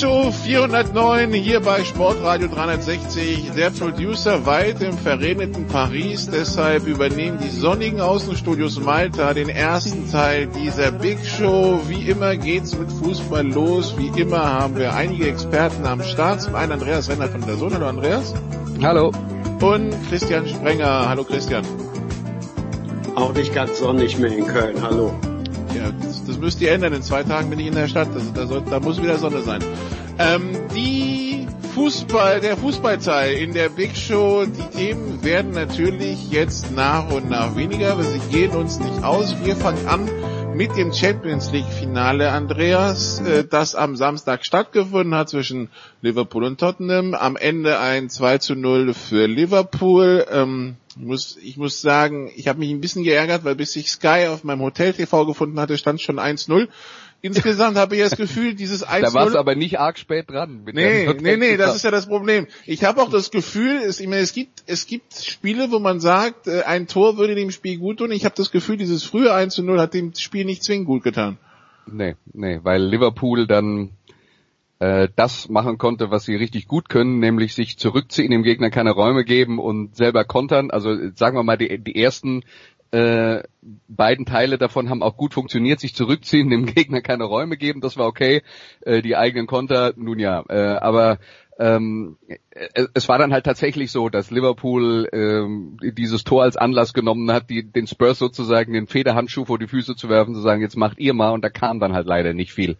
Show 409 hier bei Sportradio 360. Der Producer weit im verregneten Paris. Deshalb übernehmen die sonnigen Außenstudios Malta den ersten Teil dieser Big Show. Wie immer geht's mit Fußball los. Wie immer haben wir einige Experten am Start. Zum einen Andreas Renner von der Sohn. Hallo Andreas. Hallo. Und Christian Sprenger. Hallo Christian. Auch nicht ganz sonnig mehr in Köln. Hallo. Ja, das, das müsst ihr ändern. In zwei Tagen bin ich in der Stadt. Das, da, soll, da muss wieder Sonne sein. Ähm, die Fußball, der Fußballteil in der Big Show, die Themen werden natürlich jetzt nach und nach weniger, aber sie gehen uns nicht aus. Wir fangen an mit dem Champions League Finale, Andreas, äh, das am Samstag stattgefunden hat zwischen Liverpool und Tottenham. Am Ende ein 2 zu 0 für Liverpool. Ähm, ich muss, ich muss sagen, ich habe mich ein bisschen geärgert, weil bis ich Sky auf meinem Hotel TV gefunden hatte, stand schon 1-0. Insgesamt habe ich das Gefühl, dieses 1-0... Da warst du aber nicht arg spät dran. Nee, nee, nee, das ist ja das Problem. Ich habe auch das Gefühl, es, ich meine, es gibt, es gibt Spiele, wo man sagt, äh, ein Tor würde dem Spiel gut tun. Ich habe das Gefühl, dieses frühe 1 zu 0 hat dem Spiel nicht zwingend gut getan. Nee, nee, weil Liverpool dann äh, das machen konnte, was sie richtig gut können, nämlich sich zurückziehen, dem Gegner keine Räume geben und selber kontern. Also sagen wir mal, die, die ersten äh, beiden Teile davon haben auch gut funktioniert, sich zurückziehen, dem Gegner keine Räume geben, das war okay. Äh, die eigenen Konter, nun ja, äh, aber ähm, es, es war dann halt tatsächlich so, dass Liverpool ähm, dieses Tor als Anlass genommen hat, die, den Spurs sozusagen den Federhandschuh vor die Füße zu werfen, zu sagen, jetzt macht ihr mal, und da kam dann halt leider nicht viel.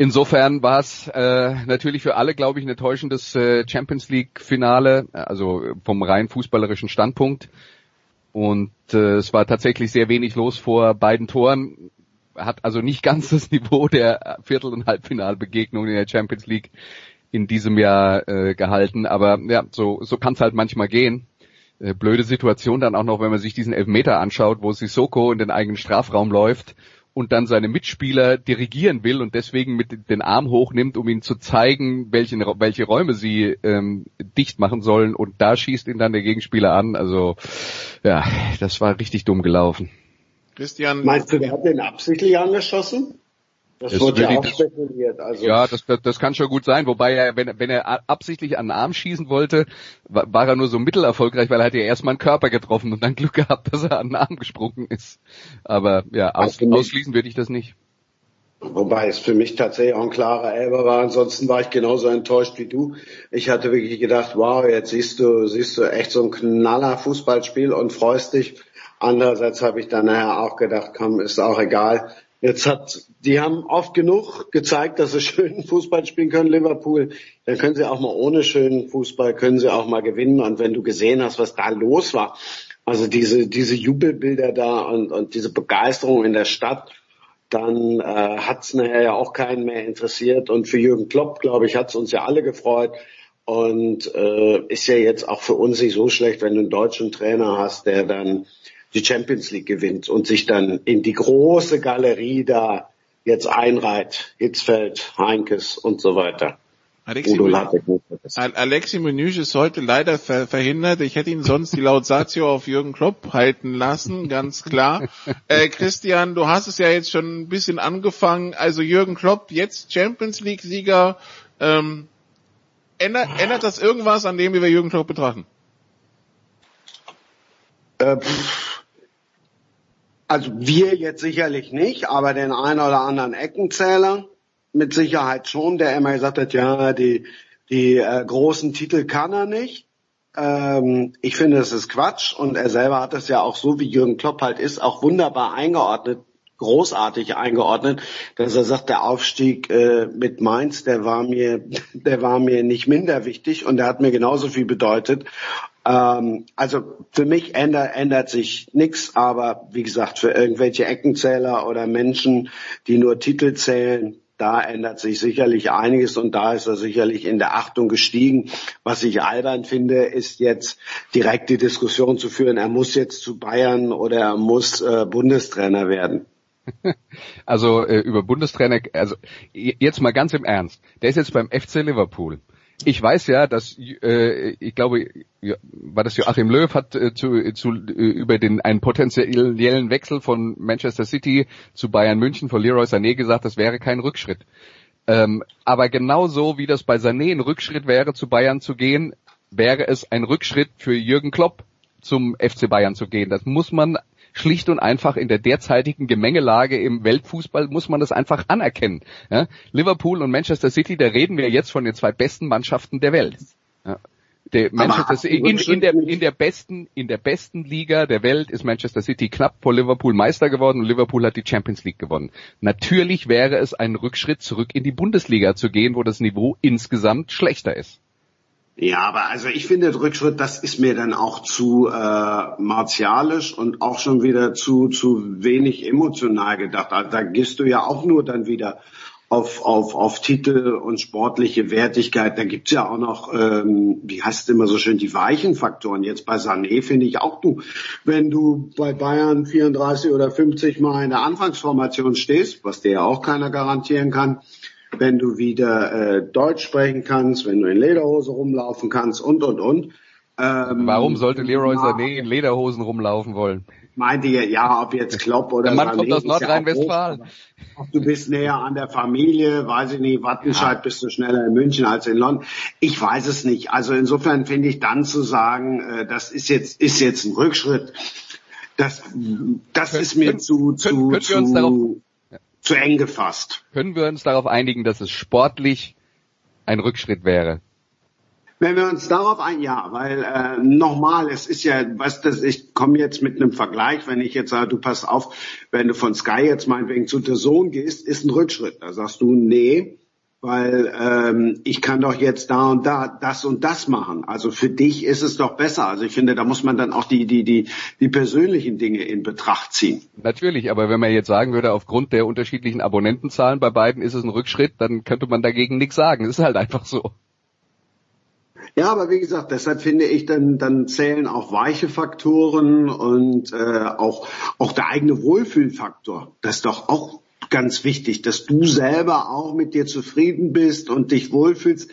Insofern war es äh, natürlich für alle, glaube ich, ein enttäuschendes äh, Champions League-Finale, also vom rein fußballerischen Standpunkt. Und äh, es war tatsächlich sehr wenig los vor beiden Toren. Hat also nicht ganz das Niveau der Viertel- und Halbfinalbegegnungen in der Champions League in diesem Jahr äh, gehalten. Aber ja, so, so kann es halt manchmal gehen. Äh, blöde Situation dann auch noch, wenn man sich diesen Elfmeter anschaut, wo Sissoko in den eigenen Strafraum läuft und dann seine Mitspieler dirigieren will und deswegen mit den Arm hochnimmt, um ihnen zu zeigen, welche, welche Räume sie ähm, dicht machen sollen und da schießt ihn dann der Gegenspieler an. Also ja, das war richtig dumm gelaufen. Christian, Meinst du, der hat den absichtlich angeschossen? Das, Das wurde ja auch spekuliert. Also Ja, das, das, das kann schon gut sein. Wobei er, wenn, wenn er absichtlich an den Arm schießen wollte, war, war er nur so mittelerfolgreich, weil er hat ja erstmal einen Körper getroffen und dann Glück gehabt, dass er an den Arm gesprungen ist. Aber ja, aus, ausschließen würde ich das nicht. Wobei es für mich tatsächlich auch ein klarer Elber war. Ansonsten war ich genauso enttäuscht wie du. Ich hatte wirklich gedacht, wow, jetzt siehst du, siehst du echt so ein knaller Fußballspiel und freust dich. Andererseits habe ich dann nachher auch gedacht, komm, ist auch egal. Jetzt hat, die haben oft genug gezeigt, dass sie schönen Fußball spielen können, Liverpool. Dann können sie auch mal ohne schönen Fußball, können sie auch mal gewinnen. Und wenn du gesehen hast, was da los war, also diese, diese Jubelbilder da und, und diese Begeisterung in der Stadt, dann äh, hat nachher ja auch keinen mehr interessiert. Und für Jürgen Klopp, glaube ich, hat es uns ja alle gefreut. Und äh, ist ja jetzt auch für uns nicht so schlecht, wenn du einen deutschen Trainer hast, der dann die Champions League gewinnt und sich dann in die große Galerie da jetzt einreiht. Hitzfeld, Heinkes und so weiter. Alexi, Menüsch ist heute leider ver verhindert. Ich hätte ihn sonst die Laudatio auf Jürgen Klopp halten lassen, ganz klar. Äh, Christian, du hast es ja jetzt schon ein bisschen angefangen. Also Jürgen Klopp, jetzt Champions League Sieger. Ähm, ändert, ändert das irgendwas an dem, wie wir Jürgen Klopp betrachten? Äh, pff, Also wir jetzt sicherlich nicht, aber den einen oder anderen Eckenzähler mit Sicherheit schon, der immer gesagt hat, ja, die, die äh, großen Titel kann er nicht. Ähm, ich finde, das ist Quatsch und er selber hat das ja auch so, wie Jürgen Klopp halt ist, auch wunderbar eingeordnet, großartig eingeordnet, dass er sagt, der Aufstieg äh, mit Mainz, der war mir, der war mir nicht minder wichtig und der hat mir genauso viel bedeutet. Ähm, also für mich ändert, ändert sich nichts, aber wie gesagt, für irgendwelche Eckenzähler oder Menschen, die nur Titel zählen, da ändert sich sicherlich einiges und da ist er sicherlich in der Achtung gestiegen. Was ich albern finde, ist jetzt direkt die Diskussion zu führen, er muss jetzt zu Bayern oder er muss äh, Bundestrainer werden. Also äh, über Bundestrainer, also jetzt mal ganz im Ernst. Der ist jetzt beim FC Liverpool. Ich weiß ja, dass äh, ich glaube, war das Joachim Löw hat äh, zu, zu äh, über den einen potenziellen Wechsel von Manchester City zu Bayern München von Leroy Sané gesagt, das wäre kein Rückschritt. Ähm, aber genauso wie das bei Sané ein Rückschritt wäre, zu Bayern zu gehen, wäre es ein Rückschritt für Jürgen Klopp zum FC Bayern zu gehen. Das muss man schlicht und einfach in der derzeitigen Gemengelage im Weltfußball muss man das einfach anerkennen. Ja? Liverpool und Manchester City, da reden wir jetzt von den zwei besten Mannschaften der Welt. Ja? Der Manchester in, in, der, in der besten, in der besten Liga der Welt ist Manchester City knapp vor Liverpool Meister geworden und Liverpool hat die Champions League gewonnen. Natürlich wäre es ein Rückschritt zurück in die Bundesliga zu gehen, wo das Niveau insgesamt schlechter ist. Ja, aber also ich finde, Rückschritt, das ist mir dann auch zu äh, martialisch und auch schon wieder zu, zu wenig emotional gedacht. Also da gehst du ja auch nur dann wieder auf, auf, auf Titel und sportliche Wertigkeit. Da gibt's ja auch noch, ähm, wie heißt es immer so schön, die weichen Faktoren. Jetzt bei Sané finde ich auch du, wenn du bei Bayern 34 oder 50 Mal in der Anfangsformation stehst, was dir ja auch keiner garantieren kann, wenn du wieder äh, Deutsch sprechen kannst, wenn du in Lederhose rumlaufen kannst und und und. Ähm, Warum sollte Leroy Sané in Lederhosen rumlaufen wollen? Meinte ihr, ja, ob jetzt Klopp oder Der Mann Sané, kommt aus Nordrhein-Westfalen. Ja du bist näher an der Familie, weiß ich nicht, Wattenscheid ja. bist du schneller in München als in London. Ich weiß es nicht. Also insofern finde ich dann zu sagen, äh, das ist jetzt, ist jetzt ein Rückschritt, das, das ist mir können, zu, zu, können, zu, darauf, zu eng gefasst. Können wir uns darauf einigen, dass es sportlich ein Rückschritt wäre? Wenn wir uns darauf ein, ja, weil äh, nochmal, es ist ja, was das, ich komme jetzt mit einem Vergleich, wenn ich jetzt sage, du pass auf, wenn du von Sky jetzt meinetwegen zu der Sohn gehst, ist ein Rückschritt. Da sagst du, nee, weil ähm, ich kann doch jetzt da und da das und das machen. Also für dich ist es doch besser. Also ich finde, da muss man dann auch die die die die persönlichen Dinge in Betracht ziehen. Natürlich, aber wenn man jetzt sagen würde, aufgrund der unterschiedlichen Abonnentenzahlen bei beiden ist es ein Rückschritt, dann könnte man dagegen nichts sagen. Es ist halt einfach so. Ja, aber wie gesagt, deshalb finde ich, dann, dann zählen auch weiche Faktoren und äh, auch, auch der eigene Wohlfühlfaktor. Das ist doch auch ganz wichtig, dass du selber auch mit dir zufrieden bist und dich wohlfühlst.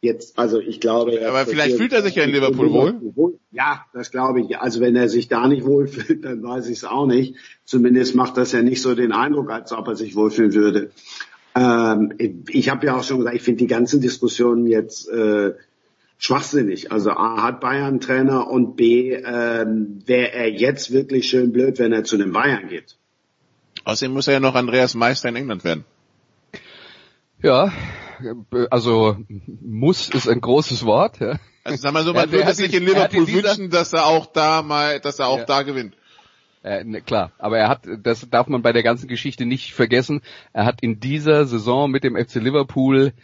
Jetzt, also ich glaube. Aber vielleicht fühlt er sich ja in Liverpool wohl. Ja, das glaube ich. Also wenn er sich da nicht wohlfühlt, dann weiß ich es auch nicht. Zumindest macht das ja nicht so den Eindruck, als ob er sich wohlfühlen würde. Ähm, ich habe ja auch schon gesagt, ich finde die ganzen Diskussionen jetzt äh, schwachsinnig. Also A hat Bayern Trainer und B ähm, wäre er jetzt wirklich schön blöd, wenn er zu den Bayern geht. Außerdem muss er ja noch Andreas Meister in England werden. Ja, also muss ist ein großes Wort. Ja. Also sag mal so, man würde sich in Liverpool wünschen, dass er auch da mal, dass er auch ja. da gewinnt. Äh, ne, klar, aber er hat, das darf man bei der ganzen Geschichte nicht vergessen, er hat in dieser Saison mit dem FC Liverpool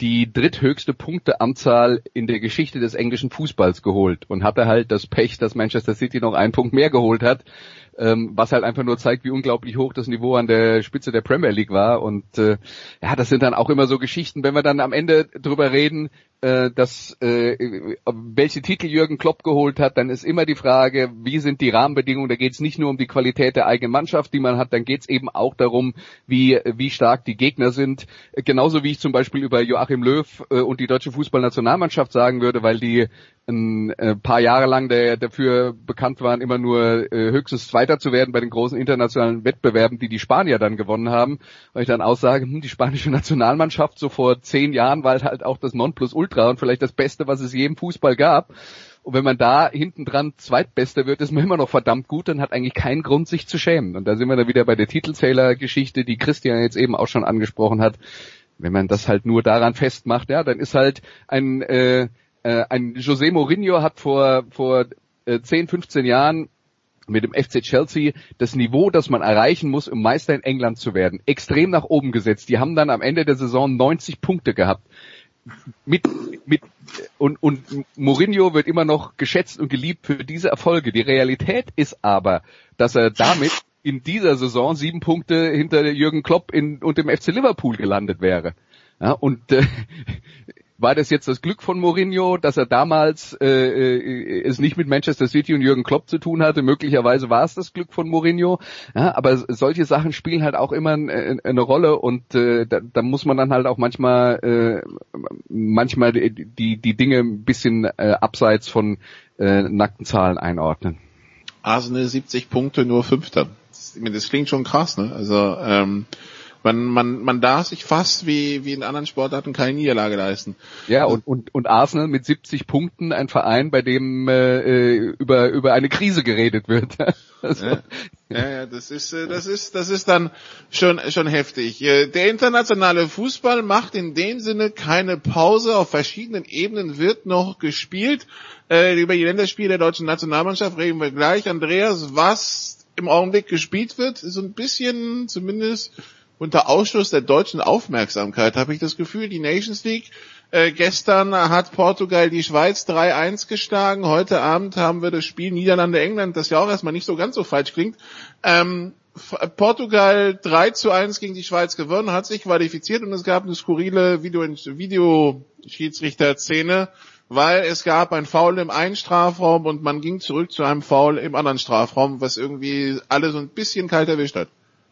die dritthöchste Punkteanzahl in der Geschichte des englischen Fußballs geholt und hatte halt das Pech, dass Manchester City noch einen Punkt mehr geholt hat ähm, was halt einfach nur zeigt, wie unglaublich hoch das Niveau an der Spitze der Premier League war. Und äh, ja, das sind dann auch immer so Geschichten, wenn wir dann am Ende drüber reden, äh, dass äh, welche Titel Jürgen Klopp geholt hat, dann ist immer die Frage, wie sind die Rahmenbedingungen? Da geht es nicht nur um die Qualität der eigenen Mannschaft, die man hat, dann geht es eben auch darum, wie wie stark die Gegner sind. Genauso wie ich zum Beispiel über Joachim Löw äh, und die deutsche Fußballnationalmannschaft sagen würde, weil die ein äh, paar Jahre lang der dafür bekannt waren, immer nur äh, höchstens Zweiter zu werden bei den großen internationalen Wettbewerben, die die Spanier dann gewonnen haben. Weil ich dann aussage, hm, die spanische Nationalmannschaft so vor zehn Jahren war halt auch das Nonplusultra und vielleicht das Beste, was es je im Fußball gab. Und wenn man da hinten dran Zweitbester wird, ist man immer noch verdammt gut, dann hat eigentlich keinen Grund, sich zu schämen. Und da sind wir dann wieder bei der Titelzähler-Geschichte, die Christian jetzt eben auch schon angesprochen hat. Wenn man das halt nur daran festmacht, ja, dann ist halt ein äh, äh, ein José Mourinho hat vor, vor äh, 10, 15 Jahren mit dem FC Chelsea das Niveau, das man erreichen muss, um Meister in England zu werden, extrem nach oben gesetzt. Die haben dann am Ende der Saison 90 Punkte gehabt. Mit, mit, und, und Mourinho wird immer noch geschätzt und geliebt für diese Erfolge. Die Realität ist aber, dass er damit in dieser Saison sieben Punkte hinter Jürgen Klopp in, und dem FC Liverpool gelandet wäre. Ja, und äh, war das jetzt das Glück von Mourinho, dass er damals äh, äh, es nicht mit Manchester City und Jürgen Klopp zu tun hatte? Möglicherweise war es das Glück von Mourinho. Ja, aber solche Sachen spielen halt auch immer eine, eine Rolle und äh, da, da muss man dann halt auch manchmal äh, manchmal die, die, die Dinge ein bisschen äh, abseits von äh, nackten Zahlen einordnen. Arsenal 70 Punkte, nur Fünfter. Das, das klingt schon krass, ne? Also ähm, man, man, man darf sich fast wie, wie in anderen Sportarten keine Niederlage leisten. Ja, und, und, und Arsenal mit 70 Punkten, ein Verein, bei dem äh, über, über eine Krise geredet wird. also. ja, ja, das ist, äh, das ist, das ist dann schon, schon heftig. Äh, der internationale Fußball macht in dem Sinne keine Pause. Auf verschiedenen Ebenen wird noch gespielt. Äh, über die Länderspiele der deutschen Nationalmannschaft reden wir gleich. Andreas, was im Augenblick gespielt wird, ist so ein bisschen zumindest unter Ausschluss der deutschen Aufmerksamkeit, habe ich das Gefühl. Die Nations League äh, gestern hat Portugal die Schweiz 3-1 geschlagen. Heute Abend haben wir das Spiel Niederlande-England, das ja auch erstmal nicht so ganz so falsch klingt. Ähm, Portugal 3 zu 1 gegen die Schweiz gewonnen, hat sich qualifiziert und es gab eine skurrile Videoschiedsrichter-Szene, weil es gab ein Foul im einen Strafraum und man ging zurück zu einem Foul im anderen Strafraum, was irgendwie alle so ein bisschen kalt erwischt hat.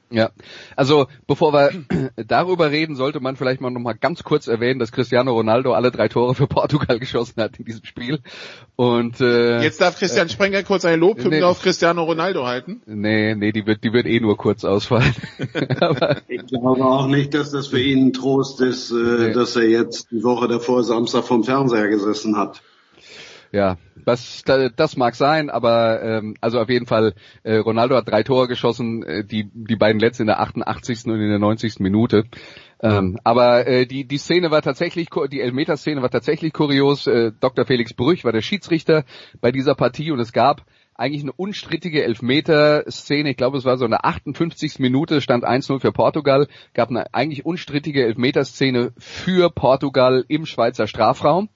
Ja, also bevor wir darüber reden, sollte man vielleicht mal noch mal ganz kurz erwähnen, dass Cristiano Ronaldo alle drei Tore für Portugal geschossen hat in diesem Spiel. Und äh, jetzt darf Christian Sprenger kurz eine Lobhymne nee, auf Cristiano Ronaldo halten. Nee, nee, die wird, die wird eh nur kurz ausfallen. ich glaube auch nicht, dass das für ihn ein Trost ist, äh, nee. dass er jetzt die Woche davor Samstag vom Fernseher gesessen hat ja, das, das mag sein, aber ähm, also auf jeden Fall, äh, Ronaldo hat drei Tore geschossen, äh, die, die beiden letzten in der 88. und in der 90. Minute. Ähm, aber äh, die, die Szene war tatsächlich, die Elfmeter-Szene war tatsächlich kurios. Äh, Dr. Felix Brüch war der Schiedsrichter bei dieser Partie und es gab eigentlich eine unstrittige Elfmeter-Szene. Ich glaube, es war so eine 58. Minute, stand 1-0 für Portugal. Gab eine eigentlich unstrittige Elfmeter-Szene für Portugal im Schweizer Strafraum.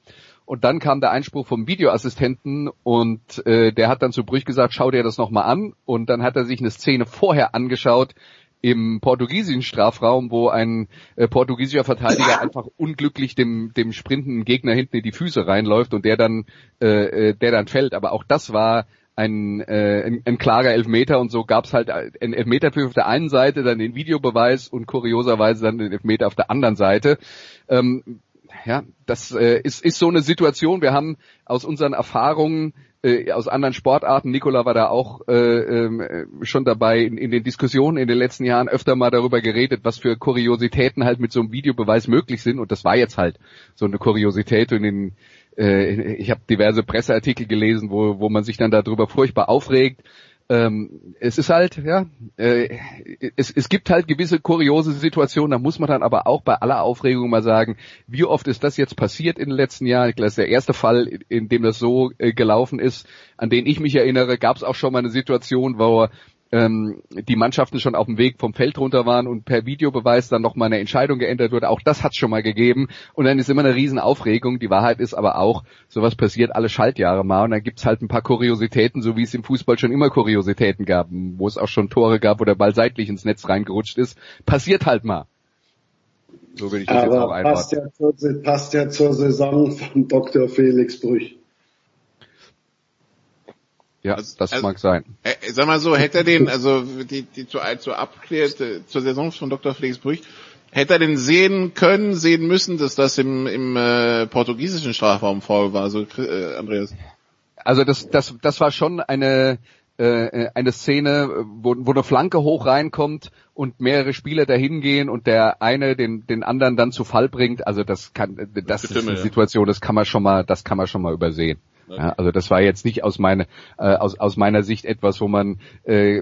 Und dann kam der Einspruch vom Videoassistenten und äh, der hat dann zu Brüch gesagt, schau dir das nochmal an. Und dann hat er sich eine Szene vorher angeschaut im portugiesischen Strafraum, wo ein äh, portugiesischer Verteidiger einfach unglücklich dem, dem sprintenden Gegner hinten in die Füße reinläuft und der dann, äh, äh der dann fällt. Aber auch das war ein, äh, ein, ein klarer Elfmeter und so gab's halt ein Elfmeter auf der einen Seite, dann den Videobeweis und kurioserweise dann den Elfmeter auf der anderen Seite. Ähm, ja, das äh, ist, ist so eine Situation. Wir haben aus unseren Erfahrungen äh, aus anderen Sportarten, Nikola war da auch äh, äh, schon dabei in, in den Diskussionen in den letzten Jahren öfter mal darüber geredet, was für Kuriositäten halt mit so einem Videobeweis möglich sind. Und das war jetzt halt so eine Kuriosität. Und in, äh, ich habe diverse Presseartikel gelesen, wo, wo man sich dann darüber furchtbar aufregt ähm, es ist halt, ja, äh, es, es gibt halt gewisse kuriose Situationen, da muss man dann aber auch bei aller Aufregung mal sagen, wie oft ist das jetzt passiert in den letzten Jahren? Ich glaube, das ist der erste Fall, in dem das so äh, gelaufen ist, an den ich mich erinnere, gab es auch schon mal eine Situation, wo ähm, die Mannschaften schon auf dem Weg vom Feld runter waren und per Videobeweis dann nochmal eine Entscheidung geändert wurde. Auch das hat schon mal gegeben. Und dann ist immer eine Riesenaufregung. Die Wahrheit ist aber auch, sowas passiert alle Schaltjahre mal. Und dann gibt's halt ein paar Kuriositäten, so wie es im Fußball schon immer Kuriositäten gab, wo es auch schon Tore gab, wo der Ball seitlich ins Netz reingerutscht ist. Passiert halt mal. So würde ich das aber jetzt auch einordnen. Passt ja, zur, passt ja zur Saison von Dr. Felix Brüch. Ja, also, das also, mag sein. Äh, sag mal so, hätte er den, also die, die zu, zu abklärt, zur Saison von Dr. Felix Brüch, Hätte er denn sehen können, sehen müssen, dass das im, im äh, portugiesischen Strafraum faul war, so äh, Andreas? Also das, das, das war schon eine äh, eine Szene, wo, wo eine Flanke hoch reinkommt und mehrere Spieler dahin gehen und der eine den den anderen dann zu Fall bringt. Also das kann das ist eine Situation, das kann man schon mal das kann man schon mal übersehen. Ja, also das war jetzt nicht aus, meine, äh, aus, aus meiner Sicht etwas, wo man äh,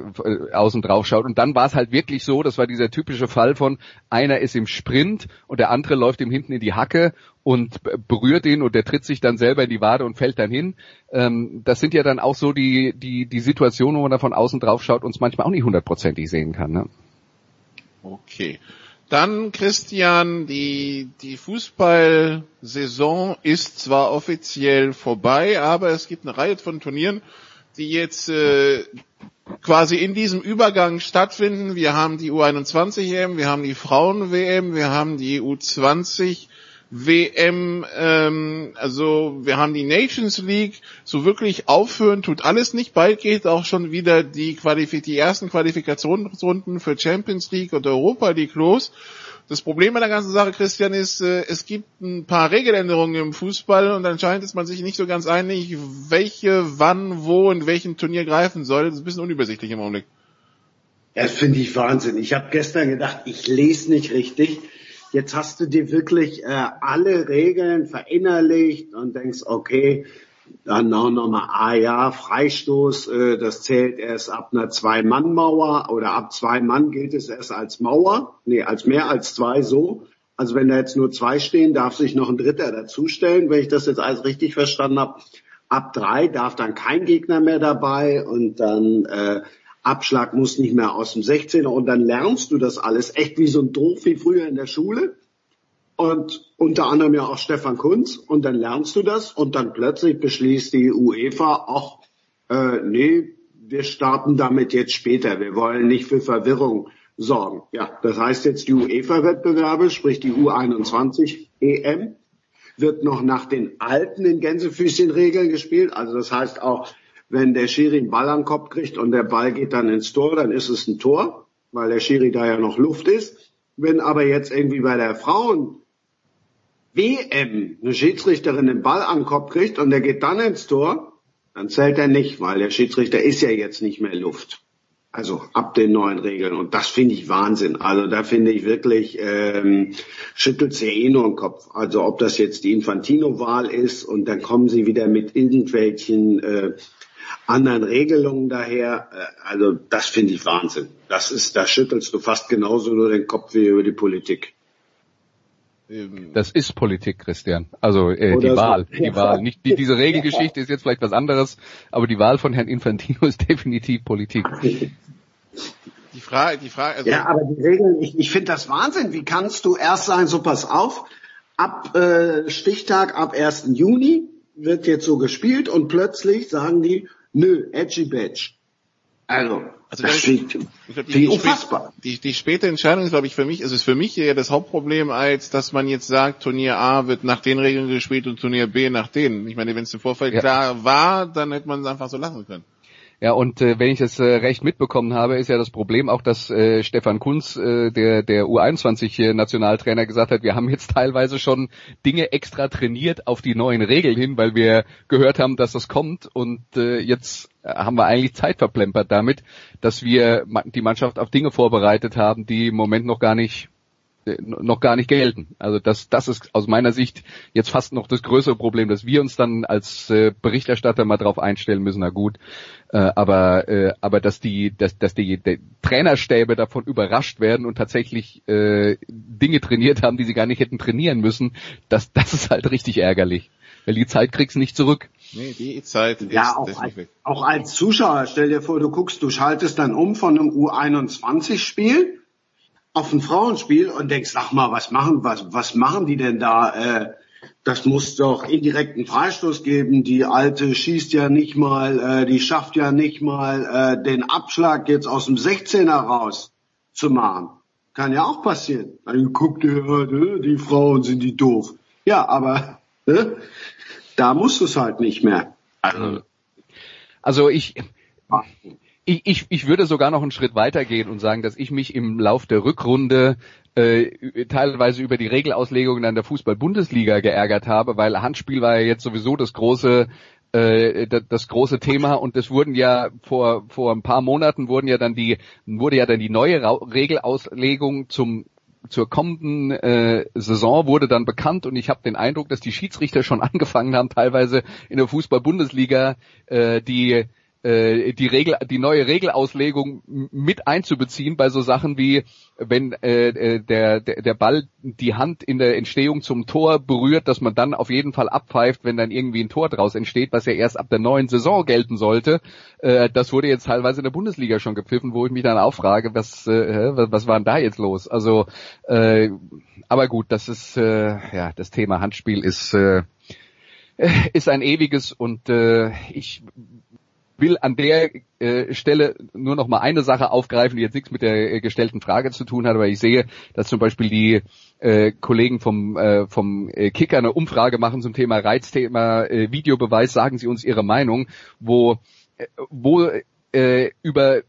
außen drauf schaut. Und dann war es halt wirklich so, das war dieser typische Fall von einer ist im Sprint und der andere läuft ihm hinten in die Hacke und berührt ihn und der tritt sich dann selber in die Wade und fällt dann hin. Ähm, das sind ja dann auch so die, die, die Situationen, wo man da von außen drauf schaut und es manchmal auch nicht hundertprozentig sehen kann. Ne? Okay. Dann, Christian, die, die Fußballsaison ist zwar offiziell vorbei, aber es gibt eine Reihe von Turnieren, die jetzt äh, quasi in diesem Übergang stattfinden. Wir haben die U21-EM, wir haben die Frauen-WM, wir haben die U20 WM, ähm, also wir haben die Nations League, so wirklich aufhören tut alles nicht. Bald geht auch schon wieder die, Qualif die ersten Qualifikationsrunden für Champions League und Europa League los. Das Problem bei der ganzen Sache, Christian, ist, äh, es gibt ein paar Regeländerungen im Fußball und anscheinend ist man sich nicht so ganz einig, welche, wann, wo, in welchem Turnier greifen soll. Das ist ein bisschen unübersichtlich im Augenblick. Das finde ich Wahnsinn. Ich habe gestern gedacht, ich lese nicht richtig Jetzt hast du dir wirklich äh, alle Regeln verinnerlicht und denkst, okay, dann auch nochmal, ah ja, Freistoß, äh, das zählt erst ab einer Zwei-Mann-Mauer oder ab zwei Mann gilt es erst als Mauer, nee, als mehr als zwei so. Also wenn da jetzt nur zwei stehen, darf sich noch ein Dritter dazustellen, wenn ich das jetzt alles richtig verstanden habe. Ab drei darf dann kein Gegner mehr dabei und dann äh, Abschlag muss nicht mehr aus dem 16er und dann lernst du das alles echt wie so ein Doof wie früher in der Schule. Und unter anderem ja auch Stefan Kunz. Und dann lernst du das und dann plötzlich beschließt die UEFA, ach, äh, nee, wir starten damit jetzt später. Wir wollen nicht für Verwirrung sorgen. Ja, das heißt jetzt die UEFA-Wettbewerbe, sprich die U21 EM, wird noch nach den alten in Gänsefüßchen-Regeln gespielt. Also das heißt auch wenn der Schiri einen Ball an den Kopf kriegt und der Ball geht dann ins Tor, dann ist es ein Tor, weil der Schiri da ja noch Luft ist. Wenn aber jetzt irgendwie bei der Frauen WM eine Schiedsrichterin den Ball an den Kopf kriegt und der geht dann ins Tor, dann zählt er nicht, weil der Schiedsrichter ist ja jetzt nicht mehr Luft. Also ab den neuen Regeln. Und das finde ich Wahnsinn. Also da finde ich wirklich, ähm, schüttelt sie eh nur den Kopf. Also ob das jetzt die Infantino-Wahl ist und dann kommen sie wieder mit irgendwelchen äh, anderen Regelungen daher. Äh, also das finde ich Wahnsinn. Das ist, da schüttelst du fast genauso nur den Kopf wie über die Politik. Das ist Politik, Christian. Also äh, die Wahl, so. die Wahl. Nicht die, diese Regelgeschichte ist jetzt vielleicht was anderes, aber die Wahl von Herrn Infantino ist definitiv Politik. Die Frage, die Frage. Also ja, aber die Regeln, ich, ich finde das Wahnsinn. Wie kannst du erst sagen, so pass auf, ab äh, Stichtag ab 1. Juni wird jetzt so gespielt und plötzlich sagen die, Nö, Edgy Badge. Also, also das ist die, unfassbar. Die, die späte Entscheidung ist, glaube ich, für mich, also ist für mich eher das Hauptproblem, als dass man jetzt sagt, Turnier A wird nach den Regeln gespielt und Turnier B nach denen. Ich meine, wenn es im Vorfeld ja. klar war, dann hätte man es einfach so lassen können. Ja, und äh, wenn ich es äh, recht mitbekommen habe, ist ja das Problem auch, dass äh, Stefan Kunz, äh, der, der U21-Nationaltrainer, gesagt hat, wir haben jetzt teilweise schon Dinge extra trainiert auf die neuen Regeln hin, weil wir gehört haben, dass das kommt. Und äh, jetzt haben wir eigentlich Zeit verplempert damit, dass wir die Mannschaft auf Dinge vorbereitet haben, die im Moment noch gar nicht noch gar nicht gelten. Also das, das ist aus meiner Sicht jetzt fast noch das größere Problem, dass wir uns dann als äh, Berichterstatter mal drauf einstellen müssen. Na gut, äh, aber äh, aber dass die, dass, dass die, die Trainerstäbe davon überrascht werden und tatsächlich äh, Dinge trainiert haben, die sie gar nicht hätten trainieren müssen, das, das ist halt richtig ärgerlich. Weil die Zeit kriegst du nicht zurück. Nee, die Zeit ist ja, auch, als, auch als Zuschauer, stell dir vor, du guckst, du schaltest dann um von einem U21-Spiel auf ein Frauenspiel und denkst, sag mal, was machen, was, was machen die denn da? Äh, das muss doch indirekten Freistoß geben. Die Alte schießt ja nicht mal, äh, die schafft ja nicht mal äh, den Abschlag jetzt aus dem 16er raus zu machen. Kann ja auch passieren. Dann guckt ihr, äh, die Frauen sind die doof. Ja, aber äh, da musst du es halt nicht mehr. Also, also ich, ich, ich, ich würde sogar noch einen Schritt weiter gehen und sagen, dass ich mich im Lauf der Rückrunde äh, teilweise über die Regelauslegungen an der Fußball-Bundesliga geärgert habe, weil Handspiel war ja jetzt sowieso das große äh, das große Thema und es wurden ja vor vor ein paar Monaten wurden ja dann die wurde ja dann die neue Ra Regelauslegung zum zur kommenden äh, Saison wurde dann bekannt und ich habe den Eindruck, dass die Schiedsrichter schon angefangen haben, teilweise in der Fußball-Bundesliga äh, die äh, die Regel, die neue Regelauslegung mit einzubeziehen bei so Sachen wie, wenn äh, äh, der, der, der Ball die Hand in der Entstehung zum Tor berührt, dass man dann auf jeden Fall abpfeift, wenn dann irgendwie ein Tor draus entsteht, was ja erst ab der neuen Saison gelten sollte. Äh, das wurde jetzt teilweise in der Bundesliga schon gepfiffen, wo ich mich dann auch frage, was, äh, was, war denn da jetzt los? Also, äh, aber gut, das ist, äh, ja, das Thema Handspiel ist, äh, ist ein ewiges und äh, ich will an der äh, Stelle nur noch mal eine Sache aufgreifen, die jetzt nichts mit der äh, gestellten Frage zu tun hat, aber ich sehe, dass zum Beispiel die äh, Kollegen vom, äh, vom äh, Kicker eine Umfrage machen zum Thema Reizthema äh, Videobeweis. Sagen Sie uns Ihre Meinung, wo, äh, wo äh, über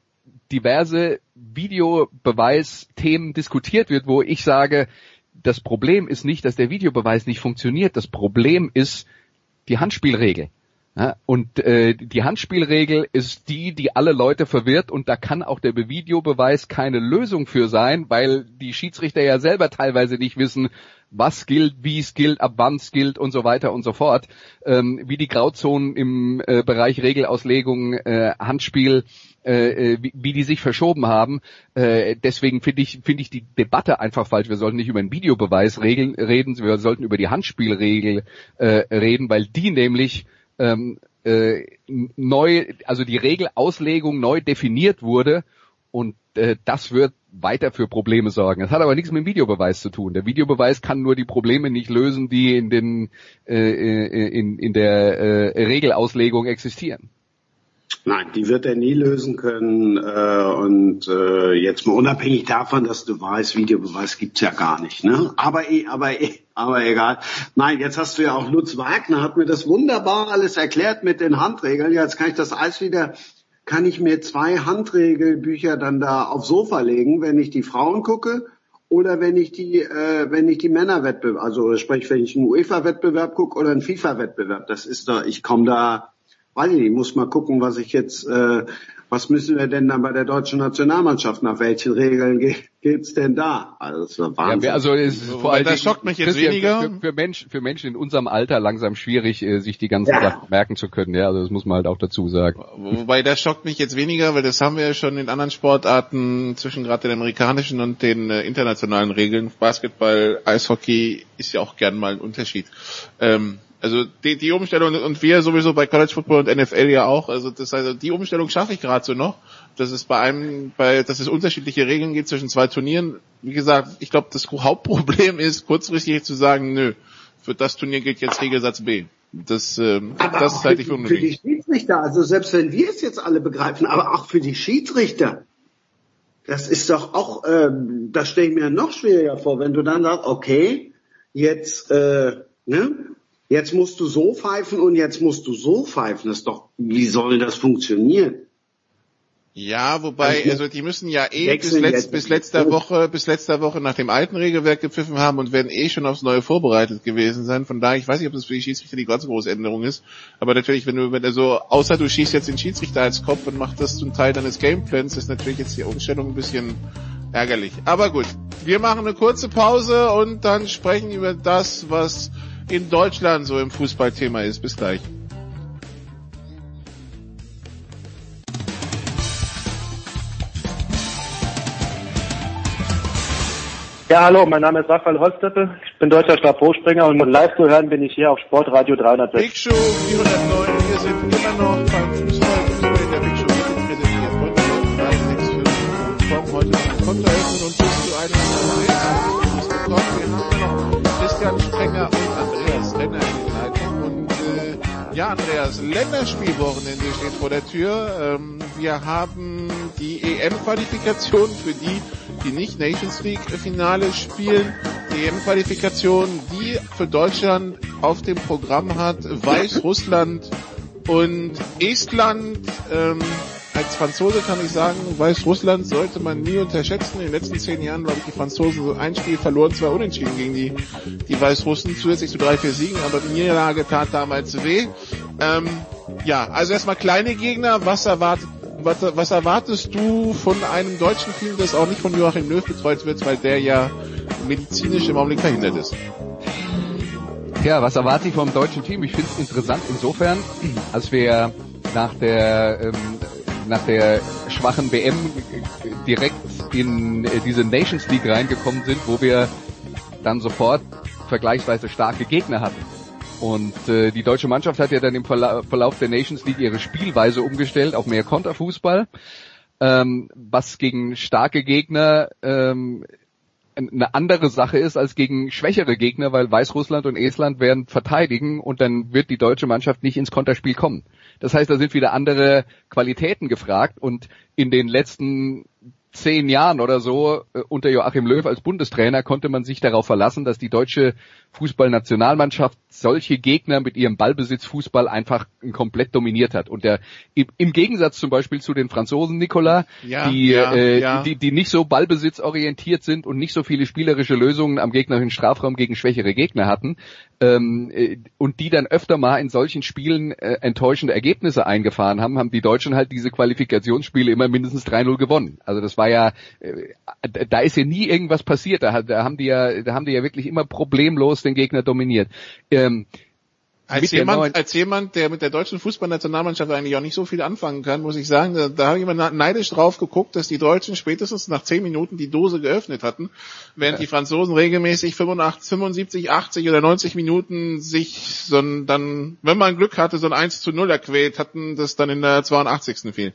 diverse Videobeweisthemen diskutiert wird, wo ich sage, das Problem ist nicht, dass der Videobeweis nicht funktioniert. Das Problem ist die Handspielregel. Und äh, die Handspielregel ist die, die alle Leute verwirrt und da kann auch der Videobeweis keine Lösung für sein, weil die Schiedsrichter ja selber teilweise nicht wissen, was gilt, wie es gilt, ab wann es gilt und so weiter und so fort. Ähm, wie die Grauzonen im äh, Bereich Regelauslegung, äh, Handspiel, äh, äh wie, wie die sich verschoben haben. Äh, deswegen finde ich, finde ich die Debatte einfach falsch. Wir sollten nicht über den Videobeweis reden, wir sollten über die Handspielregel äh, reden, weil die nämlich ähm, äh, neu, also die Regelauslegung neu definiert wurde und äh, das wird weiter für Probleme sorgen. Das hat aber nichts mit dem Videobeweis zu tun. Der Videobeweis kann nur die Probleme nicht lösen, die in den äh, äh in, in der äh, Regelauslegung existieren. Nein, die wird er nie lösen können. Äh, und äh, jetzt mal unabhängig davon, dass du weißt, Videobeweis gibt's ja gar nicht. Ne? Aber, eh, aber, eh, aber egal. Nein, jetzt hast du ja auch Lutz Wagner, hat mir das wunderbar alles erklärt mit den Handregeln. Ja, jetzt kann ich das alles wieder, kann ich mir zwei Handregelbücher dann da aufs Sofa legen, wenn ich die Frauen gucke oder wenn ich die, äh, wenn ich die Männerwettbewerb, also sprich, wenn ich einen UEFA-Wettbewerb gucke oder einen FIFA-Wettbewerb. Das ist da, ich komme da weiß ich nicht, muss mal gucken, was ich jetzt, äh, was müssen wir denn dann bei der deutschen Nationalmannschaft, nach welchen Regeln geht, geht's denn da? Also, das ist Wahnsinn. Ja, also es ist vor allem, das schockt mich jetzt weniger. Für, für, Menschen, für Menschen in unserem Alter langsam schwierig, äh, sich die ganzen ja. Sachen merken zu können. Ja, also das muss man halt auch dazu sagen. Wobei das schockt mich jetzt weniger, weil das haben wir ja schon in anderen Sportarten zwischen gerade den amerikanischen und den äh, internationalen Regeln. Basketball, Eishockey ist ja auch gern mal ein Unterschied. Ähm, also die, die Umstellung und wir sowieso bei College Football und NFL ja auch. Also das heißt, die Umstellung schaffe ich gerade so noch, dass es bei einem, bei, dass es unterschiedliche Regeln gibt zwischen zwei Turnieren. Wie gesagt, ich glaube, das Hauptproblem ist kurzfristig zu sagen, nö, für das Turnier gilt jetzt Regelsatz B. Das, ähm, aber das ist halt nicht unbedingt. Für die Schiedsrichter, also selbst wenn wir es jetzt alle begreifen, aber auch für die Schiedsrichter, das ist doch auch, ähm, das stelle ich mir noch schwieriger vor, wenn du dann sagst, okay, jetzt, äh, ne, jetzt musst du so pfeifen und jetzt musst du so pfeifen. Das ist doch, wie soll das funktionieren? Ja, wobei, also die müssen ja eh bis, letz, bis letzter Woche, bis letzter Woche nach dem alten Regelwerk gepfiffen haben und werden eh schon aufs Neue vorbereitet gewesen sein. Von daher, ich weiß nicht, ob das für die Schiedsrichter die ganz große Änderung ist. Aber natürlich, wenn du, wenn du so, außer du schießt jetzt den Schiedsrichter als Kopf und machst das zum Teil deines Gameplans, ist natürlich jetzt die Umstellung ein bisschen ärgerlich. Aber gut, wir machen eine kurze Pause und dann sprechen über das, was in Deutschland so im Fußballthema ist. Bis gleich. Ja, hallo, mein Name ist Raphael Holzdeppel. Ich bin deutscher Stabhochspringer und live zu hören bin ich hier auf Sportradio 306. Big Show 409, wir sind immer noch beim Fußball, Fußball in der Big Show präsentiert von 365 und heute zum Konto öffnen und bis zu einem Wir Leitung. Und äh, ja, Andreas, Länderspielwochenende steht vor der Tür. Ähm, wir haben die EM-Qualifikation für die, die nicht Nations League Finale spielen. Die EM-Qualifikation, die für Deutschland auf dem Programm hat Weißrussland und Estland. Ähm, als Franzose kann ich sagen, Weißrussland sollte man nie unterschätzen. In den letzten zehn Jahren, glaube ich, die Franzosen ein Spiel verloren, zwei unentschieden gegen die, die Weißrussen, zusätzlich zu drei, vier Siegen, aber die Niederlage tat damals weh. Ähm, ja, also erstmal kleine Gegner, was erwartet was, was erwartest du von einem deutschen Team, das auch nicht von Joachim Löw betreut wird, weil der ja medizinisch im Augenblick verhindert ist? Ja, was erwarte ich vom deutschen Team? Ich finde es interessant insofern, als wir nach der ähm, nach der schwachen WM direkt in äh, diese Nations League reingekommen sind, wo wir dann sofort vergleichsweise starke Gegner hatten. Und äh, die deutsche Mannschaft hat ja dann im Verla Verlauf der Nations League ihre Spielweise umgestellt auf mehr Konterfußball, ähm, was gegen starke Gegner ähm, eine andere Sache ist als gegen schwächere Gegner, weil Weißrussland und Estland werden verteidigen und dann wird die deutsche Mannschaft nicht ins Konterspiel kommen. Das heißt, da sind wieder andere Qualitäten gefragt und in den letzten zehn Jahren oder so äh, unter Joachim Löw als Bundestrainer konnte man sich darauf verlassen, dass die deutsche Fußballnationalmannschaft solche Gegner mit ihrem Ballbesitzfußball einfach komplett dominiert hat. Und der im Gegensatz zum Beispiel zu den Franzosen, Nicola, ja, die, ja, äh, ja. die, die nicht so ballbesitzorientiert sind und nicht so viele spielerische Lösungen am gegnerischen Strafraum gegen schwächere Gegner hatten, ähm, äh, und die dann öfter mal in solchen Spielen äh, enttäuschende Ergebnisse eingefahren haben, haben die Deutschen halt diese Qualifikationsspiele immer mindestens 3-0 gewonnen. Also das war ja, äh, da ist ja nie irgendwas passiert. Da, da haben die ja, da haben die ja wirklich immer problemlos den Gegner dominiert. Ähm, als jemand, als jemand, der mit der deutschen Fußballnationalmannschaft eigentlich auch nicht so viel anfangen kann, muss ich sagen, da, da habe ich immer neidisch drauf geguckt, dass die Deutschen spätestens nach zehn Minuten die Dose geöffnet hatten, während ja. die Franzosen regelmäßig 85, 75, 80 oder 90 Minuten sich so ein, dann, wenn man Glück hatte, so ein 1 zu 0 erquält hatten, das dann in der 82. fiel.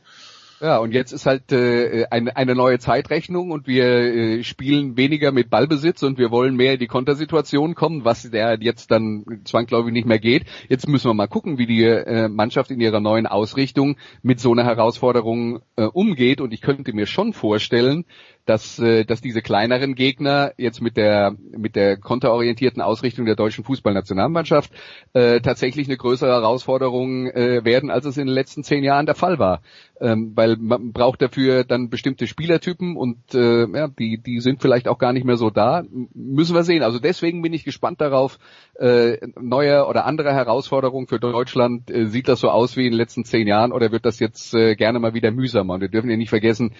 Ja, und jetzt ist halt äh, eine, eine neue Zeitrechnung und wir äh, spielen weniger mit Ballbesitz und wir wollen mehr in die Kontersituation kommen, was der jetzt dann zwangsläufig nicht mehr geht. Jetzt müssen wir mal gucken, wie die äh, Mannschaft in ihrer neuen Ausrichtung mit so einer Herausforderung äh, umgeht. Und ich könnte mir schon vorstellen, dass, äh, dass diese kleineren Gegner jetzt mit der, mit der konterorientierten Ausrichtung der deutschen Fußballnationalmannschaft äh, tatsächlich eine größere Herausforderung äh, werden, als es in den letzten zehn Jahren der Fall war. Ähm, weil man braucht dafür dann bestimmte Spielertypen und äh, ja, die, die sind vielleicht auch gar nicht mehr so da. Müssen wir sehen. Also deswegen bin ich gespannt darauf, äh, neue oder andere Herausforderungen für Deutschland. Äh, sieht das so aus wie in den letzten zehn Jahren oder wird das jetzt äh, gerne mal wieder mühsamer? Und wir dürfen ja nicht vergessen,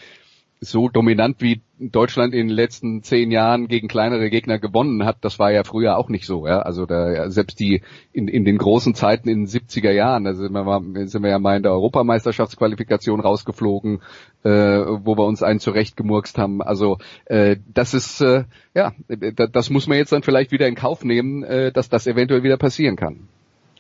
so dominant wie Deutschland in den letzten zehn Jahren gegen kleinere Gegner gewonnen hat, das war ja früher auch nicht so. Ja? Also da selbst die in, in den großen Zeiten in den 70er Jahren, da sind wir, sind wir ja mal in der Europameisterschaftsqualifikation rausgeflogen, äh, wo wir uns einen zurechtgemurkst haben. Also äh, das ist äh, ja, das muss man jetzt dann vielleicht wieder in Kauf nehmen, äh, dass das eventuell wieder passieren kann.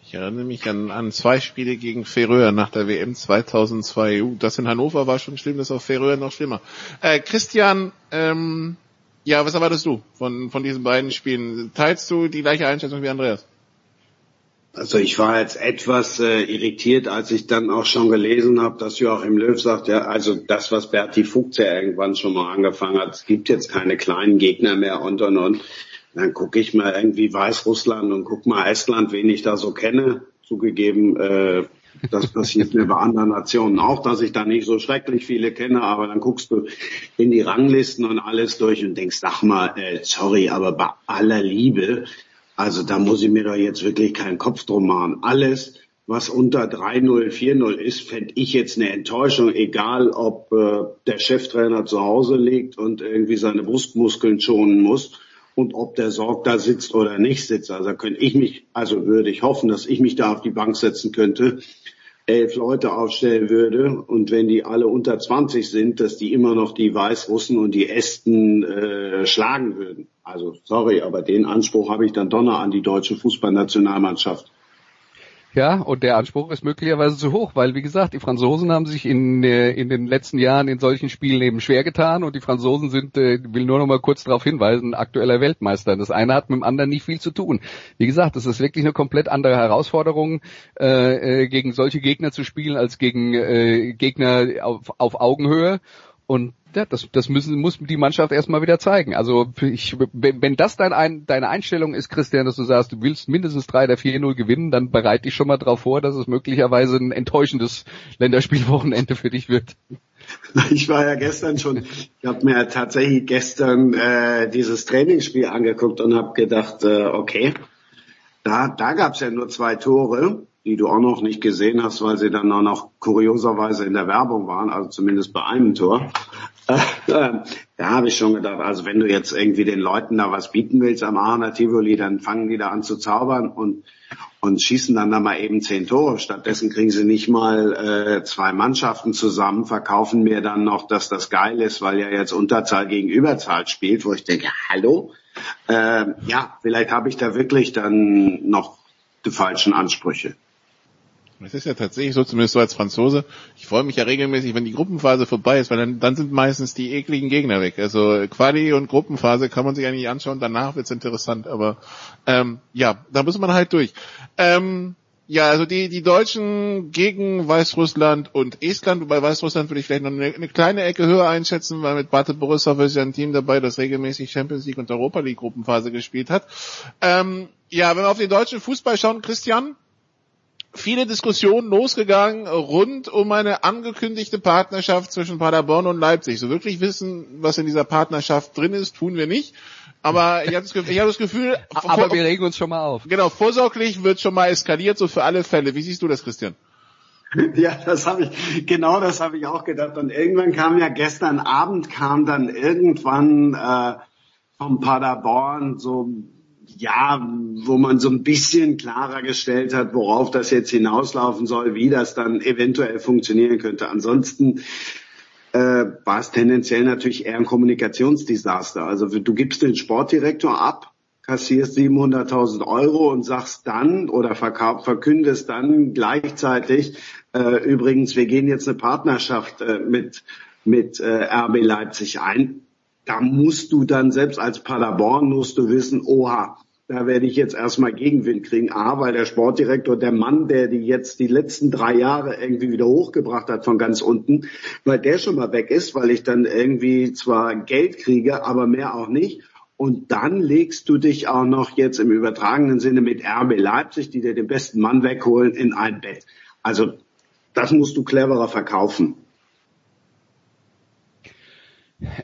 Ich erinnere mich an, an zwei Spiele gegen Ferreur nach der WM 2002. Uh, das in Hannover war schon schlimm, das auf Ferreur noch schlimmer. Äh, Christian, ähm, ja, was erwartest du von, von diesen beiden Spielen? Teilst du die gleiche Einschätzung wie Andreas? Also ich war jetzt etwas äh, irritiert, als ich dann auch schon gelesen habe, dass Joachim Löw sagt, ja, also das, was Berti Fuchs ja irgendwann schon mal angefangen hat, es gibt jetzt keine kleinen Gegner mehr und und und. Dann gucke ich mal irgendwie Weißrussland und guck mal Estland, wen ich da so kenne. Zugegeben, äh, das passiert mir bei anderen Nationen auch, dass ich da nicht so schrecklich viele kenne, aber dann guckst du in die Ranglisten und alles durch und denkst, ach mal, äh, sorry, aber bei aller Liebe, also da muss ich mir doch jetzt wirklich keinen Kopf drum machen. Alles, was unter 3-0, 4-0 ist, fände ich jetzt eine Enttäuschung, egal ob äh, der Cheftrainer zu Hause liegt und irgendwie seine Brustmuskeln schonen muss und ob der Sorg da sitzt oder nicht sitzt. Also könnte ich mich, also würde ich hoffen, dass ich mich da auf die Bank setzen könnte, elf Leute aufstellen würde und wenn die alle unter 20 sind, dass die immer noch die Weißrussen und die Esten äh, schlagen würden. Also sorry, aber den Anspruch habe ich dann doch noch an die deutsche Fußballnationalmannschaft. Ja, und der Anspruch ist möglicherweise zu hoch, weil wie gesagt, die Franzosen haben sich in, äh, in den letzten Jahren in solchen Spielen eben schwer getan und die Franzosen sind, äh, will nur noch mal kurz darauf hinweisen, aktueller Weltmeister. Das eine hat mit dem anderen nicht viel zu tun. Wie gesagt, das ist wirklich eine komplett andere Herausforderung, äh, äh gegen solche Gegner zu spielen, als gegen äh, Gegner auf, auf Augenhöhe. Und ja, das, das müssen, muss die Mannschaft erstmal wieder zeigen. Also ich, wenn, wenn das dein ein, deine Einstellung ist, Christian, dass du sagst, du willst mindestens 3 oder 4-0 gewinnen, dann bereite dich schon mal darauf vor, dass es möglicherweise ein enttäuschendes Länderspielwochenende für dich wird. Ich war ja gestern schon, ich habe mir tatsächlich gestern äh, dieses Trainingsspiel angeguckt und habe gedacht, äh, okay, da, da gab es ja nur zwei Tore, die du auch noch nicht gesehen hast, weil sie dann auch noch kurioserweise in der Werbung waren, also zumindest bei einem Tor. Äh, äh, da habe ich schon gedacht, also wenn du jetzt irgendwie den Leuten da was bieten willst am Aachener Tivoli, dann fangen die da an zu zaubern und und schießen dann da mal eben zehn Tore. Stattdessen kriegen sie nicht mal äh, zwei Mannschaften zusammen, verkaufen mir dann noch, dass das geil ist, weil ja jetzt Unterzahl gegen Überzahl spielt, wo ich denke, hallo? Äh, ja, vielleicht habe ich da wirklich dann noch die falschen Ansprüche. Es ist ja tatsächlich so, zumindest so als Franzose. Ich freue mich ja regelmäßig, wenn die Gruppenphase vorbei ist, weil dann, dann sind meistens die ekligen Gegner weg. Also Quali und Gruppenphase kann man sich eigentlich anschauen, danach wird's interessant. Aber ähm, ja, da muss man halt durch. Ähm, ja, also die, die Deutschen gegen Weißrussland und Estland, wobei Weißrussland würde ich vielleicht noch eine, eine kleine Ecke höher einschätzen, weil mit Bate Borisov ist ja ein Team dabei, das regelmäßig Champions League und Europa League Gruppenphase gespielt hat. Ähm, ja, wenn wir auf den deutschen Fußball schauen, Christian, viele Diskussionen losgegangen rund um eine angekündigte Partnerschaft zwischen Paderborn und Leipzig. So wirklich wissen, was in dieser Partnerschaft drin ist, tun wir nicht. Aber ich habe das, Gefühl, ich hab das Gefühl, aber wir regen uns schon mal auf. Genau, vorsorglich wird schon mal eskaliert, so für alle Fälle. Wie siehst du das, Christian? Ja, das habe ich, genau das habe ich auch gedacht. Und irgendwann kam ja gestern Abend kam dann irgendwann äh, vom Paderborn so ja, wo man so ein bisschen klarer gestellt hat, worauf das jetzt hinauslaufen soll, wie das dann eventuell funktionieren könnte. Ansonsten äh, war es tendenziell natürlich eher ein Kommunikationsdesaster. Also du gibst den Sportdirektor ab, kassierst 700.000 Euro und sagst dann oder verkündest dann gleichzeitig, äh, übrigens, wir gehen jetzt eine Partnerschaft äh, mit, mit äh, RB Leipzig ein. Da musst du dann selbst als Paderborn musst du wissen, oha, da werde ich jetzt erstmal Gegenwind kriegen. A, weil der Sportdirektor, der Mann, der die jetzt die letzten drei Jahre irgendwie wieder hochgebracht hat von ganz unten, weil der schon mal weg ist, weil ich dann irgendwie zwar Geld kriege, aber mehr auch nicht. Und dann legst du dich auch noch jetzt im übertragenen Sinne mit RB Leipzig, die dir den besten Mann wegholen, in ein Bett. Also das musst du cleverer verkaufen.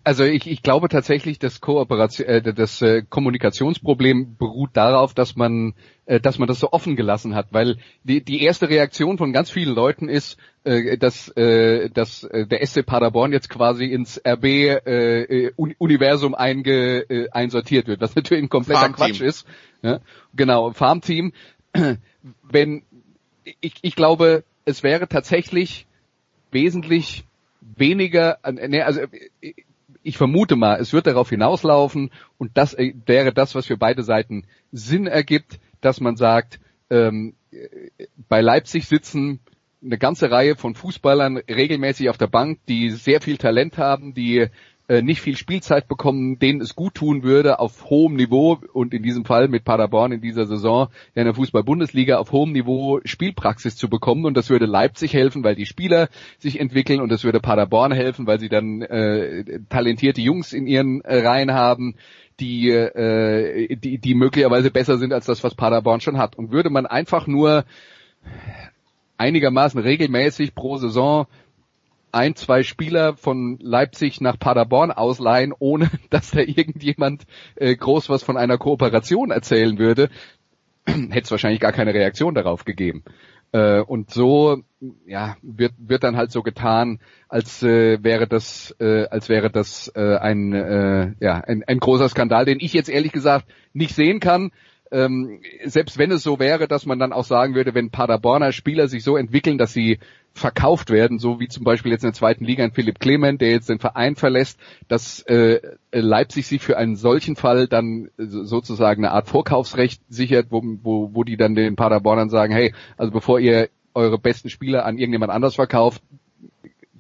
Also ich, ich glaube tatsächlich, das Kooperation, äh, das äh, Kommunikationsproblem beruht darauf, dass man, äh, dass man das so offen gelassen hat, weil die, die erste Reaktion von ganz vielen Leuten ist, äh, dass, äh, dass äh, der SC Paderborn jetzt quasi ins RB äh, Universum einge, äh, einsortiert wird, was natürlich ein kompletter Quatsch ist. Ja? Genau, Farmteam. Wenn ich, ich glaube, es wäre tatsächlich wesentlich weniger, ne, also ich vermute mal, es wird darauf hinauslaufen und das äh, wäre das, was für beide Seiten Sinn ergibt, dass man sagt, ähm, bei Leipzig sitzen eine ganze Reihe von Fußballern regelmäßig auf der Bank, die sehr viel Talent haben, die äh, nicht viel Spielzeit bekommen, denen es gut tun würde, auf hohem Niveau und in diesem Fall mit Paderborn in dieser Saison in der Fußball-Bundesliga auf hohem Niveau Spielpraxis zu bekommen und das würde Leipzig helfen, weil die Spieler sich entwickeln und das würde Paderborn helfen, weil sie dann äh, talentierte Jungs in ihren äh, Reihen haben die, äh, die, die möglicherweise besser sind als das, was Paderborn schon hat. Und würde man einfach nur einigermaßen regelmäßig pro Saison ein, zwei Spieler von Leipzig nach Paderborn ausleihen, ohne dass da irgendjemand äh, groß was von einer Kooperation erzählen würde, hätte es wahrscheinlich gar keine Reaktion darauf gegeben. Äh, und so ja, wird, wird dann halt so getan, als äh, wäre das, äh, als wäre das äh, ein, äh, ja, ein, ein großer Skandal, den ich jetzt ehrlich gesagt nicht sehen kann ähm, selbst wenn es so wäre, dass man dann auch sagen würde, wenn Paderborner Spieler sich so entwickeln, dass sie verkauft werden, so wie zum Beispiel jetzt in der zweiten Liga ein Philipp Clement, der jetzt den Verein verlässt, dass äh, Leipzig sich für einen solchen Fall dann sozusagen eine Art Vorkaufsrecht sichert, wo, wo, wo die dann den Paderbornern sagen, hey, also bevor ihr eure besten Spieler an irgendjemand anders verkauft,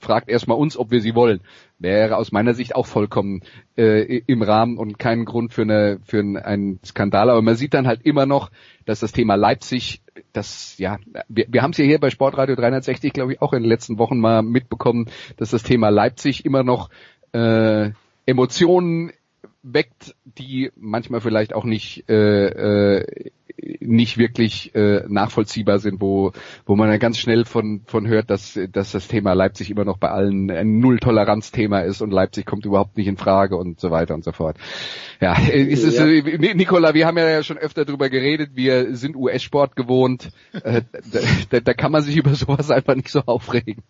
fragt erstmal uns, ob wir sie wollen. Wäre aus meiner Sicht auch vollkommen äh, im Rahmen und kein Grund für, eine, für einen Skandal. Aber man sieht dann halt immer noch, dass das Thema Leipzig das, ja, wir, wir haben es ja hier bei Sportradio 360, glaube ich, auch in den letzten Wochen mal mitbekommen, dass das Thema Leipzig immer noch äh, Emotionen weckt, die manchmal vielleicht auch nicht äh, äh, nicht wirklich äh, nachvollziehbar sind, wo wo man dann ganz schnell von von hört, dass dass das Thema Leipzig immer noch bei allen ein Null-Toleranz-Thema ist und Leipzig kommt überhaupt nicht in Frage und so weiter und so fort. Ja, ist es, ja. Äh, Nicola, wir haben ja schon öfter drüber geredet, wir sind US-Sport gewohnt, äh, da, da kann man sich über sowas einfach nicht so aufregen.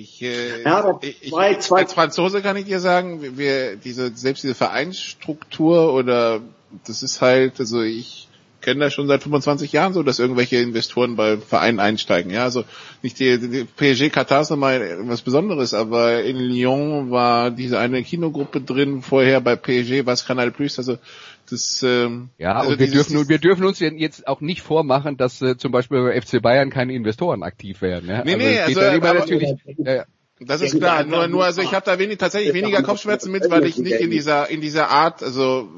Ich, äh, ja, aber zwei, ich, zwei, als Franzose kann ich dir sagen, wir, diese, selbst diese Vereinsstruktur oder das ist halt, also ich kenne das schon seit 25 Jahren so, dass irgendwelche Investoren bei Vereinen einsteigen. Ja, also nicht die, die PSG Katar ist nochmal was Besonderes, aber in Lyon war diese eine Kinogruppe drin, vorher bei PSG war es Canal Plus, also das, ähm, ja, also und wir dieses, dürfen, wir dürfen uns jetzt auch nicht vormachen, dass äh, zum Beispiel bei FC Bayern keine Investoren aktiv werden. Ja? Nee, nee, also, also aber, natürlich, äh, das ist klar. Nur, nur, also ich habe da wenig, tatsächlich weniger Kopfschmerzen mit, weil ich nicht in dieser, in dieser Art, also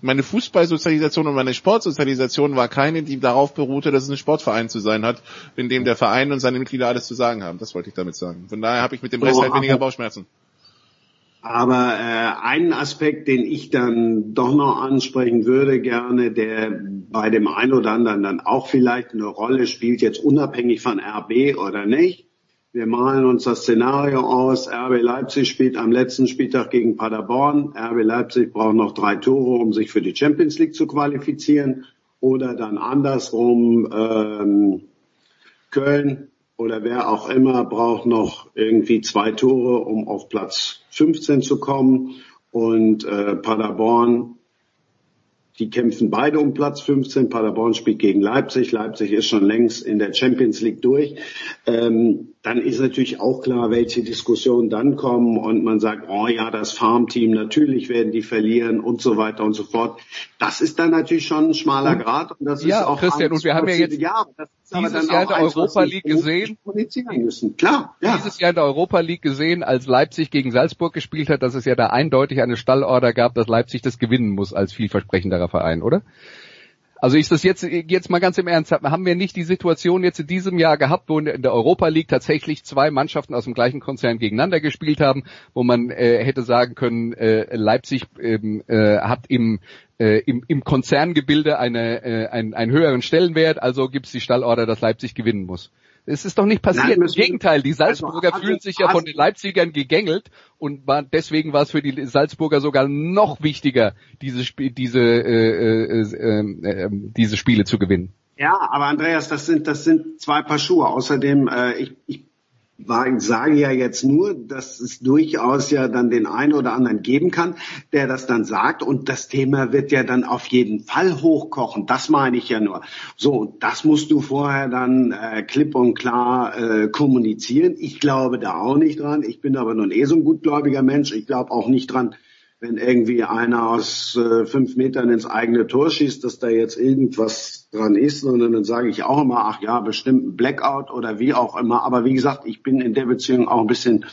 meine Fußballsozialisation und meine Sportsozialisation war keine, die darauf beruhte, dass es ein Sportverein zu sein hat, in dem der Verein und seine Mitglieder alles zu sagen haben. Das wollte ich damit sagen. Von daher habe ich mit dem Rest halt weniger Bauchschmerzen. Aber äh, einen Aspekt, den ich dann doch noch ansprechen würde gerne, der bei dem einen oder anderen dann auch vielleicht eine Rolle spielt, jetzt unabhängig von RB oder nicht. Wir malen uns das Szenario aus. RB Leipzig spielt am letzten Spieltag gegen Paderborn. RB Leipzig braucht noch drei Tore, um sich für die Champions League zu qualifizieren. Oder dann andersrum, ähm, Köln oder wer auch immer braucht noch irgendwie zwei Tore, um auf Platz 15 zu kommen. Und äh, Paderborn, die kämpfen beide um Platz 15. Paderborn spielt gegen Leipzig. Leipzig ist schon längst in der Champions League durch. Ähm, dann ist natürlich auch klar, welche Diskussionen dann kommen und man sagt, oh ja, das Farmteam, natürlich werden die verlieren und so weiter und so fort. Das ist dann natürlich schon ein schmaler Grad und das ja, ist auch Christian, und wir haben ja jetzt ja, dieses Jahr in der Europa League gesehen, müssen. Klar, ja. dieses Jahr in der Europa League gesehen, als Leipzig gegen Salzburg gespielt hat, dass es ja da eindeutig eine Stallorder gab, dass Leipzig das gewinnen muss als vielversprechenderer Verein, oder? Also ist das jetzt, jetzt mal ganz im Ernst, haben wir nicht die Situation jetzt in diesem Jahr gehabt, wo in der Europa League tatsächlich zwei Mannschaften aus dem gleichen Konzern gegeneinander gespielt haben, wo man äh, hätte sagen können, äh, Leipzig ähm, äh, hat im, äh, im, im Konzerngebilde eine, äh, einen, einen höheren Stellenwert, also gibt es die Stallorder, dass Leipzig gewinnen muss. Es ist doch nicht passiert. Nein, Im Gegenteil, die Salzburger also, fühlen sich ja von den Leipzigern gegängelt und war, deswegen war es für die Salzburger sogar noch wichtiger, diese, diese, äh, äh, äh, äh, diese Spiele zu gewinnen. Ja, aber Andreas, das sind das sind zwei Paar Schuhe. Außerdem, äh, ich, ich ich sage ja jetzt nur, dass es durchaus ja dann den einen oder anderen geben kann, der das dann sagt und das Thema wird ja dann auf jeden Fall hochkochen. Das meine ich ja nur. So, das musst du vorher dann äh, klipp und klar äh, kommunizieren. Ich glaube da auch nicht dran. Ich bin aber nun eh so ein gutgläubiger Mensch. Ich glaube auch nicht dran, wenn irgendwie einer aus äh, fünf Metern ins eigene Tor schießt, dass da jetzt irgendwas dran ist, sondern dann sage ich auch immer, ach ja, bestimmt ein Blackout oder wie auch immer. Aber wie gesagt, ich bin in der Beziehung auch ein bisschen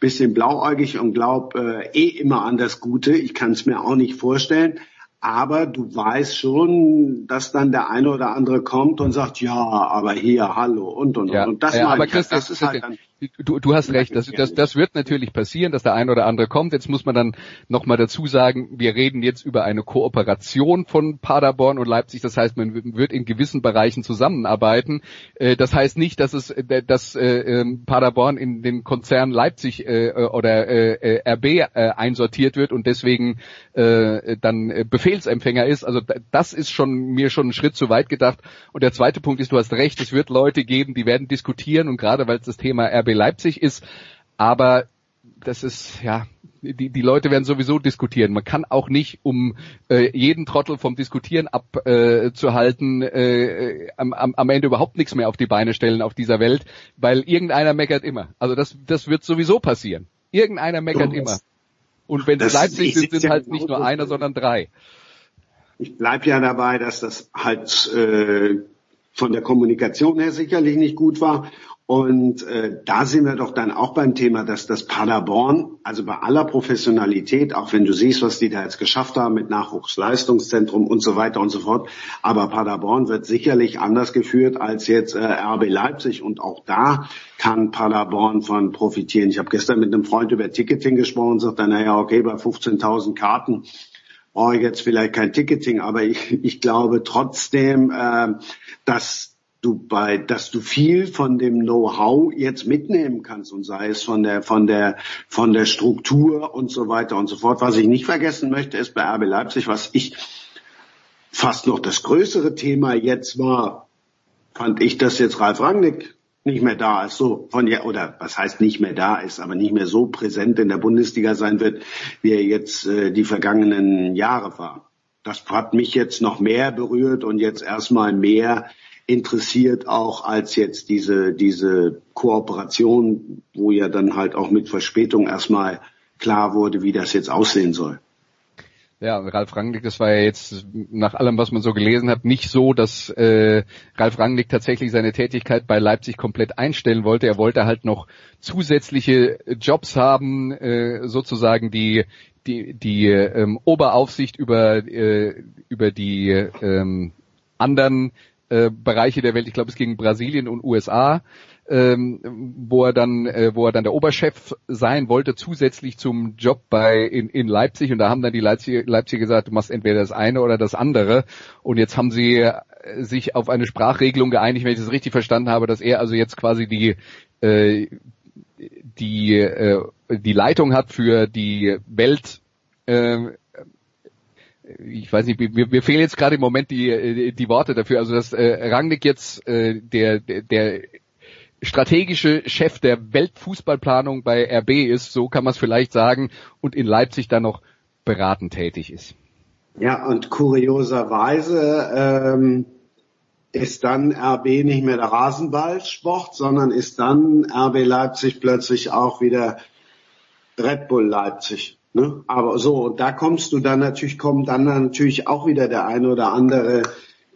bisschen blauäugig und glaube äh, eh immer an das Gute. Ich kann es mir auch nicht vorstellen. Aber du weißt schon, dass dann der eine oder andere kommt und sagt, ja, aber hier, hallo und und ja, und. das ja, aber Chris, das, das ist halt dann du, du hast recht, das, das, das wird natürlich passieren, dass der eine oder andere kommt. Jetzt muss man dann nochmal dazu sagen, wir reden jetzt über eine Kooperation von Paderborn und Leipzig. Das heißt, man wird in gewissen Bereichen zusammenarbeiten. Äh, das heißt nicht, dass es, äh, dass äh, ähm, Paderborn in den Konzern Leipzig oder RB einsortiert wird und deswegen dann Befehlsempfänger ist. Also das ist schon mir schon ein Schritt zu weit gedacht. Und der zweite Punkt ist, du hast recht, es wird Leute geben, die werden diskutieren und gerade weil es das Thema RB Leipzig ist. Aber das ist, ja, die, die Leute werden sowieso diskutieren. Man kann auch nicht, um äh, jeden Trottel vom Diskutieren abzuhalten, äh, äh, am, am Ende überhaupt nichts mehr auf die Beine stellen auf dieser Welt, weil irgendeiner meckert immer. Also das, das wird sowieso passieren. Irgendeiner meckert oh, immer. Und wenn es Leipzig sind, sind halt nicht nur einer, sondern drei. Ich bleib ja dabei, dass das halt äh, von der Kommunikation her sicherlich nicht gut war. Und äh, da sind wir doch dann auch beim Thema, dass das Paderborn, also bei aller Professionalität, auch wenn du siehst, was die da jetzt geschafft haben mit Nachwuchsleistungszentrum und so weiter und so fort, aber Paderborn wird sicherlich anders geführt als jetzt äh, RB Leipzig und auch da kann Paderborn von profitieren. Ich habe gestern mit einem Freund über Ticketing gesprochen und sagte, naja, okay, bei 15.000 Karten brauche ich jetzt vielleicht kein Ticketing, aber ich, ich glaube trotzdem, äh, dass du bei, dass du viel von dem Know-how jetzt mitnehmen kannst und sei es von der, von der, von der Struktur und so weiter und so fort. Was ich nicht vergessen möchte, ist bei RB Leipzig, was ich fast noch das größere Thema jetzt war, fand ich, dass jetzt Ralf Rangnick nicht mehr da ist, so von ja oder was heißt nicht mehr da ist, aber nicht mehr so präsent in der Bundesliga sein wird, wie er jetzt äh, die vergangenen Jahre war. Das hat mich jetzt noch mehr berührt und jetzt erstmal mehr interessiert auch als jetzt diese, diese Kooperation, wo ja dann halt auch mit Verspätung erstmal klar wurde, wie das jetzt aussehen soll. Ja, Ralf Rangnick, das war ja jetzt nach allem, was man so gelesen hat, nicht so, dass äh, Ralf Rangnick tatsächlich seine Tätigkeit bei Leipzig komplett einstellen wollte. Er wollte halt noch zusätzliche Jobs haben, äh, sozusagen die die die ähm, Oberaufsicht über äh, über die ähm, anderen äh, Bereiche der Welt, ich glaube es ging Brasilien und USA, ähm, wo er dann, äh, wo er dann der Oberchef sein wollte, zusätzlich zum Job bei in, in Leipzig. Und da haben dann die Leipzig, Leipzig gesagt, du machst entweder das eine oder das andere. Und jetzt haben sie äh, sich auf eine Sprachregelung geeinigt, wenn ich das richtig verstanden habe, dass er also jetzt quasi die äh, die äh, die Leitung hat für die Welt äh, ich weiß nicht, mir, mir fehlen jetzt gerade im Moment die, die Worte dafür. Also dass äh, Rangnick jetzt äh, der, der strategische Chef der Weltfußballplanung bei RB ist, so kann man es vielleicht sagen, und in Leipzig dann noch beratend tätig ist. Ja, und kurioserweise ähm, ist dann RB nicht mehr der Rasenballsport, sondern ist dann RB Leipzig plötzlich auch wieder Red Bull Leipzig. Ne? Aber so, und da kommst du dann natürlich, kommt dann natürlich auch wieder der eine oder andere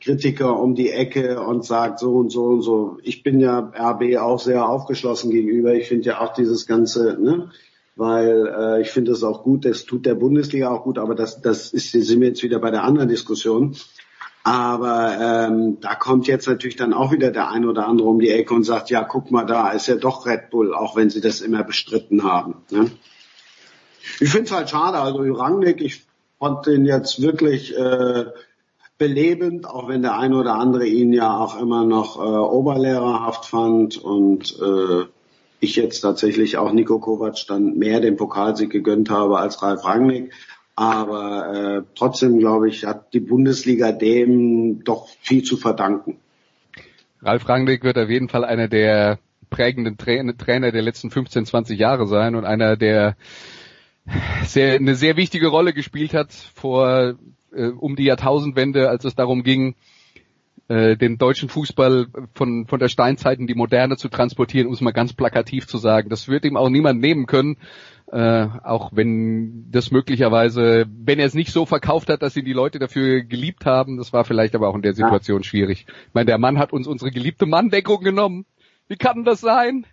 Kritiker um die Ecke und sagt so und so und so. Ich bin ja RB auch sehr aufgeschlossen gegenüber. Ich finde ja auch dieses ganze, ne, weil äh, ich finde es auch gut, das tut der Bundesliga auch gut, aber das, das ist, sind wir jetzt wieder bei der anderen Diskussion. Aber ähm, da kommt jetzt natürlich dann auch wieder der eine oder andere um die Ecke und sagt, ja, guck mal, da ist ja doch Red Bull, auch wenn sie das immer bestritten haben. Ne? Ich finde es halt schade, also Rangnick, ich fand den jetzt wirklich äh, belebend, auch wenn der eine oder andere ihn ja auch immer noch äh, oberlehrerhaft fand und äh, ich jetzt tatsächlich auch Nico Kovac dann mehr den Pokalsieg gegönnt habe als Ralf Rangnick. Aber äh, trotzdem, glaube ich, hat die Bundesliga dem doch viel zu verdanken. Ralf Rangnick wird auf jeden Fall einer der prägenden Trainer der letzten 15, 20 Jahre sein und einer der sehr, eine sehr wichtige Rolle gespielt hat vor äh, um die Jahrtausendwende, als es darum ging, äh, den deutschen Fußball von, von der Steinzeit in die Moderne zu transportieren, um es mal ganz plakativ zu sagen. Das wird ihm auch niemand nehmen können, äh, auch wenn das möglicherweise, wenn er es nicht so verkauft hat, dass ihn die Leute dafür geliebt haben, das war vielleicht aber auch in der Situation ja. schwierig. Ich meine, der Mann hat uns unsere geliebte Manndeckung genommen. Wie kann das sein?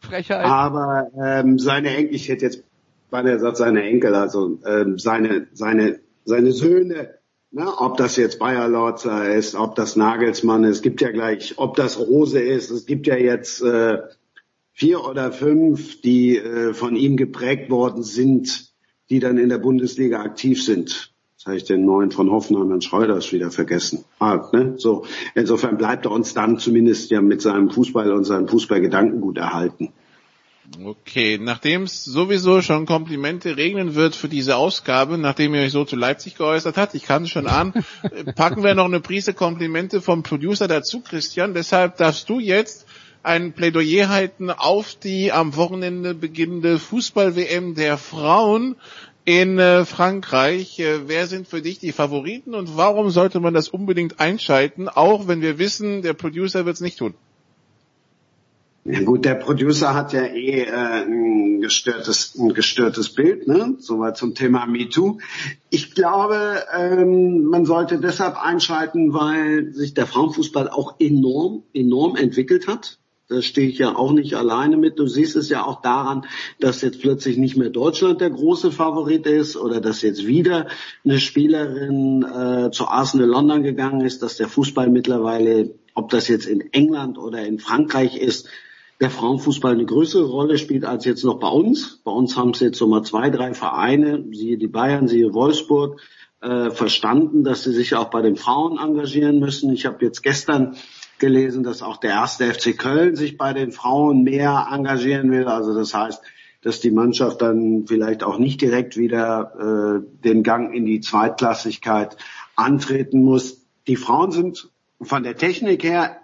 Frechheit. Aber ähm, seine Enkel, ich hätte jetzt bei der Satz seine Enkel, also ähm, seine, seine, seine Söhne, ne, ob das jetzt Bayer Lorzer ist, ob das Nagelsmann ist, gibt ja gleich, ob das Rose ist, es gibt ja jetzt äh, vier oder fünf, die äh, von ihm geprägt worden sind, die dann in der Bundesliga aktiv sind. Jetzt habe ich den neuen von Hoffenheim und Schreuders wieder vergessen. Ah, ne? so, insofern bleibt er uns dann zumindest ja mit seinem Fußball und seinem Fußballgedanken gut erhalten. Okay, nachdem es sowieso schon Komplimente regnen wird für diese Ausgabe, nachdem ihr euch so zu Leipzig geäußert habt, ich kann es schon an, packen wir noch eine Prise Komplimente vom Producer dazu, Christian. Deshalb darfst du jetzt ein Plädoyer halten auf die am Wochenende beginnende Fußball-WM der Frauen in äh, Frankreich. Äh, wer sind für dich die Favoriten und warum sollte man das unbedingt einschalten, auch wenn wir wissen, der Producer wird es nicht tun? Ja gut, der Producer hat ja eh äh, ein gestörtes, ein gestörtes Bild, ne? Soweit zum Thema MeToo. Ich glaube, ähm, man sollte deshalb einschalten, weil sich der Frauenfußball auch enorm, enorm entwickelt hat. Da stehe ich ja auch nicht alleine mit. Du siehst es ja auch daran, dass jetzt plötzlich nicht mehr Deutschland der große Favorit ist oder dass jetzt wieder eine Spielerin äh, zu Arsenal London gegangen ist, dass der Fußball mittlerweile, ob das jetzt in England oder in Frankreich ist, der Frauenfußball eine größere Rolle spielt als jetzt noch bei uns. Bei uns haben es jetzt so mal zwei, drei Vereine, siehe die Bayern, siehe Wolfsburg, äh, verstanden, dass sie sich auch bei den Frauen engagieren müssen. Ich habe jetzt gestern gelesen, dass auch der erste FC Köln sich bei den Frauen mehr engagieren will. Also das heißt, dass die Mannschaft dann vielleicht auch nicht direkt wieder äh, den Gang in die Zweitklassigkeit antreten muss. Die Frauen sind von der Technik her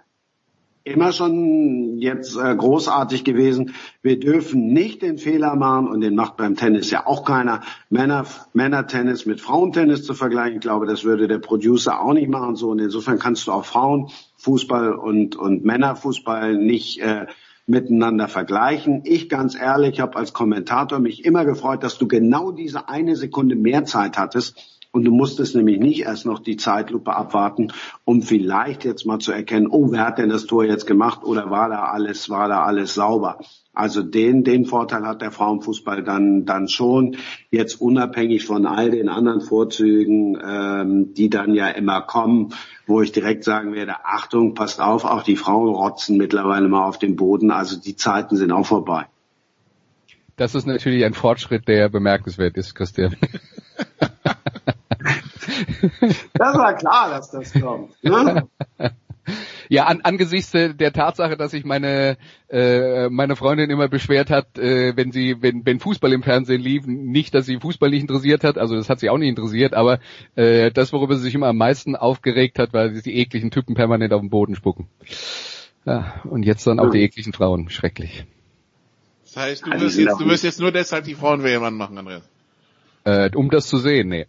immer schon jetzt äh, großartig gewesen. Wir dürfen nicht den Fehler machen und den macht beim Tennis ja auch keiner, Männer, Männertennis mit Frauentennis zu vergleichen. Ich glaube, das würde der Producer auch nicht machen. So und insofern kannst du auch Frauenfußball und und Männerfußball nicht äh, miteinander vergleichen. Ich ganz ehrlich habe als Kommentator mich immer gefreut, dass du genau diese eine Sekunde mehr Zeit hattest und du musstest nämlich nicht erst noch die Zeitlupe abwarten, um vielleicht jetzt mal zu erkennen, oh, wer hat denn das Tor jetzt gemacht oder war da alles, war da alles sauber? Also den, den Vorteil hat der Frauenfußball dann, dann schon, jetzt unabhängig von all den anderen Vorzügen, ähm, die dann ja immer kommen, wo ich direkt sagen werde, Achtung, passt auf, auch die Frauen rotzen mittlerweile mal auf den Boden, also die Zeiten sind auch vorbei. Das ist natürlich ein Fortschritt, der bemerkenswert ist, Christian. Das war klar, dass das kommt. Ne? Ja, an, angesichts der Tatsache, dass sich meine äh, meine Freundin immer beschwert hat, äh, wenn sie wenn wenn Fußball im Fernsehen lief, nicht, dass sie Fußball nicht interessiert hat, also das hat sie auch nicht interessiert, aber äh, das, worüber sie sich immer am meisten aufgeregt hat, weil die ekligen Typen permanent auf den Boden spucken. Ja, und jetzt dann auch die ekligen Frauen, schrecklich. Das heißt, du wirst jetzt, du wirst jetzt nur deshalb die Frauen machen, Andreas. Äh, um das zu sehen, nee.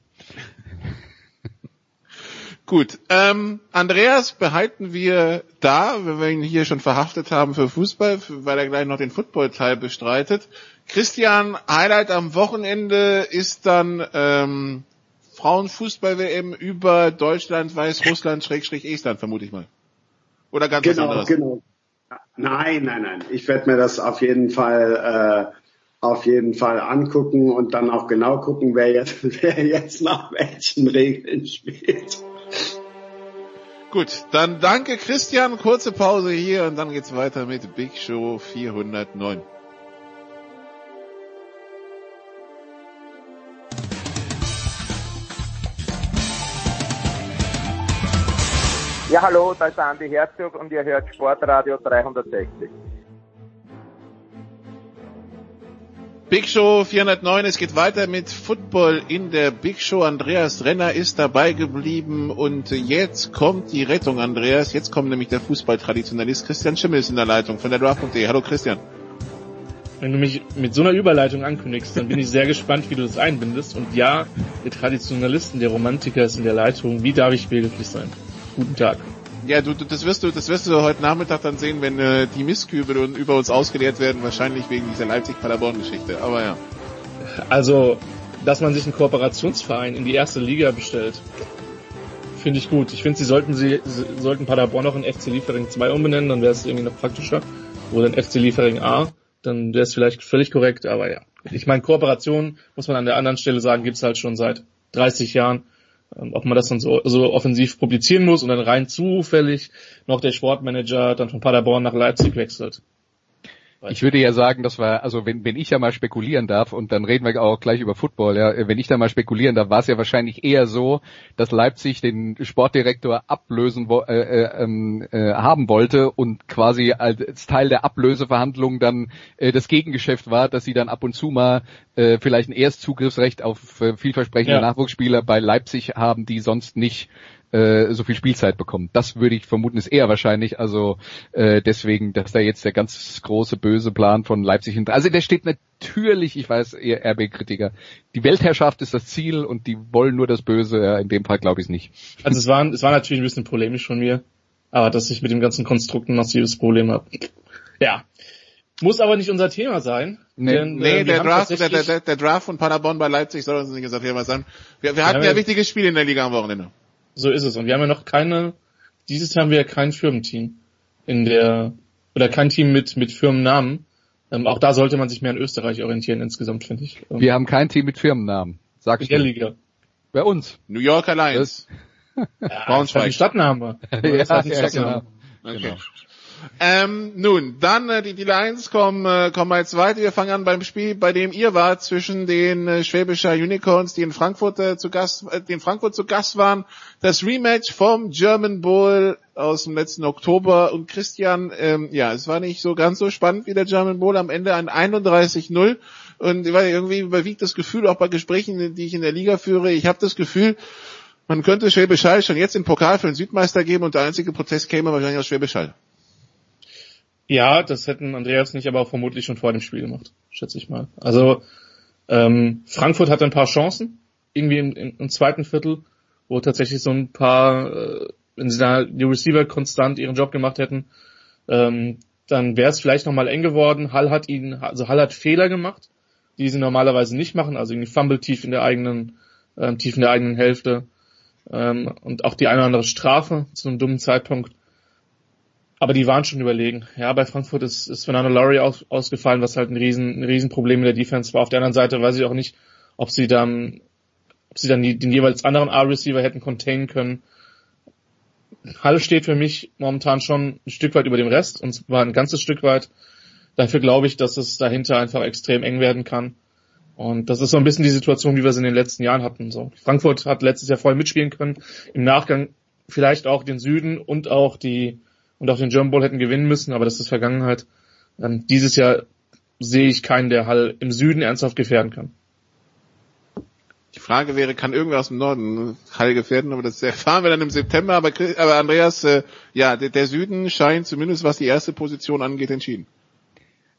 Gut, ähm, Andreas behalten wir da, wenn wir ihn hier schon verhaftet haben für Fußball, weil er gleich noch den Football-Teil bestreitet. Christian, Highlight am Wochenende ist dann ähm, Frauenfußball-WM über Deutschland, Weiß, Russland, Schrägstrich, Estland, vermute ich mal. Oder ganz genau, was anderes? Genau. Nein, nein, nein. Ich werde mir das auf jeden Fall äh, auf jeden Fall angucken und dann auch genau gucken, wer jetzt, wer jetzt nach welchen Regeln spielt. Gut, dann danke Christian, kurze Pause hier und dann geht's weiter mit Big Show 409. Ja, hallo, da ist Andi Herzog und ihr hört Sportradio 360. Big Show 409, es geht weiter mit Football in der Big Show. Andreas Renner ist dabei geblieben und jetzt kommt die Rettung, Andreas. Jetzt kommt nämlich der Fußballtraditionalist Christian Schimmels in der Leitung von der Draft.de. Hallo Christian. Wenn du mich mit so einer Überleitung ankündigst, dann bin ich sehr gespannt, wie du das einbindest. Und ja, der Traditionalisten, der Romantiker ist in der Leitung. Wie darf ich behilflich sein? Guten Tag. Ja, du, du, das wirst du, das wirst du heute Nachmittag dann sehen, wenn äh, die Misskübe über uns ausgeleert werden, wahrscheinlich wegen dieser Leipzig-Paderborn-Geschichte. Aber ja. Also, dass man sich einen Kooperationsverein in die erste Liga bestellt, finde ich gut. Ich finde, sie sollten sie, sie sollten Paderborn noch in FC Liefering 2 umbenennen, dann wäre es irgendwie noch praktischer. Oder in FC Liefering A, dann wäre es vielleicht völlig korrekt, aber ja. Ich meine, Kooperation, muss man an der anderen Stelle sagen, gibt's halt schon seit 30 Jahren. Ob man das dann so, so offensiv publizieren muss und dann rein zufällig noch der Sportmanager dann von Paderborn nach Leipzig wechselt. Ich würde ja sagen, das war, also wenn, wenn ich ja mal spekulieren darf, und dann reden wir auch gleich über Football, ja, wenn ich da mal spekulieren darf, war es ja wahrscheinlich eher so, dass Leipzig den Sportdirektor ablösen äh, äh, ähm, äh, haben wollte und quasi als Teil der Ablöseverhandlungen dann äh, das Gegengeschäft war, dass sie dann ab und zu mal äh, vielleicht ein Erstzugriffsrecht auf äh, vielversprechende ja. Nachwuchsspieler bei Leipzig haben, die sonst nicht äh, so viel Spielzeit bekommen. Das würde ich vermuten, ist eher wahrscheinlich. Also äh, deswegen, dass da jetzt der ganz große böse Plan von Leipzig hinter. Also der steht natürlich, ich weiß, ihr RB-Kritiker, die Weltherrschaft ist das Ziel und die wollen nur das Böse. Ja, in dem Fall glaube ich es nicht. Also es war, es war natürlich ein bisschen polemisch von mir, aber dass ich mit dem ganzen Konstrukt ein massives Problem habe, Ja. Muss aber nicht unser Thema sein. Nee, denn, nee äh, der, Draft, der, der, der, Draft von Paderborn bei Leipzig soll uns nicht unser Thema sein. Wir, wir hatten ja, ja wichtiges Spiel in der Liga am Wochenende. So ist es. Und wir haben ja noch keine, dieses Jahr haben wir ja kein Firmenteam in der, oder kein Team mit, mit Firmennamen. Ähm, auch da sollte man sich mehr an Österreich orientieren insgesamt, finde ich. Ähm, wir haben kein Team mit Firmennamen. Sag ich in der Liga. Bei uns. New York Alliance. ja, Braunschweig. Die Stadtnamen. ja, ja, ja, genau. Okay. genau. Ähm, nun, dann äh, die, die Lions kommen, äh, kommen jetzt weiter. Wir fangen an beim Spiel, bei dem ihr wart, zwischen den äh, Schwäbischer Unicorns, die in Frankfurt äh, zu Gast, äh, die in Frankfurt zu Gast waren. Das Rematch vom German Bowl aus dem letzten Oktober. Und Christian, ähm, ja, es war nicht so ganz so spannend wie der German Bowl. Am Ende ein 31-0. Und irgendwie überwiegt das Gefühl, auch bei Gesprächen, die ich in der Liga führe, ich habe das Gefühl, man könnte Schwäbisch Hall schon jetzt den Pokal für den Südmeister geben und der einzige Protest käme wahrscheinlich aus Schwäbisch Hall. Ja, das hätten Andreas nicht, aber auch vermutlich schon vor dem Spiel gemacht, schätze ich mal. Also ähm, Frankfurt hatte ein paar Chancen, irgendwie im, im zweiten Viertel, wo tatsächlich so ein paar, äh, wenn sie da die Receiver konstant ihren Job gemacht hätten, ähm, dann wäre es vielleicht nochmal eng geworden. Hall hat ihn, also Hall hat Fehler gemacht, die sie normalerweise nicht machen, also irgendwie Fumble tief in der eigenen, ähm, tief in der eigenen Hälfte ähm, und auch die eine oder andere Strafe zu einem dummen Zeitpunkt. Aber die waren schon überlegen. Ja, bei Frankfurt ist, ist Fernando Laurie aus, ausgefallen, was halt ein riesen, ein Riesenproblem in der Defense war. Auf der anderen Seite weiß ich auch nicht, ob sie dann, ob sie dann die, den jeweils anderen R-Receiver hätten containen können. Halle steht für mich momentan schon ein Stück weit über dem Rest und zwar ein ganzes Stück weit. Dafür glaube ich, dass es dahinter einfach extrem eng werden kann. Und das ist so ein bisschen die Situation, wie wir es in den letzten Jahren hatten. So, Frankfurt hat letztes Jahr voll mitspielen können. Im Nachgang vielleicht auch den Süden und auch die und auch den German Bowl hätten gewinnen müssen, aber das ist Vergangenheit. Ähm, dieses Jahr sehe ich keinen, der Hall im Süden ernsthaft gefährden kann. Die Frage wäre, kann irgendwer aus dem Norden Hall gefährden, aber das erfahren wir dann im September. Aber, aber Andreas, äh, ja, der, der, Süden scheint zumindest was die erste Position angeht entschieden.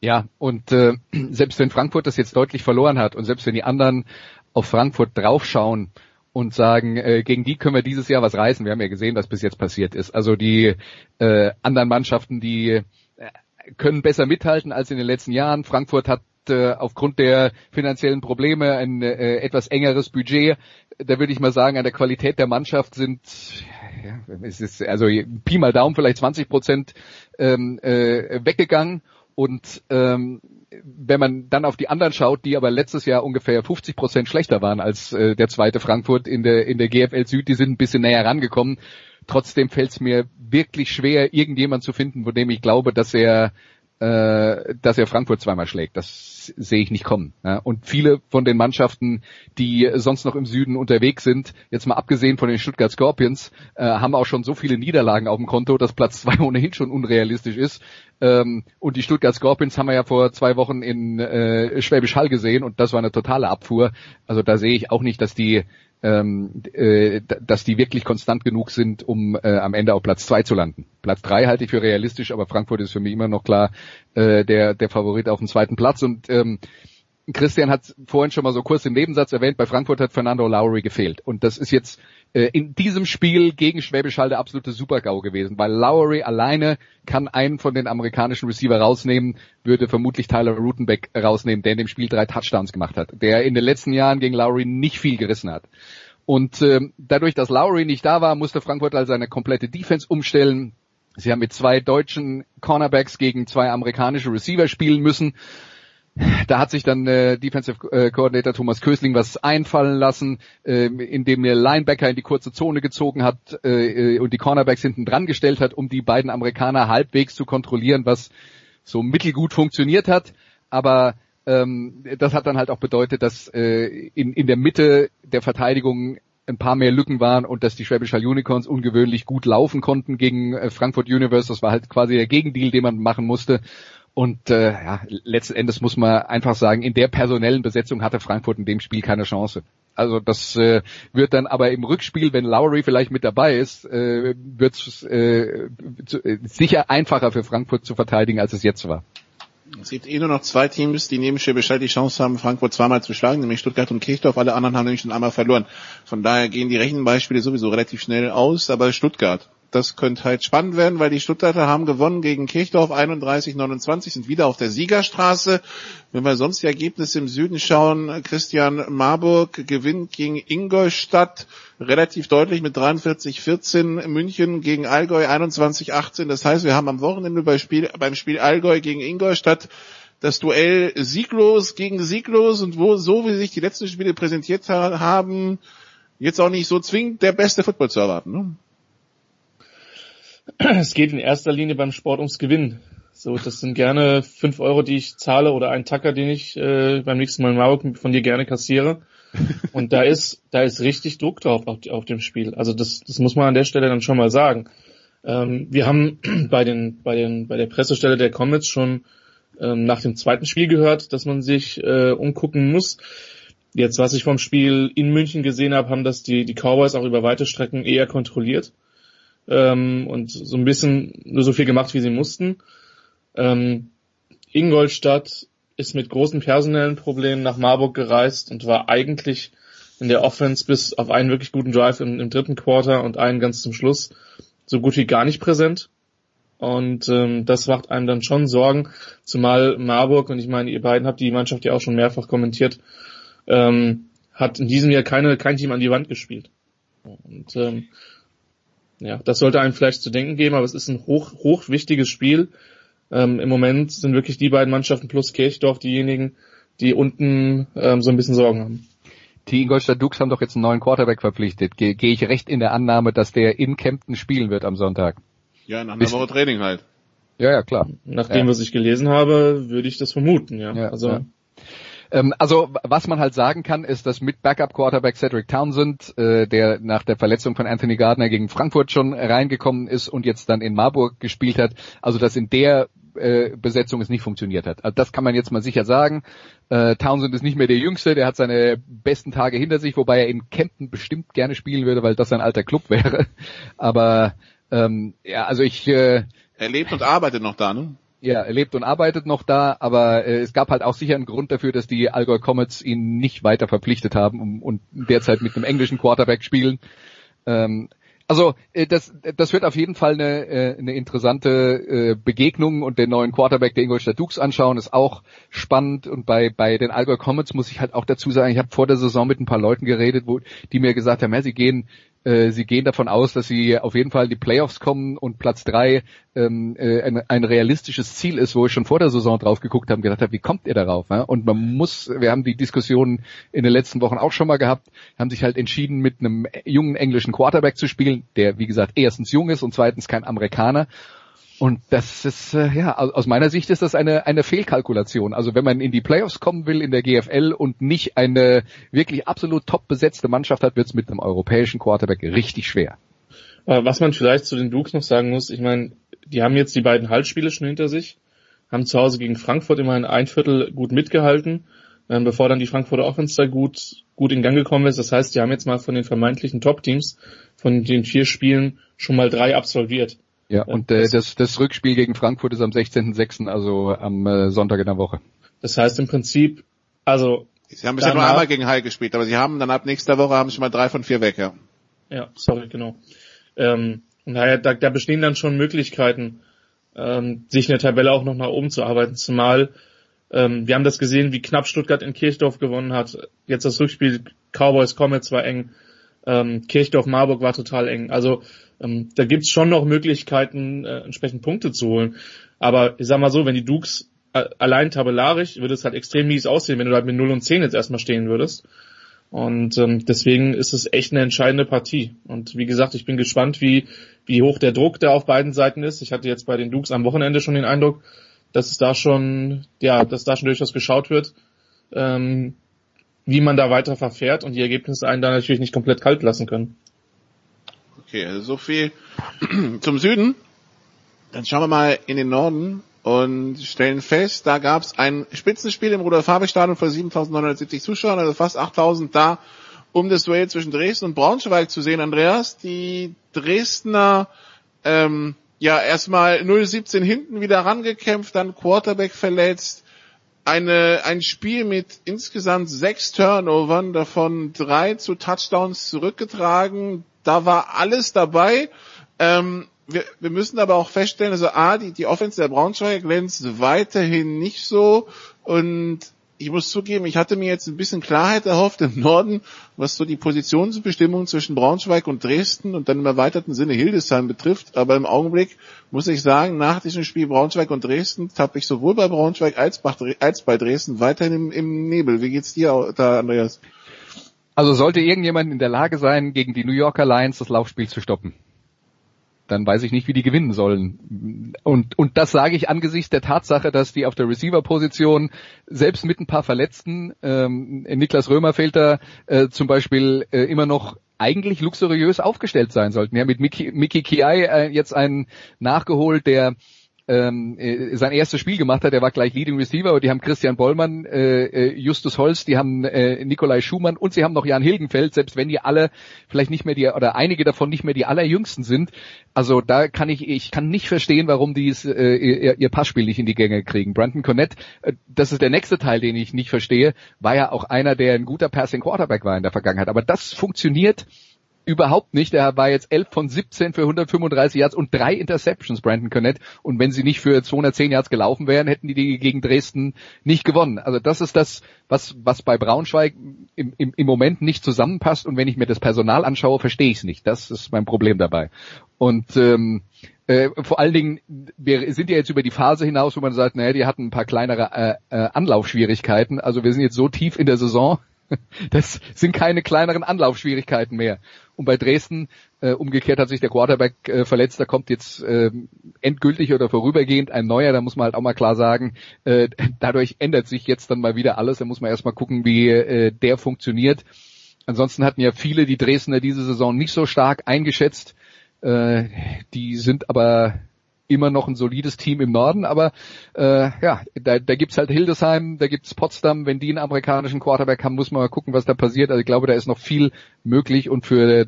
Ja, und äh, selbst wenn Frankfurt das jetzt deutlich verloren hat und selbst wenn die anderen auf Frankfurt draufschauen, und sagen, äh, gegen die können wir dieses Jahr was reißen. Wir haben ja gesehen, was bis jetzt passiert ist. Also die äh, anderen Mannschaften, die äh, können besser mithalten als in den letzten Jahren. Frankfurt hat äh, aufgrund der finanziellen Probleme ein äh, etwas engeres Budget. Da würde ich mal sagen, an der Qualität der Mannschaft sind ja, es ist also Pi mal Daumen vielleicht 20 Prozent ähm, äh, weggegangen und ähm, wenn man dann auf die anderen schaut, die aber letztes Jahr ungefähr 50 Prozent schlechter waren als äh, der zweite Frankfurt in der in der GFL Süd, die sind ein bisschen näher rangekommen. Trotzdem fällt es mir wirklich schwer, irgendjemand zu finden, von dem ich glaube, dass er äh, dass er Frankfurt zweimal schlägt. Das sehe ich nicht kommen. Ja. Und viele von den Mannschaften, die sonst noch im Süden unterwegs sind, jetzt mal abgesehen von den Stuttgart Scorpions, äh, haben auch schon so viele Niederlagen auf dem Konto, dass Platz zwei ohnehin schon unrealistisch ist. Ähm, und die Stuttgart Scorpions haben wir ja vor zwei Wochen in äh, Schwäbisch Hall gesehen und das war eine totale Abfuhr. Also da sehe ich auch nicht, dass die ähm, äh, dass die wirklich konstant genug sind, um äh, am Ende auf Platz zwei zu landen. Platz drei halte ich für realistisch, aber Frankfurt ist für mich immer noch klar äh, der, der Favorit auf dem zweiten Platz. Und ähm, Christian hat vorhin schon mal so kurz im Nebensatz erwähnt, bei Frankfurt hat Fernando Lowry gefehlt. Und das ist jetzt in diesem Spiel gegen Schwäbisch Hall der absolute Supergau gewesen, weil Lowry alleine kann einen von den amerikanischen Receiver rausnehmen, würde vermutlich Tyler Rutenbeck rausnehmen, der in dem Spiel drei Touchdowns gemacht hat, der in den letzten Jahren gegen Lowry nicht viel gerissen hat. Und äh, dadurch, dass Lowry nicht da war, musste Frankfurt also seine komplette Defense umstellen. Sie haben mit zwei deutschen Cornerbacks gegen zwei amerikanische Receiver spielen müssen. Da hat sich dann äh, Defensive äh, Coordinator Thomas Kösling was einfallen lassen, äh, indem er Linebacker in die kurze Zone gezogen hat äh, und die Cornerbacks hinten dran gestellt hat, um die beiden Amerikaner halbwegs zu kontrollieren, was so mittelgut funktioniert hat. Aber ähm, das hat dann halt auch bedeutet, dass äh, in, in der Mitte der Verteidigung ein paar mehr Lücken waren und dass die Schwäbischer Unicorns ungewöhnlich gut laufen konnten gegen äh, Frankfurt Universe. Das war halt quasi der Gegendeal, den man machen musste. Und äh, ja, letzten Endes muss man einfach sagen, in der personellen Besetzung hatte Frankfurt in dem Spiel keine Chance. Also das äh, wird dann aber im Rückspiel, wenn Lowry vielleicht mit dabei ist, äh, wird es äh, äh, sicher einfacher für Frankfurt zu verteidigen, als es jetzt war. Es gibt eh nur noch zwei Teams, die neben Schäbisch die Chance haben, Frankfurt zweimal zu schlagen, nämlich Stuttgart und Kirchdorf. Alle anderen haben nämlich schon einmal verloren. Von daher gehen die Rechenbeispiele sowieso relativ schnell aus, aber Stuttgart das könnte halt spannend werden, weil die Stuttgarter haben gewonnen gegen Kirchdorf 31-29, sind wieder auf der Siegerstraße. Wenn wir sonst die Ergebnisse im Süden schauen, Christian Marburg gewinnt gegen Ingolstadt relativ deutlich mit 43-14, München gegen Allgäu 21-18. Das heißt, wir haben am Wochenende beim Spiel, beim Spiel Allgäu gegen Ingolstadt das Duell sieglos gegen sieglos und wo, so wie sich die letzten Spiele präsentiert haben, jetzt auch nicht so zwingend der beste Football zu erwarten. Ne? Es geht in erster Linie beim Sport ums Gewinnen. So, das sind gerne fünf Euro, die ich zahle oder ein Tacker, den ich äh, beim nächsten Mal in Marburg von dir gerne kassiere. Und da ist, da ist richtig Druck drauf auf, auf dem Spiel. Also das, das muss man an der Stelle dann schon mal sagen. Ähm, wir haben bei den, bei den, bei der Pressestelle der Comets schon ähm, nach dem zweiten Spiel gehört, dass man sich äh, umgucken muss. Jetzt, was ich vom Spiel in München gesehen habe, haben das die, die Cowboys auch über weite Strecken eher kontrolliert ähm, und so ein bisschen nur so viel gemacht, wie sie mussten. Ähm, Ingolstadt ist mit großen personellen Problemen nach Marburg gereist und war eigentlich in der Offense bis auf einen wirklich guten Drive im, im dritten Quarter und einen ganz zum Schluss so gut wie gar nicht präsent. Und ähm, das macht einem dann schon Sorgen, zumal Marburg, und ich meine, ihr beiden habt die Mannschaft ja auch schon mehrfach kommentiert, ähm, hat in diesem Jahr keine, kein Team an die Wand gespielt. Und ähm, ja, das sollte einem vielleicht zu denken geben, aber es ist ein hoch, hoch wichtiges Spiel. Ähm, Im Moment sind wirklich die beiden Mannschaften plus Kirchdorf diejenigen, die unten ähm, so ein bisschen Sorgen haben. Die Ingolstadt Dukes haben doch jetzt einen neuen Quarterback verpflichtet. Gehe geh ich recht in der Annahme, dass der in Kempten spielen wird am Sonntag? Ja, nach einer Woche Training halt. Ja, ja, klar. Nachdem, ja. was ich gelesen habe, würde ich das vermuten, ja. ja also, ja. Ähm, also was man halt sagen kann, ist, dass mit Backup-Quarterback Cedric Townsend, äh, der nach der Verletzung von Anthony Gardner gegen Frankfurt schon reingekommen ist und jetzt dann in Marburg gespielt hat, also dass in der äh, Besetzung es nicht funktioniert hat. Also das kann man jetzt mal sicher sagen. Äh, Townsend ist nicht mehr der Jüngste, der hat seine besten Tage hinter sich, wobei er in Kempten bestimmt gerne spielen würde, weil das sein alter Club wäre. Aber ähm, ja, also ich. Äh, er lebt und arbeitet noch da, ne? Ja, er lebt und arbeitet noch da, aber äh, es gab halt auch sicher einen Grund dafür, dass die Allgäu Comets ihn nicht weiter verpflichtet haben um, und derzeit mit einem englischen Quarterback spielen. Ähm, also äh, das, das wird auf jeden Fall eine, äh, eine interessante äh, Begegnung und den neuen Quarterback der Ingolstadt Dukes anschauen ist auch spannend und bei bei den Allgäu Comets muss ich halt auch dazu sagen, ich habe vor der Saison mit ein paar Leuten geredet, wo die mir gesagt haben, ja, sie gehen äh, sie gehen davon aus, dass sie auf jeden Fall in die Playoffs kommen und Platz drei ähm, äh, ein, ein, realistisches Ziel ist, wo ich schon vor der Saison drauf geguckt habe und gedacht habe, wie kommt ihr darauf? Ja? Und man muss, wir haben die Diskussionen in den letzten Wochen auch schon mal gehabt, haben sich halt entschieden, mit einem jungen englischen Quarterback zu spielen, der wie gesagt erstens jung ist und zweitens kein Amerikaner. Und das ist, äh, ja, aus meiner Sicht ist das eine, eine Fehlkalkulation. Also wenn man in die Playoffs kommen will in der GFL und nicht eine wirklich absolut top besetzte Mannschaft hat, wird es mit einem europäischen Quarterback richtig schwer. Was man vielleicht zu den Dukes noch sagen muss, ich meine, die haben jetzt die beiden Halbspiele schon hinter sich, haben zu Hause gegen Frankfurt immerhin ein Viertel gut mitgehalten, ähm, bevor dann die Frankfurter Offense da gut, gut in Gang gekommen ist. Das heißt, die haben jetzt mal von den vermeintlichen Top-Teams, von den vier Spielen, schon mal drei absolviert. Ja, und äh, das, das Rückspiel gegen Frankfurt ist am 16.06., also am äh, Sonntag in der Woche. Das heißt im Prinzip, also Sie haben bisher nur einmal gegen High gespielt, aber sie haben dann ab nächster Woche haben sie schon mal drei von vier weg, ja. Ja, sorry, genau. Ähm, und daher, da, da bestehen dann schon Möglichkeiten, ähm, sich in der Tabelle auch noch nach oben zu arbeiten, zumal ähm, wir haben das gesehen, wie knapp Stuttgart in Kirchdorf gewonnen hat. Jetzt das Rückspiel Cowboys Comets war eng, ähm, Kirchdorf Marburg war total eng. Also ähm, da gibt's schon noch Möglichkeiten, äh, entsprechend Punkte zu holen. Aber ich sag mal so, wenn die Dukes äh, allein tabellarisch, würde es halt extrem mies aussehen, wenn du halt mit 0 und 10 jetzt erstmal stehen würdest. Und ähm, deswegen ist es echt eine entscheidende Partie. Und wie gesagt, ich bin gespannt, wie, wie hoch der Druck da auf beiden Seiten ist. Ich hatte jetzt bei den Dukes am Wochenende schon den Eindruck, dass es da schon, ja, dass da schon durchaus geschaut wird, ähm, wie man da weiter verfährt und die Ergebnisse einen da natürlich nicht komplett kalt lassen können. Okay, also so viel zum Süden. Dann schauen wir mal in den Norden und stellen fest, da gab es ein Spitzenspiel im Rudolf-Habich-Stadion vor 7.970 Zuschauern, also fast 8.000 da, um das Duell zwischen Dresden und Braunschweig zu sehen. Andreas, die Dresdner ähm, ja erstmal 0-17 hinten wieder rangekämpft, dann Quarterback verletzt, eine, ein Spiel mit insgesamt sechs Turnovern, davon drei zu Touchdowns zurückgetragen. Da war alles dabei. Ähm, wir, wir müssen aber auch feststellen, also A, die, die Offense der Braunschweig glänzt weiterhin nicht so und ich muss zugeben, ich hatte mir jetzt ein bisschen Klarheit erhofft im Norden, was so die Positionsbestimmung zwischen Braunschweig und Dresden und dann im erweiterten Sinne Hildesheim betrifft. Aber im Augenblick muss ich sagen, nach diesem Spiel Braunschweig und Dresden tappe ich sowohl bei Braunschweig als bei Dresden weiterhin im, im Nebel. Wie geht's dir da, Andreas? Also sollte irgendjemand in der Lage sein, gegen die New Yorker Lions das Laufspiel zu stoppen dann weiß ich nicht, wie die gewinnen sollen. Und, und das sage ich angesichts der Tatsache, dass die auf der Receiver-Position selbst mit ein paar Verletzten, ähm, Niklas Römer fehlt da äh, zum Beispiel äh, immer noch eigentlich luxuriös aufgestellt sein sollten. Ja, mit Mickey, Mickey Kiai äh, jetzt einen nachgeholt, der ähm, äh, sein erstes Spiel gemacht hat. Er war gleich Leading Receiver und die haben Christian Bollmann, äh, äh, Justus Holz, die haben äh, Nikolai Schumann und sie haben noch Jan Hilgenfeld, selbst wenn die alle vielleicht nicht mehr die oder einige davon nicht mehr die allerjüngsten sind. Also da kann ich, ich kann nicht verstehen, warum die äh, ihr, ihr Passspiel nicht in die Gänge kriegen. Brandon Connett, äh, das ist der nächste Teil, den ich nicht verstehe, war ja auch einer, der ein guter Passing Quarterback war in der Vergangenheit. Aber das funktioniert überhaupt nicht. Er war jetzt 11 von 17 für 135 Yards und drei Interceptions, Brandon Connett. Und wenn sie nicht für 210 Yards gelaufen wären, hätten die, gegen Dresden nicht gewonnen. Also das ist das, was, was bei Braunschweig im, im, im Moment nicht zusammenpasst. Und wenn ich mir das Personal anschaue, verstehe ich es nicht. Das ist mein Problem dabei. Und ähm, äh, vor allen Dingen, wir sind ja jetzt über die Phase hinaus, wo man sagt, naja, die hatten ein paar kleinere äh, äh, Anlaufschwierigkeiten. Also wir sind jetzt so tief in der Saison, das sind keine kleineren Anlaufschwierigkeiten mehr. Und bei Dresden, äh, umgekehrt hat sich der Quarterback äh, verletzt, da kommt jetzt äh, endgültig oder vorübergehend ein neuer, da muss man halt auch mal klar sagen, äh, dadurch ändert sich jetzt dann mal wieder alles, da muss man erstmal gucken, wie äh, der funktioniert. Ansonsten hatten ja viele die Dresdner diese Saison nicht so stark eingeschätzt. Äh, die sind aber immer noch ein solides Team im Norden, aber äh, ja, da, da gibt's halt Hildesheim, da gibt's Potsdam, wenn die einen amerikanischen Quarterback haben, muss man mal gucken, was da passiert. Also ich glaube, da ist noch viel möglich und für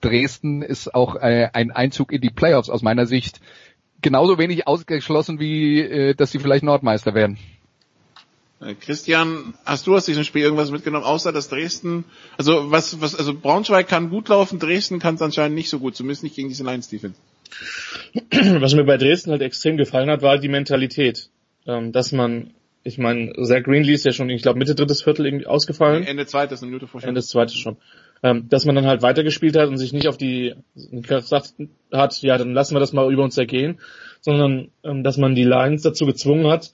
Dresden ist auch äh, ein Einzug in die Playoffs aus meiner Sicht genauso wenig ausgeschlossen wie äh, dass sie vielleicht Nordmeister werden. Äh, Christian, hast du aus diesem Spiel irgendwas mitgenommen, außer dass Dresden, also was, was, also Braunschweig kann gut laufen, Dresden kann es anscheinend nicht so gut, zumindest nicht gegen diese Lions Defense. Was mir bei Dresden halt extrem gefallen hat, war die Mentalität, ähm, dass man, ich meine, Zach Greenlee ist ja schon, ich glaube, Mitte drittes Viertel irgendwie ausgefallen. Ende zweites, eine Minute vor Ende zweites schon. Ähm, dass man dann halt weitergespielt hat und sich nicht auf die gesagt hat, ja, dann lassen wir das mal über uns ergehen, sondern ähm, dass man die Lions dazu gezwungen hat,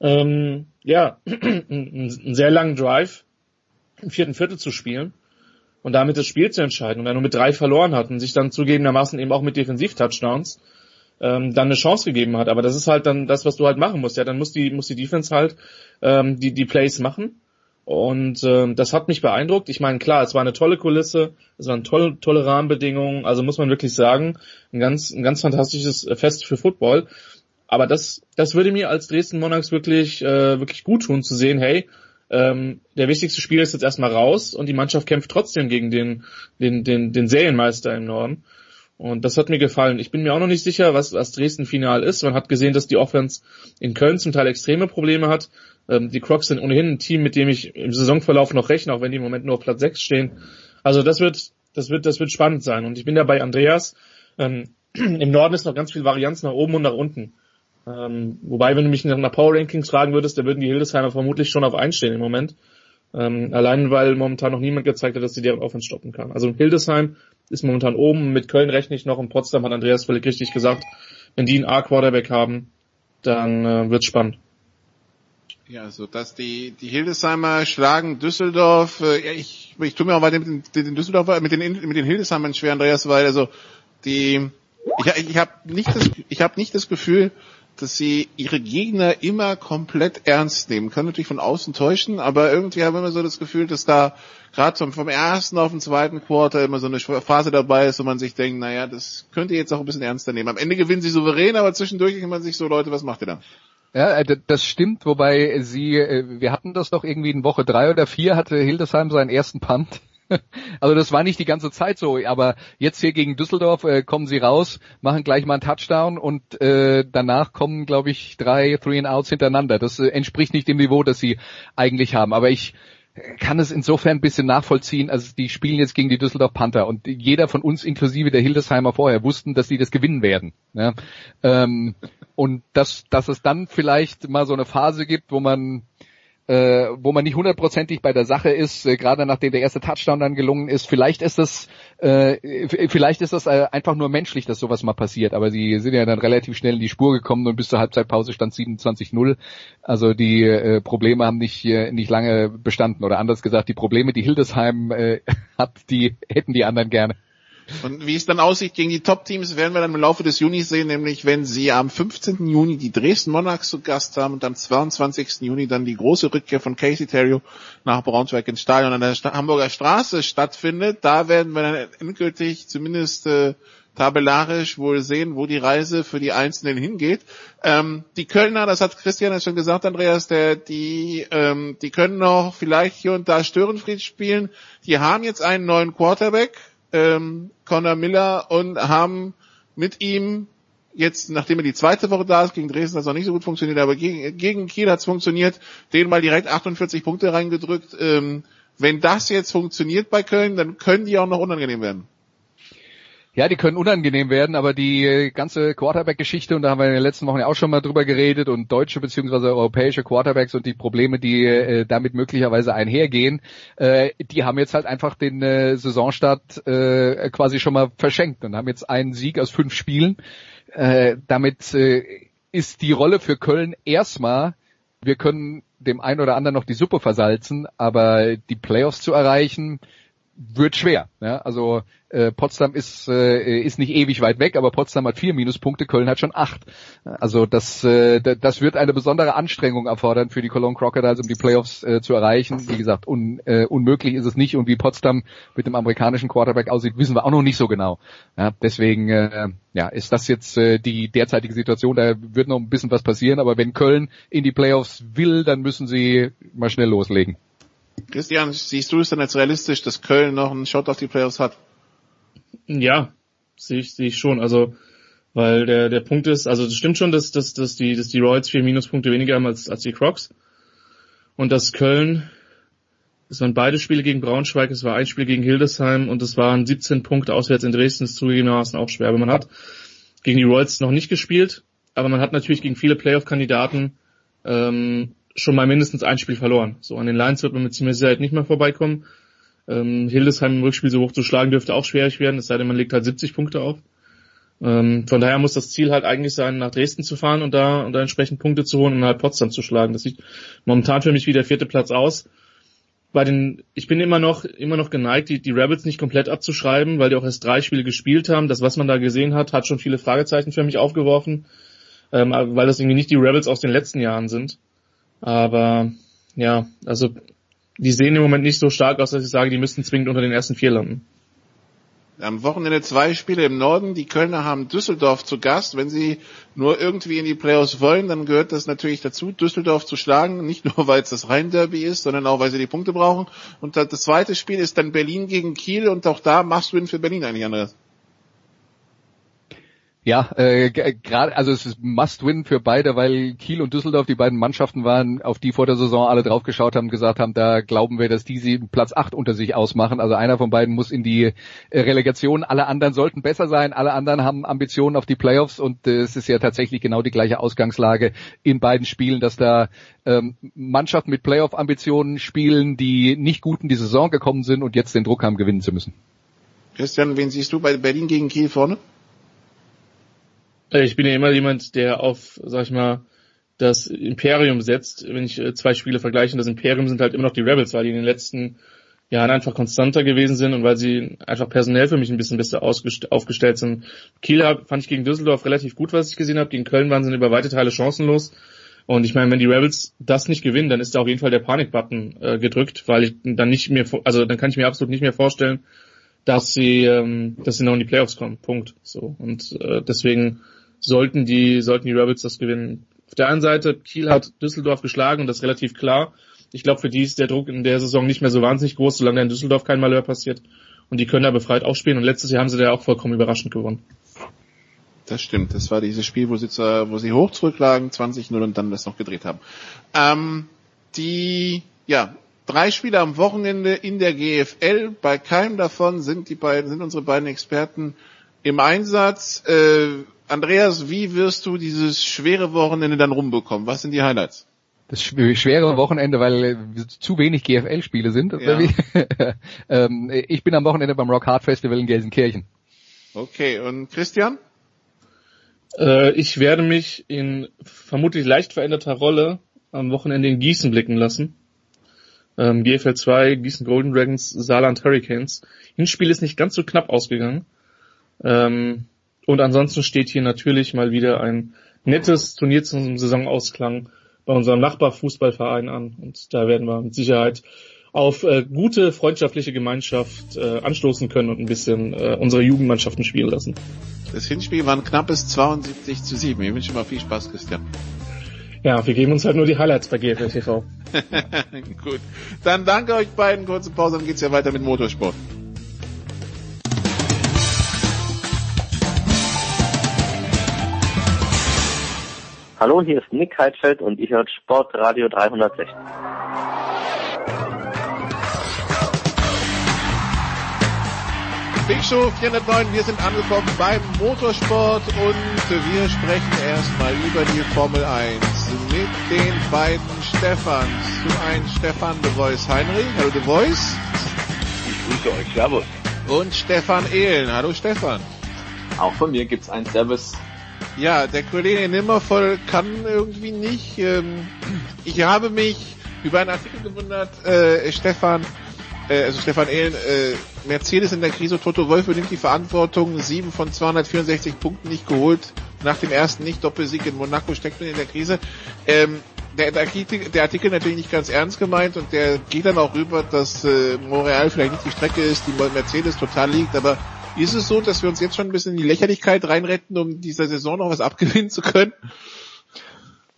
ähm, ja, einen sehr langen Drive im vierten Viertel zu spielen und damit das Spiel zu entscheiden und er nur mit drei verloren hat und sich dann zugegebenermaßen eben auch mit Defensiv-Touchdowns ähm, dann eine Chance gegeben hat. Aber das ist halt dann das, was du halt machen musst. Ja, dann muss die, muss die Defense halt ähm, die, die Plays machen. Und ähm, das hat mich beeindruckt. Ich meine, klar, es war eine tolle Kulisse, es waren tolle, tolle Rahmenbedingungen, also muss man wirklich sagen, ein ganz, ein ganz fantastisches Fest für Football. Aber das, das würde mir als Dresden Monarchs wirklich, äh, wirklich gut tun, zu sehen, hey, ähm, der wichtigste Spieler ist jetzt erstmal raus und die Mannschaft kämpft trotzdem gegen den, den, den, den Serienmeister im Norden. Und das hat mir gefallen. Ich bin mir auch noch nicht sicher, was, was Dresden final ist. Man hat gesehen, dass die Offense in Köln zum Teil extreme Probleme hat. Ähm, die Crocs sind ohnehin ein Team, mit dem ich im Saisonverlauf noch rechne, auch wenn die im Moment nur auf Platz 6 stehen. Also das wird, das wird, das wird spannend sein. Und ich bin da bei Andreas. Ähm, Im Norden ist noch ganz viel Varianz nach oben und nach unten. Ähm, wobei, wenn du mich nach Power Rankings fragen würdest, da würden die Hildesheimer vermutlich schon auf einstehen im Moment. Ähm, allein weil momentan noch niemand gezeigt hat, dass sie deren Offense stoppen kann. Also Hildesheim ist momentan oben, mit Köln rechne ich noch und Potsdam hat Andreas völlig richtig gesagt. Wenn die einen A-Quarterback haben, dann äh, wird's spannend. Ja, also dass die die Hildesheimer schlagen Düsseldorf. Äh, ich ich tue mir auch weiter mit den, den Düsseldorfer mit den mit den Hildesheimern schwer, Andreas, weil also die ich, ich habe nicht das nicht das Gefühl, dass sie ihre Gegner immer komplett ernst nehmen. Kann natürlich von außen täuschen, aber irgendwie haben wir immer so das Gefühl, dass da gerade vom, ersten auf den zweiten Quarter immer so eine Phase dabei ist, wo man sich denkt, naja, das könnte jetzt auch ein bisschen ernster nehmen. Am Ende gewinnen sie souverän, aber zwischendurch denkt man sich so, Leute, was macht ihr da? Ja, äh, das stimmt, wobei sie, äh, wir hatten das doch irgendwie in Woche drei oder vier, hatte Hildesheim seinen ersten Punt also das war nicht die ganze Zeit so, aber jetzt hier gegen Düsseldorf äh, kommen sie raus, machen gleich mal einen Touchdown und äh, danach kommen, glaube ich, drei Three and Outs hintereinander. Das äh, entspricht nicht dem Niveau, das sie eigentlich haben. Aber ich kann es insofern ein bisschen nachvollziehen, also die spielen jetzt gegen die Düsseldorf Panther und jeder von uns, inklusive der Hildesheimer vorher, wussten, dass sie das gewinnen werden. Ja? Ähm, und dass, dass es dann vielleicht mal so eine Phase gibt, wo man äh, wo man nicht hundertprozentig bei der Sache ist, äh, gerade nachdem der erste Touchdown dann gelungen ist. Vielleicht ist das, äh, vielleicht ist das äh, einfach nur menschlich, dass sowas mal passiert. Aber sie sind ja dann relativ schnell in die Spur gekommen und bis zur Halbzeitpause stand 27-0. Also die äh, Probleme haben nicht äh, nicht lange bestanden. Oder anders gesagt, die Probleme, die Hildesheim äh, hat, die hätten die anderen gerne. Und wie es dann aussieht gegen die Top-Teams, werden wir dann im Laufe des Junis sehen, nämlich wenn sie am 15. Juni die Dresden Monarchs zu Gast haben und am 22. Juni dann die große Rückkehr von Casey Terrio nach Braunschweig ins Stadion an der Hamburger Straße stattfindet. Da werden wir dann endgültig zumindest äh, tabellarisch wohl sehen, wo die Reise für die Einzelnen hingeht. Ähm, die Kölner, das hat Christian ja schon gesagt, Andreas, der, die, ähm, die können noch vielleicht hier und da Störenfried spielen. Die haben jetzt einen neuen Quarterback, ähm, Connor Miller und haben mit ihm jetzt, nachdem er die zweite Woche da ist, gegen Dresden hat es noch nicht so gut funktioniert, aber gegen, gegen Kiel hat es funktioniert, denen mal direkt 48 Punkte reingedrückt. Ähm, wenn das jetzt funktioniert bei Köln, dann können die auch noch unangenehm werden. Ja, die können unangenehm werden, aber die äh, ganze Quarterback-Geschichte, und da haben wir in den letzten Wochen ja auch schon mal drüber geredet, und deutsche beziehungsweise europäische Quarterbacks und die Probleme, die äh, damit möglicherweise einhergehen, äh, die haben jetzt halt einfach den äh, Saisonstart äh, quasi schon mal verschenkt und haben jetzt einen Sieg aus fünf Spielen. Äh, damit äh, ist die Rolle für Köln erstmal, wir können dem einen oder anderen noch die Suppe versalzen, aber die Playoffs zu erreichen, wird schwer. Ja? Also äh, Potsdam ist äh, ist nicht ewig weit weg, aber Potsdam hat vier Minuspunkte, Köln hat schon acht. Also das äh, das wird eine besondere Anstrengung erfordern für die Cologne Crocodiles, um die Playoffs äh, zu erreichen. Wie gesagt, un, äh, unmöglich ist es nicht und wie Potsdam mit dem amerikanischen Quarterback aussieht, wissen wir auch noch nicht so genau. Ja, deswegen äh, ja ist das jetzt äh, die derzeitige Situation. Da wird noch ein bisschen was passieren, aber wenn Köln in die Playoffs will, dann müssen sie mal schnell loslegen. Christian, siehst du es denn als realistisch, dass Köln noch einen Shot auf die Playoffs hat? Ja, sehe ich, sehe ich schon. Also, weil der, der Punkt ist, also es stimmt schon, dass, dass, dass die, dass die Royals vier Minuspunkte weniger haben als, als die Crocs. Und dass Köln, es waren beide Spiele gegen Braunschweig, es war ein Spiel gegen Hildesheim und es waren 17 Punkte auswärts in Dresden, ist zugegebenermaßen auch schwer. Aber man hat gegen die Royals noch nicht gespielt, aber man hat natürlich gegen viele Playoff-Kandidaten ähm, schon mal mindestens ein Spiel verloren. So an den Lions wird man mit ziemlicher Sicherheit nicht mehr vorbeikommen. Ähm, Hildesheim im Rückspiel so hoch zu schlagen dürfte auch schwierig werden, es sei denn, man legt halt 70 Punkte auf. Ähm, von daher muss das Ziel halt eigentlich sein, nach Dresden zu fahren und da, und da entsprechend Punkte zu holen und halt Potsdam zu schlagen. Das sieht momentan für mich wie der vierte Platz aus. Bei den, ich bin immer noch, immer noch geneigt, die, die Rebels nicht komplett abzuschreiben, weil die auch erst drei Spiele gespielt haben. Das, was man da gesehen hat, hat schon viele Fragezeichen für mich aufgeworfen, ähm, weil das irgendwie nicht die Rebels aus den letzten Jahren sind. Aber ja, also die sehen im Moment nicht so stark aus, dass ich sage, die müssten zwingend unter den ersten vier landen. Am Wochenende zwei Spiele im Norden. Die Kölner haben Düsseldorf zu Gast. Wenn sie nur irgendwie in die Playoffs wollen, dann gehört das natürlich dazu, Düsseldorf zu schlagen. Nicht nur, weil es das Rhein-Derby ist, sondern auch, weil sie die Punkte brauchen. Und das zweite Spiel ist dann Berlin gegen Kiel. Und auch da machst du ihn für Berlin eigentlich, Andreas. Ja, äh, gerade, also es ist Must-Win für beide, weil Kiel und Düsseldorf die beiden Mannschaften waren, auf die vor der Saison alle draufgeschaut haben, gesagt haben, da glauben wir, dass die sie Platz 8 unter sich ausmachen. Also einer von beiden muss in die äh, Relegation, alle anderen sollten besser sein, alle anderen haben Ambitionen auf die Playoffs und äh, es ist ja tatsächlich genau die gleiche Ausgangslage in beiden Spielen, dass da ähm, Mannschaften mit Playoff-Ambitionen spielen, die nicht gut in die Saison gekommen sind und jetzt den Druck haben, gewinnen zu müssen. Christian, wen siehst du bei Berlin gegen Kiel vorne? Äh, ich bin ja immer jemand, der auf, sag ich mal, das Imperium setzt. Wenn ich äh, zwei Spiele vergleiche, das Imperium sind halt immer noch die Rebels, weil die in den letzten Jahren einfach konstanter gewesen sind und weil sie einfach personell für mich ein bisschen besser aufgestellt sind. Kiel fand ich gegen Düsseldorf relativ gut, was ich gesehen habe. Gegen Köln waren sie über weite Teile chancenlos. Und ich meine, wenn die Rebels das nicht gewinnen, dann ist da auf jeden Fall der Panikbutton äh, gedrückt, weil ich dann nicht mehr, also dann kann ich mir absolut nicht mehr vorstellen, dass sie, ähm, dass sie noch in die Playoffs kommen. Punkt. So und äh, deswegen sollten die, sollten die Rebels das gewinnen. Auf der einen Seite, Kiel hat Düsseldorf geschlagen und das relativ klar. Ich glaube, für die ist der Druck in der Saison nicht mehr so wahnsinnig groß, solange in Düsseldorf kein Malheur passiert. Und die können da befreit auch spielen. Und letztes Jahr haben sie da auch vollkommen überraschend gewonnen. Das stimmt. Das war dieses Spiel, wo sie, wo sie hoch zurücklagen, 20-0 und dann das noch gedreht haben. Ähm, die, ja, drei Spiele am Wochenende in der GFL. Bei keinem davon sind die beiden, sind unsere beiden Experten im Einsatz. Äh, Andreas, wie wirst du dieses schwere Wochenende dann rumbekommen? Was sind die Highlights? Das schwere Wochenende, weil äh, zu wenig GFL-Spiele sind. Ja. ähm, ich bin am Wochenende beim Rock Hard Festival in Gelsenkirchen. Okay, und Christian? Äh, ich werde mich in vermutlich leicht veränderter Rolle am Wochenende in Gießen blicken lassen. Ähm, GFL 2, Gießen Golden Dragons, Saarland Hurricanes. Hinspiel ist nicht ganz so knapp ausgegangen. Ähm, und ansonsten steht hier natürlich mal wieder ein nettes Turnier zum Saisonausklang bei unserem Nachbarfußballverein an. Und da werden wir mit Sicherheit auf äh, gute freundschaftliche Gemeinschaft äh, anstoßen können und ein bisschen äh, unsere Jugendmannschaften spielen lassen. Das Hinspiel war ein knappes 72 zu 7. Ich wünsche mal viel Spaß, Christian. Ja, wir geben uns halt nur die Highlights bei GFL TV. Gut. Dann danke euch beiden. Kurze Pause, dann geht's ja weiter mit Motorsport. Hallo, hier ist Nick Heidfeld und ich höre Sportradio 360. Big Show 409, wir sind angekommen beim Motorsport und wir sprechen erstmal über die Formel 1 mit den beiden Stefans. Zum einen Stefan de Voice Heinrich, hallo de Voice. Ich grüße euch, servus. Und Stefan Ehlen, hallo Stefan. Auch von mir gibt's ein Servus. Ja, der Kollege Nimmervoll kann irgendwie nicht. Ähm, ich habe mich über einen Artikel gewundert, äh, Stefan, äh, also Stefan Ehlen, äh, Mercedes in der Krise, Toto Wolf übernimmt die Verantwortung, 7 von 264 Punkten nicht geholt, nach dem ersten Nicht-Doppelsieg in Monaco steckt man in der Krise. Ähm, der, der, Artikel, der Artikel natürlich nicht ganz ernst gemeint und der geht dann auch rüber, dass äh, Montreal vielleicht nicht die Strecke ist, die Mercedes total liegt, aber ist es so, dass wir uns jetzt schon ein bisschen in die Lächerlichkeit reinretten, um dieser Saison noch was abgewinnen zu können?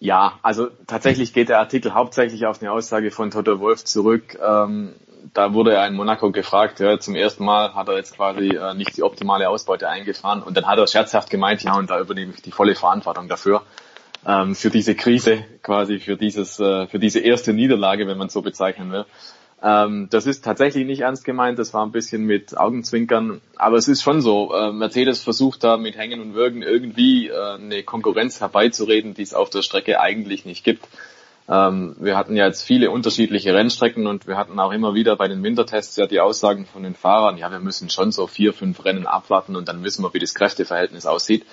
Ja, also tatsächlich geht der Artikel hauptsächlich auf eine Aussage von Toto Wolf zurück. Ähm, da wurde er in Monaco gefragt, ja, zum ersten Mal hat er jetzt quasi äh, nicht die optimale Ausbeute eingefahren und dann hat er scherzhaft gemeint, ja, und da übernehme ich die volle Verantwortung dafür. Ähm, für diese Krise, quasi für dieses, äh, für diese erste Niederlage, wenn man so bezeichnen will. Ähm, das ist tatsächlich nicht ernst gemeint, das war ein bisschen mit Augenzwinkern, aber es ist schon so, äh, Mercedes versucht da mit Hängen und Würgen irgendwie äh, eine Konkurrenz herbeizureden, die es auf der Strecke eigentlich nicht gibt. Ähm, wir hatten ja jetzt viele unterschiedliche Rennstrecken und wir hatten auch immer wieder bei den Wintertests ja die Aussagen von den Fahrern, ja, wir müssen schon so vier, fünf Rennen abwarten und dann wissen wir, wie das Kräfteverhältnis aussieht.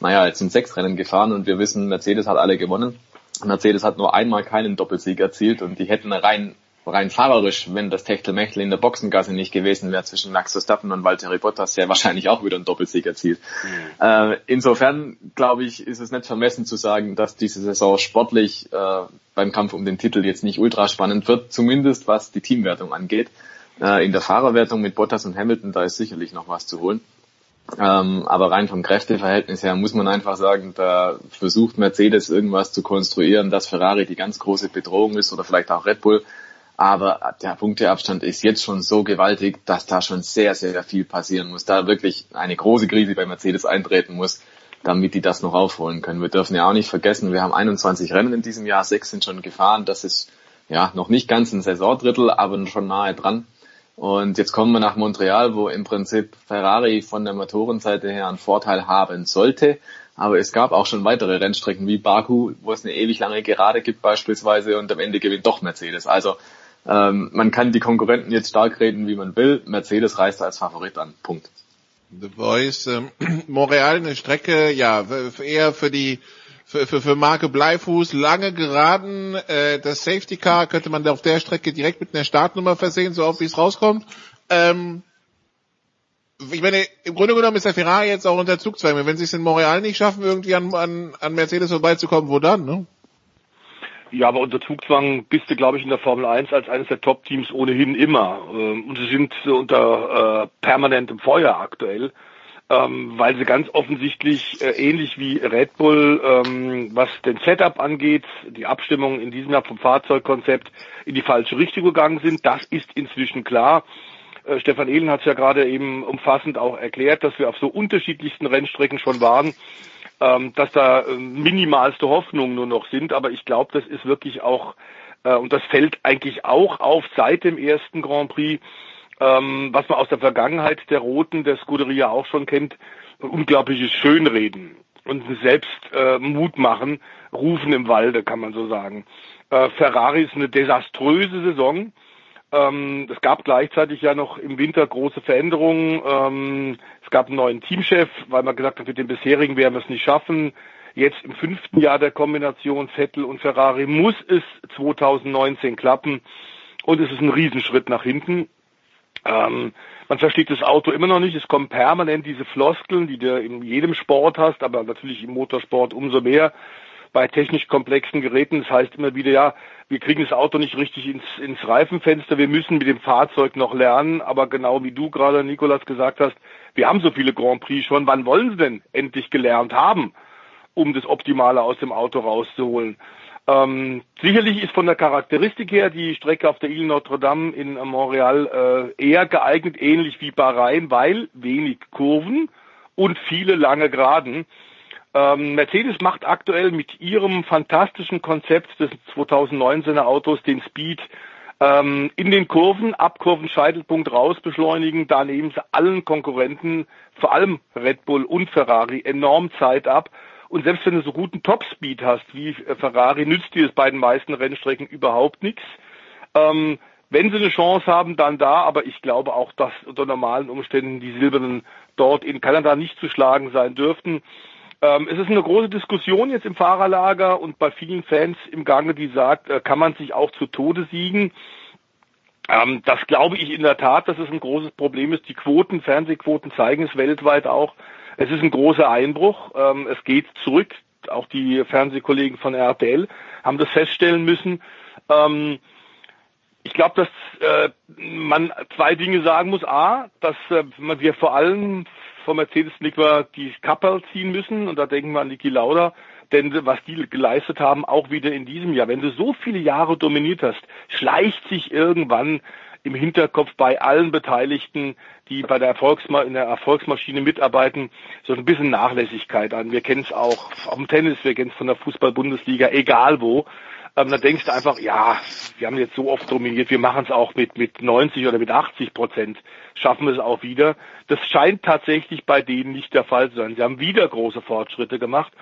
Naja, jetzt sind sechs Rennen gefahren und wir wissen, Mercedes hat alle gewonnen. Mercedes hat nur einmal keinen Doppelsieg erzielt und die hätten rein rein fahrerisch, wenn das Techtelmechtel in der Boxengasse nicht gewesen wäre zwischen Max Verstappen und Valtteri Bottas, sehr wahrscheinlich auch wieder ein Doppelsieg erzielt. Mhm. Äh, insofern, glaube ich, ist es nicht vermessen zu sagen, dass diese Saison sportlich äh, beim Kampf um den Titel jetzt nicht ultra spannend wird, zumindest was die Teamwertung angeht. Äh, in der Fahrerwertung mit Bottas und Hamilton, da ist sicherlich noch was zu holen. Ähm, aber rein vom Kräfteverhältnis her muss man einfach sagen, da versucht Mercedes irgendwas zu konstruieren, dass Ferrari die ganz große Bedrohung ist oder vielleicht auch Red Bull aber der Punkteabstand ist jetzt schon so gewaltig, dass da schon sehr, sehr viel passieren muss. Da wirklich eine große Krise bei Mercedes eintreten muss, damit die das noch aufholen können. Wir dürfen ja auch nicht vergessen, wir haben 21 Rennen in diesem Jahr, sechs sind schon gefahren. Das ist ja noch nicht ganz ein Saisondrittel, aber schon nahe dran. Und jetzt kommen wir nach Montreal, wo im Prinzip Ferrari von der Motorenseite her einen Vorteil haben sollte. Aber es gab auch schon weitere Rennstrecken wie Baku, wo es eine ewig lange Gerade gibt beispielsweise und am Ende gewinnt doch Mercedes. Also ähm, man kann die Konkurrenten jetzt stark reden, wie man will. Mercedes reist als Favorit an. Punkt. The Voice, ähm, Montreal eine Strecke, ja, eher für die für, für, für Marke Bleifuß, lange geraden, äh, das Safety Car könnte man auf der Strecke direkt mit einer Startnummer versehen, so oft wie es rauskommt. Ähm, ich meine, im Grunde genommen ist der Ferrari jetzt auch unter Zugzwang. Wenn sie es in Montreal nicht schaffen, irgendwie an, an, an Mercedes vorbeizukommen, wo dann, ne? Ja, aber unter Zugzwang bist du, glaube ich, in der Formel 1 als eines der Top-Teams ohnehin immer. Ähm, und sie sind unter äh, permanentem Feuer aktuell, ähm, weil sie ganz offensichtlich äh, ähnlich wie Red Bull, ähm, was den Setup angeht, die Abstimmung in diesem Jahr vom Fahrzeugkonzept in die falsche Richtung gegangen sind. Das ist inzwischen klar. Äh, Stefan Ehlen hat es ja gerade eben umfassend auch erklärt, dass wir auf so unterschiedlichsten Rennstrecken schon waren ähm, dass da äh, minimalste Hoffnungen nur noch sind. Aber ich glaube, das ist wirklich auch Äh, und das fällt eigentlich auch auf seit dem ersten Grand Prix, ähm, was man aus der Vergangenheit der Roten, der Scuderia auch schon kennt, unglaubliches Schönreden und selbst äh, Mut machen, rufen im Walde, kann man so sagen. Äh, Ferrari ist eine desaströse Saison. Ähm, es gab gleichzeitig ja noch im Winter große Veränderungen. Ähm, gab einen neuen Teamchef, weil man gesagt hat, mit dem bisherigen werden wir es nicht schaffen. Jetzt im fünften Jahr der Kombination Vettel und Ferrari muss es 2019 klappen. Und es ist ein Riesenschritt nach hinten. Ähm, man versteht das Auto immer noch nicht. Es kommen permanent diese Floskeln, die du in jedem Sport hast, aber natürlich im Motorsport umso mehr bei technisch komplexen Geräten. Das heißt immer wieder, ja, wir kriegen das Auto nicht richtig ins, ins Reifenfenster, wir müssen mit dem Fahrzeug noch lernen, aber genau wie du gerade, Nikolas, gesagt hast, wir haben so viele Grand Prix schon, wann wollen sie denn endlich gelernt haben, um das Optimale aus dem Auto rauszuholen? Ähm, sicherlich ist von der Charakteristik her die Strecke auf der Ile Notre Dame in Montreal äh, eher geeignet, ähnlich wie Bahrain, weil wenig Kurven und viele lange Geraden. Ähm, Mercedes macht aktuell mit ihrem fantastischen Konzept des 2019er Autos den Speed in den Kurven, ab Kurvenscheitelpunkt raus beschleunigen. Da nehmen sie allen Konkurrenten, vor allem Red Bull und Ferrari, enorm Zeit ab. Und selbst wenn du so guten Topspeed hast wie äh, Ferrari, nützt dir es bei den meisten Rennstrecken überhaupt nichts. Ähm, wenn sie eine Chance haben, dann da, aber ich glaube auch, dass unter normalen Umständen die Silbernen dort in Kanada nicht zu schlagen sein dürften. Ähm, es ist eine große Diskussion jetzt im Fahrerlager und bei vielen Fans im Gange, die sagt, äh, kann man sich auch zu Tode siegen. Ähm, das glaube ich in der Tat, dass es ein großes Problem ist. Die Quoten, Fernsehquoten zeigen es weltweit auch. Es ist ein großer Einbruch. Ähm, es geht zurück. Auch die Fernsehkollegen von RTL haben das feststellen müssen. Ähm, ich glaube, dass äh, man zwei Dinge sagen muss. A, dass äh, wir vor allem vom Mercedes Nickler die Kappel ziehen müssen und da denken wir an Niki Lauda, denn was die geleistet haben, auch wieder in diesem Jahr. Wenn du so viele Jahre dominiert hast, schleicht sich irgendwann im Hinterkopf bei allen Beteiligten, die bei der Erfolgsma in der Erfolgsmaschine mitarbeiten, so ein bisschen Nachlässigkeit an. Wir kennen es auch vom Tennis, wir kennen es von der Fußball-Bundesliga, egal wo. Ähm, da denkst du einfach, ja, wir haben jetzt so oft dominiert, wir machen es auch mit, mit 90 oder mit 80 Prozent, schaffen wir es auch wieder. Das scheint tatsächlich bei denen nicht der Fall zu sein. Sie haben wieder große Fortschritte gemacht.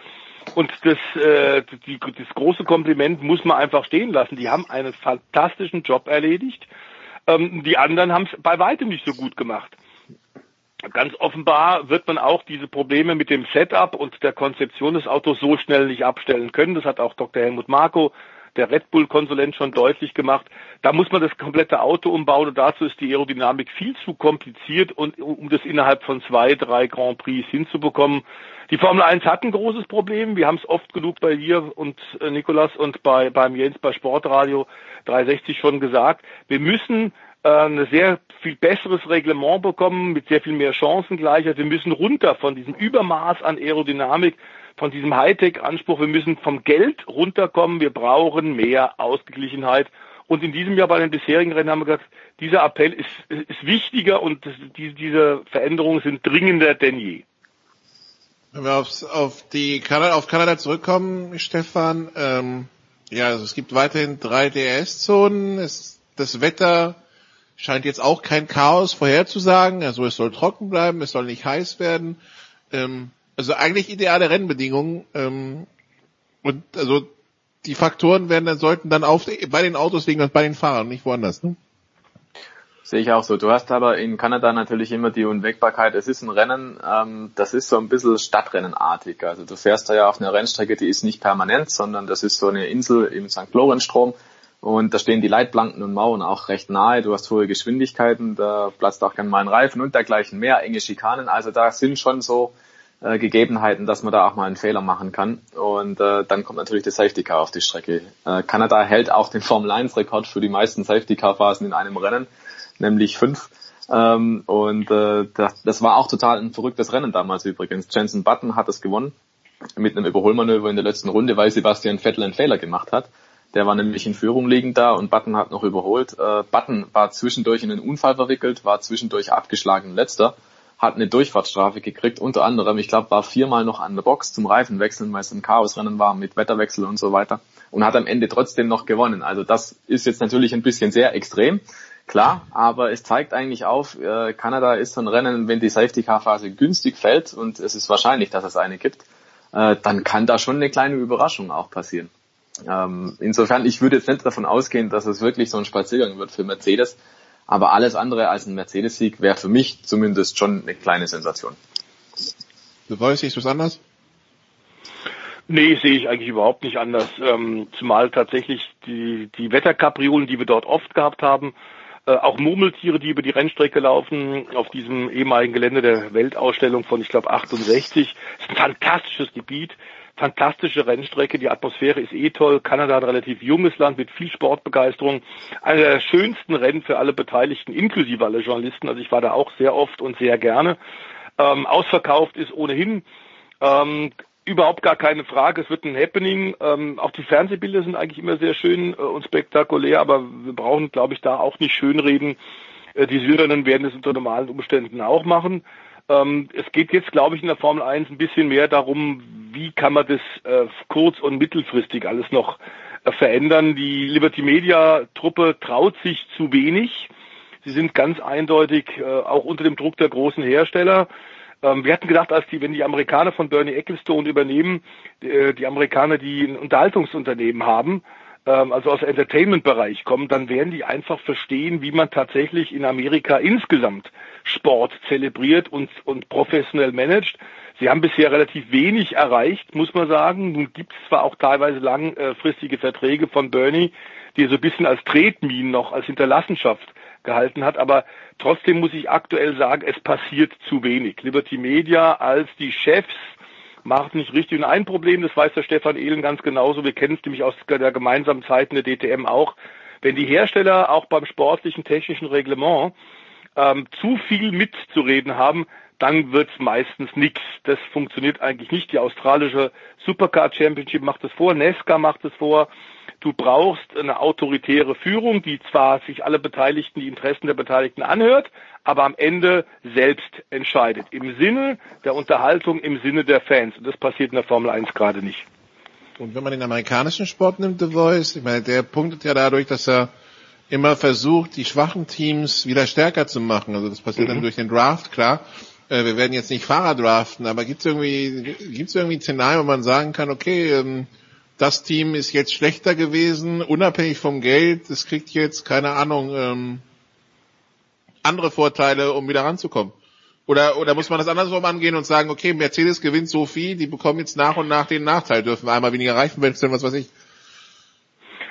Und das, äh, die, das große Kompliment muss man einfach stehen lassen. Die haben einen fantastischen Job erledigt. Ähm, die anderen haben es bei weitem nicht so gut gemacht. Ganz offenbar wird man auch diese Probleme mit dem Setup und der Konzeption des Autos so schnell nicht abstellen können. Das hat auch Dr. Helmut Marko, der Red Bull-Konsulent, schon deutlich gemacht. Da muss man das komplette Auto umbauen und dazu ist die Aerodynamik viel zu kompliziert und um das innerhalb von zwei, drei Grand Prix hinzubekommen. Die Formel 1 hat ein großes Problem. Wir haben es oft genug bei dir und äh, Nikolas und bei beim Jens bei Sportradio 360 schon gesagt. Wir müssen äh, ein sehr viel besseres Reglement bekommen mit sehr viel mehr Chancengleichheit. Wir müssen runter von diesem Übermaß an Aerodynamik, von diesem Hightech-Anspruch. Wir müssen vom Geld runterkommen. Wir brauchen mehr Ausgeglichenheit. Und in diesem Jahr bei den bisherigen Rennen haben wir gesagt, dieser Appell ist, ist wichtiger und die, diese Veränderungen sind dringender denn je. Wenn wir aufs, auf die Kanada, auf Kanada zurückkommen, Stefan, ähm, ja, also es gibt weiterhin drei DRS-Zonen. Das Wetter scheint jetzt auch kein Chaos vorherzusagen. Also es soll trocken bleiben, es soll nicht heiß werden. Ähm, also eigentlich ideale Rennbedingungen. Ähm, und also die Faktoren werden dann sollten dann auf bei den Autos liegen und bei den Fahrern, nicht woanders. Ne? Sehe ich auch so. Du hast aber in Kanada natürlich immer die Unwägbarkeit. Es ist ein Rennen, ähm, das ist so ein bisschen Stadtrennenartig. Also du fährst da ja auf einer Rennstrecke, die ist nicht permanent, sondern das ist so eine Insel im St. Lorenzstrom. Und da stehen die Leitplanken und Mauern auch recht nahe. Du hast hohe Geschwindigkeiten, da platzt auch gerne mal ein Reifen und dergleichen mehr, enge Schikanen. Also da sind schon so äh, Gegebenheiten, dass man da auch mal einen Fehler machen kann. Und äh, dann kommt natürlich der Safety Car auf die Strecke. Äh, Kanada hält auch den Formel 1 Rekord für die meisten Safety Car Phasen in einem Rennen nämlich fünf. Ähm, und äh, das, das war auch total ein verrücktes Rennen damals übrigens. Jensen Button hat es gewonnen mit einem Überholmanöver in der letzten Runde, weil Sebastian Vettel einen Fehler gemacht hat. Der war nämlich in Führung liegend da und Button hat noch überholt. Äh, Button war zwischendurch in einen Unfall verwickelt, war zwischendurch abgeschlagen letzter, hat eine Durchfahrtsstrafe gekriegt, unter anderem, ich glaube, war viermal noch an der Box zum Reifenwechseln, weil es ein Chaosrennen war mit Wetterwechsel und so weiter und hat am Ende trotzdem noch gewonnen. Also das ist jetzt natürlich ein bisschen sehr extrem, klar, aber es zeigt eigentlich auf, äh, Kanada ist so ein Rennen, wenn die Safety-Car-Phase günstig fällt und es ist wahrscheinlich, dass es eine gibt, äh, dann kann da schon eine kleine Überraschung auch passieren. Ähm, insofern, ich würde jetzt nicht davon ausgehen, dass es wirklich so ein Spaziergang wird für Mercedes, aber alles andere als ein Mercedes-Sieg wäre für mich zumindest schon eine kleine Sensation. Du weißt, siehst du es anders? Nee, sehe ich eigentlich überhaupt nicht anders. Ähm, zumal tatsächlich die, die Wetterkapriolen, die wir dort oft gehabt haben, äh, auch Murmeltiere, die über die Rennstrecke laufen, auf diesem ehemaligen Gelände der Weltausstellung von, ich glaube, 68. Das ist ein fantastisches Gebiet fantastische Rennstrecke, die Atmosphäre ist eh toll. Kanada ein relativ junges Land mit viel Sportbegeisterung. Einer der schönsten Rennen für alle Beteiligten, inklusive alle Journalisten. Also ich war da auch sehr oft und sehr gerne. Ähm, ausverkauft ist ohnehin ähm, überhaupt gar keine Frage. Es wird ein Happening. Ähm, auch die Fernsehbilder sind eigentlich immer sehr schön äh, und spektakulär, aber wir brauchen, glaube ich, da auch nicht schönreden. Äh, die Syrerinnen werden es unter normalen Umständen auch machen. Ähm, es geht jetzt, glaube ich, in der Formel 1 ein bisschen mehr darum, wie kann man das äh, kurz- und mittelfristig alles noch äh, verändern. Die Liberty Media Truppe traut sich zu wenig. Sie sind ganz eindeutig äh, auch unter dem Druck der großen Hersteller. Ähm, wir hatten gedacht, als die, wenn die Amerikaner von Bernie Ecclestone übernehmen, äh, die Amerikaner, die ein Unterhaltungsunternehmen haben, also aus Entertainment-Bereich kommen, dann werden die einfach verstehen, wie man tatsächlich in Amerika insgesamt Sport zelebriert und, und professionell managt. Sie haben bisher relativ wenig erreicht, muss man sagen. Nun gibt es zwar auch teilweise langfristige Verträge von Bernie, die er so ein bisschen als Tretminen noch, als Hinterlassenschaft gehalten hat, aber trotzdem muss ich aktuell sagen, es passiert zu wenig. Liberty Media als die Chefs macht nicht richtig. Und ein Problem, das weiß der Stefan Ehlen ganz genauso, wir kennen es nämlich aus der gemeinsamen Zeiten der DTM auch, wenn die Hersteller auch beim sportlichen technischen Reglement ähm, zu viel mitzureden haben, dann wird's meistens nichts. Das funktioniert eigentlich nicht. Die australische Supercar Championship macht es vor, Nesca macht es vor. Du brauchst eine autoritäre Führung, die zwar sich alle Beteiligten, die Interessen der Beteiligten anhört, aber am Ende selbst entscheidet. Im Sinne der Unterhaltung, im Sinne der Fans. Und das passiert in der Formel 1 gerade nicht. Und wenn man den amerikanischen Sport nimmt, The Voice, ich meine, der punktet ja dadurch, dass er immer versucht, die schwachen Teams wieder stärker zu machen. Also das passiert mhm. dann durch den Draft, klar. Äh, wir werden jetzt nicht Fahrer draften, aber gibt es irgendwie, gibt's irgendwie ein Szenario, wo man sagen kann, okay, ähm, das Team ist jetzt schlechter gewesen, unabhängig vom Geld, es kriegt jetzt, keine Ahnung, ähm, andere Vorteile, um wieder ranzukommen. Oder, oder muss man das andersrum angehen und sagen, okay, Mercedes gewinnt so viel, die bekommen jetzt nach und nach den Nachteil, dürfen einmal weniger Reifen wechseln, was weiß ich.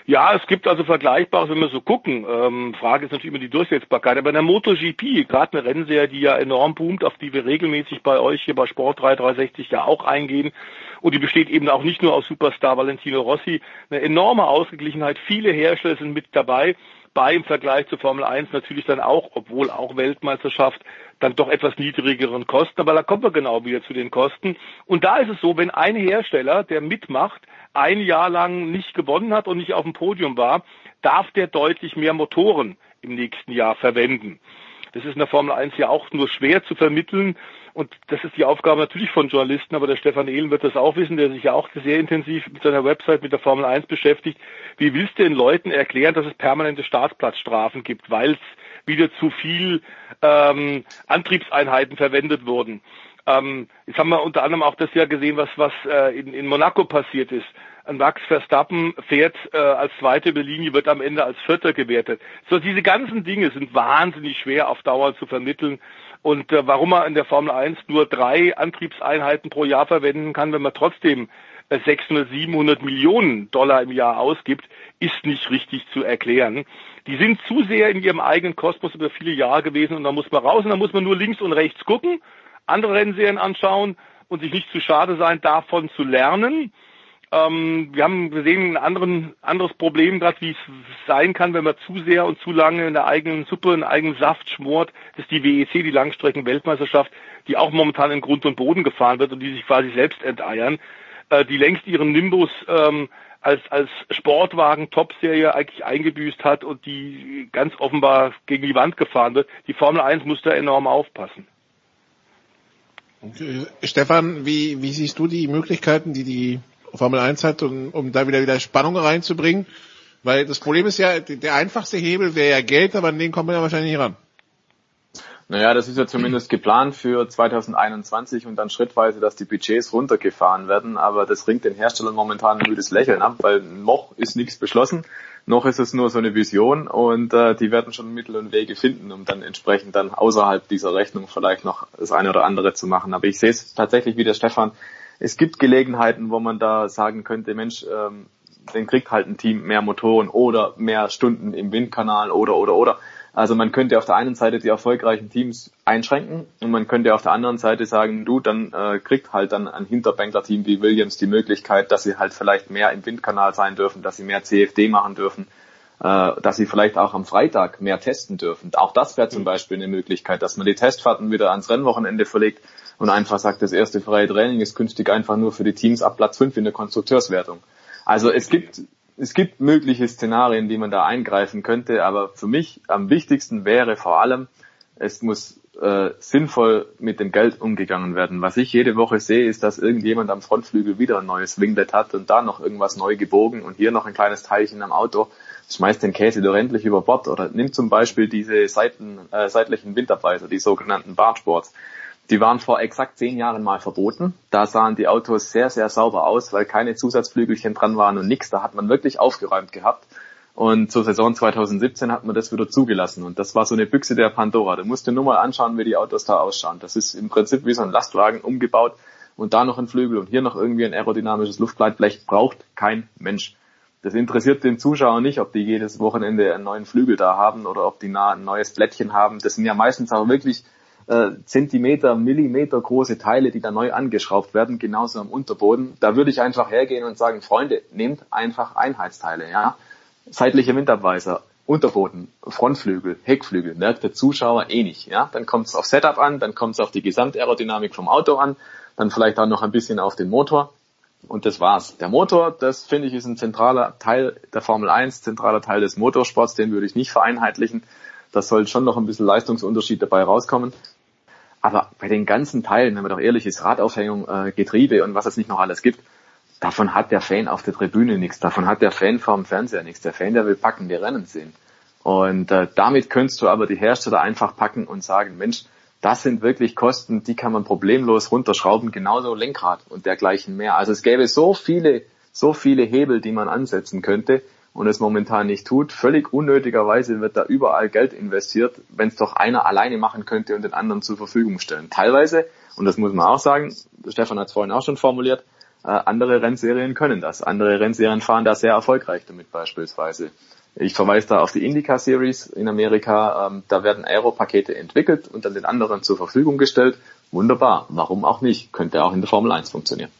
Ja, es gibt also Vergleichbares, wenn wir so gucken. Ähm, Frage ist natürlich immer die Durchsetzbarkeit. Aber in der MotoGP, gerade eine Rennserie, die ja enorm boomt, auf die wir regelmäßig bei euch hier bei Sport 3360 ja auch eingehen, und die besteht eben auch nicht nur aus Superstar Valentino Rossi, eine enorme Ausgeglichenheit. Viele Hersteller sind mit dabei bei im Vergleich zur Formel 1 natürlich dann auch, obwohl auch Weltmeisterschaft, dann doch etwas niedrigeren Kosten. Aber da kommen wir genau wieder zu den Kosten. Und da ist es so, wenn ein Hersteller, der mitmacht, ein Jahr lang nicht gewonnen hat und nicht auf dem Podium war, darf der deutlich mehr Motoren im nächsten Jahr verwenden. Das ist in der Formel 1 ja auch nur schwer zu vermitteln. Und das ist die Aufgabe natürlich von Journalisten, aber der Stefan Ehlen wird das auch wissen, der sich ja auch sehr intensiv mit seiner Website mit der Formel 1 beschäftigt. Wie willst du den Leuten erklären, dass es permanente Startplatzstrafen gibt, weil es wieder zu viel ähm, Antriebseinheiten verwendet wurden? Ähm, jetzt haben wir unter anderem auch das ja gesehen, was, was äh, in, in Monaco passiert ist. Ein Max Verstappen fährt äh, als zweite über Linie, wird am Ende als Vierter gewertet. So diese ganzen Dinge sind wahnsinnig schwer auf Dauer zu vermitteln. Und äh, warum man in der Formel 1 nur drei Antriebseinheiten pro Jahr verwenden kann, wenn man trotzdem 600, äh, 700 Millionen Dollar im Jahr ausgibt, ist nicht richtig zu erklären. Die sind zu sehr in ihrem eigenen Kosmos über viele Jahre gewesen und da muss man raus und da muss man nur links und rechts gucken andere Rennserien anschauen und sich nicht zu schade sein, davon zu lernen. Ähm, wir haben gesehen ein anderen, anderes Problem gerade, wie es sein kann, wenn man zu sehr und zu lange in der eigenen Suppe, in eigenen Saft schmort. Ist die WEC, die Langstrecken-Weltmeisterschaft, die auch momentan in Grund und Boden gefahren wird und die sich quasi selbst enteiern, äh, die längst ihren Nimbus ähm, als, als Sportwagen-Top-Serie eigentlich eingebüßt hat und die ganz offenbar gegen die Wand gefahren wird. Die Formel 1 muss da enorm aufpassen. Okay. Stefan, wie, wie siehst du die Möglichkeiten, die die Formel 1 hat, um, um da wieder wieder Spannung reinzubringen? Weil das Problem ist ja, der einfachste Hebel wäre ja Geld, aber an den kommt man ja wahrscheinlich nicht ran. Naja, das ist ja zumindest geplant für 2021 und dann schrittweise, dass die Budgets runtergefahren werden. Aber das ringt den Herstellern momentan ein müdes Lächeln ab, weil noch ist nichts beschlossen. Noch ist es nur so eine Vision und äh, die werden schon Mittel und Wege finden, um dann entsprechend dann außerhalb dieser Rechnung vielleicht noch das eine oder andere zu machen. Aber ich sehe es tatsächlich wie der Stefan. Es gibt Gelegenheiten, wo man da sagen könnte, Mensch, ähm, dann kriegt halt ein Team mehr Motoren oder mehr Stunden im Windkanal oder oder oder. Also man könnte auf der einen Seite die erfolgreichen Teams einschränken und man könnte auf der anderen Seite sagen, du, dann äh, kriegt halt dann ein Hinterbänkler-Team wie Williams die Möglichkeit, dass sie halt vielleicht mehr im Windkanal sein dürfen, dass sie mehr CFD machen dürfen, äh, dass sie vielleicht auch am Freitag mehr testen dürfen. Auch das wäre zum Beispiel eine Möglichkeit, dass man die Testfahrten wieder ans Rennwochenende verlegt und einfach sagt, das erste freie Training ist künftig einfach nur für die Teams ab Platz 5 in der Konstrukteurswertung. Also es gibt es gibt mögliche Szenarien, die man da eingreifen könnte, aber für mich am wichtigsten wäre vor allem, es muss äh, sinnvoll mit dem Geld umgegangen werden. Was ich jede Woche sehe, ist, dass irgendjemand am Frontflügel wieder ein neues Winglet hat und da noch irgendwas neu gebogen und hier noch ein kleines Teilchen am Auto, schmeißt den Käse doch endlich über Bord oder nimmt zum Beispiel diese Seiten, äh, seitlichen Windabweiser, die sogenannten Bartsports. Die waren vor exakt zehn Jahren mal verboten. Da sahen die Autos sehr, sehr sauber aus, weil keine Zusatzflügelchen dran waren und nichts. Da hat man wirklich aufgeräumt gehabt. Und zur Saison 2017 hat man das wieder zugelassen. Und das war so eine Büchse der Pandora. Da musst du nur mal anschauen, wie die Autos da ausschauen. Das ist im Prinzip wie so ein Lastwagen umgebaut und da noch ein Flügel und hier noch irgendwie ein aerodynamisches Luftleitblech braucht kein Mensch. Das interessiert den Zuschauer nicht, ob die jedes Wochenende einen neuen Flügel da haben oder ob die nah ein neues Blättchen haben. Das sind ja meistens auch wirklich äh, Zentimeter, Millimeter große Teile, die da neu angeschraubt werden, genauso am Unterboden. Da würde ich einfach hergehen und sagen, Freunde, nehmt einfach Einheitsteile, ja. Seitliche Windabweiser, Unterboden, Frontflügel, Heckflügel, merkt der Zuschauer eh nicht, ja. Dann kommt es auf Setup an, dann kommt es auf die Gesamtaerodynamik vom Auto an, dann vielleicht auch noch ein bisschen auf den Motor. Und das war's. Der Motor, das finde ich, ist ein zentraler Teil der Formel 1, zentraler Teil des Motorsports, den würde ich nicht vereinheitlichen. Da soll schon noch ein bisschen Leistungsunterschied dabei rauskommen. Aber bei den ganzen Teilen, wenn man doch ehrlich ist, Radaufhängung, äh, Getriebe und was es nicht noch alles gibt, davon hat der Fan auf der Tribüne nichts, davon hat der Fan vorm Fernseher nichts. Der Fan, der will packen, der Rennen sehen. Und äh, damit könntest du aber die Hersteller einfach packen und sagen, Mensch, das sind wirklich Kosten, die kann man problemlos runterschrauben, genauso Lenkrad und dergleichen mehr. Also es gäbe so viele, so viele Hebel, die man ansetzen könnte, und es momentan nicht tut. Völlig unnötigerweise wird da überall Geld investiert, wenn es doch einer alleine machen könnte und den anderen zur Verfügung stellen. Teilweise, und das muss man auch sagen, Stefan hat es vorhin auch schon formuliert, äh, andere Rennserien können das. Andere Rennserien fahren da sehr erfolgreich damit beispielsweise. Ich verweise da auf die Indica Series in Amerika. Ähm, da werden Aero-Pakete entwickelt und dann den anderen zur Verfügung gestellt. Wunderbar. Warum auch nicht? Könnte auch in der Formel 1 funktionieren.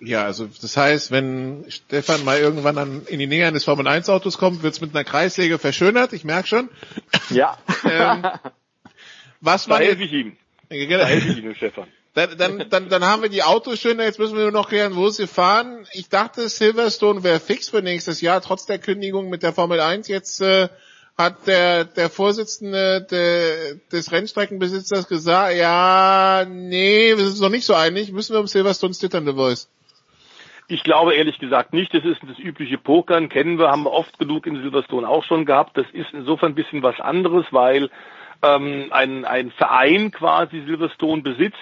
Ja, also das heißt, wenn Stefan mal irgendwann an, in die Nähe eines Formel 1 Autos kommt, wird's mit einer Kreissäge verschönert, ich merke schon. Ja. ähm, was da war helfe ich ihm. Da helfe ich Ihnen, Stefan. Dann, dann, dann, dann haben wir die Autos schöner, jetzt müssen wir nur noch klären, wo sie fahren. Ich dachte, Silverstone wäre fix für nächstes Jahr, trotz der Kündigung mit der Formel 1. Jetzt äh, hat der, der Vorsitzende de, des Rennstreckenbesitzers gesagt, ja, nee, wir sind noch nicht so einig, müssen wir um Silverstone stittern, The Voice. Ich glaube ehrlich gesagt nicht. Das ist das übliche Pokern, kennen wir, haben wir oft genug in Silverstone auch schon gehabt. Das ist insofern ein bisschen was anderes, weil ähm, ein, ein Verein quasi Silverstone besitzt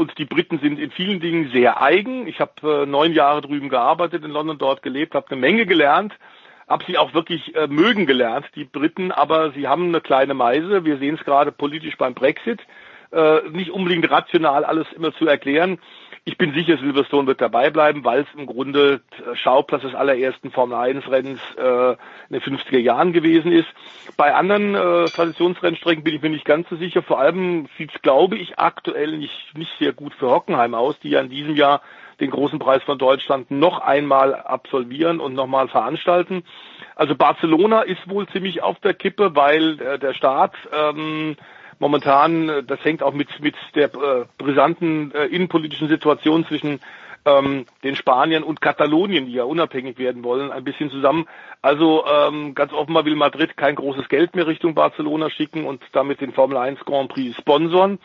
und die Briten sind in vielen Dingen sehr eigen. Ich habe äh, neun Jahre drüben gearbeitet, in London dort gelebt, habe eine Menge gelernt, habe sie auch wirklich äh, mögen gelernt, die Briten, aber sie haben eine kleine Meise. Wir sehen es gerade politisch beim Brexit. Äh, nicht unbedingt rational alles immer zu erklären. Ich bin sicher, Silverstone wird dabei bleiben, weil es im Grunde Schauplatz des allerersten Formel 1 Rennens äh, in den 50er Jahren gewesen ist. Bei anderen äh, Traditionsrennstrecken bin ich mir nicht ganz so sicher. Vor allem sieht es, glaube ich, aktuell nicht, nicht sehr gut für Hockenheim aus, die ja in diesem Jahr den großen Preis von Deutschland noch einmal absolvieren und nochmal veranstalten. Also Barcelona ist wohl ziemlich auf der Kippe, weil äh, der Staat ähm, momentan, äh, das hängt auch mit, mit der äh, brisanten äh, innenpolitischen Situation zwischen ähm, den Spaniern und Katalonien, die ja unabhängig werden wollen, ein bisschen zusammen. Also ähm, ganz offenbar will Madrid kein großes Geld mehr Richtung Barcelona schicken und damit den Formel 1 Grand Prix sponsern.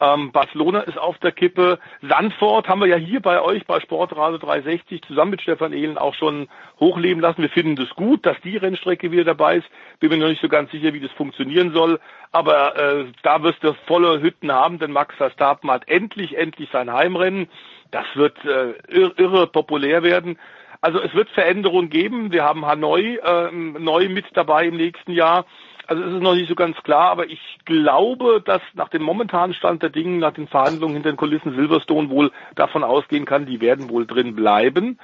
Ähm, Barcelona ist auf der Kippe. Sandford haben wir ja hier bei euch bei Sportradio 360 zusammen mit Stefan Ehlen auch schon hochleben lassen. Wir finden das gut, dass die Rennstrecke wieder dabei ist. Bin mir noch nicht so ganz sicher, wie das funktionieren soll. Aber äh, da wirst du volle Hütten haben, denn Max Verstappen hat endlich, endlich sein Heimrennen. Das wird äh, irre populär werden. Also es wird Veränderungen geben. Wir haben Hanoi äh, neu mit dabei im nächsten Jahr. Also es ist noch nicht so ganz klar, aber ich glaube, dass nach dem momentanen Stand der Dinge, nach den Verhandlungen hinter den Kulissen Silverstone wohl davon ausgehen kann, die werden wohl drin bleiben.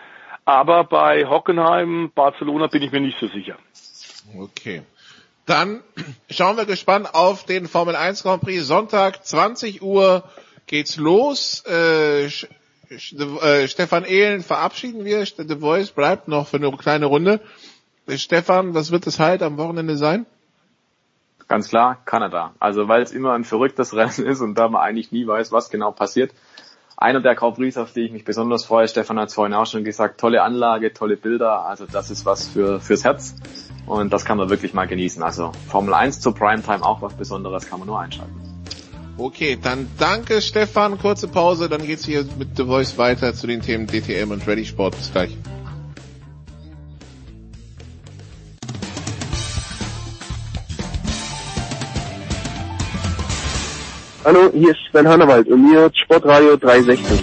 Aber bei Hockenheim, Barcelona bin ich mir nicht so sicher. Okay. Dann schauen wir gespannt auf den Formel 1 Grand Prix. Sonntag, 20 Uhr geht's los. Äh, äh, Stefan Ehlen verabschieden wir. The Voice bleibt noch für eine kleine Runde. Stefan, was wird das halt am Wochenende sein? Ganz klar, Kanada. Also weil es immer ein verrücktes Rennen ist und da man eigentlich nie weiß, was genau passiert. Einer der Grand auf die ich mich besonders freue, Stefan hat es vorhin auch schon gesagt, tolle Anlage, tolle Bilder, also das ist was für fürs Herz und das kann man wirklich mal genießen. Also Formel 1 zur Primetime auch was Besonderes, kann man nur einschalten. Okay, dann danke Stefan, kurze Pause, dann geht's hier mit The Voice weiter zu den Themen DTM und Ready Sport. Bis gleich. Hallo, hier ist Sven Hannawald und mir hört Sportradio 360.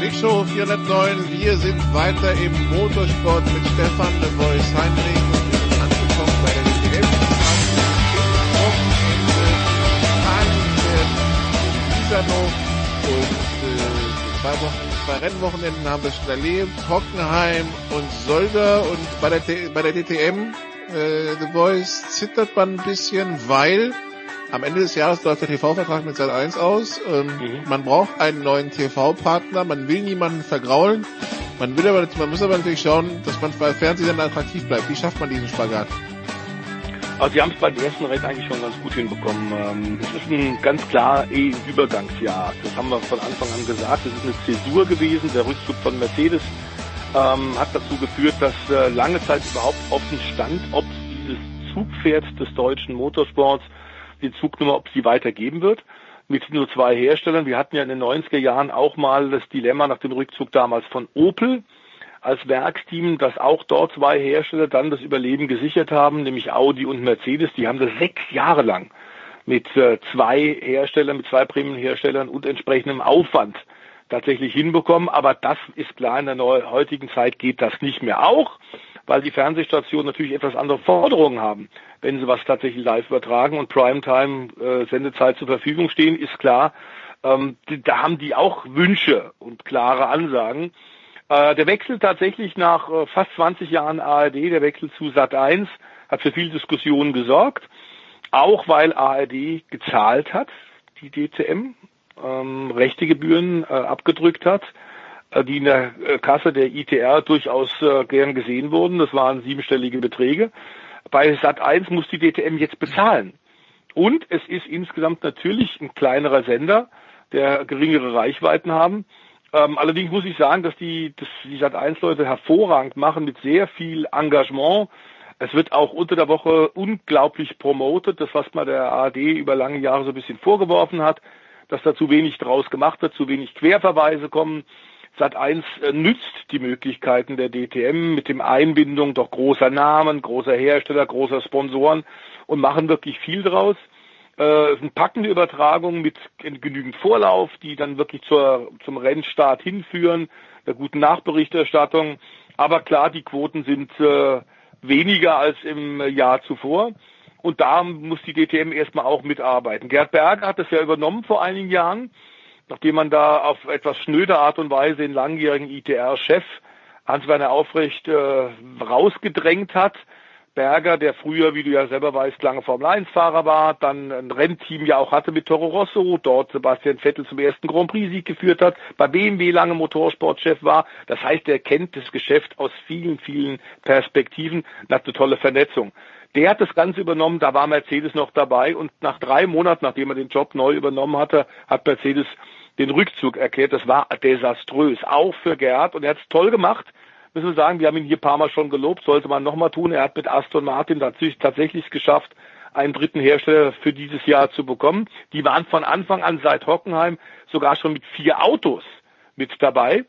Big Show 409, wir sind weiter im Motorsport mit Stefan de Voice Heinrich und wir sind angekommen bei der DTM. Misano und äh, zwei Wochen, zwei Rennwochenenden haben wir schon erlebt, Hockenheim und Solder und bei der, bei der DTM äh, The Voice zittert man ein bisschen, weil am Ende des Jahres läuft der TV-Vertrag mit Sat 1 aus. Ähm, mhm. Man braucht einen neuen TV-Partner, man will niemanden vergraulen. Man will aber, man muss aber natürlich schauen, dass man bei Fernsehsendern attraktiv bleibt. Wie schafft man diesen Spagat? Also sie haben es beim ersten Rennen eigentlich schon ganz gut hinbekommen. Ähm, es ist ein ganz klar eh Übergangsjahr. Das haben wir von Anfang an gesagt. Es ist eine Zäsur gewesen. Der Rückzug von Mercedes ähm, hat dazu geführt, dass äh, lange Zeit überhaupt offen stand, ob dieses Zugpferd des deutschen Motorsports, die Zugnummer, ob sie weitergeben wird. Mit nur zwei Herstellern. Wir hatten ja in den 90er Jahren auch mal das Dilemma nach dem Rückzug damals von Opel als Werksteam, dass auch dort zwei Hersteller dann das Überleben gesichert haben, nämlich Audi und Mercedes. Die haben das sechs Jahre lang mit äh, zwei Herstellern, mit zwei Prämienherstellern und entsprechendem Aufwand tatsächlich hinbekommen. Aber das ist klar, in der heutigen Zeit geht das nicht mehr. Auch, weil die Fernsehstationen natürlich etwas andere Forderungen haben. Wenn sie was tatsächlich live übertragen und Primetime äh, zur Verfügung stehen, ist klar, ähm, da haben die auch Wünsche und klare Ansagen. Äh, der Wechsel tatsächlich nach äh, fast 20 Jahren ARD, der Wechsel zu Sat 1, hat für viel Diskussionen gesorgt. Auch weil ARD gezahlt hat, die DCM, ähm, Rechtegebühren äh, abgedrückt hat, äh, die in der äh, Kasse der ITR durchaus äh, gern gesehen wurden. Das waren siebenstellige Beträge. Bei Sat 1 muss die DTM jetzt bezahlen. Und es ist insgesamt natürlich ein kleinerer Sender, der geringere Reichweiten haben. Ähm, allerdings muss ich sagen, dass die, die Sat 1 Leute hervorragend machen mit sehr viel Engagement. Es wird auch unter der Woche unglaublich promotet, das was man der ARD über lange Jahre so ein bisschen vorgeworfen hat dass da zu wenig draus gemacht wird, zu wenig Querverweise kommen. Sat 1 äh, nützt die Möglichkeiten der DTM mit dem Einbindung doch großer Namen, großer Hersteller, großer Sponsoren und machen wirklich viel draus. Äh, es sind packende Übertragungen mit genügend Vorlauf, die dann wirklich zur, zum Rennstart hinführen, der guten Nachberichterstattung. Aber klar, die Quoten sind äh, weniger als im Jahr zuvor. Und da muss die DTM erstmal auch mitarbeiten. Gerd Berger hat das ja übernommen vor einigen Jahren, nachdem man da auf etwas schnöde Art und Weise den langjährigen ITR-Chef Hans-Werner Aufrecht äh, rausgedrängt hat. Berger, der früher, wie du ja selber weißt, lange Formel-1-Fahrer war, dann ein Rennteam ja auch hatte mit Toro Rosso, dort Sebastian Vettel zum ersten Grand Prix-Sieg geführt hat, bei BMW lange Motorsportchef war. Das heißt, er kennt das Geschäft aus vielen, vielen Perspektiven hat eine tolle Vernetzung. Der hat das Ganze übernommen, da war Mercedes noch dabei und nach drei Monaten, nachdem er den Job neu übernommen hatte, hat Mercedes den Rückzug erklärt. Das war desaströs, auch für Gerhard und er hat es toll gemacht. Müssen wir sagen, wir haben ihn hier ein paar Mal schon gelobt, sollte man nochmal tun. Er hat mit Aston Martin tatsächlich geschafft, einen dritten Hersteller für dieses Jahr zu bekommen. Die waren von Anfang an seit Hockenheim sogar schon mit vier Autos mit dabei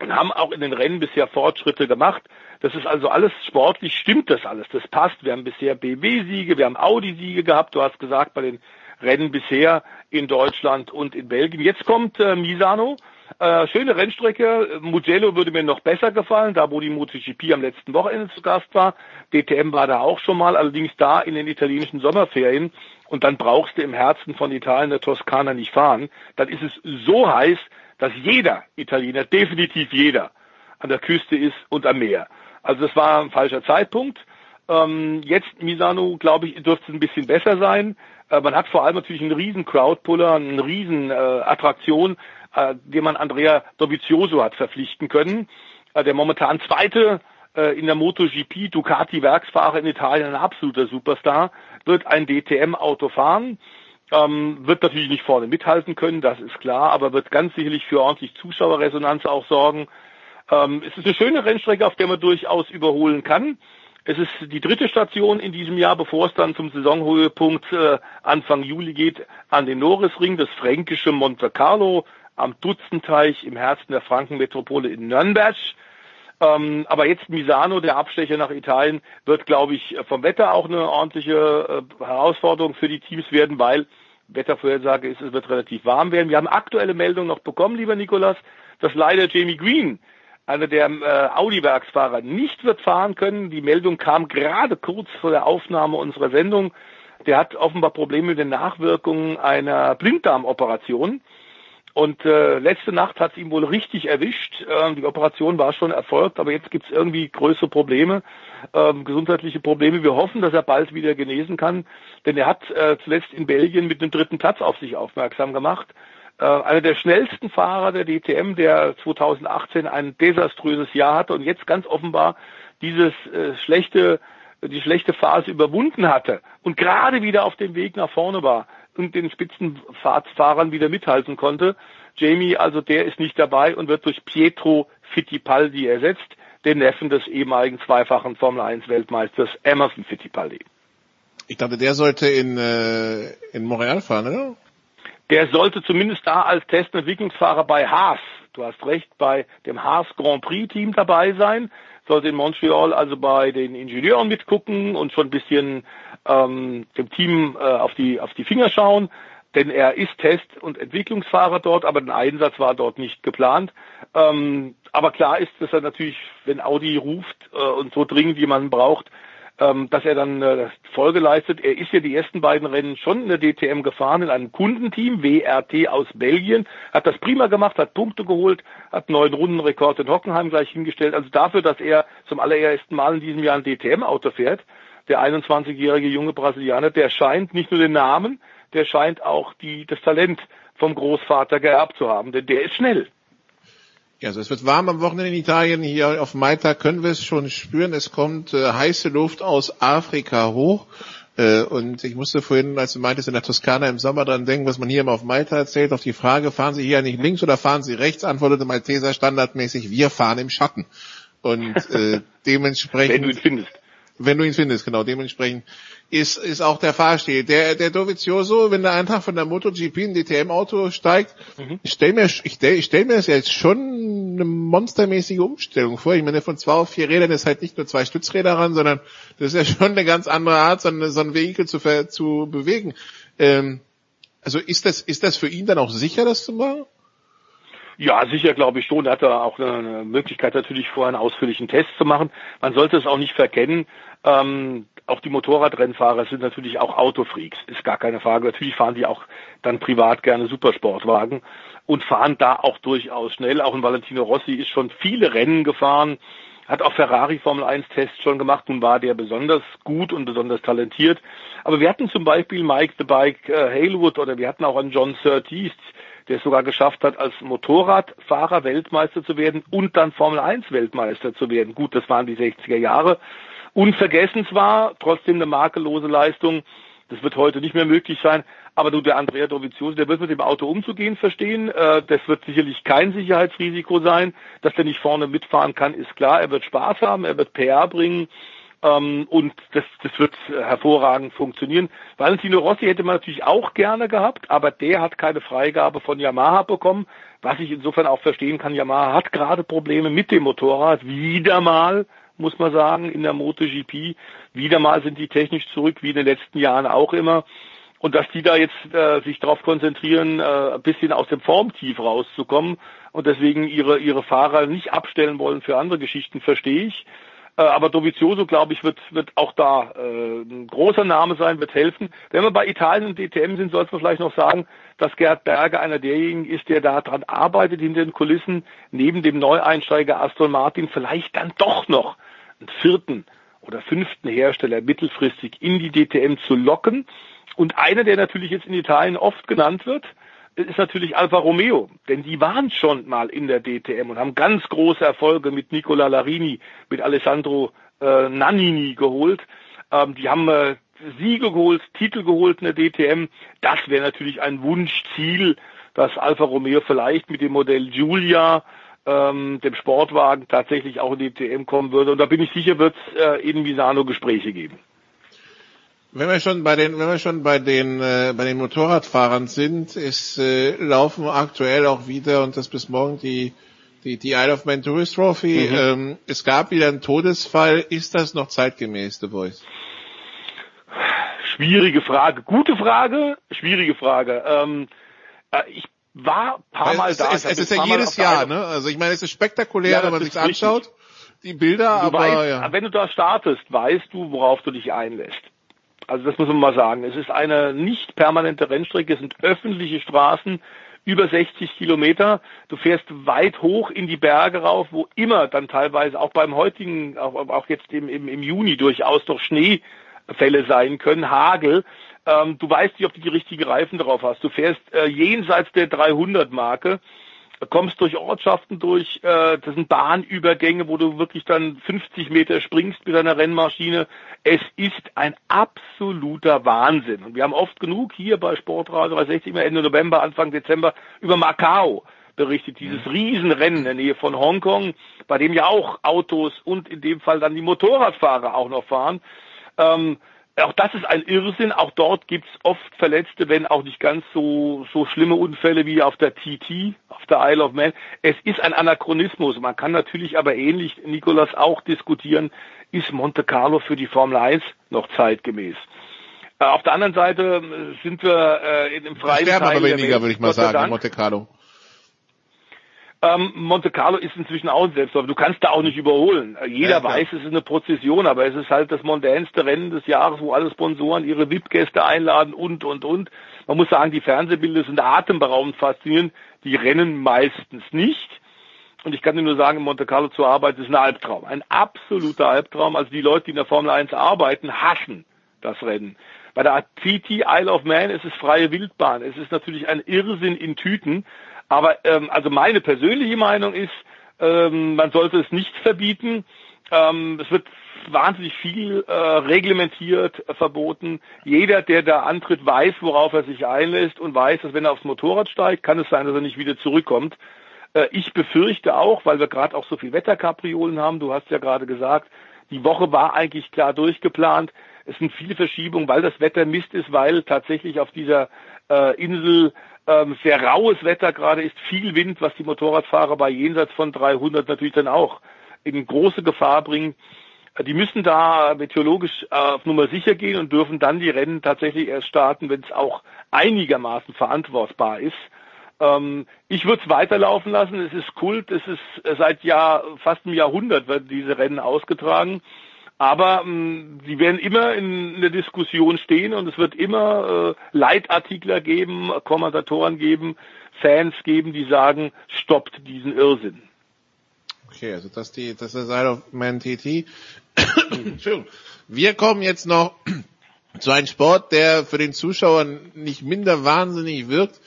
und haben auch in den Rennen bisher Fortschritte gemacht. Das ist also alles sportlich, stimmt das alles, das passt. Wir haben bisher BMW-Siege, wir haben Audi-Siege gehabt, du hast gesagt, bei den Rennen bisher in Deutschland und in Belgien. Jetzt kommt äh, Misano, äh, schöne Rennstrecke. Mugello würde mir noch besser gefallen, da wo die MotoGP am letzten Wochenende zu Gast war. DTM war da auch schon mal, allerdings da in den italienischen Sommerferien. Und dann brauchst du im Herzen von Italien der Toskana nicht fahren. Dann ist es so heiß, dass jeder Italiener, definitiv jeder, an der Küste ist und am Meer. Also das war ein falscher Zeitpunkt. Ähm, jetzt Misano, glaube ich, dürfte es ein bisschen besser sein. Äh, man hat vor allem natürlich einen riesen Crowdpuller, eine riesen äh, Attraktion, äh, den man Andrea Dovizioso hat verpflichten können. Äh, der momentan zweite äh, in der MotoGP Ducati-Werksfahrer in Italien, ein absoluter Superstar, wird ein DTM-Auto fahren. Ähm, wird natürlich nicht vorne mithalten können, das ist klar, aber wird ganz sicherlich für ordentlich Zuschauerresonanz auch sorgen. Ähm, es ist eine schöne Rennstrecke, auf der man durchaus überholen kann. Es ist die dritte Station in diesem Jahr, bevor es dann zum Saisonhöhepunkt äh, Anfang Juli geht, an den Norrisring, das fränkische Monte Carlo am Dutzenteich im Herzen der Frankenmetropole in Nürnberg. Ähm, aber jetzt Misano, der Abstecher nach Italien, wird, glaube ich, vom Wetter auch eine ordentliche äh, Herausforderung für die Teams werden, weil Wettervorhersage ist, es wird relativ warm werden. Wir haben aktuelle Meldungen noch bekommen, lieber Nikolas, dass leider Jamie Green, einer der äh, Audi-Werksfahrer, nicht wird fahren können. Die Meldung kam gerade kurz vor der Aufnahme unserer Sendung. Der hat offenbar Probleme mit den Nachwirkungen einer Blinddarmoperation. Und äh, letzte Nacht hat es ihm wohl richtig erwischt. Ähm, die Operation war schon erfolgt, aber jetzt gibt es irgendwie größere Probleme, ähm, gesundheitliche Probleme. Wir hoffen, dass er bald wieder genesen kann, denn er hat äh, zuletzt in Belgien mit einem dritten Platz auf sich aufmerksam gemacht. Äh, einer der schnellsten Fahrer der DTM, der 2018 ein desaströses Jahr hatte und jetzt ganz offenbar dieses äh, schlechte die schlechte Phase überwunden hatte und gerade wieder auf dem Weg nach vorne war und den Spitzenfahrern wieder mithalten konnte. Jamie, also der ist nicht dabei und wird durch Pietro Fittipaldi ersetzt, den Neffen des ehemaligen zweifachen Formel 1 Weltmeisters Emerson Fittipaldi. Ich dachte, der sollte in, äh, in Montreal fahren, oder? Der sollte zumindest da als Testentwicklungsfahrer bei Haas, du hast recht, bei dem Haas Grand Prix Team dabei sein sollte in Montreal also bei den Ingenieuren mitgucken und schon ein bisschen ähm, dem Team äh, auf die auf die Finger schauen, denn er ist Test- und Entwicklungsfahrer dort, aber ein Einsatz war dort nicht geplant. Ähm, aber klar ist, dass er natürlich, wenn Audi ruft äh, und so dringend jemanden braucht, ähm, dass er dann äh, Folge leistet. Er ist ja die ersten beiden Rennen schon in der DTM gefahren, in einem Kundenteam, WRT aus Belgien, hat das prima gemacht, hat Punkte geholt, hat neuen Rundenrekord in Hockenheim gleich hingestellt. Also dafür, dass er zum allerersten Mal in diesem Jahr ein DTM-Auto fährt, der 21-jährige junge Brasilianer, der scheint nicht nur den Namen, der scheint auch die, das Talent vom Großvater geerbt zu haben, denn der ist schnell. Ja, also es wird warm am Wochenende in Italien. Hier auf Malta können wir es schon spüren. Es kommt äh, heiße Luft aus Afrika hoch. Äh, und ich musste vorhin, als du meintest, in der Toskana im Sommer dran denken, was man hier immer auf Malta erzählt, auf die Frage, fahren Sie hier nicht links oder fahren Sie rechts, antwortete Malteser standardmäßig, wir fahren im Schatten. Und äh, dementsprechend... Wenn du ihn findest. Wenn du ihn findest, genau. Dementsprechend ist, ist auch der Fahrstil. Der, der Dovizioso, wenn der Eintrag von der MotoGP in DTM-Auto steigt, mhm. ich stelle mir, ich stell, ich stell mir das jetzt schon eine monstermäßige Umstellung vor. Ich meine, von zwei auf vier Rädern ist halt nicht nur zwei Stützräder ran, sondern das ist ja schon eine ganz andere Art, so, eine, so ein Vehikel zu, zu bewegen. Ähm, also ist das, ist das für ihn dann auch sicher, das zu machen? Ja, sicher glaube ich schon. Er hat da auch eine Möglichkeit natürlich vorher einen ausführlichen Test zu machen. Man sollte es auch nicht verkennen. Ähm, auch die Motorradrennfahrer sind natürlich auch Autofreaks, ist gar keine Frage. Natürlich fahren die auch dann privat gerne Supersportwagen und fahren da auch durchaus schnell. Auch ein Valentino Rossi ist schon viele Rennen gefahren, hat auch Ferrari Formel 1 Tests schon gemacht. Nun war der besonders gut und besonders talentiert. Aber wir hatten zum Beispiel Mike the Bike äh, Halewood oder wir hatten auch einen John Surtees, der es sogar geschafft hat, als Motorradfahrer Weltmeister zu werden und dann Formel 1 Weltmeister zu werden. Gut, das waren die 60er Jahre. Unvergessenswar, trotzdem eine makellose Leistung. Das wird heute nicht mehr möglich sein. Aber du, der Andrea Dovizioso, der wird mit dem Auto umzugehen verstehen. Äh, das wird sicherlich kein Sicherheitsrisiko sein. Dass der nicht vorne mitfahren kann, ist klar. Er wird Spaß haben, er wird PR bringen. Ähm, und das, das wird hervorragend funktionieren. Valentino Rossi hätte man natürlich auch gerne gehabt, aber der hat keine Freigabe von Yamaha bekommen, was ich insofern auch verstehen kann. Yamaha hat gerade Probleme mit dem Motorrad, wieder mal, muss man sagen, in der MotoGP. Wieder mal sind die technisch zurück, wie in den letzten Jahren auch immer. Und dass die da jetzt äh, sich darauf konzentrieren, äh, ein bisschen aus dem Formtief rauszukommen und deswegen ihre, ihre Fahrer nicht abstellen wollen für andere Geschichten, verstehe ich. Äh, aber Dovizioso, glaube ich, wird, wird auch da äh, ein großer Name sein, wird helfen. Wenn wir bei Italien und DTM sind, sollte man vielleicht noch sagen, dass Gerhard Berger einer derjenigen ist, der da dran arbeitet, hinter den Kulissen, neben dem Neueinsteiger Aston Martin vielleicht dann doch noch einen vierten oder fünften Hersteller mittelfristig in die DTM zu locken. Und einer, der natürlich jetzt in Italien oft genannt wird, ist natürlich Alfa Romeo, denn die waren schon mal in der DTM und haben ganz große Erfolge mit Nicola Larini, mit Alessandro äh, Nannini geholt. Ähm, die haben äh, Siege geholt, Titel geholt in der DTM. Das wäre natürlich ein Wunschziel, dass Alfa Romeo vielleicht mit dem Modell Giulia, ähm, dem Sportwagen, tatsächlich auch in die DTM kommen würde. Und da bin ich sicher, wird es äh, in Misano Gespräche geben. Wenn wir schon bei den, wenn wir schon bei den, äh, bei den Motorradfahrern sind, es äh, laufen aktuell auch wieder und das bis morgen die, die, die Isle of Man Tourist Trophy. Mhm. Ähm, es gab wieder einen Todesfall. Ist das noch zeitgemäß, The Voice? Schwierige Frage. Gute Frage, schwierige Frage. Ähm, äh, ich war ein paar Mal es, da. Es, es ist ja jedes Jahr, ne? Also ich meine, es ist spektakulär, ja, wenn man sich anschaut. Die Bilder, du aber weißt, ja. wenn du da startest, weißt du, worauf du dich einlässt. Also das muss man mal sagen. Es ist eine nicht permanente Rennstrecke, es sind öffentliche Straßen, über 60 Kilometer. Du fährst weit hoch in die Berge rauf, wo immer dann teilweise auch beim heutigen, auch, auch jetzt im, im, im Juni durchaus noch Schneefälle sein können, Hagel. Ähm, du weißt nicht, ob du die richtigen Reifen drauf hast. Du fährst äh, jenseits der 300 Marke kommst durch Ortschaften durch, äh, das sind Bahnübergänge, wo du wirklich dann 50 Meter springst mit deiner Rennmaschine. Es ist ein absoluter Wahnsinn. Und wir haben oft genug hier bei Sportradio 360 immer Ende November, Anfang Dezember über Macau berichtet, dieses Riesenrennen in der Nähe von Hongkong, bei dem ja auch Autos und in dem Fall dann die Motorradfahrer auch noch fahren. Ähm, auch das ist ein Irrsinn. Auch dort gibt's oft Verletzte, wenn auch nicht ganz so, so schlimme Unfälle wie auf der TT, auf der Isle of Man. Es ist ein Anachronismus. Man kann natürlich aber ähnlich, Nikolas, auch diskutieren, ist Monte Carlo für die Formel 1 noch zeitgemäß? Äh, auf der anderen Seite äh, sind wir äh, im freien Sterben Teil aber der weniger, würde ich mal sagen, in. Monte Carlo. Ähm, Monte Carlo ist inzwischen auch ein Selbstläufer. Du kannst da auch nicht überholen. Äh, Jeder Ja, weiß, es ist eine Prozession, aber es ist halt das mondänste Rennen des Jahres, wo alle Sponsoren ihre VIP-Gäste einladen und, und, und. Man muss sagen, die Fernsehbilder sind atemberaubend faszinierend. Die rennen meistens nicht. Und ich kann dir nur sagen, in Monte Carlo zu arbeiten ist ein Albtraum. Ein absoluter Albtraum. Also die Leute, die in der Formel 1 arbeiten, hassen das Rennen. Bei der TT Isle of Man ist es freie Wildbahn. Es ist natürlich ein Irrsinn in Tüten. Aber ähm, also meine persönliche Meinung ist, ähm, man sollte es nicht verbieten. Ähm, es wird wahnsinnig viel äh, reglementiert, äh, verboten. Jeder, der da antritt, weiß, worauf er sich einlässt und weiß, dass wenn er aufs Motorrad steigt, kann es sein, dass er nicht wieder zurückkommt. Äh, ich befürchte auch, weil wir gerade auch so viel Wetterkapriolen haben, du hast ja gerade gesagt, die Woche war eigentlich klar durchgeplant. Es sind viele Verschiebungen, weil das Wetter Mist ist, weil tatsächlich auf dieser äh, Insel ähm, sehr raues Wetter gerade ist, viel Wind, was die Motorradfahrer bei jenseits von 300 natürlich dann auch in große Gefahr bringt. Äh, Die müssen da meteorologisch äh, auf Nummer sicher gehen und dürfen dann die Rennen tatsächlich erst starten, wenn es auch einigermaßen verantwortbar ist. Ähm, ich würde es weiterlaufen lassen. Es ist Kult. Es ist äh, seit Jahr, fast einem Jahrhundert werden diese Rennen ausgetragen. Aber ähm, sie werden immer in der Diskussion stehen und es wird immer äh, Leitartikler geben, Kommentatoren geben, Fans geben, die sagen, stoppt diesen Irrsinn. Okay, also das die, das ist Isle of Man TT. Entschuldigung. Wir kommen jetzt noch zu einem Sport, der für den Zuschauer nicht minder wahnsinnig wirkt,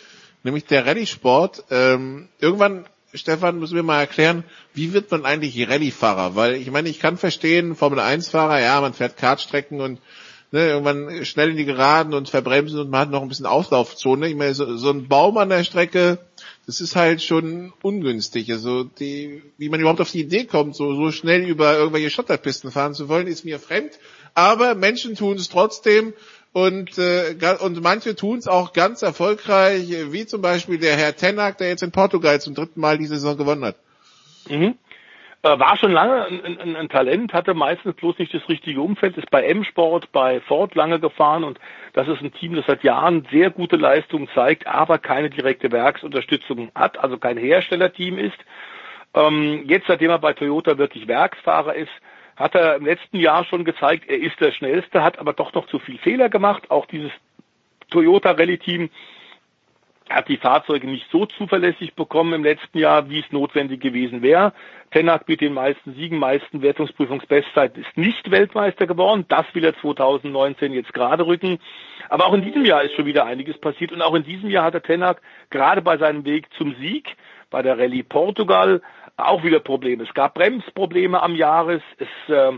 nämlich der Rallye-Sport. Ähm, irgendwann, Stefan, müssen wir mal erklären, wie wird man eigentlich Rallye-Fahrer? Weil ich meine, ich kann verstehen, Formel-1-Fahrer, ja, man fährt Kartstrecken und ne, irgendwann schnell in die Geraden und verbremsen und man hat noch ein bisschen Auslaufzone. Ich meine, so, so ein Baum an der Strecke, das ist halt schon ungünstig. Also die, wie man überhaupt auf die Idee kommt, so, so schnell über irgendwelche Schotterpisten fahren zu wollen, ist mir fremd. Aber Menschen tun es trotzdem und, äh, und manche tun es auch ganz erfolgreich, wie zum Beispiel der Herr Tenak, der jetzt in Portugal zum dritten Mal diese Saison gewonnen hat. Mhm. Äh, war schon lange ein, ein, ein, Talent, hatte meistens bloß nicht das richtige Umfeld, ist bei M-Sport, bei Ford lange gefahren und das ist ein Team, das seit Jahren sehr gute Leistungen zeigt, aber keine direkte Werksunterstützung hat, also kein Herstellerteam ist. Ähm, jetzt, seitdem er bei Toyota wirklich Werksfahrer ist, hat er im letzten Jahr schon gezeigt, er ist der Schnellste, hat aber doch noch zu viel Fehler gemacht. Auch dieses Toyota Rallye Team hat die Fahrzeuge nicht so zuverlässig bekommen im letzten Jahr, wie es notwendig gewesen wäre. Tenak mit den meisten Siegen, meisten Wertungsprüfungsbestzeiten ist nicht Weltmeister geworden. Das will er 2019 jetzt gerade rücken. Aber auch in diesem Jahr ist schon wieder einiges passiert. Und auch in diesem Jahr hat der Tenak gerade bei seinem Weg zum Sieg bei der Rallye Portugal auch wieder Probleme. Es gab Bremsprobleme am Jahres. Es äh,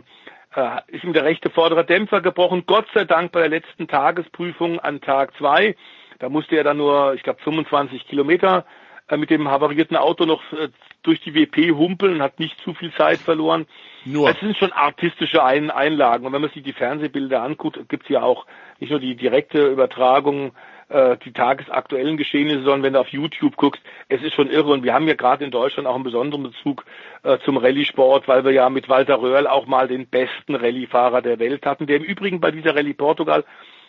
äh, ist ihm der rechte vordere Dämpfer gebrochen. Gott sei Dank bei der letzten Tagesprüfung an Tag zwei da musste er dann nur, ich glaube, 25 Kilometer äh, mit dem havarierten Auto noch äh, durch die WP humpeln, hat nicht zu viel Zeit verloren. Nur. Es sind schon artistische Ein Einlagen. Und wenn man sich die Fernsehbilder anguckt, gibt es ja auch nicht nur die direkte Übertragung, äh, die tagesaktuellen Geschehnisse, sondern wenn du auf YouTube guckst, es ist schon irre. Und wir haben ja gerade in Deutschland auch einen besonderen Bezug äh, zum Rallye-Sport, weil wir ja mit Walter Röhrl auch mal den besten Rallye-Fahrer der Welt hatten, der im Übrigen bei dieser Rallye Portugal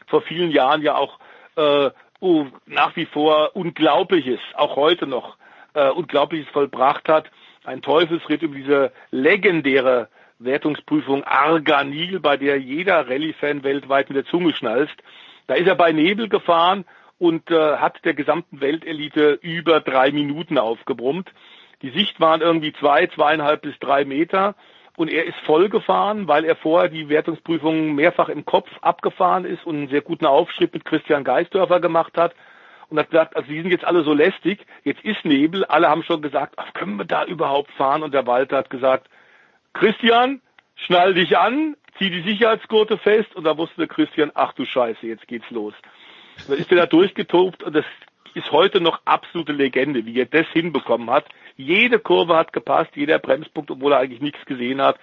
vor vielen Jahren ja auch äh, oh, nach wie vor Unglaubliches, auch heute noch äh, Unglaubliches vollbracht hat. Ein Teufelsritt über diese legendäre Wertungsprüfung Arganil, bei der jeder Rallye-Fan weltweit mit der Zunge schnalzt. Da ist er bei Nebel gefahren und äh, hat der gesamten Weltelite über drei Minuten aufgebrummt. Die Sicht waren irgendwie zwei, zweieinhalb bis drei Meter und er ist voll gefahren, weil er vorher die Wertungsprüfung mehrfach im Kopf abgefahren ist und einen sehr guten Aufschritt mit Christian Geisdörfer gemacht hat und hat gesagt, also die sind jetzt alle so lästig, jetzt ist Nebel, alle haben schon gesagt, ach, können wir da überhaupt fahren? Und der Walter hat gesagt, Christian, schnall dich an, zieh die Sicherheitsgurte fest und da wusste Christian, ach du Scheiße, jetzt geht's los. dann ist er da durchgetobt und das ist heute noch absolute Legende, wie er das hinbekommen hat. Jede Kurve hat gepasst, jeder Bremspunkt, obwohl er eigentlich nichts gesehen hat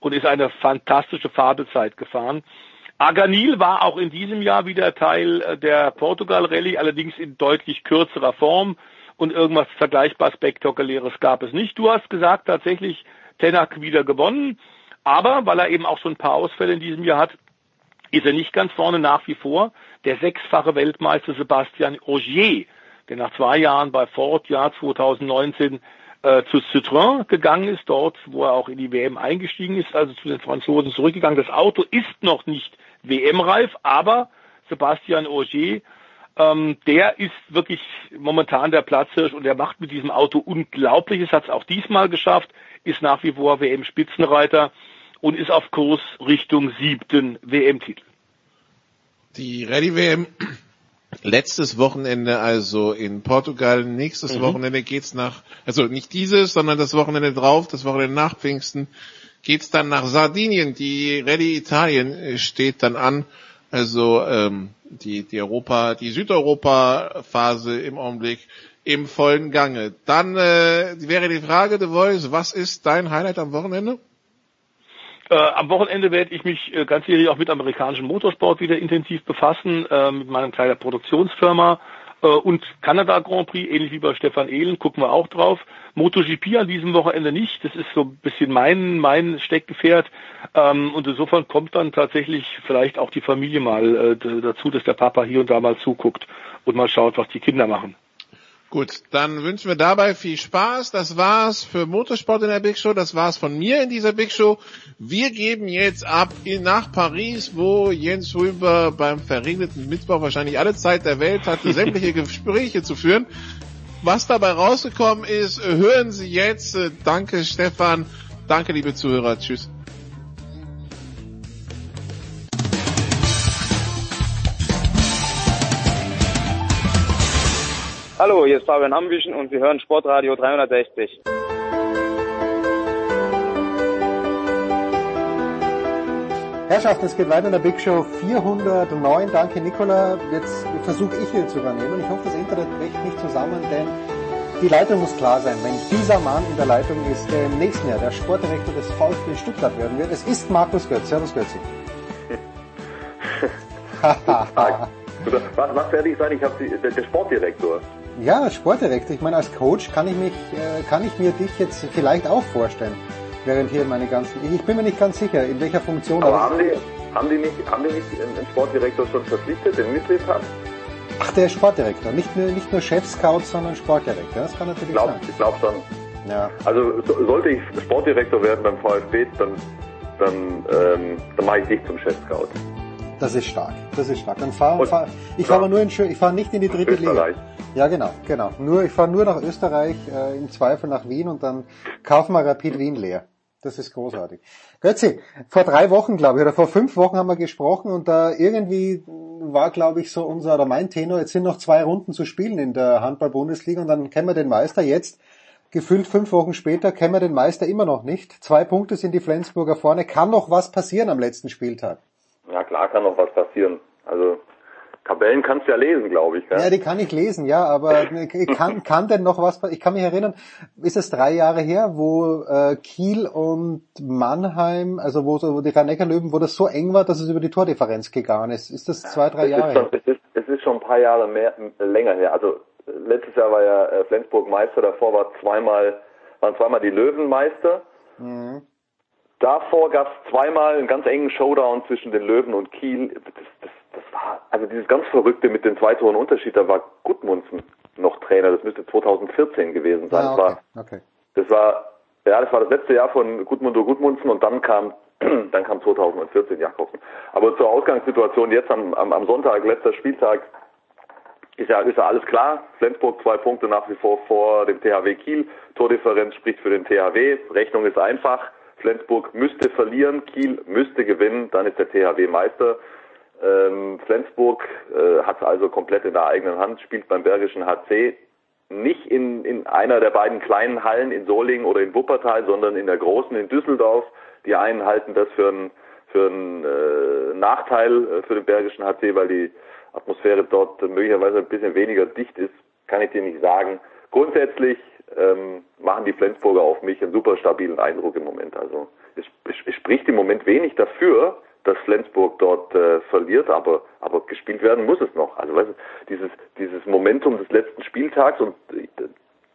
und ist eine fantastische Fabelzeit gefahren. Aganil war auch in diesem Jahr wieder Teil äh, der Portugal Rallye, allerdings in deutlich kürzerer Form und irgendwas vergleichbar spektakuläres gab es nicht. Du hast gesagt, tatsächlich Tenak wieder gewonnen, aber weil er eben auch schon ein paar Ausfälle in diesem Jahr hat, ist er nicht ganz vorne nach wie vor. Der sechsfache Weltmeister Sebastian Ogier, der nach zwei Jahren bei Ford Jahr 2019 äh, zu Citroën gegangen ist, dort, wo er auch in die WM eingestiegen ist, also zu den Franzosen zurückgegangen. Das Auto ist noch nicht WM-reif, aber Sebastian Ogier, ähm, der ist wirklich momentan der Platzhirsch und er macht mit diesem Auto Unglaubliches, hat es auch diesmal geschafft, ist nach wie vor WM-Spitzenreiter und ist auf Kurs Richtung siebten WM-Titel. Die Rallye-WM letztes Wochenende also in Portugal, nächstes mhm. Wochenende geht's nach, also nicht dieses, sondern das Wochenende drauf, das Wochenende nach Pfingsten, geht's dann nach Sardinien. Die Rallye Italien steht dann an. Also ähm, die, die Europa, die Südeuropa-Phase im Augenblick im vollen Gange. Dann äh, wäre die Frage, The Voice, was ist dein Highlight am Wochenende? Äh, am Wochenende werde ich mich äh, ganz sicherlich auch mit amerikanischem Motorsport wieder intensiv befassen, äh, mit meiner kleinen Produktionsfirma äh, und Kanada Grand Prix, ähnlich wie bei Stefan Ehlen, gucken wir auch drauf. MotoGP an diesem Wochenende nicht, das ist so ein bisschen mein, mein Steckgefährt ähm, und insofern kommt dann tatsächlich vielleicht auch die Familie mal äh, dazu, dass der Papa hier und da mal zuguckt und mal schaut, was die Kinder machen. Gut, dann wünschen wir dabei viel Spaß. Das war's für Motorsport in der Big Show. Das war's von mir in dieser Big Show. Wir geben jetzt ab in, nach Paris, wo Jens Rüber beim verregneten Mittwoch wahrscheinlich alle Zeit der Welt hatte, sämtliche Gespräche zu führen. Was dabei rausgekommen ist, hören Sie jetzt. Danke Stefan. Danke liebe Zuhörer. Tschüss. Hallo, hier ist Fabian Ambischen und Sie hören Sportradio 360. Herrschaften, es geht weiter in der Big Show 409. Danke, Nicola. Jetzt versuche ich hier zu übernehmen. Ich hoffe, das Internet bricht nicht zusammen, denn die Leitung muss klar sein. Wenn dieser Mann in der Leitung ist, der im nächsten Jahr der Sportdirektor des VfB Stuttgart werden wird, es ist Markus Götz. Servus Götzi. was, was werde ich sein? Ich habe der Sportdirektor. Ja, Sportdirektor. Ich meine, als Coach kann ich mich, äh, kann ich mir dich jetzt vielleicht auch vorstellen. Während hier meine ganzen, ich bin mir nicht ganz sicher, in welcher Funktion. Aber haben die, haben die nicht, haben die nicht einen Sportdirektor schon verpflichtet, den Mitglied hat? Ach, der Sportdirektor. Nicht nur, nicht nur Chef-Scout, sondern Sportdirektor. Das kann natürlich ich glaub, sein. Ich glaube schon. Ja. Also so, sollte ich Sportdirektor werden beim VfB, dann, dann, ähm, dann mache ich dich zum Chef-Scout. Das ist stark. Das ist stark. Dann fahr, fahr ich fahre nur in ich fahre nicht in die dritte Liga. Ja, genau, genau. Nur ich fahre nur nach Österreich, äh, im Zweifel nach Wien und dann kaufen wir Rapid Wien leer. Das ist großartig. Götzi, vor drei Wochen, glaube ich, oder vor fünf Wochen haben wir gesprochen und da irgendwie war, glaube ich, so unser oder mein Tenor, jetzt sind noch zwei Runden zu spielen in der Handball-Bundesliga und dann kennen wir den Meister jetzt. Gefühlt fünf Wochen später kennen wir den Meister immer noch nicht. Zwei Punkte sind die Flensburger vorne. Kann noch was passieren am letzten Spieltag? Ja, klar kann noch was passieren. Also Tabellen kannst du ja lesen, glaube ich. Gell? Ja, die kann ich lesen, ja, aber kann, kann denn noch was, ich kann mich erinnern, ist es drei Jahre her, wo äh, Kiel und Mannheim, also wo, wo die rhein löwen wo das so eng war, dass es über die Tordifferenz gegangen ist. Ist das zwei, drei es Jahre ist schon, Es ist, es ist schon ein paar Jahre mehr, länger her. Also letztes Jahr war ja äh, Flensburg Meister, davor war zweimal, waren zweimal die Löwen Meister. Mhm. Davor gab es zweimal einen ganz engen Showdown zwischen den Löwen und Kiel. Das, das, das war, also dieses ganz Verrückte mit den zwei Toren Unterschied, da war Gudmundsen noch Trainer. Das müsste 2014 gewesen sein. Ah, das, okay, war, okay. das war, ja, das war das letzte Jahr von Gudmundur Gudmundsen und dann kam, dann kam 2014 Jakobsen. Aber zur Ausgangssituation jetzt am, am, am Sonntag, letzter Spieltag, ist ja, ist ja alles klar. Flensburg zwei Punkte nach wie vor vor dem THW Kiel. Tordifferenz spricht für den THW. Rechnung ist einfach. Flensburg müsste verlieren, Kiel müsste gewinnen, dann ist der THW Meister. Ähm, Flensburg äh, hat also komplett in der eigenen Hand, spielt beim Bergischen HC nicht in, in einer der beiden kleinen Hallen in Solingen oder in Wuppertal, sondern in der großen in Düsseldorf. Die einen halten das für einen für äh, Nachteil äh, für den Bergischen HC, weil die Atmosphäre dort möglicherweise ein bisschen weniger dicht ist, kann ich dir nicht sagen. Grundsätzlich ähm, machen die Flensburger auf mich einen super stabilen Eindruck im Moment. Also es, es spricht im Moment wenig dafür, dass Flensburg dort äh, verliert, aber aber gespielt werden muss es noch. Also weißt du, dieses dieses Momentum des letzten Spieltags und äh,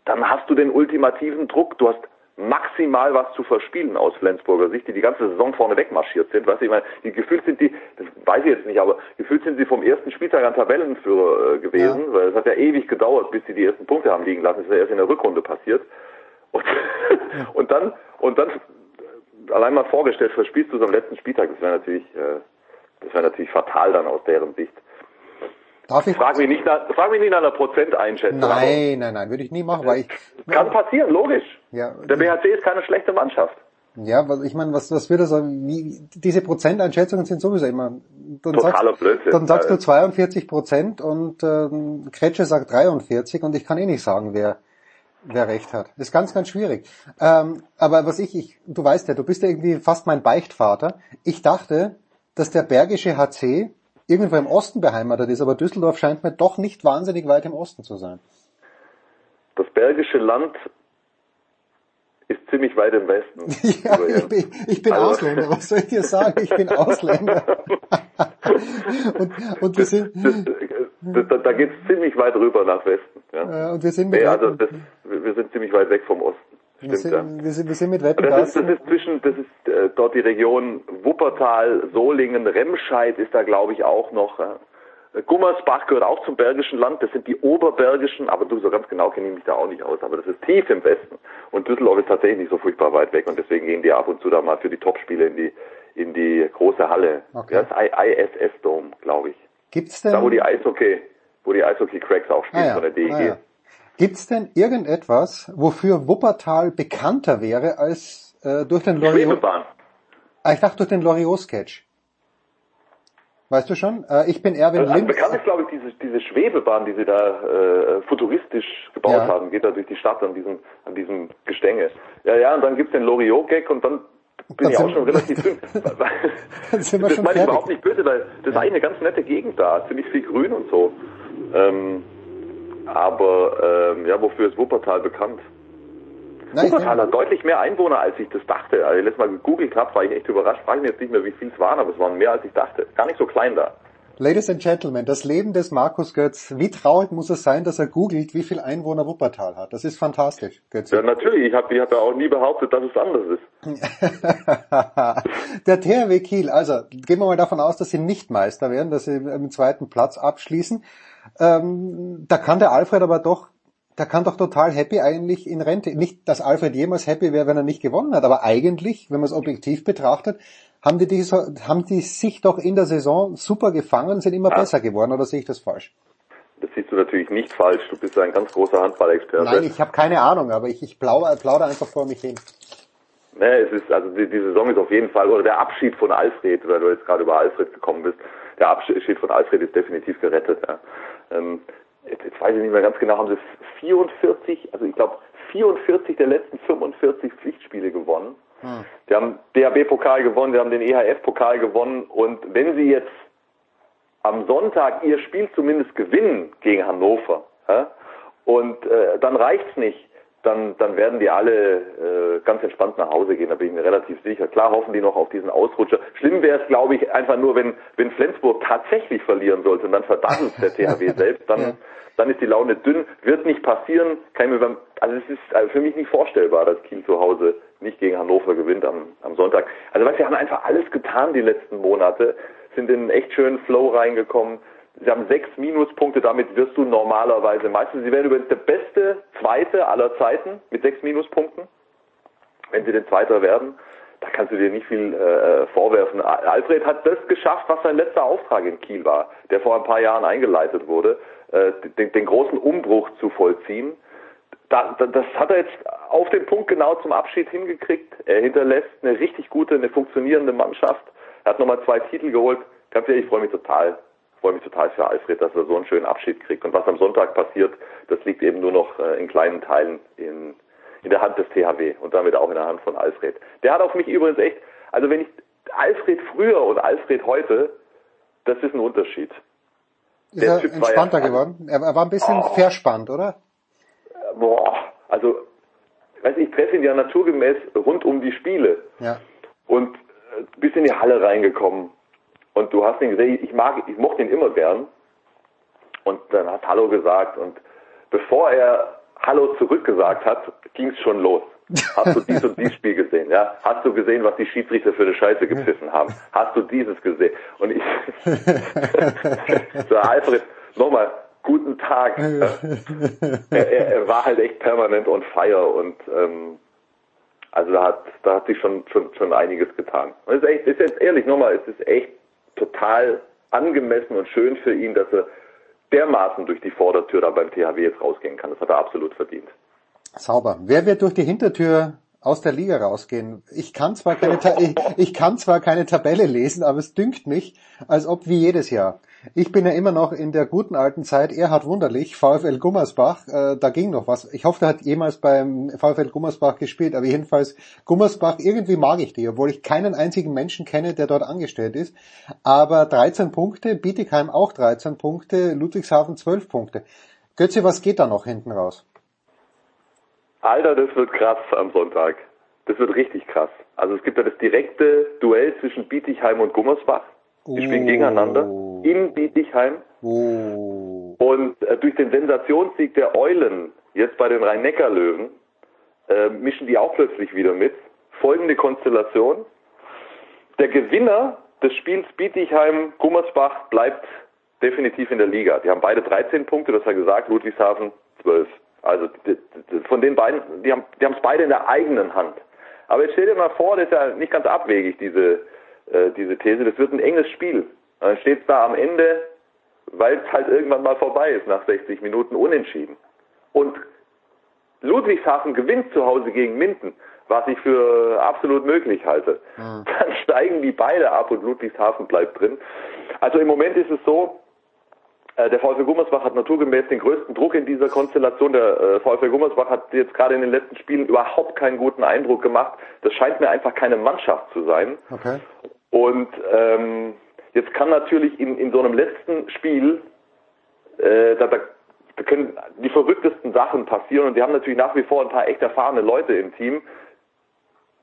dann hast du den ultimativen Druck. Du hast maximal was zu verspielen aus Flensburger Sicht, die die ganze Saison vorne wegmarschiert sind. Weißt du, ich meine, die gefühlt sind die, das weiß ich jetzt nicht, aber gefühlt sind sie vom ersten Spieltag an Tabellenführer äh, gewesen, ja. weil es hat ja ewig gedauert, bis sie die ersten Punkte haben liegen lassen. Das ist ja erst in der Rückrunde passiert. Und, ja. und dann, und dann allein mal vorgestellt, verspielst du es am letzten Spieltag. Das wäre natürlich, äh, das wäre natürlich fatal dann aus deren Sicht. Darf ich? Frag mich nicht nach, frag mich nicht nach einer Prozenteinschätzung. Nein, nein, nein, würde ich nie machen, weil ich. Kann passieren, logisch. Ja. Der BHC ist keine schlechte Mannschaft. Ja, was ich meine, was, was wird das, wie, diese Prozenteinschätzungen sind sowieso immer, dann Totaler sagst, Blödsinn. dann sagst du 42 Prozent und ähm, Kretsche sagt 43 und ich kann eh nicht sagen, wer, wer recht hat. Das ist ganz, ganz schwierig. Ähm, aber was ich, ich, du weißt ja, du bist ja irgendwie fast mein Beichtvater. Ich dachte, dass der Bergische HC irgendwo im Osten beheimatet ist, aber Düsseldorf scheint mir doch nicht wahnsinnig weit im Osten zu sein. Das Bergische Land ist ziemlich weit im Westen. ja, ich bin, ich bin also. Ausländer, was soll ich dir sagen? Ich bin Ausländer. und, und wir sind... Das, da geht es ziemlich weit rüber nach Westen. Ja. und wir sind nee, also das, wir sind ziemlich weit weg vom Osten. Stimmt, wir, sind, ja. wir, sind, wir sind mit Wetten das ist, das ist zwischen, das ist äh, dort die Region Wuppertal, Solingen, Remscheid ist da glaube ich auch noch. Äh, Gummersbach gehört auch zum Bergischen Land, das sind die Oberbergischen, aber du so ganz genau kenne ich mich da auch nicht aus, aber das ist tief im Westen. Und Düsseldorf ist tatsächlich nicht so furchtbar weit weg und deswegen gehen die ab und zu da mal für die Topspiele in die in die große Halle. Okay. Das ISS Dome, glaube ich. Gibt's denn? Da wo die Eishockey, wo die Eishockey Cracks auch spielen ah, ja. von der DEG. Ah, ja. Gibt's denn irgendetwas, wofür Wuppertal bekannter wäre als äh, durch den Loriot? Schwebebahn. Ah, ich dachte durch den Loriot-Sketch. Weißt du schon? Äh, ich bin Erwin also, Lind. Bekannt ist, glaube ich, diese, diese Schwebebahn, die sie da äh, futuristisch gebaut Ja. haben, geht da durch die Stadt an diesem, an diesem Gestänge. Ja, ja, und dann gibt's den Loriot-Gag und dann bin ich auch schon relativ dünn. Das meine ich überhaupt nicht böse, weil das ist eigentlich eine ganz nette Gegend da, ziemlich viel Grün und so. Ähm, Aber ähm, ja, wofür ist Wuppertal bekannt? Nein, Wuppertal hat deutlich mehr Einwohner, als ich das dachte. Als ich letztes Mal gegoogelt habe, war ich echt überrascht. Frage mich jetzt nicht mehr, wie viel es waren, aber es waren mehr, als ich dachte. Gar nicht so klein da. Ladies and Gentlemen, das Leben des Markus Götz. Wie traurig muss es sein, dass er googelt, wie viel Einwohner Wuppertal hat? Das ist fantastisch, Götz. Ja, natürlich. Ich habe ich hab ja auch nie behauptet, dass es anders ist. Der THW Kiel, also gehen wir mal davon aus, dass sie nicht Meister werden, dass sie im zweiten Platz abschließen. Ähm, da kann der Alfred aber doch, der kann doch total happy eigentlich in Rente. Nicht, dass Alfred jemals happy wäre, wenn er nicht gewonnen hat, aber eigentlich, wenn man es objektiv betrachtet, haben die, die, haben die sich doch in der Saison super gefangen, sind immer besser geworden, oder sehe ich das falsch? Das siehst du natürlich nicht falsch. Du bist ja ein ganz großer Handballexperte. Nein, ich habe keine Ahnung, aber ich, ich plauder, plauder einfach vor mich hin. Nee, es ist, also die, die Saison ist auf jeden Fall, oder der Abschied von Alfred, weil du jetzt gerade über Alfred gekommen bist, der Abschied von Alfred ist definitiv gerettet. Ja. Ähm, jetzt, jetzt weiß ich nicht mehr ganz genau, haben sie 44, also ich glaube 44 der letzten 45 Pflichtspiele gewonnen. Die haben DHB-Pokal gewonnen, sie haben den EHF-Pokal gewonnen und wenn sie jetzt am Sonntag ihr Spiel zumindest gewinnen gegen Hannover ja, und äh, dann reicht's nicht, dann, dann werden die alle äh, ganz entspannt nach Hause gehen, da bin ich mir relativ sicher. Klar hoffen die noch auf diesen Ausrutscher. Schlimm wäre es, glaube ich, einfach nur, wenn, wenn Flensburg tatsächlich verlieren sollte und dann verdammt der THW selbst, dann, dann ist die Laune dünn, wird nicht passieren, kann ich mir also es ist also für mich nicht vorstellbar, dass Kiel zu Hause nicht gegen Hannover gewinnt am, am Sonntag. Also weißt, sie haben einfach alles getan die letzten Monate, sind in einen echt schönen Flow reingekommen. Sie haben sechs Minuspunkte, damit wirst du normalerweise Meister. Sie wären übrigens der beste Zweite aller Zeiten mit sechs Minuspunkten. Wenn sie den Zweiter werden, da kannst du dir nicht viel äh, vorwerfen. Alfred hat das geschafft, was sein letzter Auftrag in Kiel war, der vor ein paar Jahren eingeleitet wurde, äh, den, den großen Umbruch zu vollziehen. Da, da, das hat er jetzt auf den Punkt genau zum Abschied hingekriegt. Er hinterlässt eine richtig gute, eine funktionierende Mannschaft. Er hat nochmal zwei Titel geholt. Ganz ehrlich, ich freue mich total. Ich freue mich total für Alfred, dass er so einen schönen Abschied kriegt. Und was am Sonntag passiert, das liegt eben nur noch äh, in kleinen Teilen in, in der Hand des THW und damit auch in der Hand von Alfred. Der hat auf mich übrigens echt, also wenn ich Alfred früher und Alfred heute, das ist ein Unterschied. Ist er entspannter geworden? Er, war ein bisschen Oh. verspannt, oder? Boah, also, weiß ich, treffe ihn ja naturgemäß rund um die Spiele Ja. und äh, bist in die Halle reingekommen und du hast ihn gesehen, ich mag, ich mochte ihn immer gern und dann hat Hallo gesagt und bevor er Hallo zurückgesagt hat, ging es schon los. Hast du dies und dies Spiel gesehen? Ja, hast du gesehen, was die Schiedsrichter für eine Scheiße gepfiffen haben? Hast du dieses gesehen? Und ich, so Alfred, nochmal, guten Tag. Ja. Er, er, er war halt echt permanent on fire und ähm, also da hat da hat sich schon schon schon einiges getan. Und es ist echt, ist jetzt ehrlich nochmal, es ist echt total angemessen und schön für ihn, dass er dermaßen durch die Vordertür da beim THW jetzt rausgehen kann. Das hat er absolut verdient. Sauber. Wer wird durch die Hintertür aus der Liga rausgehen? Ich kann zwar keine, Ta ich, ich kann zwar keine Tabelle lesen, aber es dünkt mich, als ob wie jedes Jahr. Ich bin ja immer noch in der guten alten Zeit, Erhard Wunderlich, VfL Gummersbach, äh, da ging noch was. Ich hoffe, der hat jemals beim VfL Gummersbach gespielt, aber jedenfalls Gummersbach, irgendwie mag ich die, obwohl ich keinen einzigen Menschen kenne, der dort angestellt ist. Aber 13 Punkte, Bietigheim auch 13 Punkte, Ludwigshafen 12 Punkte. Götze, was geht da noch hinten raus? Alter, das wird krass am Sonntag. Das wird richtig krass. Also es gibt ja das direkte Duell zwischen Bietigheim und Gummersbach. Die spielen gegeneinander in Bietigheim. Und äh, durch den Sensationssieg der Eulen jetzt bei den Rhein-Neckar-Löwen äh, mischen die auch plötzlich wieder mit. Folgende Konstellation. Der Gewinner des Spiels Bietigheim-Gummersbach bleibt definitiv in der Liga. Die haben beide 13 Punkte, das hat gesagt, Ludwigshafen 12. Also die, die, von den beiden, die haben die haben es beide in der eigenen Hand. Aber jetzt stell dir mal vor, das ist ja nicht ganz abwegig, diese, äh, diese These, das wird ein enges Spiel. Dann steht es da am Ende, weil es halt irgendwann mal vorbei ist, nach 60 Minuten unentschieden. Und Ludwigshafen gewinnt zu Hause gegen Minden, was ich für absolut möglich halte. Dann steigen die beide ab und Ludwigshafen bleibt drin. Also im Moment ist es so, äh, der VfL Gummersbach hat naturgemäß den größten Druck in dieser Konstellation. Der äh, VfL Gummersbach hat jetzt gerade in den letzten Spielen überhaupt keinen guten Eindruck gemacht. Das scheint mir einfach keine Mannschaft zu sein. Okay. Und ähm, jetzt kann natürlich in, in so einem letzten Spiel, äh, da, da, da können die verrücktesten Sachen passieren und die haben natürlich nach wie vor ein paar echt erfahrene Leute im Team,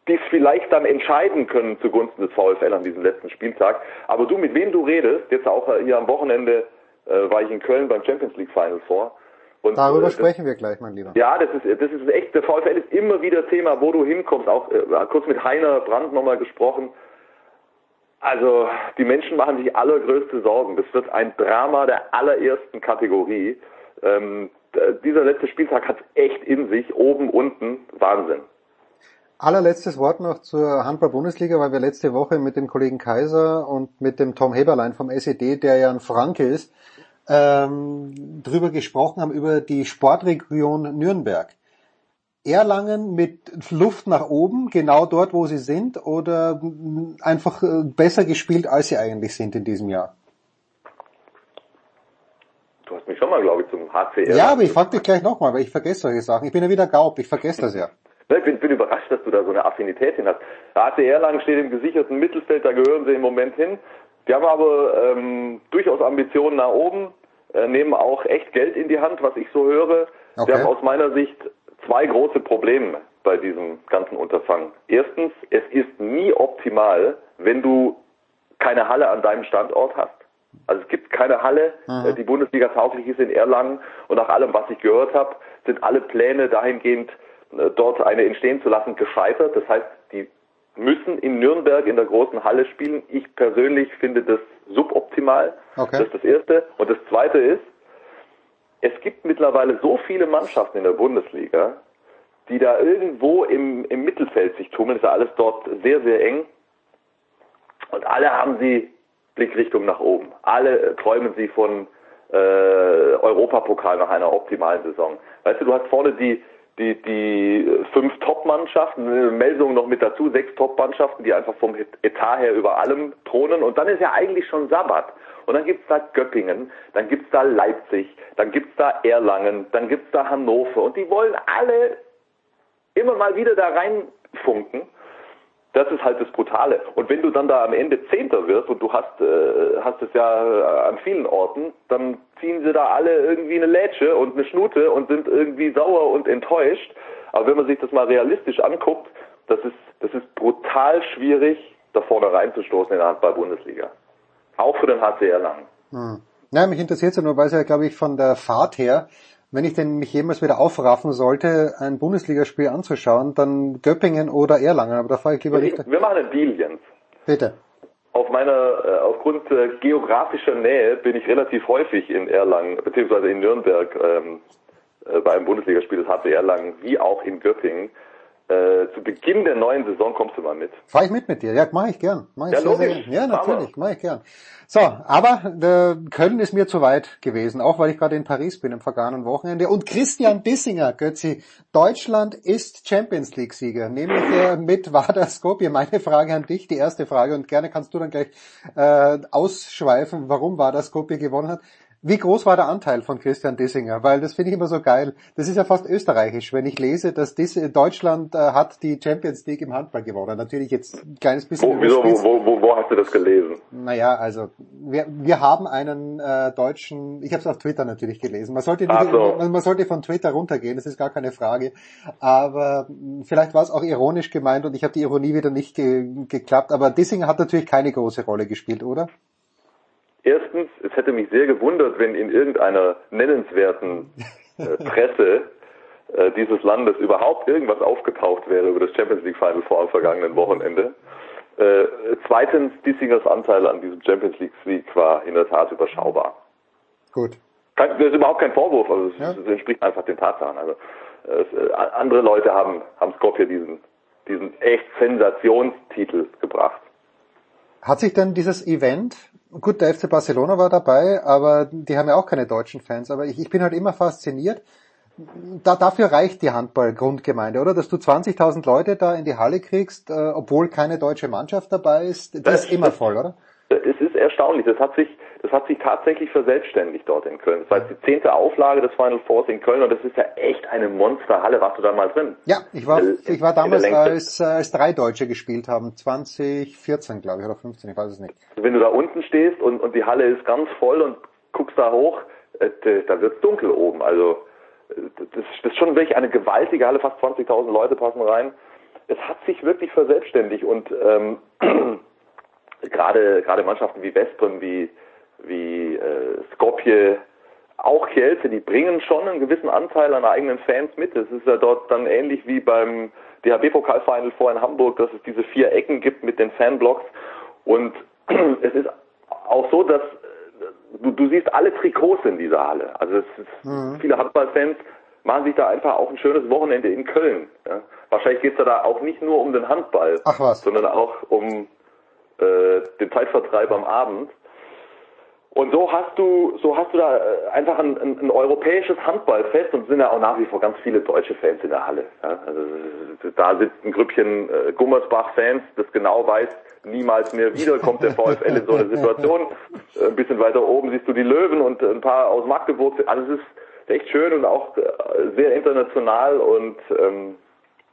die es vielleicht dann entscheiden können zugunsten des VfL an diesem letzten Spieltag. Aber du, mit wem du redest, jetzt auch äh, hier am Wochenende äh, war ich in Köln beim Champions League Final vor. Und, Darüber äh, sprechen wir gleich, mein Lieber. Ja, das ist, das ist echt, der VfL ist immer wieder Thema, wo du hinkommst. Auch äh, kurz mit Heiner Brandt nochmal gesprochen. Also die Menschen machen sich allergrößte Sorgen. Das wird ein Drama der allerersten Kategorie. Ähm, dieser letzte Spieltag hat echt in sich, oben, unten, Wahnsinn. Allerletztes Wort noch zur Handball-Bundesliga, weil wir letzte Woche mit dem Kollegen Kaiser und mit dem Tom Heberlein vom SED, der ja ein Franke ist, ähm, drüber gesprochen haben, über die Sportregion Nürnberg. Erlangen mit Luft nach oben, genau dort, wo sie sind, oder einfach äh, besser gespielt, als sie eigentlich sind in diesem Jahr? Du hast mich schon mal, glaube ich, zum HCR. Ja, aber ich frage dich gleich nochmal, weil ich vergesse solche Sachen. Ich bin ja wieder Gaub, ich vergesse das ja. Ich bin, bin überrascht, dass du da so eine Affinität hin hast. HCR lang steht im gesicherten Mittelfeld, da gehören sie im Moment hin. Die haben aber ähm, durchaus Ambitionen nach oben, äh, nehmen auch echt Geld in die Hand, was ich so höre. Okay. Sie haben aus meiner Sicht zwei große Probleme bei diesem ganzen Unterfangen. Erstens, es ist nie optimal, wenn du keine Halle an deinem Standort hast. Also es gibt keine Halle, mhm. Äh, die Bundesliga tauglich ist in Erlangen und nach allem, was ich gehört habe, sind alle Pläne dahingehend, äh, dort eine entstehen zu lassen, gescheitert. Das heißt, die müssen in Nürnberg in der großen Halle spielen. Ich persönlich finde das suboptimal. Okay. Das ist das Erste. Und das Zweite ist, es gibt mittlerweile so viele Mannschaften in der Bundesliga, die da irgendwo im, im Mittelfeld sich tummeln. Ist ja alles dort sehr, sehr eng. Und alle haben sie Blickrichtung nach oben. Alle träumen sie von äh, Europapokal nach einer optimalen Saison. Weißt du, du hast vorne die, die, die fünf Top-Mannschaften, Meldung noch mit dazu, sechs Top-Mannschaften, die einfach vom Etat her über allem thronen. Und dann ist ja eigentlich schon Sabbat. Und dann gibt's da Göppingen, dann gibt's da Leipzig, dann gibt's da Erlangen, dann gibt's da Hannover. Und die wollen alle immer mal wieder da reinfunken. Das ist halt das Brutale. Und wenn du dann da am Ende Zehnter wirst und du hast, äh, hast es ja an vielen Orten, dann ziehen sie da alle irgendwie eine Lätsche und eine Schnute und sind irgendwie sauer und enttäuscht. Aber wenn man sich das mal realistisch anguckt, das ist, das ist brutal schwierig, da vorne reinzustoßen in der Handball-Bundesliga. Auch für den HCR lang. Hm. Ja, mich interessiert ja nur, weil es ja, glaube ich, von der Fahrt her, wenn ich denn mich jemals wieder aufraffen sollte, ein Bundesligaspiel anzuschauen, dann Göppingen oder Erlangen, aber da fahre ich lieber nicht. Wir machen einen Deal, Jens. Bitte. Auf meiner, äh, aufgrund äh, geografischer Nähe bin ich relativ häufig in Erlangen, beziehungsweise in Nürnberg, ähm, äh, bei einem Bundesligaspiel des HC Erlangen, wie auch in Göppingen. Äh, zu Beginn der neuen Saison kommst du mal mit. Fahr ich mit mit dir? Ja, mache ich gern. Mach ich ja, sehr, sehr, ja, natürlich, mache ich gern. So, aber äh, Köln ist mir zu weit gewesen, auch weil ich gerade in Paris bin im vergangenen Wochenende. Und Christian Dissinger, Götzi, Deutschland ist Champions League-Sieger, nämlich äh, mit Vardar Skopje. Meine Frage an dich, die erste Frage, und gerne kannst du dann gleich äh, ausschweifen, warum Vardar Skopje gewonnen hat. Wie groß war der Anteil von Christian Dissinger? Weil das finde ich immer so geil. Das ist ja fast österreichisch, wenn ich lese, dass Diss Deutschland äh, hat die Champions League im Handball gewonnen. Natürlich jetzt ein kleines bisschen. Wo, wieso, wo, wo, wo hast du das gelesen? Naja, also wir, wir haben einen äh, deutschen, ich habe es auf Twitter natürlich gelesen. Man sollte, nicht, so. man, man, sollte von Twitter runtergehen, das ist gar keine Frage. Aber vielleicht war es auch ironisch gemeint und ich habe die Ironie wieder nicht ge geklappt. Aber Dissinger hat natürlich keine große Rolle gespielt, oder? Erstens, es hätte mich sehr gewundert, wenn in irgendeiner nennenswerten äh, Presse äh, dieses Landes überhaupt irgendwas aufgetaucht wäre über das Champions League Final vor am vergangenen Wochenende. Äh, zweitens, Dissingers Anteil an diesem Champions League Sieg war in der Tat überschaubar. Gut. Kein, das ist überhaupt kein Vorwurf, also es, ja. es entspricht einfach den Tatsachen. Also es, äh, andere Leute haben, haben Skopje diesen, diesen echt Sensationstitel gebracht. Hat sich denn dieses Event gut, der FC Barcelona war dabei, aber die haben ja auch keine deutschen Fans. Aber ich, ich bin halt immer fasziniert. Da, dafür reicht die Handball-Grundgemeinde, oder? Dass du 20.000 Leute da in die Halle kriegst, äh, obwohl keine deutsche Mannschaft dabei ist, das, das ist immer voll, oder? Es ist erstaunlich. Das hat sich das hat sich tatsächlich verselbstständigt dort in Köln. Das war jetzt die zehnte Auflage des Final Fours in Köln und das ist ja echt eine Monsterhalle. Warst du da mal drin? Ja, ich war, äh, ich war damals, als, äh, als drei Deutsche gespielt haben. 2014, glaube ich, oder 15, ich weiß es nicht. Wenn du da unten stehst und, und die Halle ist ganz voll und guckst da hoch, äh, da wird's dunkel oben. Also das, das ist schon wirklich eine gewaltige Halle, fast 20.000 Leute passen rein. Es hat sich wirklich verselbstständigt und ähm, gerade gerade Mannschaften wie Westbrem, wie wie äh, Skopje, auch Kielce, die bringen schon einen gewissen Anteil an eigenen Fans mit. Es ist ja dort dann ähnlich wie beim DHB-Pokalfinal vor in Hamburg, dass es diese vier Ecken gibt mit den Fanblocks. Und es ist auch so, dass du, du siehst alle Trikots in dieser Halle. Also es ist, mhm. viele Handballfans machen sich da einfach auch ein schönes Wochenende in Köln. Ja. Wahrscheinlich geht es da auch nicht nur um den Handball, sondern auch um äh, den Zeitvertreib am Abend. Und so hast du, so hast du da äh, einfach ein, ein, ein europäisches Handballfest und sind ja auch nach wie vor ganz viele deutsche Fans in der Halle. Ja, also da sitzt ein Grüppchen äh, Gummersbach-Fans, das genau weiß, niemals mehr wieder kommt der VfL in so eine Situation. Äh, ein bisschen weiter oben siehst du die Löwen und ein paar aus Magdeburg. Also es ist echt schön und auch äh, sehr international und ähm,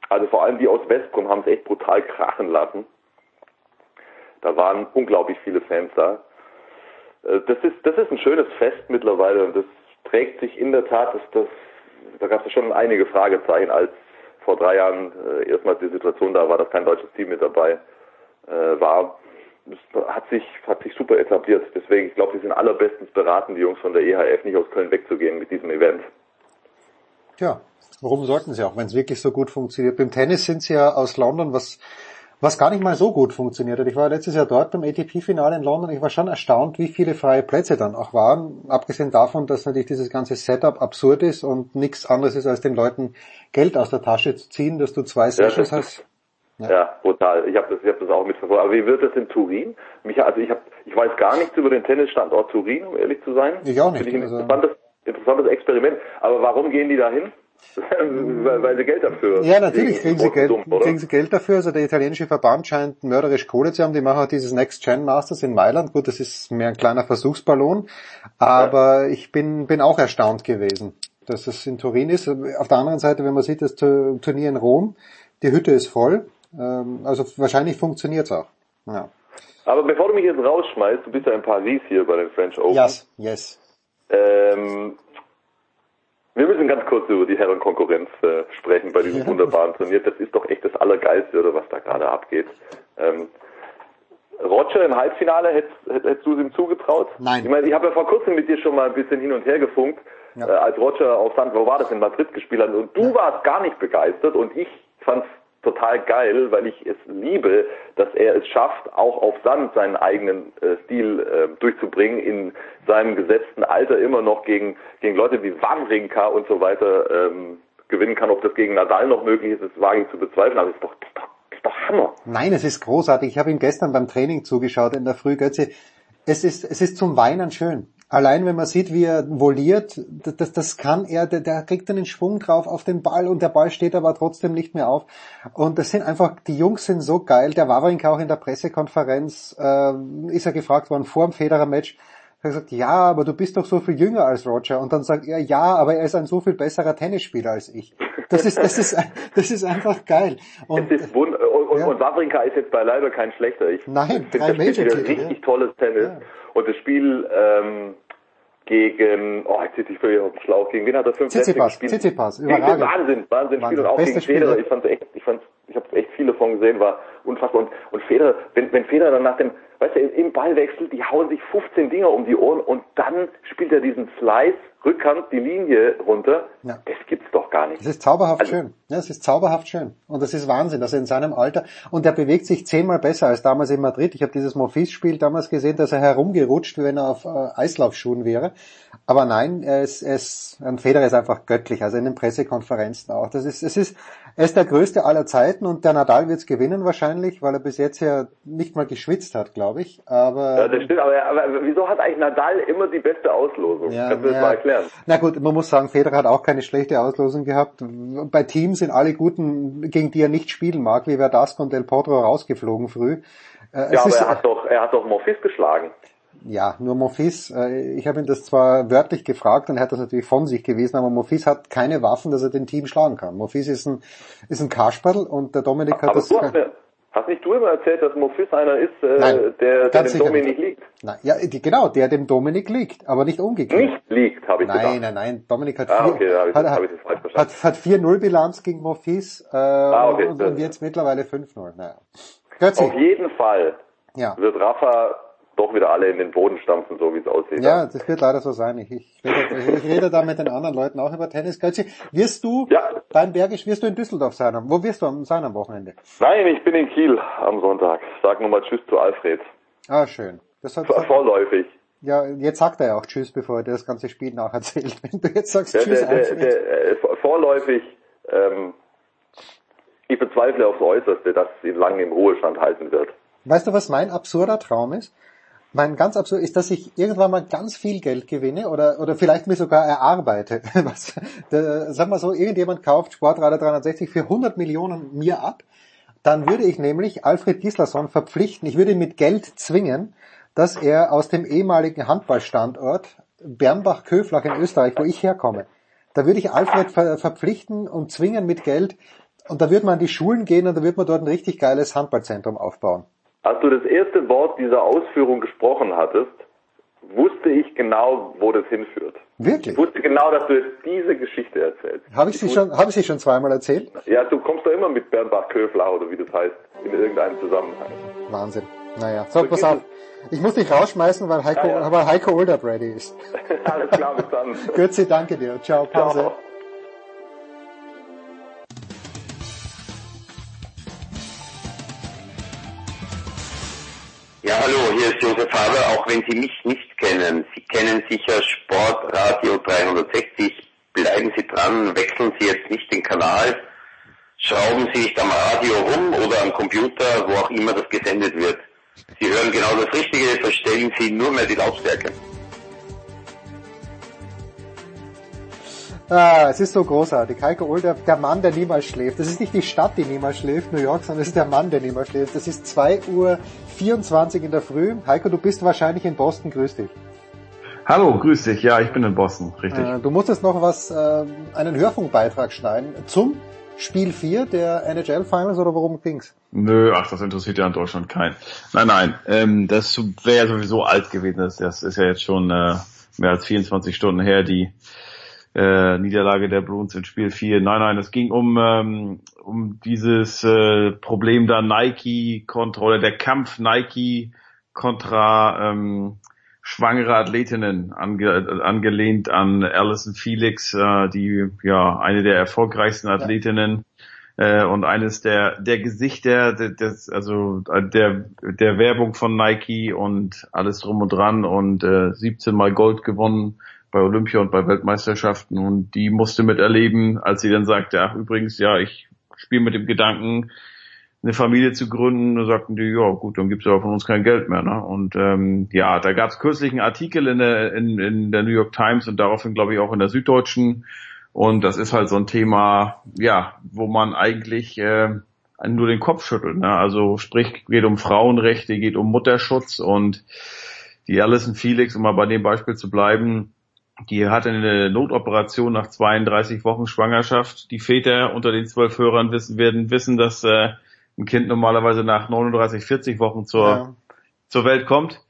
also vor allem die aus Westbrum haben es echt brutal krachen lassen. Da waren unglaublich viele Fans da. Äh, das ist, das ist ein schönes Fest mittlerweile und das trägt sich in der Tat, dass das, da gab es schon einige Fragezeichen, als vor drei Jahren äh, erstmals die Situation da war, dass kein deutsches Team mit dabei äh, war. Das hat sich, hat sich super etabliert. Deswegen, ich glaube, die sind allerbestens beraten, die Jungs von der EHF, nicht aus Köln wegzugehen mit diesem Event. Tja, warum sollten sie auch, wenn es wirklich so gut funktioniert? Beim Tennis sind sie ja aus London, was was gar nicht mal so gut funktioniert hat. Ich war letztes Jahr dort beim ATP-Finale in London. Ich war schon erstaunt, wie viele freie Plätze dann auch waren. Abgesehen davon, dass natürlich dieses ganze Setup absurd ist und nichts anderes ist, als den Leuten Geld aus der Tasche zu ziehen, dass du zwei Sessions ja, hast. Ja. ja, brutal. Ich habe das, ich hab das auch mitverfolgt. Aber wie wird das in Turin? Mich, also ich, hab, ich weiß gar nichts über den Tennisstandort Turin, um ehrlich zu sein. Ich auch nicht. Finde ich ein also interessantes, interessantes Experiment. Aber warum gehen die da hin? weil, weil sie Geld dafür Ja, natürlich kriegen sie Geld, dumm, kriegen sie Geld dafür. Also der italienische Verband scheint mörderisch Kohle zu haben. Die machen auch dieses Next Gen Masters in Mailand. Gut, das ist mehr ein kleiner Versuchsballon. Aber ja. ich bin, bin auch erstaunt gewesen, dass es in Turin ist. Auf der anderen Seite, wenn man sieht, das Turnier in Rom, die Hütte ist voll. Ähm, also wahrscheinlich funktioniert es auch. Ja. Aber bevor du mich jetzt rausschmeißt, du bist ja in Paris hier bei den French Open. Yes, yes. Ähm, wir müssen ganz kurz über die Herrenkonkurrenz äh, sprechen bei diesem ja. wunderbaren Turnier. Das ist doch echt das Allergeilste, oder was da gerade abgeht. Ähm, Roger im Halbfinale, hättest, hättest du es ihm zugetraut? Nein. Ich meine, ich habe ja vor kurzem mit dir schon mal ein bisschen hin und her gefunkt, ja. äh, als Roger auf Sand, wo war das, in Madrid gespielt hat. Und du ja. warst gar nicht begeistert und ich fand's total geil, weil ich es liebe, dass er es schafft, auch auf Sand seinen eigenen äh, Stil äh, durchzubringen, in seinem gesetzten Alter immer noch gegen, gegen Leute wie Wawrinka und so weiter ähm, gewinnen kann. Ob das gegen Nadal noch möglich ist, ist wage ich zu bezweifeln, aber es ist doch, doch, ist doch Hammer. Nein, es ist großartig. Ich habe ihm gestern beim Training zugeschaut in der Früh, Götze. Es ist, es ist zum Weinen schön. Allein wenn man sieht, wie er voliert, das, das kann er, der, der kriegt einen Schwung drauf auf den Ball und der Ball steht aber trotzdem nicht mehr auf. Und das sind einfach, die Jungs sind so geil. Der Wawrinka auch in der Pressekonferenz äh, ist er gefragt worden vor dem Federer-Match. Er hat gesagt, ja, aber du bist doch so viel jünger als Roger. Und dann sagt er, ja, aber er ist ein so viel besserer Tennisspieler als ich. Das ist, das ist, das ist einfach geil. Und, es ist wund und, ja. und Wawrinka ist jetzt beileibe kein schlechter. Ich Nein, finde das wieder richtig ja. tolles Tennis. Ja. Und das Spiel ähm, gegen, oh, jetzt sitze ich völlig auf dem Schlauch, gegen wen hat er fünf Sätze gespielt? Tsitsipas, überragend. Wahnsinn, Wahnsinn, Wahnsinn. Spiel und auch Beste gegen Federer, ich fand echt, ich fand, ich habe echt viele von gesehen, war unfassbar. Und, und Federer, wenn, wenn Federer dann nach dem, weißt du, im Ballwechsel, die hauen sich 15 Dinger um die Ohren und dann spielt er diesen Slice, Rückhand, die Linie runter. Ja. Das gibt's doch gar nicht. Das ist zauberhaft also, schön. Ja, es ist zauberhaft schön. Und das ist Wahnsinn, dass er in seinem Alter, und er bewegt sich zehnmal besser als damals in Madrid. Ich habe dieses Morphis-Spiel damals gesehen, dass er herumgerutscht, wie wenn er auf äh, Eislaufschuhen wäre. Aber nein, er ist, er ist, ein Federer ist einfach göttlich, also in den Pressekonferenzen auch. Das ist, es ist, er ist der größte aller Zeiten und der Nadal wird's gewinnen wahrscheinlich, weil er bis jetzt ja nicht mal geschwitzt hat, glaube ich. Aber ja, das stimmt. Aber, aber, wieso hat eigentlich Nadal immer die beste Auslosung? Ja, Kannst du das ja. mal erklären? Na gut, man muss sagen, Federer hat auch keine schlechte Auslosung gehabt. Bei Teams sind alle guten, gegen die er nicht spielen mag, wie Verdasco und Del Potro rausgeflogen früh. Äh, ja, aber er hat doch, er hat doch Morphis geschlagen ja, nur Monfils, äh, ich habe ihn das zwar wörtlich gefragt und er hat das natürlich von sich gewesen, aber Monfils hat keine Waffen, dass er den Team schlagen kann. Monfils ist ein, ist ein Kasperl und der Dominik hat aber das... Du hast, mir, Hast nicht du immer erzählt, dass Mofis einer ist, äh, Nein, der, der dem Dominik liegt? Nein, ja, die, genau, der dem Dominik liegt, aber nicht umgekehrt. Nicht liegt, habe ich nein, gedacht. Nein, nein, nein, Dominik hat ah, vier, okay, hat, hat, hat 4-0 Bilanz gegen Mofis äh, ah, okay, und, und jetzt mittlerweile 5-0. Naja. Auf jeden Fall ja. wird Rafa doch wieder alle in den Boden stampfen, so wie es aussieht. Ja, das wird leider so sein. Ich, ich, rede, ich rede da mit den anderen Leuten auch über Tennis. Götzi, wirst du ja. beim Bergisch, wirst du in Düsseldorf sein? Wo wirst du sein am Wochenende? Nein, ich bin in Kiel am Sonntag. Sag nochmal Tschüss zu Alfred. Ah, schön. Das hat, Vorläufig. Ja, jetzt sagt er ja auch Tschüss, bevor er das ganze Spiel nacherzählt. Wenn du jetzt sagst der, Tschüss, der, Alfred. Der, äh, vorläufig, ähm, ich bezweifle aufs Äußerste, dass es ihn lange im Ruhestand halten wird. Weißt du, was mein absurder Traum ist? Mein ganz absurd ist, dass ich irgendwann mal ganz viel Geld gewinne oder, oder vielleicht mir sogar erarbeite. Was, da, sag mal so, irgendjemand kauft Sportradar 360 für 100 Millionen mir ab. Dann würde ich nämlich Alfred Gislason verpflichten, ich würde ihn mit Geld zwingen, dass er aus dem ehemaligen Handballstandort Bernbach-Köflach in Österreich, wo ich herkomme, da würde ich Alfred ver verpflichten und zwingen mit Geld und da würde man an die Schulen gehen und da würde man dort ein richtig geiles Handballzentrum aufbauen. Als du das erste Wort dieser Ausführung gesprochen hattest, wusste ich genau, wo das hinführt. Wirklich? Ich wusste genau, dass du jetzt diese Geschichte erzählst. Habe ich, ich sie schon, habe ich sie schon zweimal erzählt? Ja, du kommst doch immer mit Bernbach Köfler oder wie das heißt, in irgendeinem Zusammenhang. Wahnsinn. Naja, so, so pass auf. Ich muss dich rausschmeißen, weil Heiko, ja, ja. weil Heiko Older ready ist. Alles klar, bis dann. Götzi, danke dir. Ciao, Pause. Ciao. Ja, hallo, hier ist Josef Haber, auch wenn Sie mich nicht kennen. Sie kennen sicher Sportradio 360. Bleiben Sie dran, wechseln Sie jetzt nicht den Kanal, schrauben Sie nicht am Radio rum oder am Computer, wo auch immer das gesendet wird. Sie hören genau das Richtige, verstellen Sie nur mehr die Lautstärke. Ah, es ist so großartig. Heiko Older, der Mann, der niemals schläft. Das ist nicht die Stadt, die niemals schläft, New York, sondern es ist der Mann, der niemals schläft. Das ist 2 Uhr 24 in der Früh. Heiko, du bist wahrscheinlich in Boston. Grüß dich. Hallo, grüß dich. Ja, ich bin in Boston, richtig. Äh, du musstest noch was, äh, einen Hörfunkbeitrag schneiden zum Spiel 4 der NHL Finals oder worum ging's? Nö, ach, das interessiert ja in Deutschland keinen. Nein, nein, ähm, das wäre ja sowieso alt gewesen. Das, das ist ja jetzt schon äh, mehr als 24 Stunden her, die äh, Niederlage der Bruins in Spiel 4. Nein, nein, es ging um, ähm, um dieses äh, Problem da Nike kontra, oder der Kampf Nike kontra ähm, schwangere Athletinnen, ange, angelehnt an Alison Felix, äh, die ja eine der erfolgreichsten Athletinnen äh, und eines der der Gesichter des also der der Werbung von Nike und alles drum und dran und äh, 17 mal Gold gewonnen bei Olympia und bei Weltmeisterschaften und die musste miterleben, als sie dann sagte, ach übrigens, ja, ich spiele mit dem Gedanken, eine Familie zu gründen, da sagten die, ja gut, dann gibt's ja von uns kein Geld mehr. Ne? Und ähm, ja, da gab's kürzlich einen Artikel in der, in, in der New York Times und daraufhin glaube ich auch in der Süddeutschen. Und das ist halt so ein Thema, ja, wo man eigentlich äh, nur den Kopf schüttelt. Ne? Also sprich, geht um Frauenrechte, geht um Mutterschutz und die Alison Felix, um mal bei dem Beispiel zu bleiben, die hatte eine Notoperation nach 32 Wochen Schwangerschaft. Die Väter unter den zwölf Hörern wissen, werden wissen, dass äh, ein Kind normalerweise nach 39, 40 Wochen zur, ja. zur Welt kommt.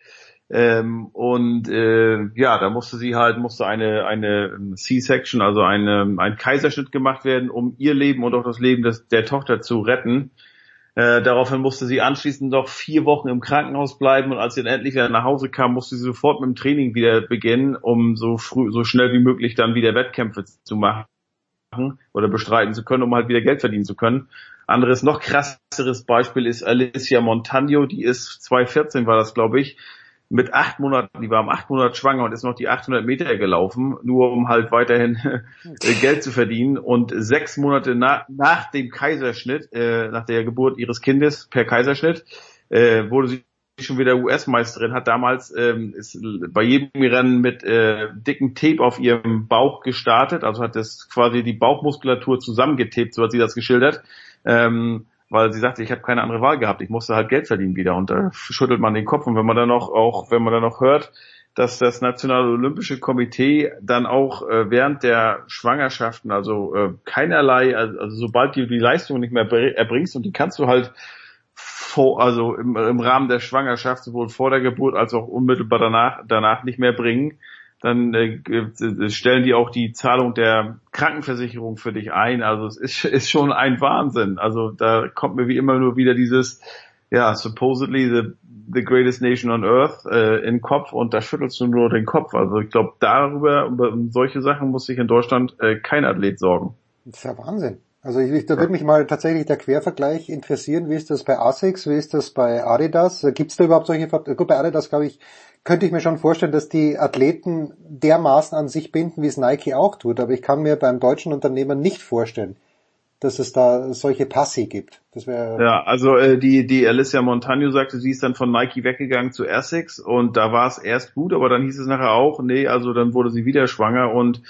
Ähm, und äh, ja, da musste sie halt, musste eine, eine C-Section, also eine, ein Kaiserschnitt gemacht werden, um ihr Leben und auch das Leben des, der Tochter zu retten. Äh, daraufhin musste sie anschließend noch vier Wochen im Krankenhaus bleiben und als sie dann endlich wieder nach Hause kam, musste sie sofort mit dem Training wieder beginnen, um so früh, so schnell wie möglich dann wieder Wettkämpfe zu machen oder bestreiten zu können, um halt wieder Geld verdienen zu können. Anderes, noch krasseres Beispiel ist Alicia Montagno, die ist 2014 war das, glaube ich, mit acht Monaten, die war am acht Monat schwanger und ist noch die 800 Meter gelaufen, nur um halt weiterhin Geld zu verdienen. Und sechs Monate nach, nach dem Kaiserschnitt, äh, nach der Geburt ihres Kindes per Kaiserschnitt, äh, wurde sie schon wieder US-Meisterin, hat damals ähm, ist bei jedem Rennen mit äh, dicken Tape auf ihrem Bauch gestartet, also hat das quasi die Bauchmuskulatur zusammengetaped, so hat sie das geschildert. Ähm, weil sie sagte, ich habe keine andere Wahl gehabt, ich musste halt Geld verdienen wieder. Und da schüttelt man den Kopf. Und wenn man dann noch auch, wenn man dann noch hört, dass das Nationale Olympische Komitee dann auch äh, während der Schwangerschaften, also äh, keinerlei, also, also sobald du die Leistung nicht mehr erbringst und die kannst du halt vor, also im, im Rahmen der Schwangerschaft sowohl vor der Geburt als auch unmittelbar danach, danach nicht mehr bringen, dann äh, äh, stellen die auch die Zahlung der Krankenversicherung für dich ein. Also es ist, ist schon ein Wahnsinn. Also da kommt mir wie immer nur wieder dieses, ja, supposedly the, the greatest nation on earth äh, in den Kopf und da schüttelst du nur den Kopf. Also ich glaube, darüber, über solche Sachen muss sich in Deutschland äh, kein Athlet sorgen. Das ist ja Wahnsinn. Also ich, ich, da würde mich mal tatsächlich der Quervergleich interessieren. Wie ist das bei ASICS? Wie ist das bei Adidas? Gibt es da überhaupt solche, gut, bei Adidas glaube ich, könnte ich mir schon vorstellen, dass die Athleten dermaßen an sich binden, wie es Nike auch tut. Aber ich kann mir beim deutschen Unternehmer nicht vorstellen, dass es da solche Passi gibt. Das wäre ja, also äh, die die Alicia Montagno sagte, sie ist dann von Nike weggegangen zu Essex und da war es erst gut, aber dann hieß es nachher auch, nee, also dann wurde sie wieder schwanger und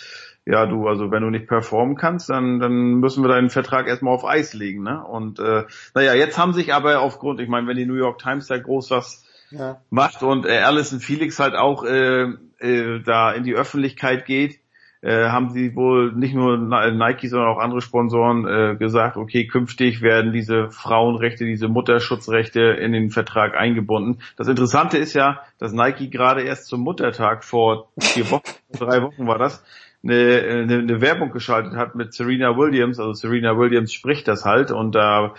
ja, du, also wenn du nicht performen kannst, dann, dann müssen wir deinen Vertrag erstmal auf Eis legen, ne? Und äh, naja, jetzt haben sich aber aufgrund, ich meine, wenn die New York Times da groß was ja. macht und äh, Alison Felix halt auch äh, äh, da in die Öffentlichkeit geht, äh, haben sie wohl nicht nur Nike, sondern auch andere Sponsoren äh, gesagt, okay, künftig werden diese Frauenrechte, diese Mutterschutzrechte in den Vertrag eingebunden. Das Interessante ist ja, dass Nike gerade erst zum Muttertag vor vier Wochen, drei Wochen war das, eine, eine, eine Werbung geschaltet hat mit Serena Williams. Also Serena Williams spricht das halt und da äh,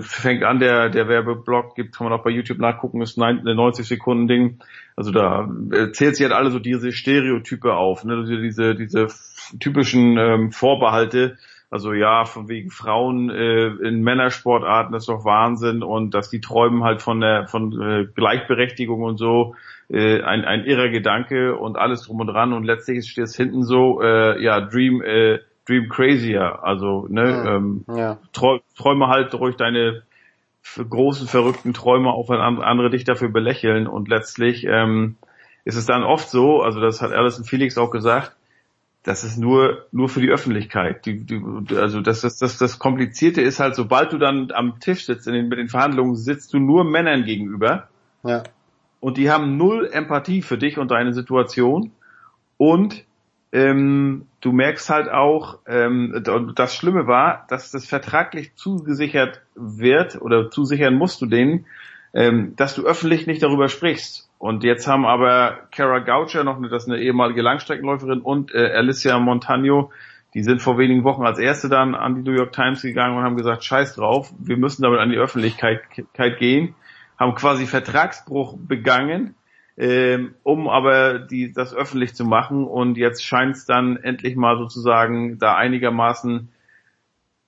fängt an, der, der Werbeblock gibt, kann man auch bei YouTube nachgucken, ist ein 90 Sekunden Ding. Also da zählt sie halt alle so diese Stereotype auf, ne? diese, diese typischen ähm, Vorbehalte, also ja, von wegen Frauen äh, in Männersportarten, das ist doch Wahnsinn und dass die träumen halt von der von äh, Gleichberechtigung und so, äh, ein, ein irrer Gedanke und alles drum und dran und letztlich steht es hinten so, äh, ja, Dream, äh, Dream Crazier, also ne, ja. ähm, ja. träume halt durch deine großen verrückten Träume, auch wenn andere dich dafür belächeln und letztlich ähm, ist es dann oft so, also das hat Alison Felix auch gesagt, das ist nur nur für die Öffentlichkeit. Die, die, also das, das, das, das Komplizierte ist halt, sobald du dann am Tisch sitzt, in den, mit den Verhandlungen sitzt du nur Männern gegenüber. Ja. Und die haben null Empathie für dich und deine Situation. Und ähm, du merkst halt auch, ähm, das Schlimme war, dass das vertraglich zugesichert wird oder zusichern musst du denen, ähm, dass du öffentlich nicht darüber sprichst. Und jetzt haben aber Kara Goucher, noch eine, das ist eine ehemalige Langstreckenläuferin, und äh, Alicia Montagno, die sind vor wenigen Wochen als erste dann an die New York Times gegangen und haben gesagt, scheiß drauf, wir müssen damit an die Öffentlichkeit gehen, haben quasi Vertragsbruch begangen, ähm, um aber die, das öffentlich zu machen. Und jetzt scheint es dann endlich mal sozusagen da einigermaßen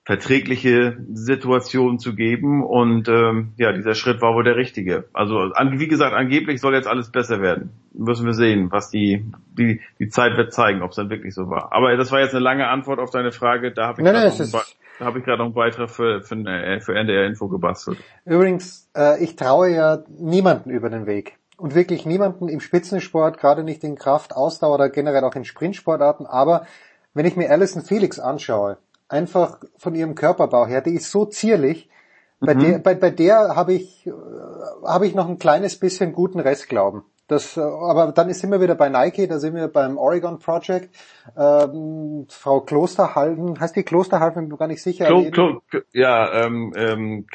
verträgliche Situation zu geben und ähm, ja, dieser Schritt war wohl der richtige. Also an, wie gesagt, angeblich soll jetzt alles besser werden. Müssen wir sehen, was die die, die Zeit wird zeigen, ob es dann wirklich so war. Aber das war jetzt eine lange Antwort auf deine Frage. Da habe ich gerade noch, noch einen Beitrag für, für, äh, für NDR Info gebastelt. Übrigens, äh, ich traue ja niemanden über den Weg. Und wirklich niemanden im Spitzensport, gerade nicht in Kraft, Ausdauer oder generell auch in Sprintsportarten. Aber wenn ich mir Alison Felix anschaue, einfach von ihrem Körperbau her, die ist so zierlich. Bei Mhm. der, bei, bei der habe ich, äh, habe ich noch ein kleines bisschen guten Restglauben. Das, äh, aber dann sind wir wieder bei Nike, da sind wir beim Oregon Project. Ähm, Frau Klosterhalden, heißt die Klosterhalden, bin mir gar nicht sicher. Klo, Klo, ja, ähm, ähm,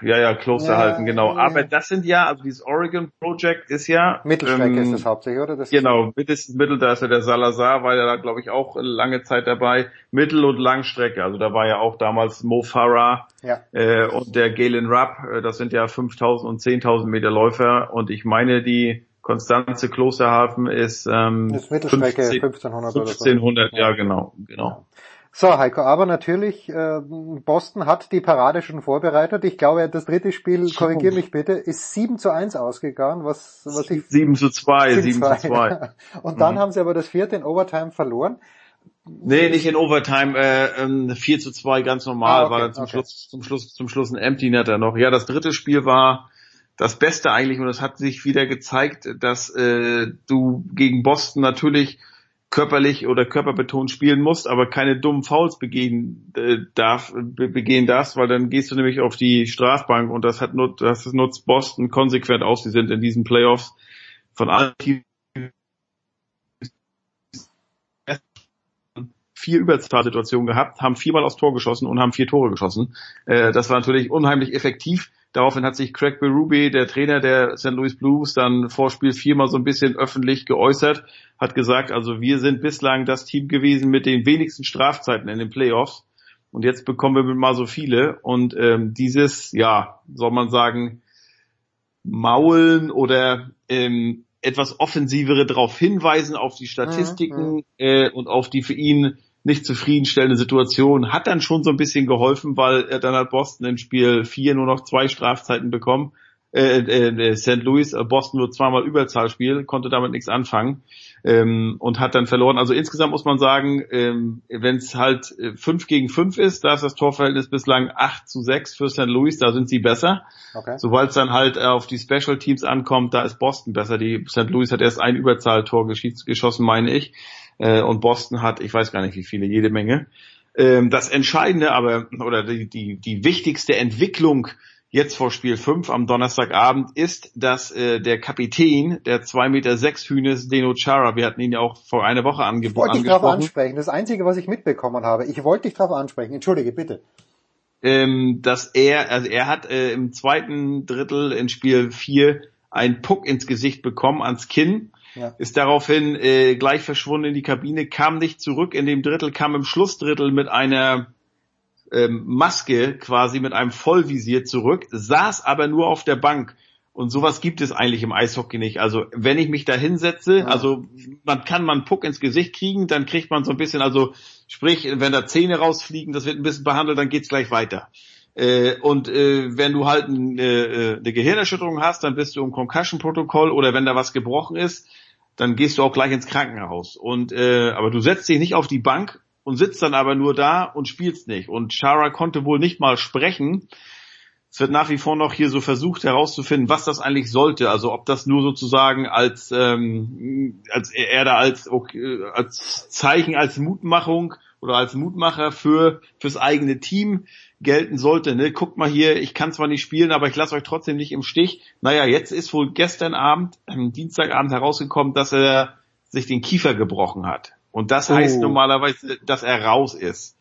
ja, ja, Klosterhalten, Ja, genau. ja. Aber das sind ja, also dieses Oregon Project ist ja Mittelstrecke ähm, ist das hauptsächlich, oder? Das Genau, mittels, Mittel, da ist ja der Salazar, war ja da, glaube ich, auch lange Zeit dabei. Mittel- und Langstrecke, also da war ja auch damals Mo Farah Ja. äh, und der Galen Rupp, äh, das sind ja 5000 und 10.000 Meter Läufer und ich meine, die Konstanze Klosterhafen ist, ähm, ist Mittelstrecke 15 1500 oder so. 1500, ja genau, genau. So, Heiko, aber natürlich, äh, Boston hat die Parade schon vorbereitet. Ich glaube, das dritte Spiel, korrigier mich bitte, ist 7 zu 1 ausgegangen, was, was ich... 7 zu 2, 7 zu 2. Und dann Mhm. haben sie aber das vierte in Overtime verloren. Nee, nicht in Overtime, äh, ähm, 4 zu 2 ganz normal, Ah, okay, war dann zum okay. Schluss, zum Schluss, zum Schluss ein Empty Netter noch. Ja, das dritte Spiel war das Beste eigentlich und es hat sich wieder gezeigt, dass äh, du gegen Boston natürlich körperlich oder körperbetont spielen musst, aber keine dummen Fouls begehen äh, darf, be begehen darfst, weil dann gehst du nämlich auf die Strafbank und das hat nur, das nutzt Boston konsequent aus. Sie sind in diesen Playoffs von allen vier Überzahlsituationen gehabt, haben viermal aufs Tor geschossen und haben vier Tore geschossen. Äh, das war natürlich unheimlich effektiv. Daraufhin hat sich Craig Berube, der Trainer der St. Louis Blues, dann vor Spiel viermal so ein bisschen öffentlich geäußert, hat gesagt, also wir sind bislang das Team gewesen mit den wenigsten Strafzeiten in den Playoffs. Und jetzt bekommen wir mal so viele. Und ähm, dieses, ja, soll man sagen, Maulen oder ähm, etwas offensivere darauf hinweisen, auf die Statistiken mhm. äh, und auf die für ihn nicht zufriedenstellende Situation, hat dann schon so ein bisschen geholfen, weil er dann hat Boston im Spiel vier nur noch zwei Strafzeiten bekommen. Äh, äh, äh St. Louis, äh, Boston nur zweimal Überzahlspiel, konnte damit nichts anfangen ähm, und hat dann verloren. Also insgesamt muss man sagen, ähm, wenn es halt äh, 5 gegen 5 ist, da ist das Torverhältnis bislang 8 zu 6 für St. Louis, da sind sie besser. Okay. Sobald es dann halt äh, auf die Special Teams ankommt, da ist Boston besser. Die St. Louis hat erst ein Überzahltor geschossen, meine ich. Äh, und Boston hat, ich weiß gar nicht wie viele, jede Menge. Ähm, das Entscheidende aber, oder die, die, die wichtigste Entwicklung jetzt vor Spiel 5 am Donnerstagabend ist, dass äh, der Kapitän der 2,6 Meter sechs Hühnes, Deno Chara, wir hatten ihn ja auch vor einer Woche angeb ich wollte dich darauf ansprechen. Das Einzige, was ich mitbekommen habe. Ich wollte dich darauf ansprechen. Entschuldige, bitte. Ähm, dass er, also er hat äh, im zweiten Drittel in Spiel 4 einen Puck ins Gesicht bekommen, ans Kinn. Ja. Ist daraufhin äh, gleich verschwunden in die Kabine, kam nicht zurück in dem Drittel, kam im Schlussdrittel mit einer ähm, Maske quasi mit einem Vollvisier zurück, saß aber nur auf der Bank. Und sowas gibt es eigentlich im Eishockey nicht. Also wenn ich mich da hinsetze, ja. also man kann man einen Puck ins Gesicht kriegen, dann kriegt man so ein bisschen, also sprich, wenn da Zähne rausfliegen, das wird ein bisschen behandelt, dann geht's gleich weiter. Äh, und äh, wenn du halt ein, äh, eine Gehirnerschütterung hast, dann bist du im Concussion-Protokoll oder wenn da was gebrochen ist, dann gehst du auch gleich ins Krankenhaus. Und äh, aber du setzt dich nicht auf die Bank und sitzt dann aber nur da und spielst nicht. Und Shara konnte wohl nicht mal sprechen. Es wird nach wie vor noch hier so versucht herauszufinden, was das eigentlich sollte. Also ob das nur sozusagen als, ähm, als er da als, okay, als Zeichen, als Mutmachung oder als Mutmacher für fürs eigene Team gelten sollte. Ne? Guckt mal hier, ich kann zwar nicht spielen, aber ich lasse euch trotzdem nicht im Stich. Naja, jetzt ist wohl gestern Abend, ähm, Dienstagabend herausgekommen, dass er sich den Kiefer gebrochen hat. Und das oh. heißt normalerweise, dass er raus ist.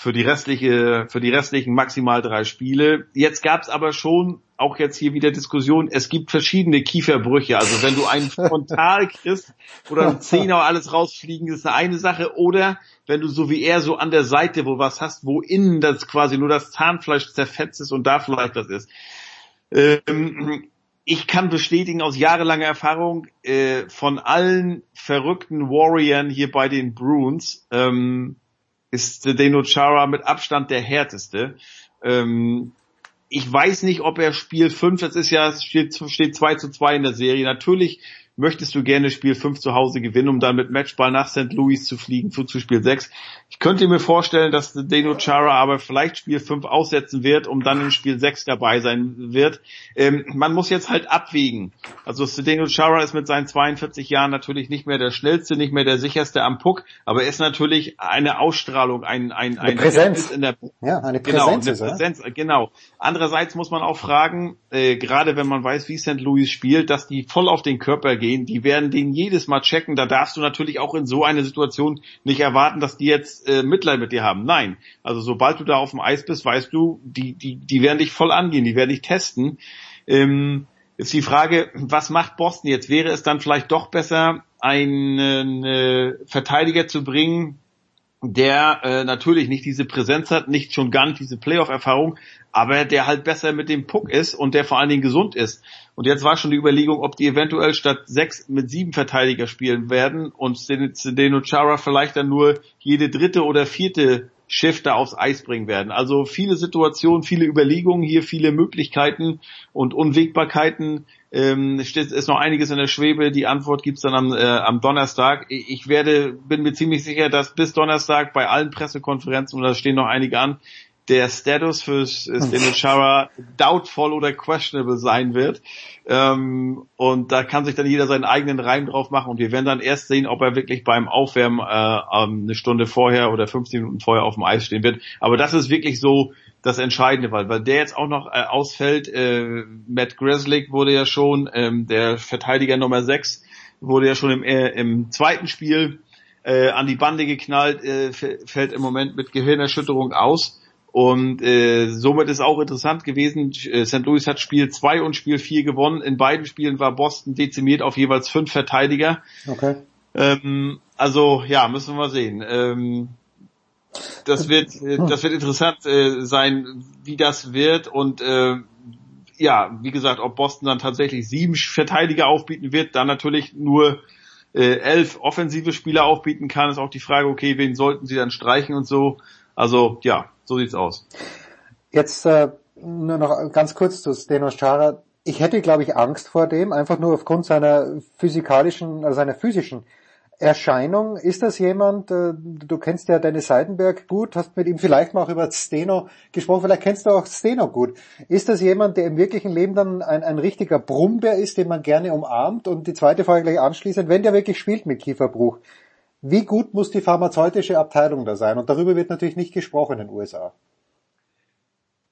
Für die restliche, für die restlichen maximal drei Spiele. Jetzt gab es aber schon auch jetzt hier wieder Diskussion. Es gibt verschiedene Kieferbrüche. Also wenn du einen frontal kriegst oder ein Zehner alles rausfliegen, ist eine Sache. Oder wenn du so wie er so an der Seite wo was hast, wo innen das quasi nur das Zahnfleisch zerfetzt ist und da vielleicht das ist. Ähm, ich kann bestätigen aus jahrelanger Erfahrung äh, von allen verrückten Warriors hier bei den Bruins ähm, ist Deno Chara mit Abstand der härteste. Ähm, ich weiß nicht, ob er Spiel 5, es ist ja, steht 2 zu 2 in der Serie. Natürlich möchtest du gerne Spiel 5 zu Hause gewinnen, um dann mit Matchball nach St. Louis zu fliegen zu, zu Spiel 6. Ich könnte mir vorstellen, dass Deno Chara aber vielleicht Spiel 5 aussetzen wird, um dann in Spiel 6 dabei sein wird. Ähm, man muss jetzt halt abwägen. Also Deno Chara ist mit seinen 42 Jahren natürlich nicht mehr der schnellste, nicht mehr der sicherste am Puck, aber er ist natürlich eine Ausstrahlung, ein, ein, eine ein Präsenz. In der, ja, eine genau, Präsenz. Genau, eine Präsenz, genau. Andererseits muss man auch fragen, äh, gerade wenn man weiß, wie St. Louis spielt, dass die voll auf den Körper gehen gehen, die werden den jedes Mal checken. Da darfst du natürlich auch in so einer Situation nicht erwarten, dass die jetzt äh, Mitleid mit dir haben. Nein. Also sobald du da auf dem Eis bist, weißt du, die, die, die werden dich voll angehen, die werden dich testen. Ähm, ist die Frage, was macht Boston jetzt? Wäre es dann vielleicht doch besser, einen äh, Verteidiger zu bringen, der äh, natürlich nicht diese Präsenz hat, nicht schon gar nicht diese Playoff-Erfahrung, aber der halt besser mit dem Puck ist und der vor allen Dingen gesund ist. Und jetzt war schon die Überlegung, ob die eventuell statt sechs mit sieben Verteidiger spielen werden und Zdeno Chara vielleicht dann nur jede dritte oder vierte Schiff da aufs Eis bringen werden. Also viele Situationen, viele Überlegungen hier, viele Möglichkeiten und Unwägbarkeiten. Ähm, ist noch einiges in der Schwebe. Die Antwort gibt's dann am, äh, am Donnerstag. Ich werde, bin mir ziemlich sicher, dass bis Donnerstag bei allen Pressekonferenzen, und da stehen noch einige an, der Status für Steven Chara doubtful oder questionable sein wird. Ähm, und da kann sich dann jeder seinen eigenen Reim drauf machen und wir werden dann erst sehen, ob er wirklich beim Aufwärmen äh, eine Stunde vorher oder 15 Minuten vorher auf dem Eis stehen wird. Aber das ist wirklich so das Entscheidende, weil, weil der jetzt auch noch äh, ausfällt. Äh, Matt Greslick wurde ja schon, ähm, der Verteidiger Nummer 6, wurde ja schon im, äh, im zweiten Spiel äh, an die Bande geknallt, äh, fällt im Moment mit Gehirnerschütterung aus. Und äh, somit ist auch interessant gewesen, äh, St. Louis hat Spiel 2 und Spiel 4 gewonnen. In beiden Spielen war Boston dezimiert auf jeweils fünf Verteidiger. Okay. Ähm, also ja, müssen wir mal sehen. Ähm, das wird, äh, das wird interessant äh, sein, wie das wird und äh, ja, wie gesagt, ob Boston dann tatsächlich sieben Verteidiger aufbieten wird, dann natürlich nur äh, elf offensive Spieler aufbieten kann, ist auch die Frage, okay, wen sollten sie dann streichen und so. Also ja, so sieht's aus. Jetzt äh, nur noch ganz kurz zu Steno Chara. Ich hätte, glaube ich, Angst vor dem, einfach nur aufgrund seiner physikalischen, also seiner physischen Erscheinung. Ist das jemand, äh, du kennst ja Dennis Seidenberg gut, hast mit ihm vielleicht mal auch über Steno gesprochen, vielleicht kennst du auch Steno gut. Ist das jemand, der im wirklichen Leben dann ein, ein richtiger Brummbär ist, den man gerne umarmt? Und die zweite Frage gleich anschließend, wenn der wirklich spielt mit Kieferbruch, wie gut muss die pharmazeutische Abteilung da sein? Und darüber wird natürlich nicht gesprochen in den USA.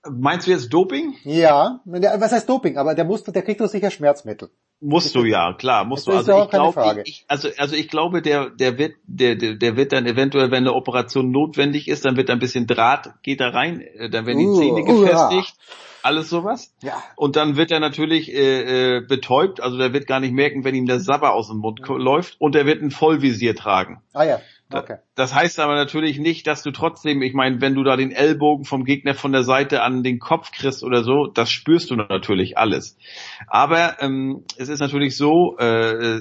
Meinst du jetzt Doping? Ja, was heißt Doping? Aber der muss, der kriegt doch sicher Schmerzmittel. Musst du ja, klar, musst Das du. ist Also ja auch ich Frage. ich, also also ich glaube, der der wird der, der der wird dann eventuell, wenn eine Operation notwendig ist, dann wird ein bisschen Draht geht da rein, äh, dann werden die Uh, Zähne uh, gefestigt, alles sowas. Ja. Und dann wird er natürlich äh, äh, betäubt, also der wird gar nicht merken, wenn ihm der Sabber aus dem Mund ko- läuft und er wird ein Vollvisier tragen. Ah ja, okay. Das heißt aber natürlich nicht, dass du trotzdem, ich meine, wenn du da den Ellbogen vom Gegner von der Seite an den Kopf kriegst oder so, das spürst du natürlich alles. Aber ähm, es ist natürlich so, äh,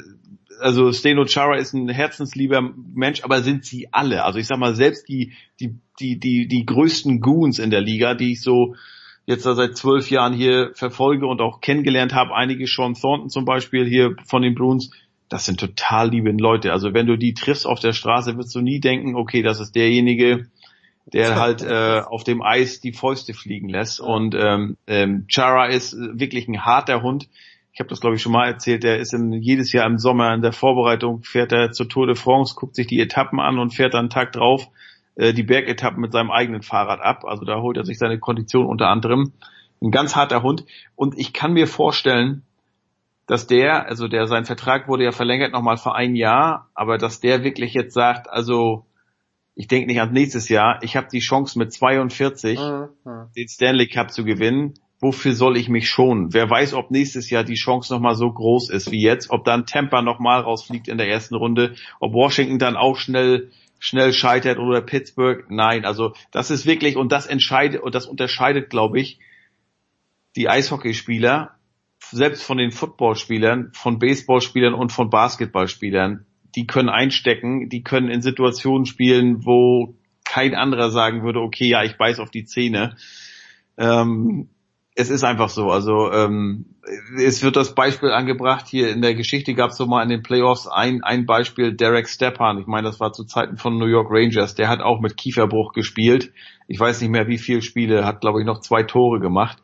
also Steno Chara ist ein herzenslieber Mensch, aber sind sie alle. Also ich sag mal, selbst die, die, die, die, die größten Goons in der Liga, die ich so jetzt seit zwölf Jahren hier verfolge und auch kennengelernt habe, einige Sean Thornton zum Beispiel hier von den Bruins, das sind total liebe Leute. Also wenn du die triffst auf der Straße, wirst du nie denken, okay, das ist derjenige, der halt äh, auf dem Eis die Fäuste fliegen lässt. Und ähm, ähm, Chara ist äh, wirklich ein harter Hund. Ich habe das glaube ich schon mal erzählt. Der ist in, jedes Jahr im Sommer in der Vorbereitung fährt er zur Tour de France, guckt sich die Etappen an und fährt dann einen Tag drauf äh, die Bergetappen mit seinem eigenen Fahrrad ab. Also da holt er sich seine Kondition unter anderem. Ein ganz harter Hund. Und ich kann mir vorstellen, dass der, also der, sein Vertrag wurde ja verlängert nochmal für ein Jahr, aber dass der wirklich jetzt sagt, also ich denke nicht an nächstes Jahr, ich habe die Chance mit 42 den Stanley Cup zu gewinnen. Wofür soll ich mich schonen? Wer weiß, ob nächstes Jahr die Chance nochmal so groß ist wie jetzt, ob dann Tampa nochmal rausfliegt in der ersten Runde, ob Washington dann auch schnell schnell scheitert oder Pittsburgh. Nein, also das ist wirklich und das entscheidet und das unterscheidet, glaube ich, die Eishockeyspieler selbst von den Footballspielern, von Baseballspielern und von Basketballspielern. Die können einstecken, die können in Situationen spielen, wo kein anderer sagen würde, okay, ja, ich beiß auf die Zähne. Ähm, es ist einfach so. Also ähm, es wird das Beispiel angebracht. Hier in der Geschichte gab es so mal in den Playoffs ein, ein Beispiel, Derek Stepan. Ich meine, das war zu Zeiten von New York Rangers. Der hat auch mit Kieferbruch gespielt. Ich weiß nicht mehr, wie viele Spiele, hat glaube ich noch zwei Tore gemacht.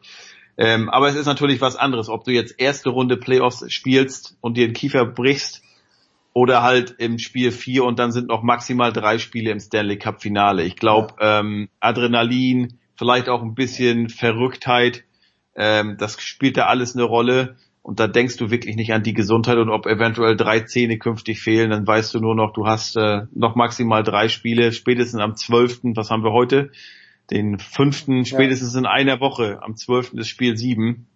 Ähm, aber es ist natürlich was anderes, ob du jetzt erste Runde Playoffs spielst und dir den Kiefer brichst oder halt im Spiel vier und dann sind noch maximal drei Spiele im Stanley Cup Finale. Ich glaube, ähm, Adrenalin, vielleicht auch ein bisschen Verrücktheit, ähm, das spielt da alles eine Rolle. Und da denkst du wirklich nicht an die Gesundheit und ob eventuell drei Zähne künftig fehlen, dann weißt du nur noch, du hast äh, noch maximal drei Spiele, spätestens am 12., was haben wir heute? Den fünften, spätestens in einer Woche, am 12. ist Spiel sieben.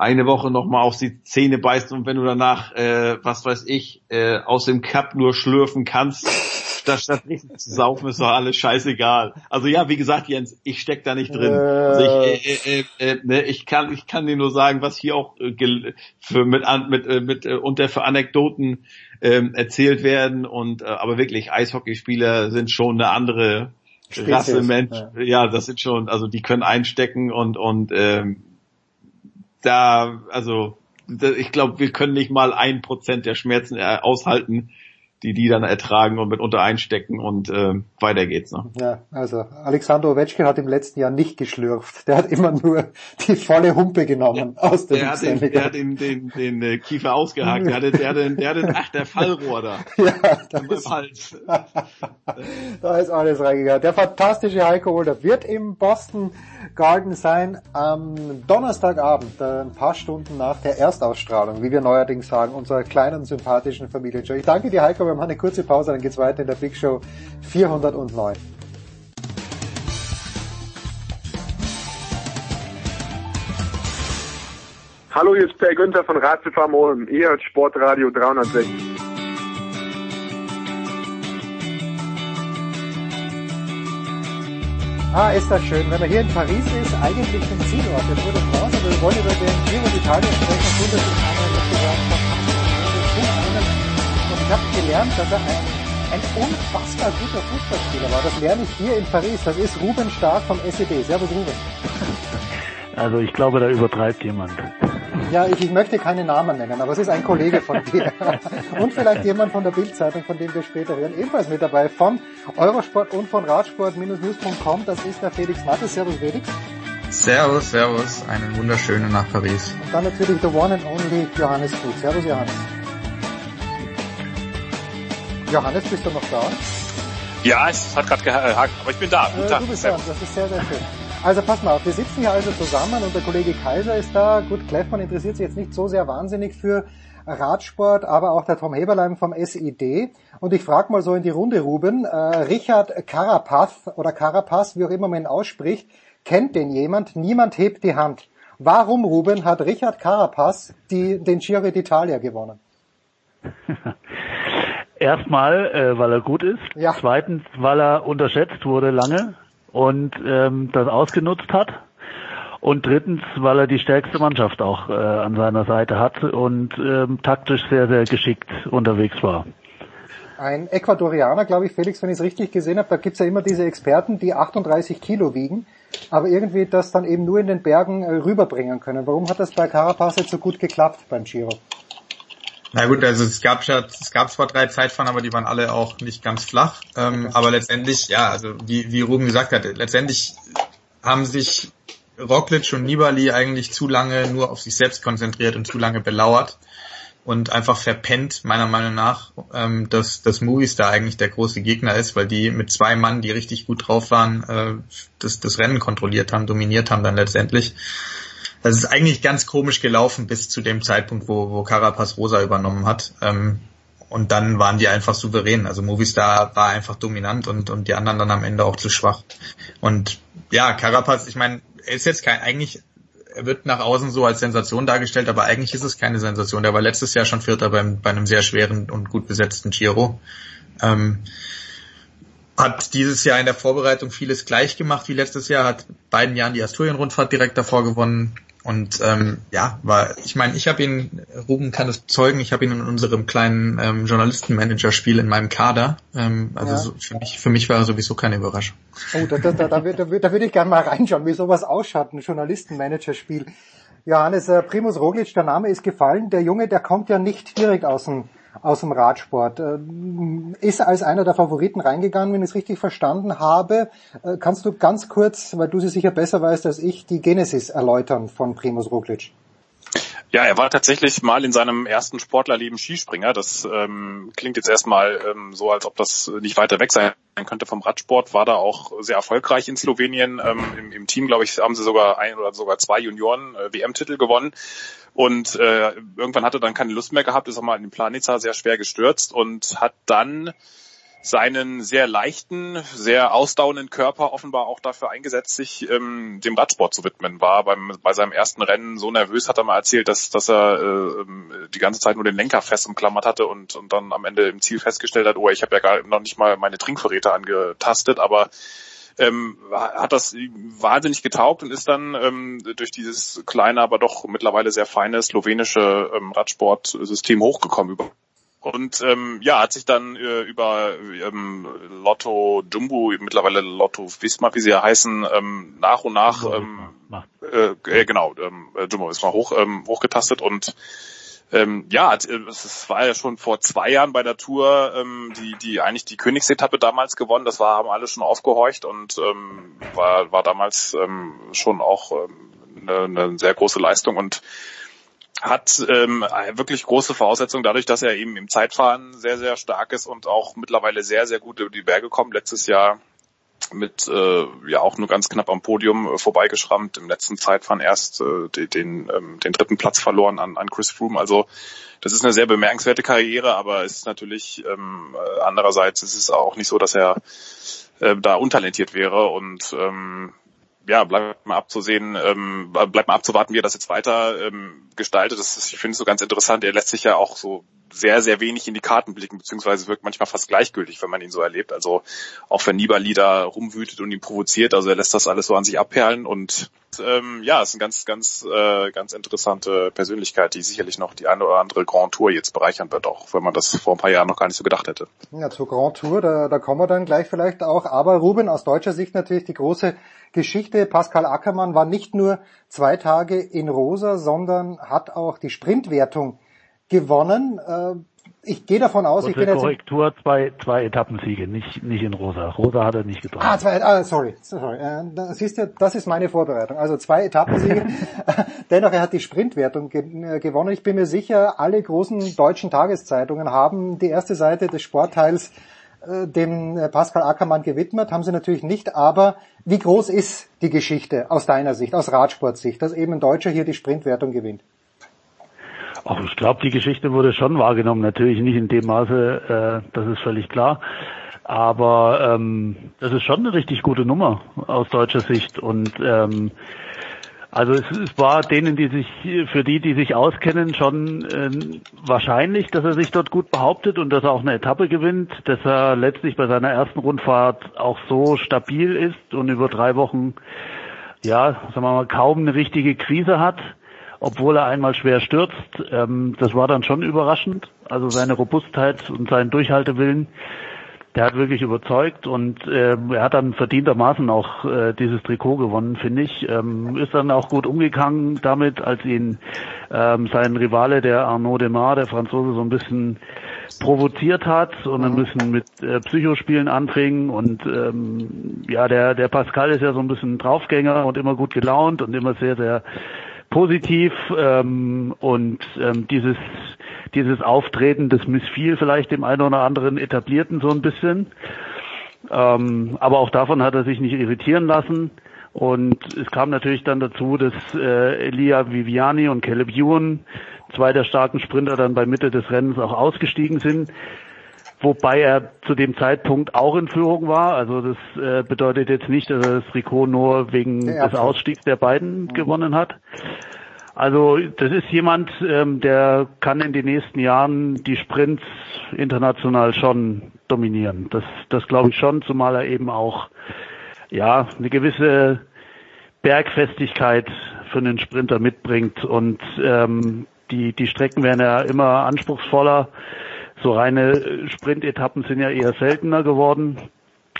Eine Woche nochmal auf die Zähne beißt und wenn du danach, äh, was weiß ich, äh, aus dem Cup nur schlürfen kannst, statt, statt richtig zu saufen, ist doch alles scheißegal. Also ja, wie gesagt, Jens, ich steck da nicht drin. Also ich, äh, äh, äh, ne, ich kann, ich kann dir nur sagen, was hier auch äh, für mit mit äh, mit äh, unter für Anekdoten ähm, erzählt werden und äh, aber wirklich Eishockeyspieler sind schon eine andere Spezies, Rasse Mensch. ja. Ja. das sind schon, also die können einstecken und und ähm, da, also ich glaube, wir können nicht mal ein Prozent der Schmerzen äh, aushalten, die die dann ertragen und mitunter einstecken und äh, weiter geht's. Ne? Ja, also Alexander Ovechkin hat im letzten Jahr nicht geschlürft. Der hat immer nur die volle Humpe genommen aus dem Der hat den, der hat den, den, den äh, Kiefer ausgehakt. Der hatte, der hatte, der hatte, ach, der Fallrohr da. Ja, da ist, Hals. da ist alles reingegangen. Der fantastische Heiko Holder wird im Boston Garden sein am Donnerstagabend, äh, ein paar Stunden nach der Erstausstrahlung, wie wir neuerdings sagen, unserer kleinen sympathischen Familienshow. Ich danke dir, Heiko wir machen eine kurze Pause, dann geht's weiter in der Big Show 409. Hallo, hier ist Per Günther von Radfiffer Molen. Ihr hört Sportradio 360. Ah, ist das schön. Wenn man hier in Paris ist, eigentlich ein Zielort. Jetzt wurde es raus, aber wir wollen über den Giro d'Italia sprechen. Gut, dass ich einmal mitgebracht habe ich habe gelernt, dass er ein, ein unfassbar guter Fußballspieler war. Das lerne ich hier in Paris. Das ist Ruben Stark vom SED. Servus Ruben. Also ich glaube, da übertreibt jemand. Ja, ich, ich möchte keine Namen nennen, aber es ist ein Kollege von dir. und vielleicht jemand von der Bildzeitung, von dem wir später hören, ebenfalls mit dabei von Eurosport und von Radsport-News.com. Das ist der Felix Mattes. Servus Felix. Servus, servus. Einen wunderschönen nach Paris. Und dann natürlich the one and only Johannes Gut. Servus Johannes. Johannes, bist du noch da? Ja, es hat gerade gehakt, aber ich bin da. Äh, du bist da, das ist sehr, sehr schön. Also pass mal auf, wir sitzen hier also zusammen und der Kollege Kaiser ist da. Gut, Kleffmann interessiert sich jetzt nicht so sehr wahnsinnig für Radsport, aber auch der Tom Heberlein vom SID. Und ich frage mal so in die Runde, Ruben, äh, Richard Carapaz oder Carapaz, wie auch immer man ihn ausspricht, kennt den jemand? Niemand hebt die Hand. Warum, Ruben, hat Richard Carapaz die, den Giro d'Italia gewonnen? Erstmal, äh, weil er gut ist. Ja. Zweitens, weil er unterschätzt wurde lange und ähm, das ausgenutzt hat. Und drittens, weil er die stärkste Mannschaft auch äh, an seiner Seite hat und ähm, taktisch sehr, sehr geschickt unterwegs war. Ein Ecuadorianer, glaube ich, Felix, wenn ich es richtig gesehen habe, da gibt's ja immer diese Experten, die 38 Kilo wiegen, aber irgendwie das dann eben nur in den Bergen äh, rüberbringen können. Warum hat das bei Carapaz jetzt so gut geklappt beim Giro? Na gut, also es gab ja, es gab zwar drei Zeitfahren, aber die waren alle auch nicht ganz flach. Ähm. Aber letztendlich, ja, also wie, wie Ruben gesagt hat, letztendlich haben sich Roglic und Nibali eigentlich zu lange nur auf sich selbst konzentriert und zu lange belauert und einfach verpennt, meiner Meinung nach, ähm, dass, dass Movistar eigentlich der große Gegner ist, weil die mit zwei Mann, die richtig gut drauf waren, äh, das, das Rennen kontrolliert haben, dominiert haben dann letztendlich das ist eigentlich ganz komisch gelaufen bis zu dem Zeitpunkt, wo, wo Carapaz Rosa übernommen hat. Ähm, und dann waren die einfach souverän. Also Movistar war einfach dominant und, und die anderen dann am Ende auch zu schwach. Und ja, Carapaz, ich meine, er ist jetzt kein, eigentlich, er wird nach außen so als Sensation dargestellt, aber eigentlich ist es keine Sensation. Der war letztes Jahr schon Vierter beim, bei einem sehr schweren und gut besetzten Giro. Ähm, hat dieses Jahr in der Vorbereitung vieles gleich gemacht wie letztes Jahr, hat beiden Jahren die Asturien-Rundfahrt direkt davor gewonnen, und ähm, ja, war, ich meine, ich habe ihn, Ruben kann es bezeugen, ich habe ihn in unserem kleinen ähm, Journalistenmanager-Spiel in meinem Kader. Ähm, also ja. so, für, mich, für mich war er sowieso keine Überraschung. Oh, da, da, da, da, da, da würde ich gerne mal reinschauen, wie sowas ausschaut, ein Journalistenmanager-Spiel. Johannes, äh, Primus Roglic, der Name ist gefallen. Der Junge, der kommt ja nicht direkt aus dem aus dem Radsport. Äh, ist als einer der Favoriten reingegangen, wenn ich es richtig verstanden habe. Äh, kannst du ganz kurz, weil du sie sicher besser weißt als ich, die Genesis erläutern von Primus Roglic? Ja, er war tatsächlich mal in seinem ersten Sportlerleben Skispringer. Das ähm, klingt jetzt erstmal ähm, so, als ob das nicht weiter weg sein könnte vom Radsport. War da auch sehr erfolgreich in Slowenien. Ähm, im, Im Team, glaube ich, haben sie sogar ein oder sogar zwei Junioren äh, gewonnen. Und äh, irgendwann hatte er dann keine Lust mehr gehabt, ist auch mal in den Planica sehr schwer gestürzt und hat dann seinen sehr leichten, sehr ausdauernden Körper offenbar auch dafür eingesetzt, sich ähm, dem Radsport zu widmen. War beim, bei seinem ersten Rennen so nervös, hat er mal erzählt, dass, dass er äh, die ganze Zeit nur den Lenker fest umklammert hatte und, und dann am Ende im Ziel festgestellt hat, oh, ich habe ja gar noch nicht mal meine Trinkverräte angetastet, aber ähm, hat das wahnsinnig getaugt und ist dann ähm, durch dieses kleine, aber doch mittlerweile sehr feine slowenische ähm, Radsportsystem hochgekommen über und ähm, ja, hat sich dann äh, über ähm, Lotto Jumbo, mittlerweile Lotto Visma, wie sie ja heißen, ähm, nach und nach ähm, äh, äh, genau, ähm, Jumbo Visma hoch, ähm, hochgetastet und ähm, ja, äh, es war ja schon vor zwei Jahren bei der Tour, ähm, die, die eigentlich die Königsetappe damals gewonnen. Das war, haben alle schon aufgehorcht und ähm, war, war damals ähm, schon auch ähm, eine, eine sehr große Leistung und hat ähm, wirklich große Voraussetzungen dadurch, dass er eben im Zeitfahren sehr, sehr stark ist und auch mittlerweile sehr, sehr gut über die Berge kommt. Letztes Jahr mit äh, ja auch nur ganz knapp am Podium äh, vorbeigeschrammt, im letzten Zeitfahren erst äh, den, den, ähm, den dritten Platz verloren an, an Chris Froome. Also das ist eine sehr bemerkenswerte Karriere, aber es ist natürlich ähm, äh, andererseits ist es auch nicht so, dass er äh, da untalentiert wäre und ähm, ja, bleibt mal abzusehen, ähm, bleibt mal abzuwarten, wie er das jetzt weiter ähm, gestaltet. Das ist, ich finde es so ganz interessant. Er lässt sich ja auch so sehr, sehr wenig in die Karten blicken, beziehungsweise wirkt manchmal fast gleichgültig, wenn man ihn so erlebt. Also auch wenn Nibali da rumwütet und ihn provoziert, also er lässt das alles so an sich abperlen und ähm, ja, ist eine ganz, ganz, äh, ganz interessante Persönlichkeit, die sicherlich noch die eine oder andere Grand Tour jetzt bereichern wird, auch wenn man das vor ein paar Jahren noch gar nicht so gedacht hätte. Ja, zur Grand Tour, da, da kommen wir dann gleich vielleicht auch. Aber Ruben, aus deutscher Sicht natürlich die große Geschichte. Pascal Ackermann war nicht nur zwei Tage in Rosa, sondern hat auch die Sprintwertung gewonnen. Äh, ich gehe davon aus, Kurze ich bin jetzt... Korrektur, zwei, zwei Etappensiege, nicht, nicht in Rosa. Rosa hat er nicht getroffen. Ah, zwei, ah, sorry, sorry. Äh, siehst du, das ist meine Vorbereitung. Also zwei Etappensiege. Dennoch, er hat die Sprintwertung äh, gewonnen. Ich bin mir sicher, alle großen deutschen Tageszeitungen haben die erste Seite des Sportteils äh, dem Pascal Ackermann gewidmet, haben sie natürlich nicht, aber wie groß ist die Geschichte aus deiner Sicht, aus Radsportsicht, dass eben ein Deutscher hier die Sprintwertung gewinnt? Ach, ich glaube, die Geschichte wurde schon wahrgenommen. Natürlich nicht in dem Maße, äh, das ist völlig klar. Aber ähm, das ist schon eine richtig gute Nummer aus deutscher Sicht. Und ähm, also es, es war denen, die sich, für die, die sich auskennen, schon äh, wahrscheinlich, dass er sich dort gut behauptet und dass er auch eine Etappe gewinnt, dass er letztlich bei seiner ersten Rundfahrt auch so stabil ist und über drei Wochen, ja, sagen wir mal, kaum eine richtige Krise hat obwohl er einmal schwer stürzt. Ähm, das war dann schon überraschend. Also seine Robustheit und sein Durchhaltewillen, der hat wirklich überzeugt und äh, er hat dann verdientermaßen auch äh, dieses Trikot gewonnen, finde ich. Ähm, ist dann auch gut umgegangen damit, als ihn ähm, sein Rivale, der Arnaud Demar, der Franzose, so ein bisschen provoziert hat und ein bisschen mit äh, Psychospielen anfing und ähm, ja, der, der Pascal ist ja so ein bisschen Draufgänger und immer gut gelaunt und immer sehr, sehr positiv ähm, und ähm, dieses dieses Auftreten, das missfiel vielleicht dem einen oder anderen Etablierten so ein bisschen. Ähm, aber auch davon hat er sich nicht irritieren lassen. Und es kam natürlich dann dazu, dass äh, Elia Viviani und Caleb Ewan, zwei der starken Sprinter, dann bei Mitte des Rennens auch ausgestiegen sind wobei er zu dem Zeitpunkt auch in Führung war. Also das äh, bedeutet jetzt nicht, dass er das Trikot nur wegen des Ausstiegs der beiden mhm. gewonnen hat. Also das ist jemand, ähm, der kann in den nächsten Jahren die Sprints international schon dominieren. Das, das glaube ich schon, zumal er eben auch ja eine gewisse Bergfestigkeit für einen Sprinter mitbringt und ähm, die die Strecken werden ja immer anspruchsvoller so reine Sprintetappen sind ja eher seltener geworden.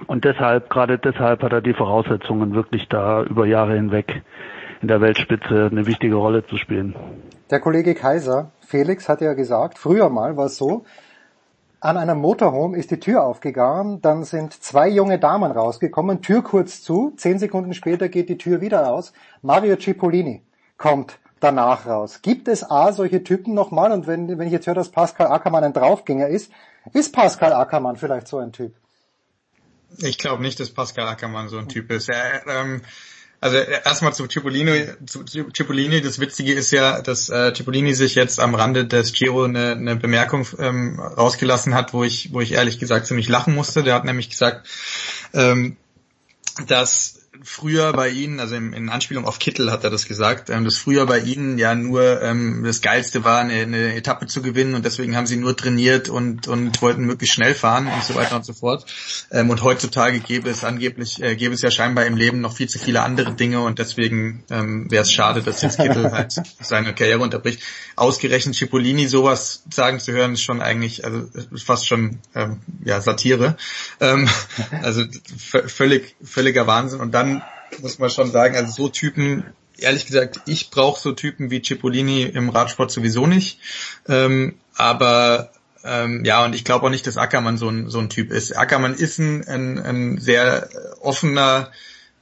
Und deshalb, gerade deshalb hat er die Voraussetzungen, wirklich da über Jahre hinweg in der Weltspitze eine wichtige Rolle zu spielen. Der Kollege Kaiser, Felix, hat ja gesagt, früher mal war es so, an einem Motorhome ist die Tür aufgegangen, dann sind zwei junge Damen rausgekommen, Tür kurz zu, zehn Sekunden später geht die Tür wieder aus. Mario Cipollini kommt danach raus. Gibt es A, solche Typen nochmal? Und wenn, wenn ich jetzt höre, dass Pascal Ackermann ein Draufgänger ist, ist Pascal Ackermann vielleicht so ein Typ? Ich glaube nicht, dass Pascal Ackermann so ein Typ ist. Er, ähm, also erstmal zu Cipollini, zu Cipollini, das Witzige ist ja, dass äh, Cipollini sich jetzt am Rande des Giro eine, eine Bemerkung ähm, rausgelassen hat, wo ich, wo ich ehrlich gesagt ziemlich lachen musste. Der hat nämlich gesagt, ähm, dass früher bei ihnen, also in, in Anspielung auf Kittel hat er das gesagt, ähm, dass früher bei ihnen ja nur ähm, das Geilste war, eine, eine Etappe zu gewinnen und deswegen haben sie nur trainiert und, und wollten möglichst schnell fahren und so weiter und so fort. Ähm, und heutzutage gäbe es angeblich, äh, gäbe es ja scheinbar im Leben noch viel zu viele andere Dinge und deswegen ähm, wäre es schade, dass jetzt Kittel halt seine Karriere unterbricht. Ausgerechnet Cipollini sowas sagen zu hören, ist schon eigentlich, also fast schon ähm, ja Satire. Ähm, also völlig, völliger Wahnsinn. Und dann muss man schon sagen, also so Typen, ehrlich gesagt, ich brauche so Typen wie Cipollini im Radsport sowieso nicht. Ähm, aber ähm, ja, und ich glaube auch nicht, dass Ackermann so ein, so ein Typ ist. Ackermann ist ein, ein, ein sehr offener,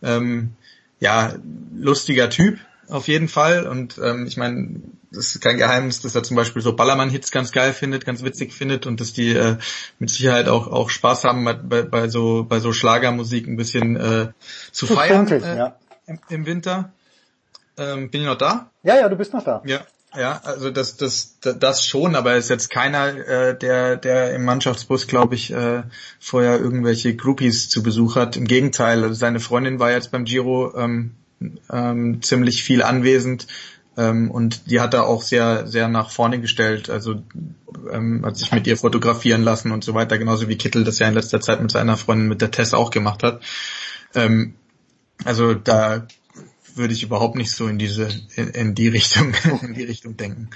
ähm, ja, lustiger Typ auf jeden Fall. Und ähm, ich meine, das ist kein Geheimnis, dass er zum Beispiel so Ballermann-Hits ganz geil findet, ganz witzig findet und dass die äh, mit Sicherheit auch auch Spaß haben, bei, bei so bei so Schlagermusik ein bisschen äh, zu, zu feiern äh, ja. im, im, Winter. Ähm, bin ich noch da? Ja, ja, du bist noch da. Ja. Ja, also das, das, das schon, aber er ist jetzt keiner, äh, der, der im Mannschaftsbus, glaube ich, äh, vorher irgendwelche Groupies zu Besuch hat. Im Gegenteil, also seine Freundin war jetzt beim Giro ähm, ähm, ziemlich viel anwesend ähm, und die hat er auch sehr, sehr nach vorne gestellt. Also ähm, hat sich mit ihr fotografieren lassen und so weiter, genauso wie Kittel das ja in letzter Zeit mit seiner Freundin mit der Tess auch gemacht hat. Ähm, also da würde ich überhaupt nicht so in diese, in, in die Richtung, in die Richtung denken.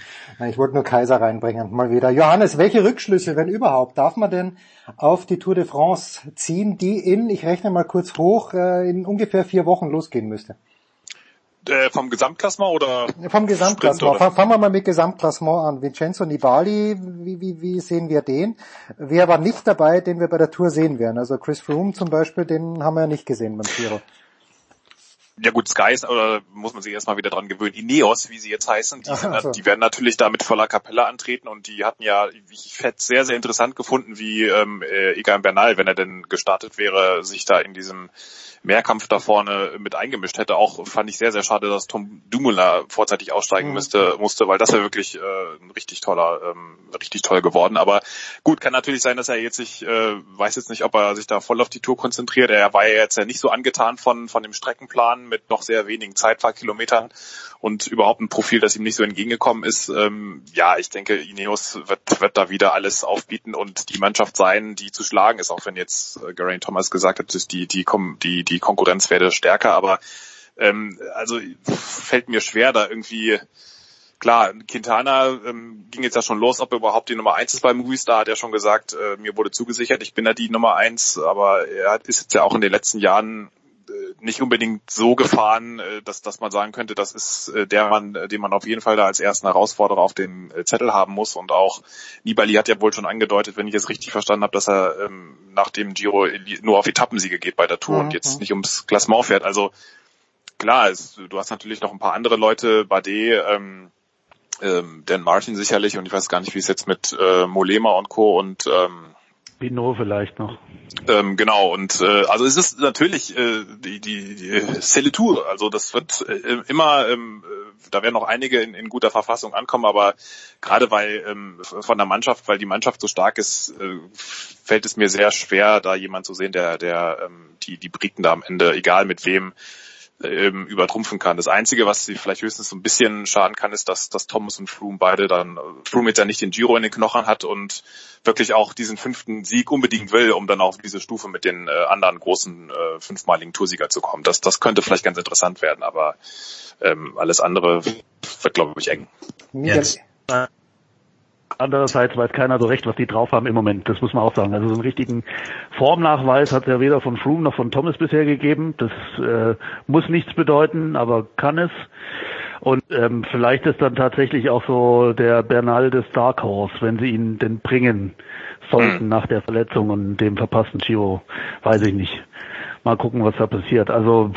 Ich wollte nur Kaiser reinbringen, mal wieder. Johannes, welche Rückschlüsse, wenn überhaupt, darf man denn auf die Tour de France ziehen, die in, ich rechne mal kurz hoch, äh, in ungefähr vier Wochen losgehen müsste? Äh, vom Gesamtklassement oder? Vom Gesamtklassement. Sprint, Fangen wir mal mit Gesamtklassement an. Vincenzo Nibali, wie, wie, wie sehen wir den? Wer war nicht dabei, den wir bei der Tour sehen werden? Also Chris Froome zum Beispiel, den haben wir ja nicht gesehen beim Giro ja gut, Sky ist, oder muss man sich erstmal wieder dran gewöhnen, Ineos, wie sie jetzt heißen, die, Ach, also. die werden natürlich da mit voller Kapelle antreten und die hatten ja, ich hätte sehr, sehr interessant gefunden, wie ähm, äh, Egan Bernal, wenn er denn gestartet wäre, sich da in diesem Mehrkampf da vorne mit eingemischt hätte. Auch fand ich sehr, sehr schade, dass Tom Dumoulin vorzeitig aussteigen mhm. müsste, musste, weil das wäre wirklich äh, ein richtig toller, ähm, richtig toll geworden. Aber gut, kann natürlich sein, dass er jetzt sich, äh, weiß jetzt nicht, ob er sich da voll auf die Tour konzentriert. Er war ja jetzt ja nicht so angetan von, von dem Streckenplan mit noch sehr wenigen Zeitfahrkilometern und überhaupt ein Profil, das ihm nicht so entgegengekommen ist. Ähm, ja, ich denke, Ineos wird, wird da wieder alles aufbieten und die Mannschaft sein, die zu schlagen ist, auch wenn jetzt äh, Geraint Thomas gesagt hat, dass die, die, die, die Konkurrenz werde stärker, aber ähm, also fällt mir schwer, da irgendwie klar, Quintana ähm, ging jetzt ja schon los, ob er überhaupt die Nummer eins ist bei Movistar, hat er schon gesagt, äh, mir wurde zugesichert, ich bin da die Nummer eins, aber er ist jetzt ja auch in den letzten Jahren nicht unbedingt so gefahren, äh, dass, dass man sagen könnte, das ist äh, der Mann, den man auf jeden Fall da als ersten Herausforderer auf dem Zettel haben muss. Und auch Nibali hat ja wohl schon angedeutet, wenn ich es richtig verstanden habe, dass er ähm, nach dem Giro nur auf Etappensiege geht bei der Tour mhm. und jetzt nicht ums Klassement fährt. Also klar, es, du hast natürlich noch ein paar andere Leute, Bardet, ähm, ähm, Dan Martin sicherlich und ich weiß gar nicht, wie es jetzt mit äh, Molema und Co. und ähm, Pinot vielleicht noch. Ähm, genau, und äh, also es ist natürlich äh, die, die, die Seletour, also das wird äh, immer, ähm, äh, da werden noch einige in, in guter Verfassung ankommen, aber gerade weil ähm, von der Mannschaft, weil die Mannschaft so stark ist, äh, fällt es mir sehr schwer, da jemand zu sehen, der, der ähm, die, die Briten da am Ende, egal mit wem, ähm, übertrumpfen kann. Das Einzige, was sie vielleicht höchstens so ein bisschen schaden kann, ist, dass, dass Thomas und Froome beide dann, Froome jetzt ja nicht den Giro in den Knochen hat und wirklich auch diesen fünften Sieg unbedingt will, um dann auf diese Stufe mit den äh, anderen großen äh, fünfmaligen Toursieger zu kommen. Das, das könnte vielleicht ganz interessant werden, aber ähm, alles andere wird, glaube ich, eng. Jetzt. Andererseits weiß keiner so recht, was die drauf haben im Moment. Das muss man auch sagen. Also so einen richtigen Formnachweis hat es ja weder von Froome noch von Thomas bisher gegeben. Das äh, muss nichts bedeuten, aber kann es. Und ähm, vielleicht ist dann tatsächlich auch so der Bernal des Dark Horse, wenn sie ihn denn bringen sollten mhm. nach der Verletzung und dem verpassten Giro, weiß ich nicht mal gucken, was da passiert. Also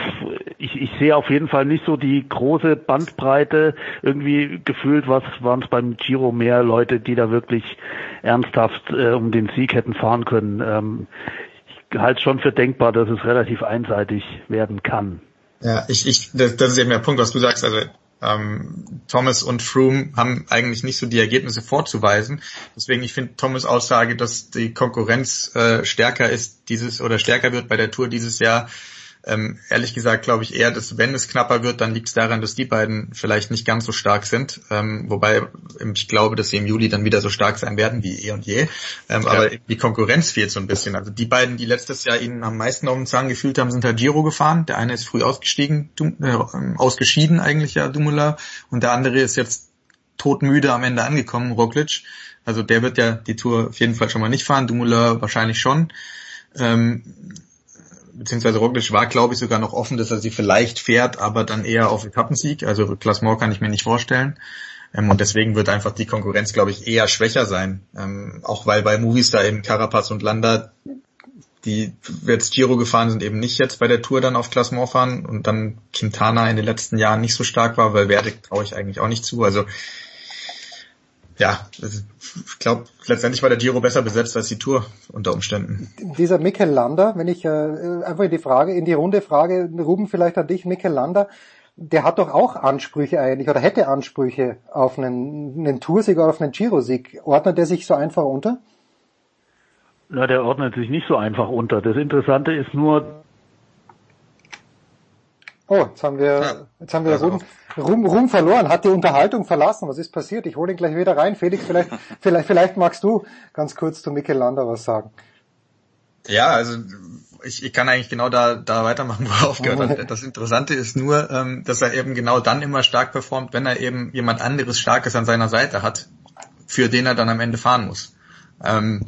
ich, ich sehe auf jeden Fall nicht so die große Bandbreite. Irgendwie gefühlt was waren es beim Giro mehr Leute, die da wirklich ernsthaft äh, um den Sieg hätten fahren können. Ähm, ich halte schon für denkbar, dass es relativ einseitig werden kann. Ja, ich, ich, das, das ist eben der Punkt, was du sagst. Also ähm, Thomas und Froome haben eigentlich nicht so die Ergebnisse vorzuweisen. Deswegen, ich finde Thomas Aussage, dass die Konkurrenz äh, stärker ist dieses oder stärker wird bei der Tour dieses Jahr, ähm, ehrlich gesagt glaube ich eher, dass wenn es knapper wird, dann liegt es daran, dass die beiden vielleicht nicht ganz so stark sind. Ähm, wobei ähm, ich glaube, dass sie im Juli dann wieder so stark sein werden wie eh und je. Ähm, ja. Aber die Konkurrenz fehlt so ein bisschen. Also die beiden, die letztes Jahr ihnen am meisten auf den Zahn gefühlt haben, sind halt Giro gefahren. Der eine ist früh ausgestiegen, äh, ausgeschieden eigentlich ja, Dumula. Und der andere ist jetzt todmüde am Ende angekommen, Roglic. Also der wird ja die Tour auf jeden Fall schon mal nicht fahren, Dumula wahrscheinlich schon. Ähm, beziehungsweise Roglic war, glaube ich, sogar noch offen, dass er sie vielleicht fährt, aber dann eher auf Etappensieg. Also Klassement kann ich mir nicht vorstellen. Ähm, und deswegen wird einfach die Konkurrenz, glaube ich, eher schwächer sein. Ähm, auch weil bei Movistar eben Carapaz und Landa, die jetzt Giro gefahren sind, eben nicht jetzt bei der Tour dann auf Klassement fahren und dann Quintana in den letzten Jahren nicht so stark war, weil Verde traue ich eigentlich auch nicht zu. Also ja, ich glaube, letztendlich war der Giro besser besetzt als die Tour unter Umständen. Dieser Mikel Lander, wenn ich äh, einfach in die Frage, in die Runde frage, Ruben vielleicht an dich, Mikel Lander, der hat doch auch Ansprüche eigentlich oder hätte Ansprüche auf einen, einen Toursieg oder auf einen Giro-Sieg. Ordnet er sich so einfach unter? Na, der ordnet sich nicht so einfach unter. Das Interessante ist nur, Oh, jetzt haben wir, jetzt haben wir also Ruhm, Ruhm, Ruhm verloren, hat die Unterhaltung verlassen. Was ist passiert? Ich hole ihn gleich wieder rein. Felix, vielleicht, vielleicht, vielleicht magst du ganz kurz zu Mikel Landa was sagen. Ja, also ich, ich kann eigentlich genau da, da weitermachen, wo er aufgehört hat. Das Interessante ist nur, ähm, dass er eben genau dann immer stark performt, wenn er eben jemand anderes Starkes an seiner Seite hat, für den er dann am Ende fahren muss. Ähm,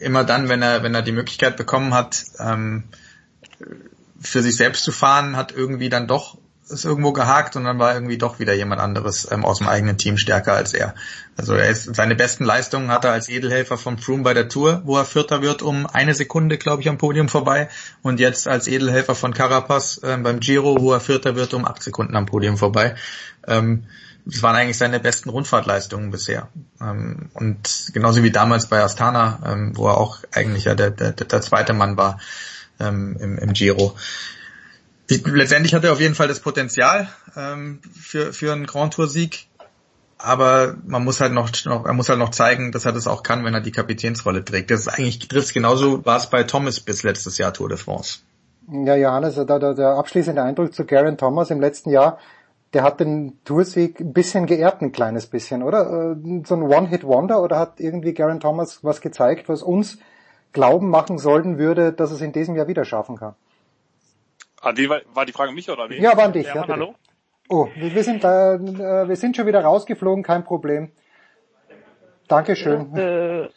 immer dann, wenn er, wenn er die Möglichkeit bekommen hat, ähm, für sich selbst zu fahren, hat irgendwie dann doch ist irgendwo gehakt und dann war irgendwie doch wieder jemand anderes ähm, aus dem eigenen Team stärker als er. Also er ist, seine besten Leistungen hat er als Edelhelfer von Froome bei der Tour, wo er Vierter wird um eine Sekunde, glaube ich, am Podium vorbei und jetzt als Edelhelfer von Carapaz ähm, beim Giro, wo er Vierter wird um acht Sekunden am Podium vorbei. Ähm, das waren eigentlich seine besten Rundfahrtleistungen bisher. Ähm, und genauso wie damals bei Astana, ähm, wo er auch eigentlich ja der, der, der zweite Mann war ähm, im, im Giro. Ich, letztendlich hat er auf jeden Fall das Potenzial ähm, für, für einen Grand Tour Sieg, aber man muss halt noch, noch, er muss halt noch zeigen, dass er das auch kann, wenn er die Kapitänsrolle trägt. Das ist eigentlich trifft genauso, war es bei Thomas bis letztes Jahr Tour de France. Ja, Johannes, der, der, der abschließende Eindruck zu Garen Thomas im letzten Jahr, der hat den Toursieg ein bisschen geehrt, ein kleines bisschen, oder? Äh, so ein One-Hit-Wonder oder hat irgendwie Garen Thomas was gezeigt, was uns glauben machen sollten würde, dass es in diesem Jahr wieder schaffen kann. An wen war, war die Frage an mich oder wen? Ja, war an dich. Ja, hallo? Oh, wir sind, äh, wir sind schon wieder rausgeflogen, kein Problem. Dankeschön. Äh,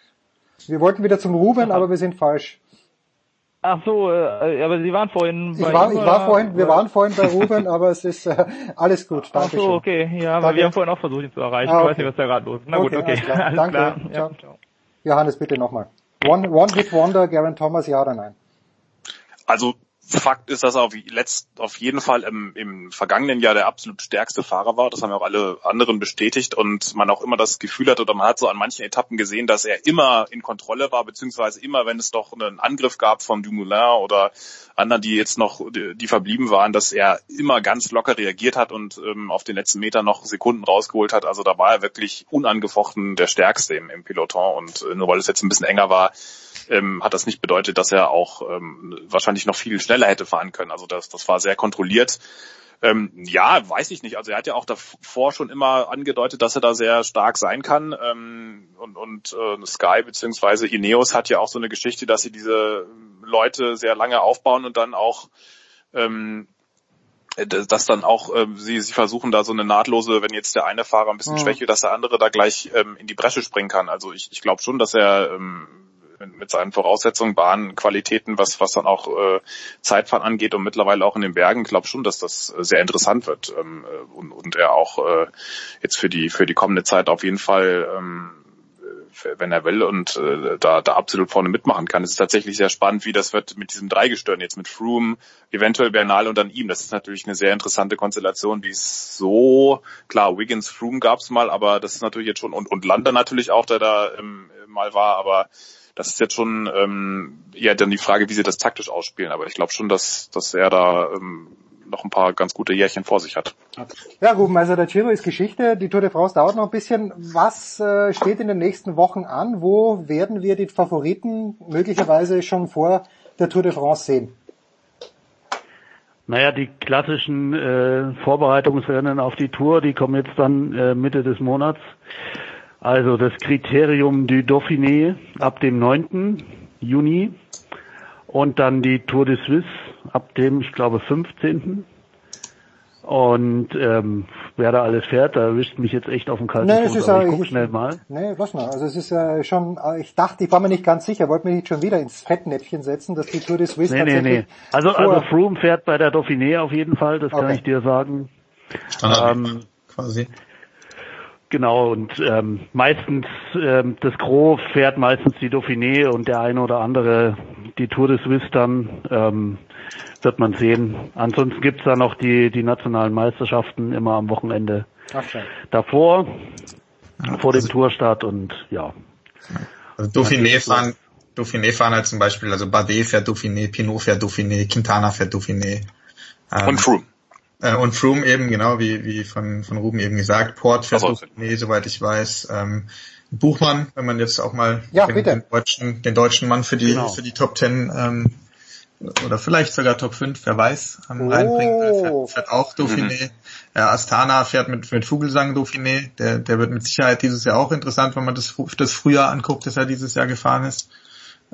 wir wollten wieder zum Ruben, aber wir sind falsch. Ach so, äh, aber Sie waren vorhin bei Ich war, ich war vorhin, wir waren vorhin bei Ruben, aber es ist äh, alles gut. Danke Ach so, okay, ja, aber wir haben vorhin auch versucht, ihn zu erreichen. Ah, okay. Ich weiß nicht, was da gerade los ist. Na okay, gut, okay. Alles klar. Alles Danke. Klar. Ja, ciao. Johannes, bitte nochmal. One, One Hit Wonder, Garen Thomas, ja oder nein? Also Fakt ist, dass er auf, letzt, auf jeden Fall im, im vergangenen Jahr der absolut stärkste Fahrer war. Das haben ja auch alle anderen bestätigt und man auch immer das Gefühl hat oder man hat so an manchen Etappen gesehen, dass er immer in Kontrolle war, beziehungsweise immer, wenn es doch einen Angriff gab von Dumoulin oder anderen, die jetzt noch, die, verblieben waren, dass er immer ganz locker reagiert hat und ähm, auf den letzten Meter noch Sekunden rausgeholt hat. Also da war er wirklich unangefochten der Stärkste im, im Peloton und äh, nur weil es jetzt ein bisschen enger war, ähm, hat das nicht bedeutet, dass er auch ähm, wahrscheinlich noch viel schneller hätte fahren können. Also das, das war sehr kontrolliert. Ähm, ja, weiß ich nicht. Also er hat ja auch davor schon immer angedeutet, dass er da sehr stark sein kann. Ähm, und und äh, Sky bzw. Ineos hat ja auch so eine Geschichte, dass sie diese Leute sehr lange aufbauen und dann auch ähm, dass dann auch äh, sie, sie versuchen da so eine nahtlose, wenn jetzt der eine Fahrer ein bisschen mhm. schwächelt, dass der andere da gleich ähm, in die Bresche springen kann. Also ich, ich glaube schon, dass er ähm, mit, seinen Voraussetzungen, Bahnqualitäten, was, was dann auch äh, Zeitfahren angeht und mittlerweile auch in den Bergen, glaube schon, dass das sehr interessant wird ähm, äh, und, und er auch äh, jetzt für die für die kommende Zeit auf jeden Fall ähm, wenn er will und äh, da, da absolut vorne mitmachen kann. Es ist tatsächlich sehr spannend, wie das wird mit diesem Dreigestirn jetzt mit Froome, eventuell Bernal und dann ihm. Das ist natürlich eine sehr interessante Konstellation, die ist so klar. Wiggins, Froome gab's mal, aber das ist natürlich jetzt schon und und Landa natürlich auch, der da ähm, mal war, aber das ist jetzt schon ähm, eher dann die Frage, wie sie das taktisch ausspielen. Aber ich glaube schon, dass, dass er da ähm, noch ein paar ganz gute Jährchen vor sich hat. Ja, Ruben, also der Giro ist Geschichte, die Tour de France dauert noch ein bisschen. Was äh, steht in den nächsten Wochen an? Wo werden wir die Favoriten möglicherweise schon vor der Tour de France sehen? Naja, die klassischen äh, Vorbereitungsrennen auf die Tour, die kommen jetzt dann äh, Mitte des Monats. Also das Kriterium du Dauphiné ab dem 9. Juni und dann die Tour de Suisse ab dem, ich glaube, 15. Und ähm, wer da alles fährt, da erwischt mich jetzt echt auf dem kalten nee, Fuß. ich gucke schnell mal. Nee, lass mal. Also es ist ja schon, ich dachte, ich war mir nicht ganz sicher, wollte mich nicht schon wieder ins Fettnäpfchen setzen, dass die Tour de Suisse nee, tatsächlich... Nee, nee. Also, also Froome fährt bei der Dauphiné auf jeden Fall, das okay. kann ich dir sagen. Ähm, quasi. Genau, und ähm, meistens, ähm, das Gros fährt meistens die Dauphiné und der eine oder andere die Tour de Suisse dann, ähm, wird man sehen. Ansonsten gibt's da noch die, die nationalen Meisterschaften immer am Wochenende okay. davor, ja, vor dem also, Tourstart und ja. Also Dauphiné fahren, Dauphiné fahren halt zum Beispiel, also Bardet fährt Dauphiné, Pinot fährt Dauphiné, Quintana fährt Dauphiné. Ähm, und Froome. Äh, und Froome eben, genau wie, wie von, von Ruben eben gesagt, Port fährt also, nee, soweit ich weiß. Ähm, Buchmann, wenn man jetzt auch mal ja, den, den, deutschen, den deutschen Mann für die, genau. für die Top Ten ähm, oder vielleicht sogar Top 5, wer weiß, oh. reinbringen. Fährt, fährt auch Dauphiné. Mhm. Ja, Astana fährt mit, mit Vogelsang Dauphiné. Der, der wird mit Sicherheit dieses Jahr auch interessant, wenn man das, das Frühjahr anguckt, das er dieses Jahr gefahren ist.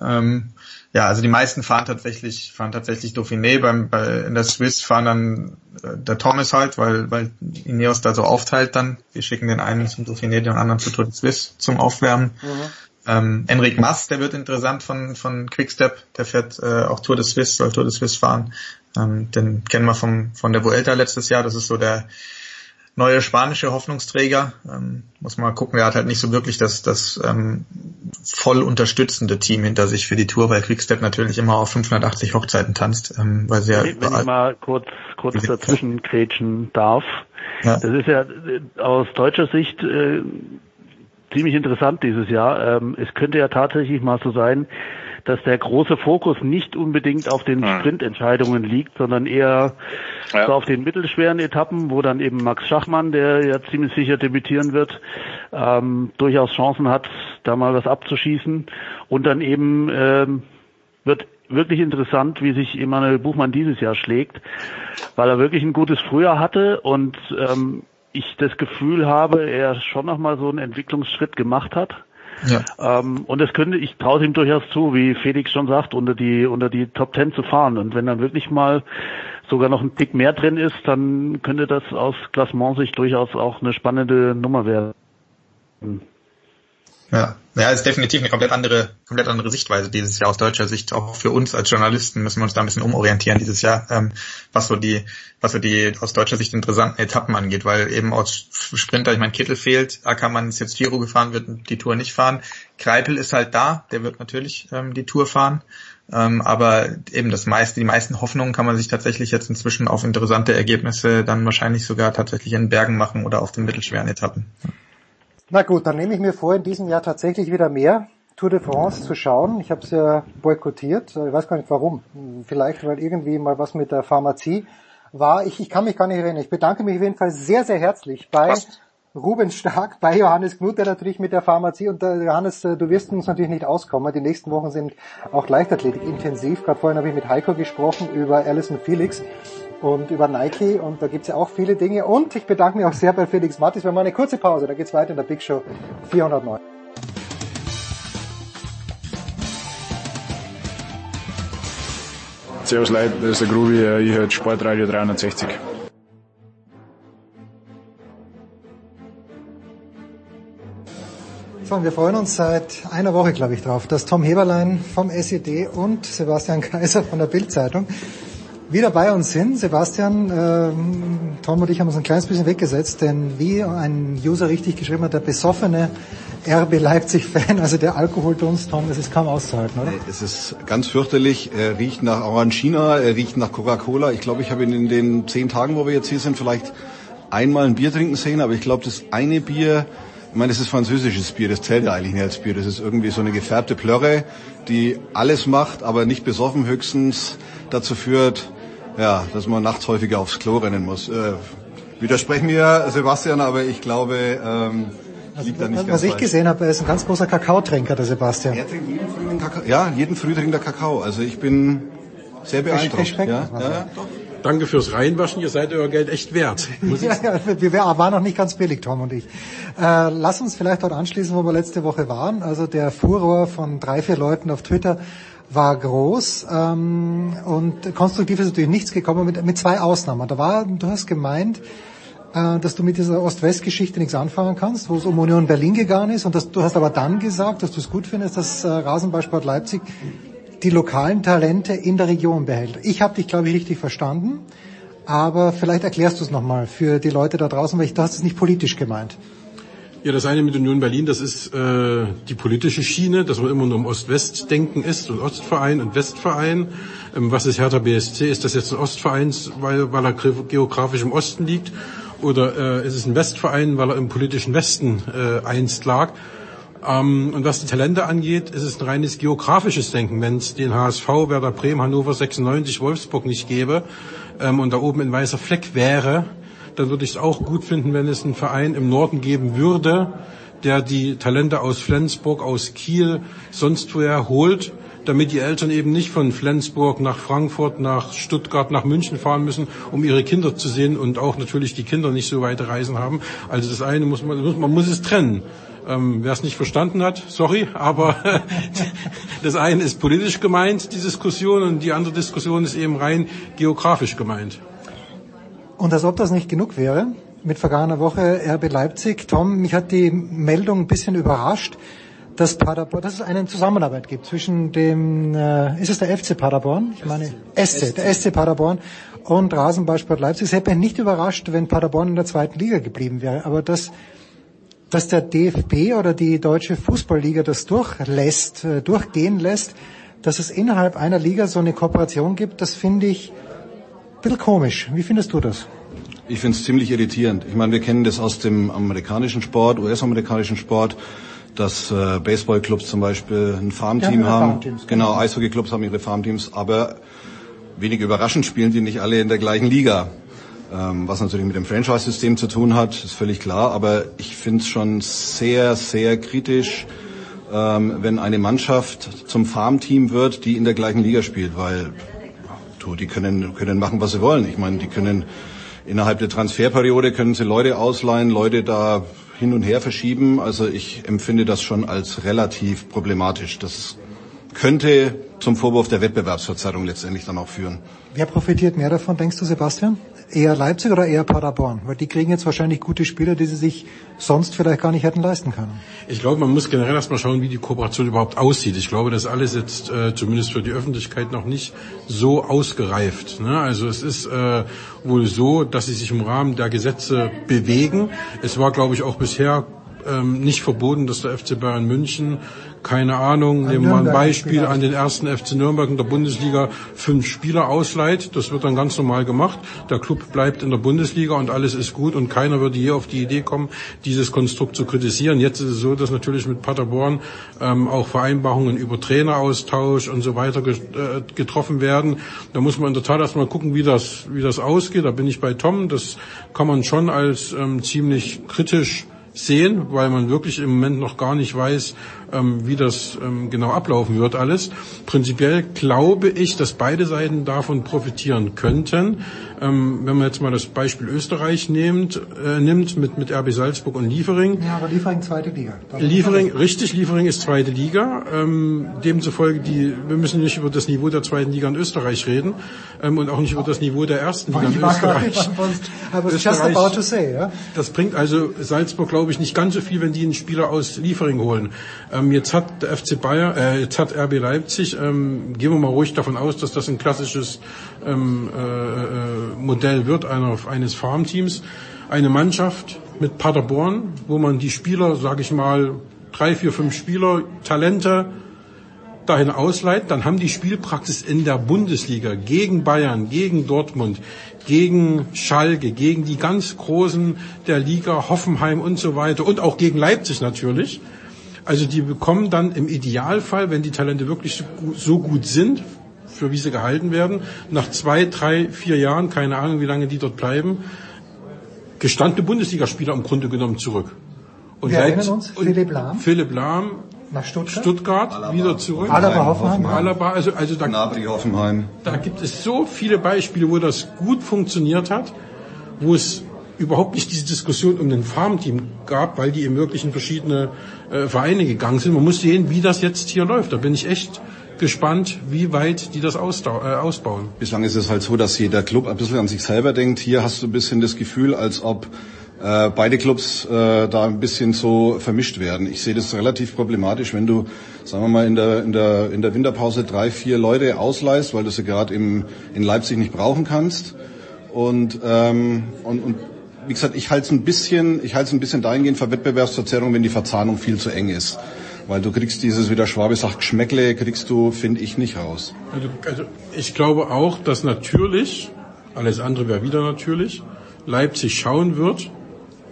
Ähm, ja, also die meisten fahren tatsächlich, fahren tatsächlich Dauphiné. Beim, bei, in der Swiss fahren dann äh, der Thomas halt, weil, weil Ineos da so aufteilt dann. Wir schicken den einen zum Dauphiné, den anderen zu Tour de Suisse zum Aufwärmen. Mhm. Ähm, Enric Mas, der wird interessant von, von Quickstep, der fährt äh, auch Tour de Suisse, soll Tour de Suisse fahren. Ähm, den kennen wir vom, von der Vuelta letztes Jahr, das ist so der neue spanische Hoffnungsträger. Ähm, muss man mal gucken, er hat halt nicht so wirklich das, das ähm, voll unterstützende Team hinter sich für die Tour, weil Quickstep natürlich immer auf 580 Hochzeiten tanzt, ähm, weil sie ja Wenn ich mal kurz, kurz dazwischen kretschen darf. Ja. Das ist ja äh, aus deutscher Sicht äh, ziemlich interessant dieses Jahr. Ähm, es könnte ja tatsächlich mal so sein, dass der große Fokus nicht unbedingt auf den hm. Sprintentscheidungen liegt, sondern eher ja. so auf den mittelschweren Etappen, wo dann eben Max Schachmann, der ja ziemlich sicher debütieren wird, ähm, durchaus Chancen hat, da mal was abzuschießen. Und dann eben ähm, wird wirklich interessant, wie sich Emanuel Buchmann dieses Jahr schlägt, weil er wirklich ein gutes Frühjahr hatte und ähm, ich das Gefühl habe, er schon nochmal so einen Entwicklungsschritt gemacht hat. Ja. Ähm, und das könnte, ich traue ihm durchaus zu, wie Felix schon sagt, unter die, unter die Top Ten zu fahren. Und wenn dann wirklich mal sogar noch ein Tick mehr drin ist, dann könnte das aus Klassementsicht durchaus auch eine spannende Nummer werden. Ja, ja, ist definitiv eine komplett andere, komplett andere Sichtweise dieses Jahr aus deutscher Sicht. Auch für uns als Journalisten müssen wir uns da ein bisschen umorientieren dieses Jahr, ähm, was so die, was so die aus deutscher Sicht interessanten Etappen angeht, weil eben aus Sprinter, ich meine, Kittel fehlt, Ackermann ist jetzt Giro gefahren, wird die Tour nicht fahren. Kreipel ist halt da, der wird natürlich ähm, die Tour fahren. Ähm, aber eben das meiste, die meisten Hoffnungen kann man sich tatsächlich jetzt inzwischen auf interessante Ergebnisse dann wahrscheinlich sogar tatsächlich in Bergen machen oder auf den mittelschweren Etappen. Na gut, dann nehme ich mir vor, in diesem Jahr tatsächlich wieder mehr Tour de France zu schauen. Ich habe es ja boykottiert. Ich weiß gar nicht warum. Vielleicht, weil irgendwie mal was mit der Pharmazie war. Ich, ich kann mich gar nicht erinnern. Ich bedanke mich auf jeden Fall sehr, sehr herzlich bei was? Ruben Stark, bei Johannes Knut, der natürlich mit der Pharmazie und der Johannes, äh, du wirst uns natürlich nicht auskommen. Die nächsten Wochen sind auch Leichtathletik intensiv. Gerade vorhin habe ich mit Heiko gesprochen über Alison Felix und über Nike und da gibt's ja auch viele Dinge. Und ich bedanke mich auch sehr bei Felix Mattis. Wir machen eine kurze Pause, da geht's weiter in der Big Show 409. Servus Leute, das ist der Grubi, ich höre Sportradio 360. So, wir freuen uns seit einer Woche, glaube ich, drauf, dass Tom Heberlein vom SED und Sebastian Kaiser von der Bildzeitung wieder bei uns sind. Sebastian, äh, Tom und ich haben uns ein kleines bisschen weggesetzt, denn wie ein User richtig geschrieben hat, der besoffene RB Leipzig-Fan, also der Alkoholdunst, Tom, das ist kaum auszuhalten, oder? Es ist ganz fürchterlich, er riecht nach Orangina, er riecht nach Coca-Cola. Ich glaube, ich habe ihn in den zehn Tagen, wo wir jetzt hier sind, vielleicht einmal ein Bier trinken sehen, aber ich glaube, das eine Bier, ich meine, das ist französisches Bier, das zählt ja eigentlich nicht als Bier. Das ist irgendwie so eine gefärbte Plörre, die alles macht, aber nicht besoffen höchstens dazu führt, ja, dass man nachts häufiger aufs Klo rennen muss. Äh, widersprechen mir, Sebastian, aber ich glaube, ähm, also, liegt da nicht was ganz Was ich falsch. gesehen habe, er ist ein ganz großer Kakaotrinker, der Sebastian. Er trinkt jeden Früh den Kakao. Ja, jeden Früh trinkt er Kakao. Also ich bin sehr beeindruckt. Respekt, ja, ja, ja, doch. Danke fürs Reinwaschen, ihr seid euer Geld echt wert. ja, ja, wir waren noch nicht ganz billig, Tom und ich. Äh, lass uns vielleicht dort anschließen, wo wir letzte Woche waren. Also der Furor von drei, vier Leuten auf Twitter war groß ähm, und konstruktiv ist natürlich nichts gekommen mit, mit zwei Ausnahmen. Da war, du hast gemeint, äh, dass du mit dieser Ost-West-Geschichte nichts anfangen kannst, wo es um Union Berlin gegangen ist und dass, du hast aber dann gesagt, dass du es gut findest, dass äh, Rasenballsport Leipzig die lokalen Talente in der Region behält. Ich habe dich, glaube ich, richtig verstanden, aber vielleicht erklärst du es nochmal für die Leute da draußen, weil ich, du hast es nicht politisch gemeint. Ja, das eine mit Union Berlin, das ist äh, die politische Schiene, dass man immer nur im Ost-West-Denken ist und Ostverein und Westverein. Ähm, was ist Hertha BSC? Ist das jetzt ein Ostverein, weil, weil er geografisch im Osten liegt? Oder äh, ist es ein Westverein, weil er im politischen Westen äh, einst lag? Ähm, und was die Talente angeht, ist es ein reines geografisches Denken. Wenn es den HSV, Werder Bremen, Hannover 96, Wolfsburg nicht gäbe ähm, und da oben ein weißer Fleck wäre, dann würde ich es auch gut finden, wenn es einen Verein im Norden geben würde, der die Talente aus Flensburg, aus Kiel, sonst woher holt, damit die Eltern eben nicht von Flensburg nach Frankfurt, nach Stuttgart, nach München fahren müssen, um ihre Kinder zu sehen und auch natürlich die Kinder nicht so weite Reisen haben. Also das eine muss man, man muss es trennen. Ähm, wer es nicht verstanden hat, sorry, aber das eine ist politisch gemeint, die Diskussion, und die andere Diskussion ist eben rein geografisch gemeint. Und als ob das nicht genug wäre, mit vergangener Woche RB Leipzig. Tom, mich hat die Meldung ein bisschen überrascht, dass Paderborn, dass es eine Zusammenarbeit gibt zwischen dem, äh, ist es der FC Paderborn? Ich meine, SC, der SC Paderborn und Rasenballsport Leipzig. Es hätte mich nicht überrascht, wenn Paderborn in der zweiten Liga geblieben wäre. Aber dass, dass der DFB oder die deutsche Fußballliga das durchlässt, äh, durchgehen lässt, dass es innerhalb einer Liga so eine Kooperation gibt, das finde ich bisschen komisch. Wie findest du das? Ich finde es ziemlich irritierend. Ich meine, wir kennen das aus dem amerikanischen Sport, US-amerikanischen Sport, dass äh, Baseballclubs zum Beispiel ein Farmteam haben. Farmteams, genau, Eishockeyclubs haben ihre Farmteams, aber wenig überraschend spielen die nicht alle in der gleichen Liga. Ähm, was natürlich mit dem Franchise-System zu tun hat, ist völlig klar, aber ich finde es schon sehr, sehr kritisch, ähm, wenn eine Mannschaft zum Farmteam wird, die in der gleichen Liga spielt, weil du, die können, können machen, was sie wollen. Ich meine, die können Innerhalb der Transferperiode können Sie Leute ausleihen, Leute da hin und her verschieben. Also ich empfinde das schon als relativ problematisch. Das könnte zum Vorwurf der Wettbewerbsverzerrung letztendlich dann auch führen. Wer profitiert mehr davon, denkst du, Sebastian? Eher Leipzig oder eher Paderborn? Weil die kriegen jetzt wahrscheinlich gute Spieler, die sie sich sonst vielleicht gar nicht hätten leisten können. Ich glaube, man muss generell erstmal schauen, wie die Kooperation überhaupt aussieht. Ich glaube, das alles jetzt äh, zumindest für die Öffentlichkeit noch nicht so ausgereift. Ne? Also es ist äh, wohl so, dass sie sich im Rahmen der Gesetze bewegen. Es war, glaube ich, auch bisher ähm, nicht verboten, dass der FC Bayern München, keine Ahnung, nehmen wir ein Beispiel an den ersten FC Nürnberg in der Bundesliga fünf Spieler ausleiht. Das wird dann ganz normal gemacht. Der Club bleibt in der Bundesliga und alles ist gut und keiner würde je auf die Idee kommen, dieses Konstrukt zu kritisieren. Jetzt ist es so, dass natürlich mit Paderborn ähm, auch Vereinbarungen über Traineraustausch und so weiter äh, getroffen werden. Da muss man in der Tat erstmal gucken, wie das, wie das ausgeht. Da bin ich bei Tom. Das kann man schon als ähm, ziemlich kritisch sehen, weil man wirklich im Moment noch gar nicht weiß, ähm, wie das ähm, genau ablaufen wird alles. Prinzipiell glaube ich, dass beide Seiten davon profitieren könnten. Ähm, wenn man jetzt mal das Beispiel Österreich nimmt, äh, nimmt mit, mit RB Salzburg und Liefering. Ja, aber Liefering zweite Liga. Liefering, richtig, Liefering ist zweite Liga. Ähm, demzufolge, die, wir müssen nicht über das Niveau der zweiten Liga in Österreich reden ähm, und auch nicht über das Niveau der ersten Liga in Österreich. Say? Das bringt also Salzburg, glaube ich, nicht ganz so viel, wenn die einen Spieler aus Liefering holen. Ähm, jetzt hat der FC Bayern, äh, jetzt hat RB Leipzig, ähm, gehen wir mal ruhig davon aus, dass das ein klassisches ähm, äh, äh, Modell wird einer, eines Farmteams. Eine Mannschaft mit Paderborn, wo man die Spieler, sage ich mal, drei, vier, fünf Spieler, Talente dahin ausleiht, dann haben die Spielpraxis in der Bundesliga gegen Bayern, gegen Dortmund, gegen Schalke, gegen die ganz Großen der Liga, Hoffenheim und so weiter und auch gegen Leipzig natürlich. Also die bekommen dann im Idealfall, wenn die Talente wirklich so gut sind, für wie sie gehalten werden, nach zwei, drei, vier Jahren, keine Ahnung, wie lange die dort bleiben, gestandene Bundesligaspieler im Grunde genommen zurück. Und Wir erinnern uns, Philipp Lahm. Philipp Lahm, nach Stuttgart, Stuttgart Alaba. wieder zurück. Alaba Hoffenheim. Alaba, also, also da, Hoffenheim. Da gibt es so viele Beispiele, wo das gut funktioniert hat, wo es überhaupt nicht diese Diskussion um den Farmteam gab, weil die im Wirklichen verschiedene äh, Vereine gegangen sind. Man muss sehen, wie das jetzt hier läuft. Da bin ich echt gespannt, wie weit die das äh, ausbauen. Bislang ist es halt so, dass jeder Club ein bisschen an sich selber denkt. Hier hast du ein bisschen das Gefühl, als ob äh, beide Clubs äh, da ein bisschen so vermischt werden. Ich sehe das relativ problematisch, wenn du, sagen wir mal, in der, in der, in der Winterpause drei, vier Leute ausleihst, weil du sie gerade in Leipzig nicht brauchen kannst. Und, ähm, und, und wie gesagt, ich halte es ein bisschen, ich halte es ein bisschen dahingehend für Wettbewerbsverzerrung, wenn die Verzahnung viel zu eng ist. Weil du kriegst dieses, wie der Schwabe sagt, Geschmäckle, kriegst du, finde ich, nicht raus. Also, also ich glaube auch, dass natürlich, alles andere wäre wieder natürlich, Leipzig schauen wird,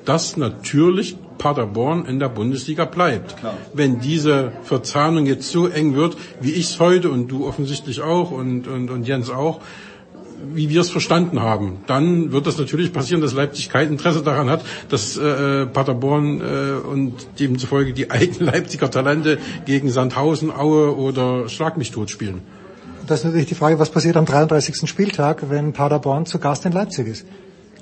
dass natürlich Paderborn in der Bundesliga bleibt. Klar. Wenn diese Verzahnung jetzt so eng wird, wie ich es heute und du offensichtlich auch und, und, und Jens auch, wie wir es verstanden haben, dann wird das natürlich passieren, dass Leipzig kein Interesse daran hat, dass äh, Paderborn äh, und demzufolge die eigenen Leipziger Talente gegen Sandhausen, Aue oder Schlag mich tot spielen. Das ist natürlich die Frage, was passiert am 33. Spieltag, wenn Paderborn zu Gast in Leipzig ist.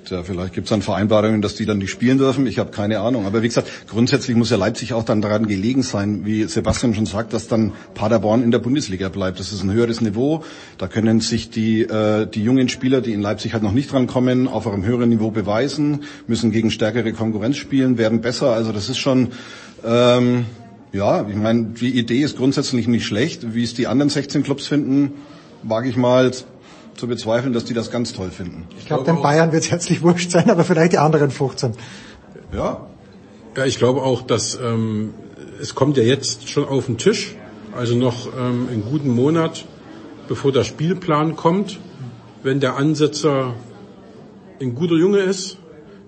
Ja, vielleicht gibt es dann Vereinbarungen, dass die dann nicht spielen dürfen. Ich habe keine Ahnung. Aber wie gesagt, grundsätzlich muss ja Leipzig auch dann daran gelegen sein, wie Sebastian schon sagt, dass dann Paderborn in der Bundesliga bleibt. Das ist ein höheres Niveau. Da können sich die, äh, die jungen Spieler, die in Leipzig halt noch nicht drankommen, auf einem höheren Niveau beweisen, müssen gegen stärkere Konkurrenz spielen, werden besser. Also das ist schon... Ähm, ja, ich meine, die Idee ist grundsätzlich nicht schlecht. Wie es die anderen 16 Clubs finden, wage ich mal zu bezweifeln, dass die das ganz toll finden. Ich glaube, den Bayern wird es herzlich wurscht sein, aber vielleicht die anderen 15. Ja. Ja, ich glaube auch, dass ähm, es kommt ja jetzt schon auf den Tisch, also noch ähm, einen guten Monat, bevor der Spielplan kommt. Wenn der Ansetzer ein guter Junge ist,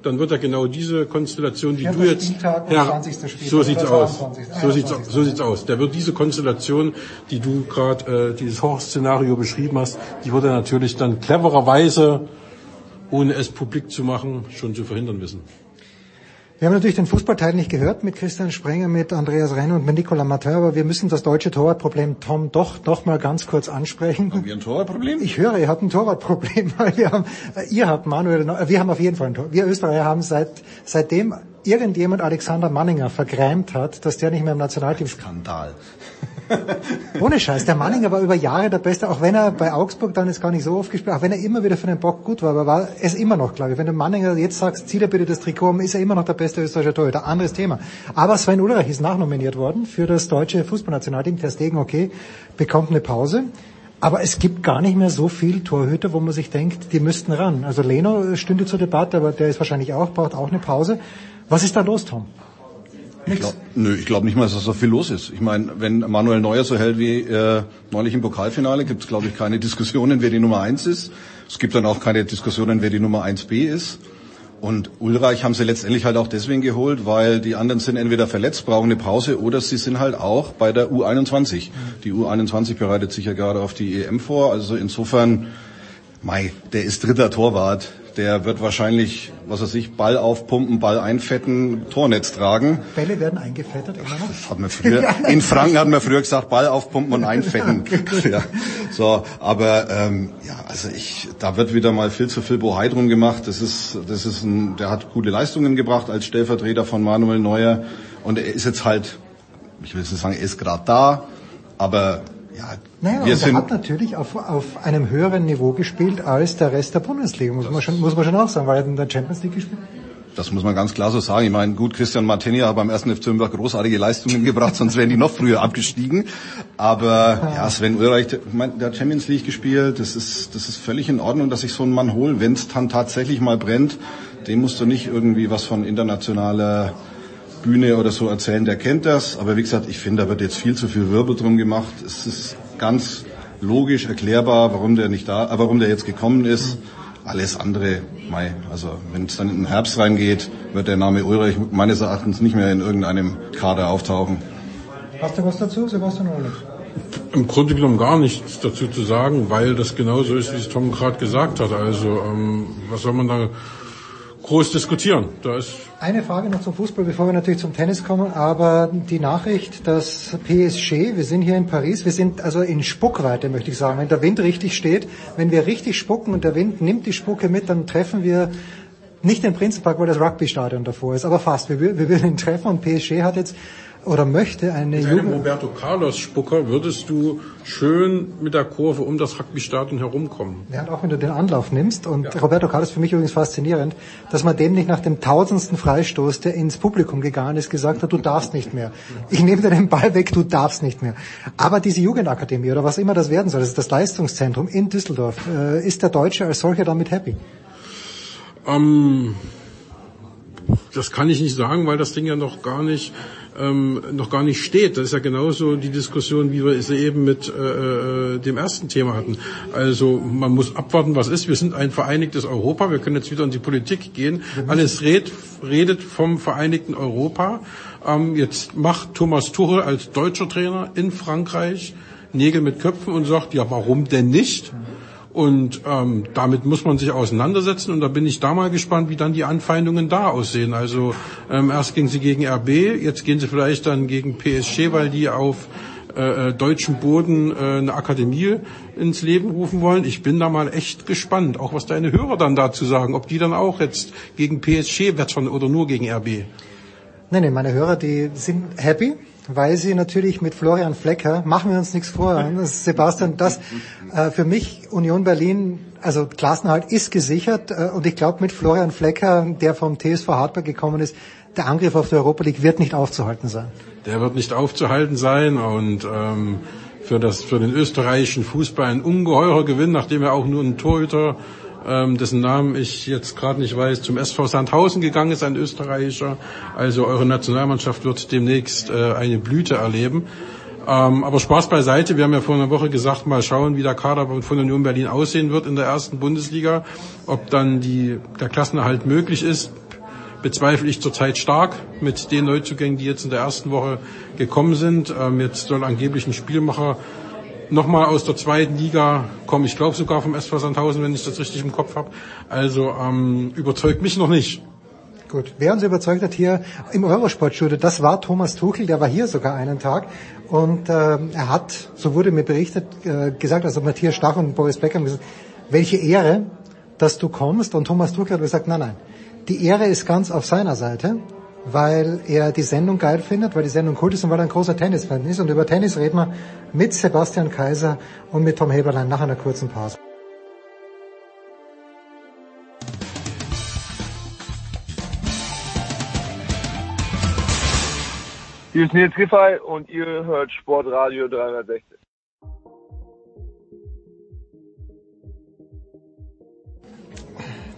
dann wird er genau diese Konstellation, die du jetzt, ja, so sieht's aus, so sieht's, so sieht's aus. Der wird diese Konstellation, die du gerade, äh, dieses Horror-Szenario beschrieben hast, die wird er natürlich dann clevererweise, ohne es publik zu machen, schon zu verhindern wissen. Wir haben natürlich den Fußballteil nicht gehört mit Christian Sprenger, mit Andreas Renn und mit Nicolas Martin, aber wir müssen das deutsche Torwartproblem, Tom, doch noch mal ganz kurz ansprechen. Haben wir ein Torwartproblem? Ich höre, ihr habt ein Torwartproblem. Wir haben, äh, ihr habt Manuel, wir haben auf jeden Fall ein Tor. Wir Österreicher haben seit, seitdem irgendjemand Alexander Manninger vergrämt hat, dass der nicht mehr im Nationalteam... Skandal. Ohne Scheiß, der Manninger war über Jahre der Beste, auch wenn er bei Augsburg dann jetzt gar nicht so oft gespielt, auch wenn er immer wieder für den Bock gut war, aber war es immer noch, glaube ich. Wenn du Manninger jetzt sagst, zieh dir bitte das Trikot um, ist er immer noch der beste österreichische Torhüter. Anderes Thema. Aber Sven Ulreich ist nachnominiert worden für das deutsche Fußballnationalteam. Der Stegen, okay, bekommt eine Pause. Aber es gibt gar nicht mehr so viel Torhüter, wo man sich denkt, die müssten ran. Also Leno stünde zur Debatte, aber der ist wahrscheinlich auch, braucht auch eine Pause. Was ist da los, Tom? Ich glaub, nö, ich glaube nicht mal, dass da so viel los ist. Ich meine, wenn Manuel Neuer so hält wie äh, neulich im Pokalfinale, gibt es, glaube ich, keine Diskussionen, wer die Nummer eins ist. Es gibt dann auch keine Diskussionen, wer die Nummer eins B ist. Und Ulreich haben sie letztendlich halt auch deswegen geholt, weil die anderen sind entweder verletzt, brauchen eine Pause oder sie sind halt auch bei der U21. Die U21 bereitet sich ja gerade auf die EM vor. Also insofern, Mai, der ist dritter Torwart der wird wahrscheinlich, was weiß ich, Ball aufpumpen, Ball einfetten, Tornetz tragen. Bälle werden eingefettet immer noch? Das hat man früher, in Franken hat man früher gesagt, Ball aufpumpen und einfetten. ja, so, aber ähm, ja, also ich, da wird wieder mal viel zu viel Bohai drum gemacht. Das ist, das ist ein, der hat gute Leistungen gebracht als Stellvertreter von Manuel Neuer und er ist jetzt halt, ich will jetzt nicht sagen, er ist gerade da, aber ja, naja, wir und er hat natürlich auf, auf einem höheren Niveau gespielt als der Rest der Bundesliga, muss man schon, muss man schon auch sagen, weil er in der Champions League gespielt das muss man ganz klar so sagen. Ich meine, gut, Christian Martini hat beim ersten FC Nürnberg großartige Leistungen gebracht, sonst wären die noch früher abgestiegen. Aber ja, Sven Ulreich, der, Champions League gespielt, das ist, das ist völlig in Ordnung, dass ich so einen Mann hole. Wenn es dann tatsächlich mal brennt, dem musst du nicht irgendwie was von internationaler Bühne oder so erzählen, der kennt das. Aber wie gesagt, ich finde, da wird jetzt viel zu viel Wirbel drum gemacht. Es ist ganz logisch erklärbar, warum der nicht da, äh, warum der jetzt gekommen ist. Alles andere, Mai, also wenn es dann in den Herbst reingeht, wird der Name Ulrich meines Erachtens nicht mehr in irgendeinem Kader auftauchen. Hast du was dazu, Sebastian Ulrich? Im Grunde genommen gar nichts dazu zu sagen, weil das genauso ist, wie es Tom gerade gesagt hat. Also ähm, was soll man da groß diskutieren? Da ist eine Frage noch zum Fußball, bevor wir natürlich zum Tennis kommen, aber die Nachricht, dass PSG, wir sind hier in Paris, wir sind also in Spuckweite, möchte ich sagen. Wenn der Wind richtig steht, wenn wir richtig spucken und der Wind nimmt die Spucke mit, dann treffen wir nicht den Prinzenpark, weil das Rugby-Stadion davor ist, aber fast. Wir, wir will ihn treffen und PSG hat jetzt oder möchte eine mit einem Roberto Carlos Spucker würdest du schön mit der Kurve um das Rugby-Stadion herumkommen. Ja, auch wenn du den Anlauf nimmst und ja. Roberto Carlos für mich übrigens faszinierend, dass man dem nicht nach dem tausendsten Freistoß, der ins Publikum gegangen ist, gesagt hat, du darfst nicht mehr. Ich nehme dir den Ball weg, du darfst nicht mehr. Aber diese Jugendakademie oder was immer das werden soll, das ist das Leistungszentrum in Düsseldorf, äh, ist der Deutsche als solcher damit happy? Ähm, das kann ich nicht sagen, weil das Ding ja noch gar nicht ähm, noch gar nicht steht. Das ist ja genauso die Diskussion, wie wir sie eben mit äh, äh, dem ersten Thema hatten. Also man muss abwarten, was ist. Wir sind ein vereinigtes Europa. Wir können jetzt wieder in die Politik gehen. Alles red, redet vom vereinigten Europa. Ähm, jetzt macht Thomas Tuchel als deutscher Trainer in Frankreich Nägel mit Köpfen und sagt, ja, warum denn nicht? Und ähm, damit muss man sich auseinandersetzen und da bin ich da mal gespannt, wie dann die Anfeindungen da aussehen. Also ähm, erst gingen sie gegen RB, jetzt gehen sie vielleicht dann gegen PSG, weil die auf äh, äh, deutschem Boden äh, eine Akademie ins Leben rufen wollen. Ich bin da mal echt gespannt, auch was deine Hörer dann dazu sagen, ob die dann auch jetzt gegen PSG wettern oder nur gegen RB. Nein, nein, meine Hörer, die sind happy weil sie natürlich mit Florian Flecker, machen wir uns nichts vor, das Sebastian, das äh, für mich Union Berlin, also Klassenhalt ist gesichert äh, und ich glaube mit Florian Flecker, der vom TSV Hartberg gekommen ist, der Angriff auf die Europa League wird nicht aufzuhalten sein. Der wird nicht aufzuhalten sein und ähm, für, das, für den österreichischen Fußball ein ungeheurer Gewinn, nachdem er auch nur ein Torhüter ähm, dessen Namen ich jetzt gerade nicht weiß, zum SV Sandhausen gegangen ist, ein Österreicher. Also eure Nationalmannschaft wird demnächst äh, eine Blüte erleben. Ähm, aber Spaß beiseite, wir haben ja vor einer Woche gesagt, mal schauen, wie der Kader von Union Berlin aussehen wird in der ersten Bundesliga. Ob dann die, der Klassenerhalt möglich ist, bezweifle ich zurzeit stark mit den Neuzugängen, die jetzt in der ersten Woche gekommen sind. Ähm, jetzt soll angeblich ein Spielmacher nochmal aus der zweiten Liga kommen. Ich glaube sogar vom SV Sandhausen, wenn ich das richtig im Kopf habe. Also ähm, überzeugt mich noch nicht. Gut, wer uns überzeugt hat hier im Eurosportstudio, das war Thomas Tuchel, der war hier sogar einen Tag und äh, er hat, so wurde mir berichtet, äh, gesagt, also Matthias Stach und Boris Becker haben gesagt, welche Ehre, dass du kommst und Thomas Tuchel hat gesagt, nein, nein, die Ehre ist ganz auf seiner Seite weil er die Sendung geil findet, weil die Sendung cool ist und weil er ein großer Tennisfan ist. Und über Tennis reden wir mit Sebastian Kaiser und mit Tom Heberlein nach einer kurzen Pause. Hier ist Nils Giffey und ihr hört Sportradio 360.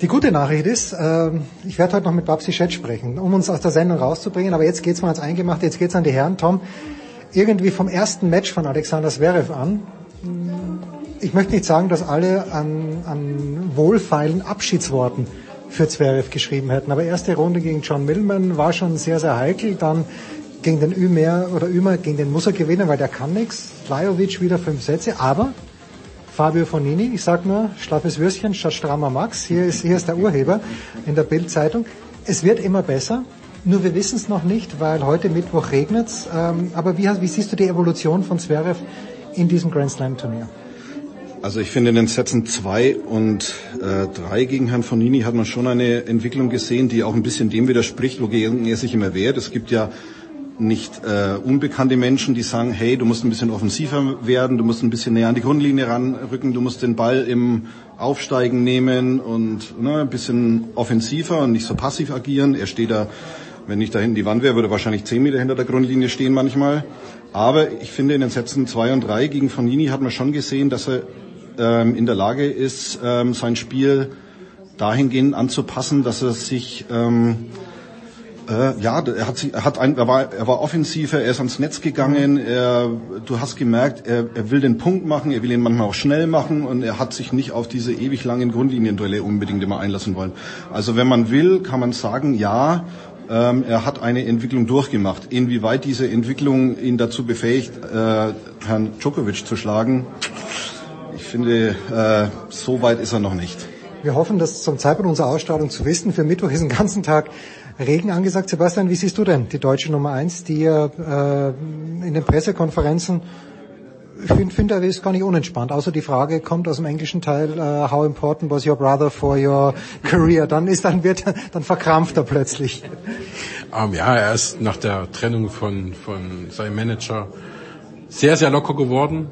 Die gute Nachricht ist, äh, ich werde heute noch mit Babsi Schett sprechen, um uns aus der Sendung rauszubringen. Aber jetzt geht's mal ans Eingemachte, jetzt geht's an die Herren. Tom, irgendwie vom ersten Match von Alexander Zverev an. Ich möchte nicht sagen, dass alle an, an wohlfeilen Abschiedsworten für Zverev geschrieben hätten. Aber erste Runde gegen John Millman war schon sehr, sehr heikel. Dann gegen den Ümer oder Ümer, gegen den muss er gewinnen, weil der kann nichts. Lajovic wieder fünf Sätze. Aber Fabio Fonini. Ich sage nur, schlaffes Würstchen statt strammer Max. Hier ist, hier ist der Urheber in der Bild-Zeitung. Es wird immer besser. Nur wir wissen es noch nicht, weil heute Mittwoch regnet es. Ähm, aber wie, wie, siehst du die Evolution von Zverev in diesem Grand Slam Turnier? Also ich finde in den Sätzen zwei und äh, drei gegen Herrn Fonini hat man schon eine Entwicklung gesehen, die auch ein bisschen dem widerspricht, wogegen er sich immer wehrt. Es gibt ja nicht äh, unbekannte Menschen, die sagen, hey, du musst ein bisschen offensiver werden, du musst ein bisschen näher an die Grundlinie ranrücken, du musst den Ball im Aufsteigen nehmen und ne, ein bisschen offensiver und nicht so passiv agieren. Er steht da, wenn ich da hinten die Wand wäre, würde wahrscheinlich zehn Meter hinter der Grundlinie stehen manchmal. Aber ich finde, in den Sätzen zwei und drei gegen Fonini hat man schon gesehen, dass er ähm, in der Lage ist, ähm, sein Spiel dahingehend anzupassen, dass er sich ähm, äh, ja, er hat, er hat ein, er war, er war offensiver, er ist ans Netz gegangen. Er, du hast gemerkt, er, er will den Punkt machen, er will ihn manchmal auch schnell machen und er hat sich nicht auf diese ewig langen Grundlinienduelle unbedingt immer einlassen wollen. Also wenn man will, kann man sagen, ja, ähm, er hat eine Entwicklung durchgemacht. Inwieweit diese Entwicklung ihn dazu befähigt, äh, Herrn Djokovic zu schlagen, ich finde, äh, so weit ist er noch nicht. Wir hoffen, das zum Zeitpunkt unserer Ausstrahlung zu wissen. Für Mittwoch ist den ganzen Tag Regen angesagt. Sebastian, wie siehst du denn die deutsche Nummer eins, die ja äh, in den Pressekonferenzen ich finde, find, er ist gar nicht unentspannt. Außer die Frage kommt aus dem englischen Teil, uh, how important was your brother for your career? Dann ist, dann wird, dann verkrampft er plötzlich. Um, ähm, ja, er ist nach der Trennung von, von seinem Manager sehr, sehr locker geworden,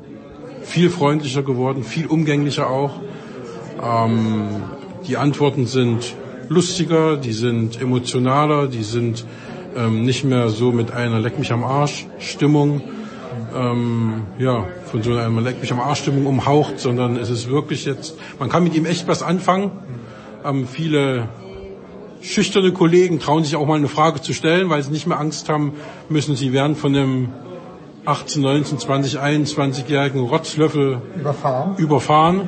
viel freundlicher geworden, viel umgänglicher auch. Um, ähm, die Antworten sind lustiger, die sind emotionaler, die sind ähm, nicht mehr so mit einer Leck mich am Arsch Stimmung, ähm, ja, von so einer Leck mich am Arsch Stimmung umhaucht, sondern es ist wirklich jetzt, man kann mit ihm echt was anfangen. Ähm, viele schüchterne Kollegen trauen sich auch mal eine Frage zu stellen, weil sie nicht mehr Angst haben müssen, sie werden von einem 18, 19, 20, 21-jährigen Rotzlöffel überfahren. überfahren.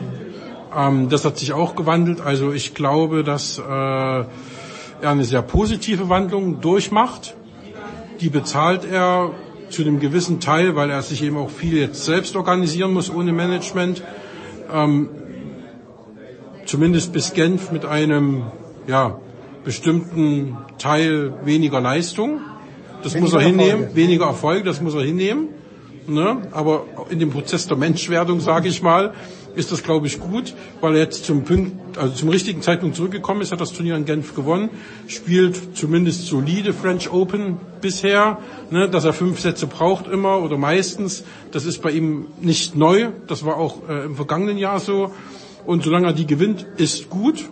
Ähm, das hat sich auch gewandelt. Also ich glaube, dass äh, er eine sehr positive Wandlung durchmacht. Die bezahlt er zu einem gewissen Teil, weil er sich eben auch viel jetzt selbst organisieren muss ohne Management. Ähm, zumindest bis Genf mit einem ja, bestimmten Teil weniger Leistung. Das weniger muss er hinnehmen, Erfolge. weniger Erfolg, das muss er hinnehmen. Ne? Aber in dem Prozess der Menschwerdung, sage ich mal, ist das, glaube ich, gut, weil er jetzt zum, Punkt, also zum richtigen Zeitpunkt zurückgekommen ist, hat das Turnier in Genf gewonnen, spielt zumindest solide French Open bisher, ne, dass er fünf Sätze braucht immer oder meistens. Das ist bei ihm nicht neu, das war auch äh, im vergangenen Jahr so. Und solange er die gewinnt, ist gut.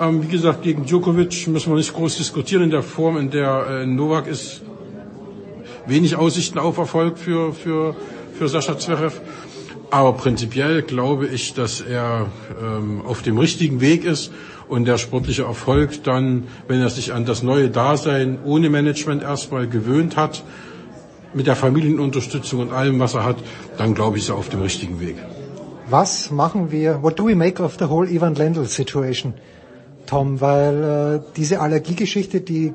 Ähm, wie gesagt, gegen Djokovic müssen wir nicht groß diskutieren in der Form, in der äh, Novak ist. Wenig Aussichten auf Erfolg für, für, für Sascha Zverev. Aber prinzipiell glaube ich, dass er ähm, auf dem richtigen Weg ist und der sportliche Erfolg dann, wenn er sich an das neue Dasein ohne Management erstmal gewöhnt hat, mit der Familienunterstützung und allem, was er hat, dann glaube ich, ist er auf dem richtigen Weg. Was machen wir, what do we make of the whole Ivan Lendl situation, Tom? Weil äh, diese Allergiegeschichte, die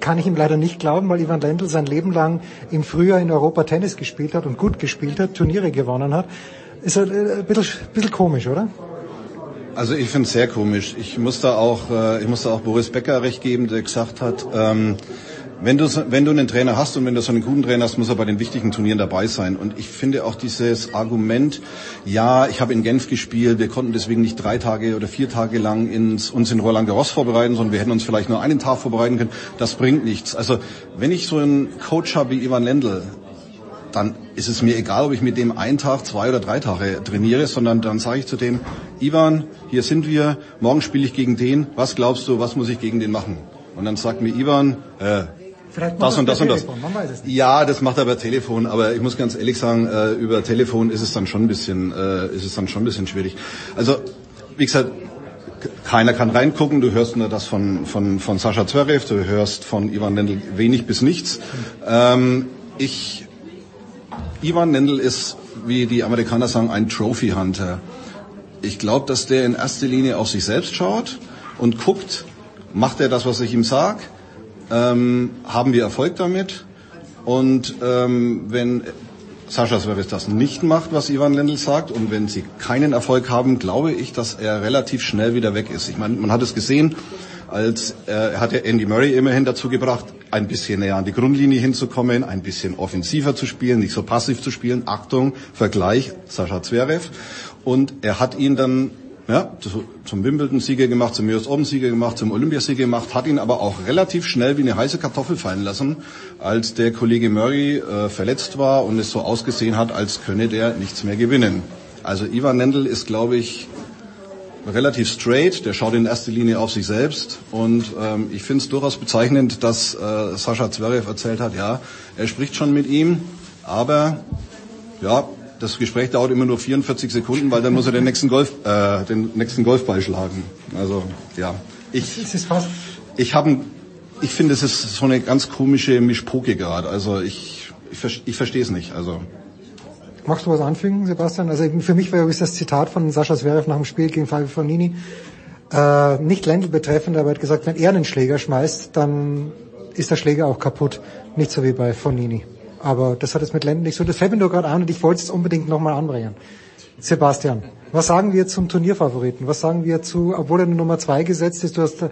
kann ich ihm leider nicht glauben, weil Ivan Lendl sein Leben lang im Frühjahr in Europa Tennis gespielt hat und gut gespielt hat, Turniere gewonnen hat. Ist ein äh, bisschen, bisschen komisch, oder? Also ich finde es sehr komisch. Ich muss da auch, äh, ich muss da auch Boris Becker recht geben, der gesagt hat, ähm, wenn du, wenn du einen Trainer hast und wenn du so einen guten Trainer hast, muss er bei den wichtigen Turnieren dabei sein. Und ich finde auch dieses Argument, ja, ich habe in Genf gespielt, wir konnten deswegen nicht drei Tage oder vier Tage lang ins, uns in Roland Garros vorbereiten, sondern wir hätten uns vielleicht nur einen Tag vorbereiten können, das bringt nichts. Also wenn ich so einen Coach habe wie Ivan Lendl, dann ist es mir egal, ob ich mit dem einen Tag, zwei oder drei Tage trainiere, sondern dann sage ich zu dem, Ivan, hier sind wir, morgen spiele ich gegen den, was glaubst du, was muss ich gegen den machen? Und dann sagt mir Ivan, äh, Vielleicht das und das und das. Telefon, man weiß es nicht. Ja, das macht er per Telefon, aber ich muss ganz ehrlich sagen, äh, über Telefon ist es dann schon ein bisschen, äh, ist es dann schon ein bisschen schwierig. Also, wie gesagt, keiner kann reingucken. Du hörst nur das von, von, von Sascha Zverev, du hörst von Ivan Lendl wenig bis nichts. Ähm, ich, Ivan Lendl ist, wie die Amerikaner sagen, ein Trophy Hunter. Ich glaube, dass der in erster Linie auf sich selbst schaut und guckt, macht er das, was ich ihm sag? Ähm, haben wir Erfolg damit. Und ähm, wenn Sascha Zverev das nicht macht, was Ivan Lendl sagt, und wenn sie keinen Erfolg haben, glaube ich, dass er relativ schnell wieder weg ist. Ich meine, man hat es gesehen, als äh, er hat ja Andy Murray immerhin dazu gebracht, ein bisschen näher an die Grundlinie hinzukommen, ein bisschen offensiver zu spielen, nicht so passiv zu spielen. Achtung, Vergleich Sascha Zverev. Und er hat ihn dann ja, zum Wimbledon-Sieger gemacht, zum US Open-Sieger gemacht, zum Olympiasieger gemacht, hat ihn aber auch relativ schnell wie eine heiße Kartoffel fallen lassen, als der Kollege Murray äh, verletzt war und es so ausgesehen hat, als könne der nichts mehr gewinnen. Also Ivan Lendl ist, glaube ich, relativ straight, der schaut in erster Linie auf sich selbst und ähm, ich finde es durchaus bezeichnend, dass äh, Sascha Zverev erzählt hat, ja, er spricht schon mit ihm, aber ja, das Gespräch dauert immer nur 44 Sekunden, weil dann muss er den nächsten Golf, äh, den nächsten Golfball schlagen. Also ja, ich, ich habe, ich finde, es ist so eine ganz komische Mischpoke gerade. Also ich, ich, ich verstehe es nicht. Also Magst du was anfügen, Sebastian? Also für mich war übrigens das Zitat von Sascha Zverev nach dem Spiel gegen Fabio Fonini äh, nicht Ländl betreffend, aber er hat gesagt, wenn er einen Schläger schmeißt, dann ist der Schläger auch kaputt. Nicht so wie bei Fonini. Aber das hat es mit Lenden nicht so. Das fällt mir nur gerade an und ich wollte es unbedingt nochmal anbringen. Sebastian, was sagen wir zum Turnierfavoriten? Was sagen wir zu, obwohl er eine Nummer zwei gesetzt ist, du hast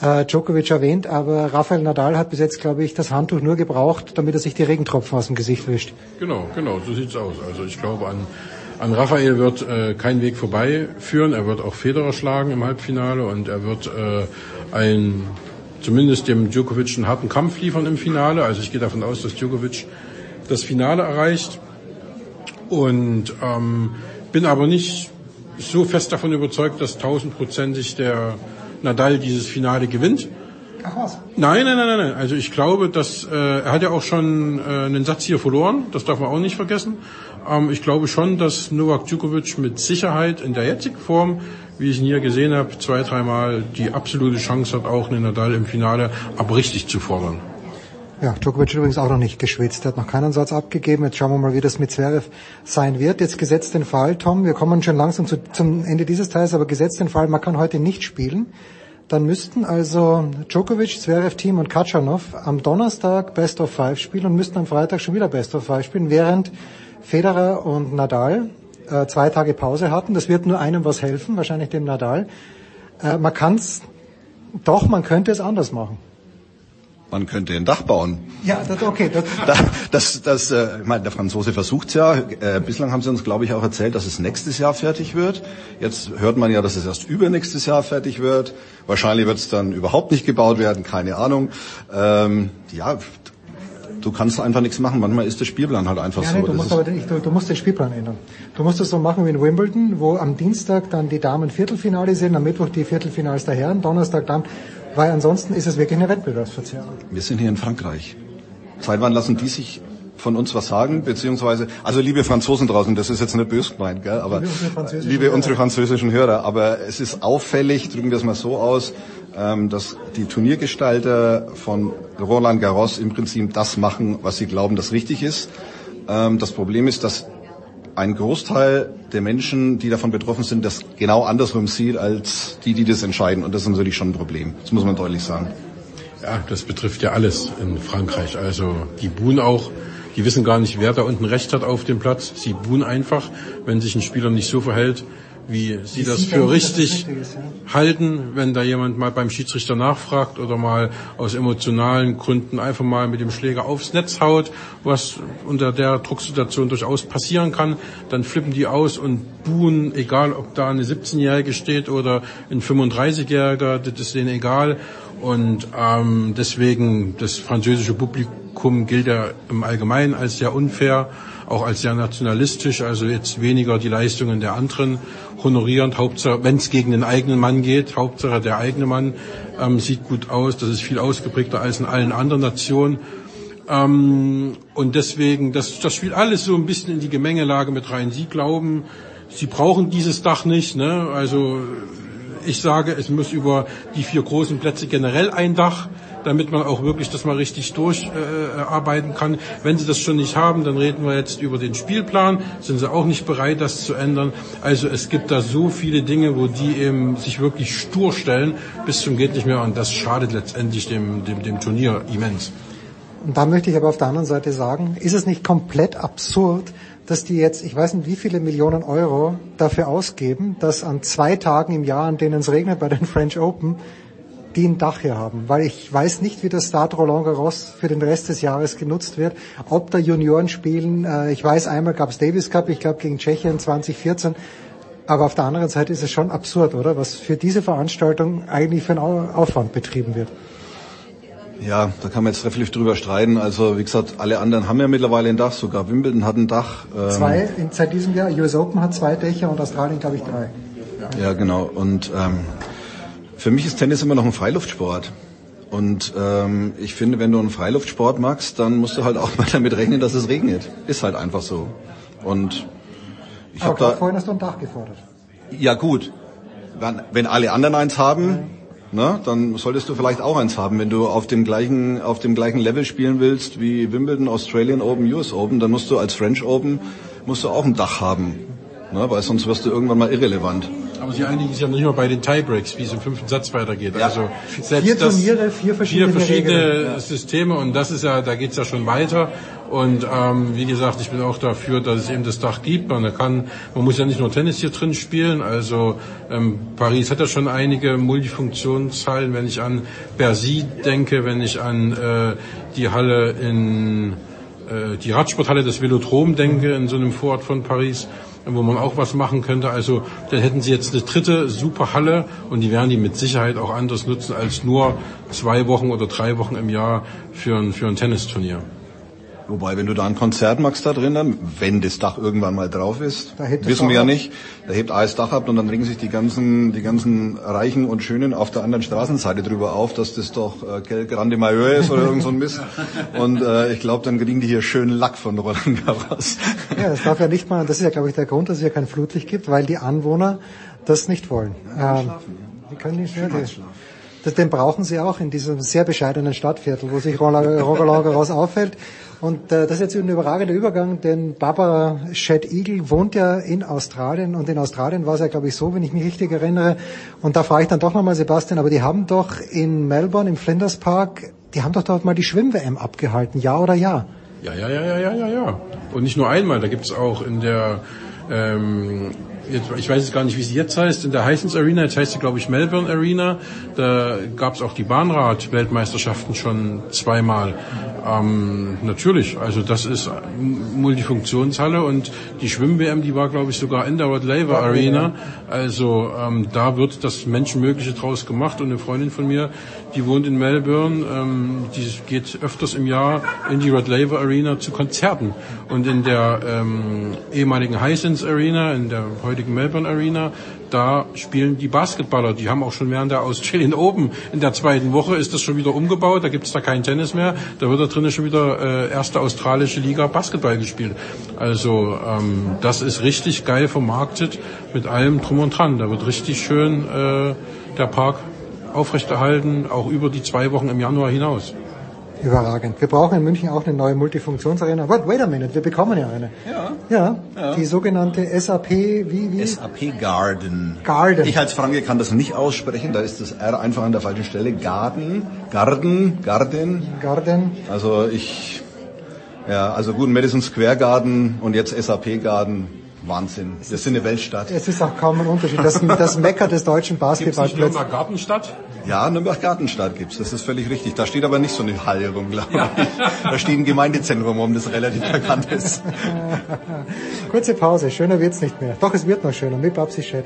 äh, Djokovic erwähnt, aber Rafael Nadal hat bis jetzt, glaube ich, das Handtuch nur gebraucht, damit er sich die Regentropfen aus dem Gesicht wischt. Genau, genau, so sieht's aus. Also ich glaube, an, an Rafael wird äh, kein Weg vorbei führen. Er wird auch Federer schlagen im Halbfinale und er wird äh, ein zumindest dem Djokovic einen harten Kampf liefern im Finale. Also ich gehe davon aus, dass Djokovic das Finale erreicht. Und ähm, bin aber nicht so fest davon überzeugt, dass tausendprozentig der Nadal dieses Finale gewinnt. Ach was? Nein, nein, nein, nein. Also ich glaube, dass äh, er hat ja auch schon äh, einen Satz hier verloren. Das darf man auch nicht vergessen. Ähm, ich glaube schon, dass Novak Djokovic mit Sicherheit in der jetzigen Form, wie ich ihn hier gesehen habe, zwei, dreimal die absolute Chance hat, auch einen Nadal im Finale aber richtig zu fordern. Ja, Djokovic übrigens auch noch nicht geschwitzt. Er hat noch keinen Satz abgegeben. Jetzt schauen wir mal, wie das mit Zverev sein wird. Jetzt gesetzt den Fall, Tom, wir kommen schon langsam zu, zum Ende dieses Teils, aber gesetzt den Fall, man kann heute nicht spielen. Dann müssten also Djokovic, Zverev, Team und Katschanov am Donnerstag Best of Five spielen und müssten am Freitag schon wieder Best of Five spielen, während Federer und Nadal äh, zwei Tage Pause hatten. Das wird nur einem was helfen, wahrscheinlich dem Nadal. Äh, man kann es, doch, man könnte es anders machen. Man könnte ein Dach bauen. Ja, das, okay. Das, das, das, äh, ich meine, der Franzose versucht's ja. Äh, bislang haben sie uns, glaube ich, auch erzählt, dass es nächstes Jahr fertig wird. Jetzt hört man ja, dass es erst übernächstes Jahr fertig wird. Wahrscheinlich wird es dann überhaupt nicht gebaut werden, keine Ahnung. Ähm, ja, du kannst einfach nichts machen. Manchmal ist der Spielplan halt einfach ja, so. Nee, du, musst aber, du, du, musst den Spielplan ändern. Du musst es so machen wie in Wimbledon, wo am Dienstag dann die Damen Viertelfinale sind, am Mittwoch die Viertelfinals der Herren, Donnerstag dann weil ansonsten ist es wirklich eine Wettbewerbsverzerrung. Wir sind hier in Frankreich. Seit wann lassen die sich von uns was sagen, beziehungsweise, also liebe Franzosen draußen, das ist jetzt nicht böse gemeint, gell, aber liebe unsere, liebe unsere französischen Hörer, aber es ist auffällig, drücken wir es mal so aus, dass die Turniergestalter von Roland Garros im Prinzip das machen, was sie glauben, das richtig ist. Ähm, das Problem ist, dass ein Großteil der Menschen, die davon betroffen sind, das genau andersrum sieht als die, die das entscheiden. Und das ist natürlich schon ein Problem. Das muss man deutlich sagen. Ja, das betrifft ja alles in Frankreich. Also die buhen auch, die wissen gar nicht, wer da unten recht hat auf dem Platz. Sie buhen einfach, wenn sich ein Spieler nicht so verhält, wie Sie das für richtig halten, wenn da jemand mal beim Schiedsrichter nachfragt oder mal aus emotionalen Gründen einfach mal mit dem Schläger aufs Netz haut, was unter der Drucksituation durchaus passieren kann, dann flippen die aus und buhen, egal ob da eine 17-Jährige steht oder ein 35-Jähriger, das ist denen egal. Und ähm, deswegen das französische Publikum gilt ja im Allgemeinen als sehr unfair auch als sehr nationalistisch, also jetzt weniger die Leistungen der anderen honorierend. Hauptsache, wenn es gegen den eigenen Mann geht, Hauptsache der eigene Mann ähm, sieht gut aus. Das ist viel ausgeprägter als in allen anderen Nationen. Ähm, und deswegen, das, das spielt alles so ein bisschen in die Gemengelage mit rein. Sie glauben, Sie brauchen dieses Dach nicht. Ne? Also ich sage, es muss über die vier großen Plätze generell ein Dach damit man auch wirklich das mal richtig durcharbeiten äh, kann. Wenn Sie das schon nicht haben, dann reden wir jetzt über den Spielplan. Sind Sie auch nicht bereit, das zu ändern? Also es gibt da so viele Dinge, wo die eben sich wirklich stur stellen bis zum geht nicht mehr und das schadet letztendlich dem, dem, dem Turnier immens. Und da möchte ich aber auf der anderen Seite sagen, ist es nicht komplett absurd, dass die jetzt, ich weiß nicht wie viele Millionen Euro dafür ausgeben, dass an zwei Tagen im Jahr, an denen es regnet bei den French Open, die ein Dach hier haben, weil ich weiß nicht, wie das Stade Roland Garros für den Rest des Jahres genutzt wird, ob da Junioren spielen. Äh, ich weiß, einmal gab es Davis Cup, ich glaube gegen Tschechien 2014, aber auf der anderen Seite ist es schon absurd, oder? Was für diese Veranstaltung eigentlich für einen Aufwand betrieben wird. Ja, da kann man jetzt trefflich drüber streiten. Also wie gesagt, alle anderen haben ja mittlerweile ein Dach, sogar Wimbledon hat ein Dach. Ähm zwei in, seit diesem Jahr, US Open hat zwei Dächer und Australien glaube ich drei. Ja, genau. Und ähm, für mich ist Tennis immer noch ein Freiluftsport. Und ähm, ich finde, wenn du einen Freiluftsport magst, dann musst du halt auch mal damit rechnen, dass es regnet. Ist halt einfach so. Und ich habe da vorhin hast du ein Dach gefordert. Ja gut, wenn, wenn alle anderen eins haben, ne, dann solltest du vielleicht auch eins haben. Wenn du auf dem gleichen auf dem gleichen Level spielen willst wie Wimbledon, Australian Open, US Open, dann musst du als French Open musst du auch ein Dach haben, ne, weil sonst wirst du irgendwann mal irrelevant. Aber sie einigen sich ja nicht mal bei den Tiebreaks, wie es im fünften Satz weitergeht. Ja. Also selbst vier Turniere, vier verschiedene, vier verschiedene. Systeme und das ist ja, da geht's ja schon weiter. Und ähm, wie gesagt, ich bin auch dafür, dass es eben das Dach gibt. Man kann, man muss ja nicht nur Tennis hier drin spielen. Also ähm, Paris hat ja schon einige Multifunktionshallen. Wenn ich an Bercy denke, wenn ich an äh, die Halle in äh, die Radsporthalle des Velodrom denke, in so einem Vorort von Paris wo man auch was machen könnte. Also dann hätten sie jetzt eine dritte super Halle und die werden die mit Sicherheit auch anders nutzen als nur zwei Wochen oder drei Wochen im Jahr für ein, für ein Tennisturnier. Wobei, wenn du da ein Konzert machst da drinnen, wenn das Dach irgendwann mal drauf ist, wissen wir ja nicht, da hebt alles Dach ab und dann regen sich die ganzen, die ganzen Reichen und Schönen auf der anderen Straßenseite drüber auf, dass das doch äh, Quel Grande Majeur ist oder irgend so ein Mist. Und äh, ich glaube, dann kriegen die hier schön Lack von Roland Garros. Ja, das darf ja nicht mal, das ist ja, glaube ich, der Grund, dass es ja kein Flutlicht gibt, weil die Anwohner das nicht wollen. Ähm, die können nicht mehr. Das, den brauchen sie auch in diesem sehr bescheidenen Stadtviertel, wo sich Roland Garros auffällt. Und äh, das ist jetzt ein überragender Übergang, denn Barbara Shed Eagle wohnt ja in Australien und in Australien war es ja, glaube ich, so, wenn ich mich richtig erinnere. Und da frage ich dann doch nochmal Sebastian, aber die haben doch in Melbourne, im Flinders Park, die haben doch dort mal die Schwimm-WM abgehalten, ja oder ja? Ja, ja, ja, ja, ja, ja, ja. Und nicht nur einmal, da gibt's auch in der ähm, jetzt, ich weiß jetzt gar nicht, wie sie jetzt heißt, in der Hisense Arena, jetzt heißt sie, glaube ich, Melbourne Arena, da gab es auch die Bahnrad-Weltmeisterschaften schon zweimal. Ähm, natürlich, also das ist Multifunktionshalle und die Schwimm-WM, die war, glaube ich, sogar in der Rod Laver Arena. Also ähm, da wird das Menschenmögliche draus gemacht und eine Freundin von mir, die wohnt in Melbourne, ähm, die geht öfters im Jahr in die Rod Laver Arena zu Konzerten und in der ähm, ehemaligen Hisense Arena, in der heutigen Melbourne Arena, da spielen die Basketballer. Die haben auch schon während der Australian Open in der zweiten Woche ist das schon wieder umgebaut. Da gibt es da kein Tennis mehr. Da wird da drinnen schon wieder äh, erste australische Liga Basketball gespielt. Also ähm, das ist richtig geil vermarktet mit allem drum und dran. Da wird richtig schön äh, der Park aufrechterhalten, auch über die zwei Wochen im Januar hinaus. Überragend. Wir brauchen in München auch eine neue Multifunktionsarena. Wait, wait a minute, wir bekommen ja eine. Ja. Ja, Ja. die sogenannte SAP, wie, wie? SAP Garden. Garden. Ich als Franke kann das nicht aussprechen, da ist das R einfach an der falschen Stelle. Garden, Garden, Garden. Garden. Also ich, ja, also gut, Madison Square Garden und jetzt SAP Garden. Wahnsinn. Wir sind eine Weltstadt. Es ist auch kaum ein Unterschied. Das, das Mecker des deutschen Basketballs. Nürnberg Gartenstadt? Ja, Nürnberg Gartenstadt gibt's. Das ist völlig richtig. Da steht aber nicht so eine Halle rum, glaube ich. Da steht ein Gemeindezentrum rum, das relativ bekannt ist. Kurze Pause, schöner wird's nicht mehr. Doch, es wird noch schöner mit Babsi Chat.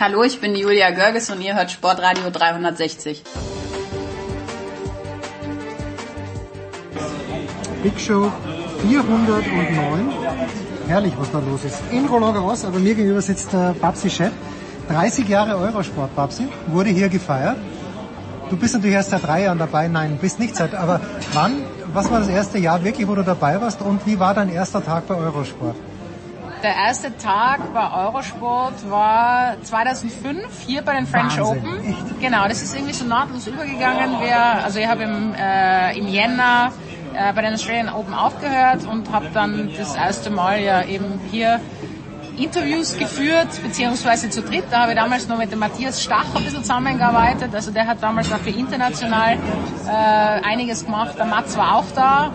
Hallo, ich bin Julia Görges und ihr hört Sportradio 360. Big Show 409. Herrlich, was da los ist. In Roland Garros, aber mir gegenüber sitzt der Babsi Chat. 30 Jahre Eurosport, Babsi, wurde hier gefeiert. Du bist natürlich erst seit drei Jahren dabei. Nein, bist nicht seit, aber wann, was war das erste Jahr wirklich, wo du dabei warst und wie war dein erster Tag bei Eurosport? Der erste Tag bei Eurosport war 2005 hier bei den French Wahnsinn, Open. Genau, das ist irgendwie so nahtlos übergegangen. Wir, also ich habe im, äh, im Jänner äh, bei den Australian Open aufgehört und habe dann das erste Mal ja eben hier Interviews geführt, beziehungsweise zu dritt. Da habe ich damals noch mit dem Matthias Stach ein bisschen zusammengearbeitet. Also der hat damals auch für international äh, einiges gemacht. Der Mats war auch da.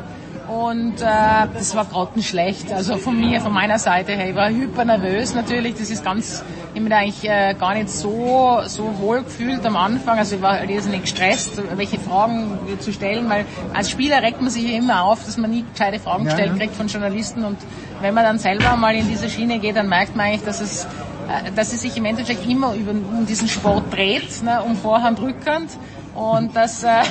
Und äh, das war grottenschlecht. Also von mir, von meiner Seite her. Ich war hyper nervös natürlich. Das ist ganz, ich habe mich da eigentlich äh, gar nicht so, so wohl gefühlt am Anfang. Also ich war irrsinnig gestresst, welche Fragen zu stellen, weil als Spieler regt man sich immer auf, dass man nie gescheite Fragen Ja, gestellt ja. kriegt von Journalisten. Und wenn man dann selber mal in diese Schiene geht, dann merkt man eigentlich, dass es, äh, dass es sich im Endeffekt immer über, um diesen Sport dreht, ne, um Vorhand, Rückhand. Und dass, äh,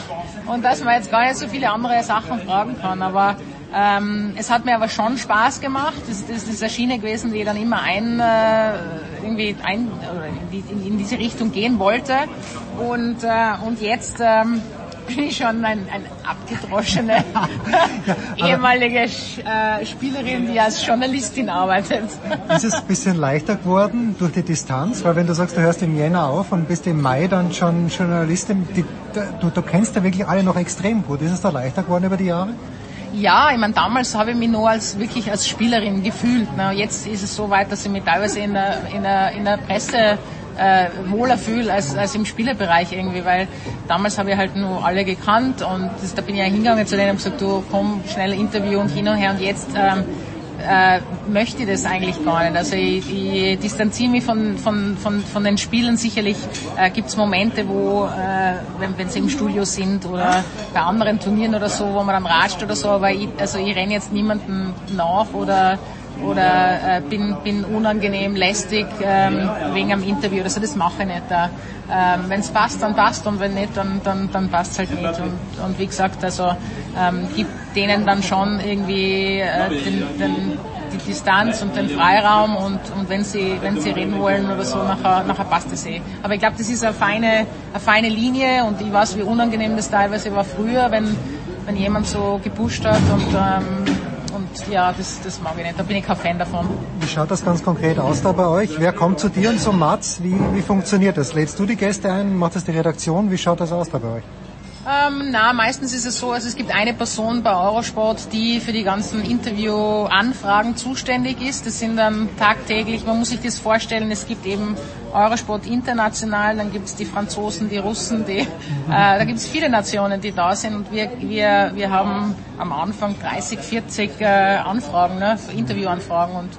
und dass man jetzt gar nicht so viele andere Sachen fragen kann. Aber ähm, es hat mir aber schon Spaß gemacht. Das, das ist eine Schiene gewesen, die dann immer ein, äh, irgendwie ein, in, die, in diese Richtung gehen wollte. Und, äh, und jetzt ähm, bin ich schon ein, ein abgedroschene ehemalige Sch- äh, Spielerin, die als Journalistin arbeitet. Ist es ein bisschen leichter geworden durch die Distanz? Weil wenn du sagst, du hörst im Jänner auf und bist im Mai dann schon Journalistin, die, du, du kennst ja wirklich alle noch extrem gut. Ist es da leichter geworden über die Jahre? Ja, ich meine, damals habe ich mich nur als wirklich als Spielerin gefühlt. Ne? Jetzt ist es so weit, dass ich mich teilweise in der, in der, in der Presse äh, wohler fühle als, als im Spielerbereich irgendwie, weil damals habe ich halt nur alle gekannt und das, da bin ich ja hingegangen zu denen und gesagt, du komm, schnell Interview und hin und her und jetzt ähm, äh, möchte ich das eigentlich gar nicht. Also ich, ich distanziere mich von, von, von, von den Spielen. Sicherlich äh, gibt es Momente, wo, äh, wenn, wenn sie im Studio sind oder bei anderen Turnieren oder so, wo man dann ratscht oder so, aber ich, also ich renne jetzt niemandem nach oder oder äh, bin, bin unangenehm, lästig ähm, wegen einem Interview. Also das mache ich nicht. Ähm, wenn es passt, dann passt und wenn nicht, dann, dann, dann passt es halt nicht. Und, und wie gesagt, also ähm, gibt denen dann schon irgendwie äh, den, den, die Distanz und den Freiraum und, und wenn sie wenn sie reden wollen oder so, nachher, nachher passt es eh. Aber ich glaube, das ist eine feine, eine feine Linie und ich weiß, wie unangenehm das teilweise war früher, wenn, wenn jemand so gepusht hat und ähm, ja, das, das mag ich nicht. Da bin ich kein Fan davon. Wie schaut das ganz konkret aus da bei euch? Wer kommt zu dir und so Mats? Wie, wie funktioniert das? Lädst du die Gäste ein? Macht das die Redaktion? Wie schaut das aus da bei euch? Ähm, na, meistens ist es so, also es gibt eine Person bei Eurosport, die für die ganzen Interviewanfragen zuständig ist. Das sind dann tagtäglich, man muss sich das vorstellen, es gibt eben Eurosport international, dann gibt es die Franzosen, die Russen, die, äh, da gibt es viele Nationen, die da sind. Und wir, wir, wir haben am Anfang 30, 40 äh, Anfragen, ne, Interviewanfragen. Und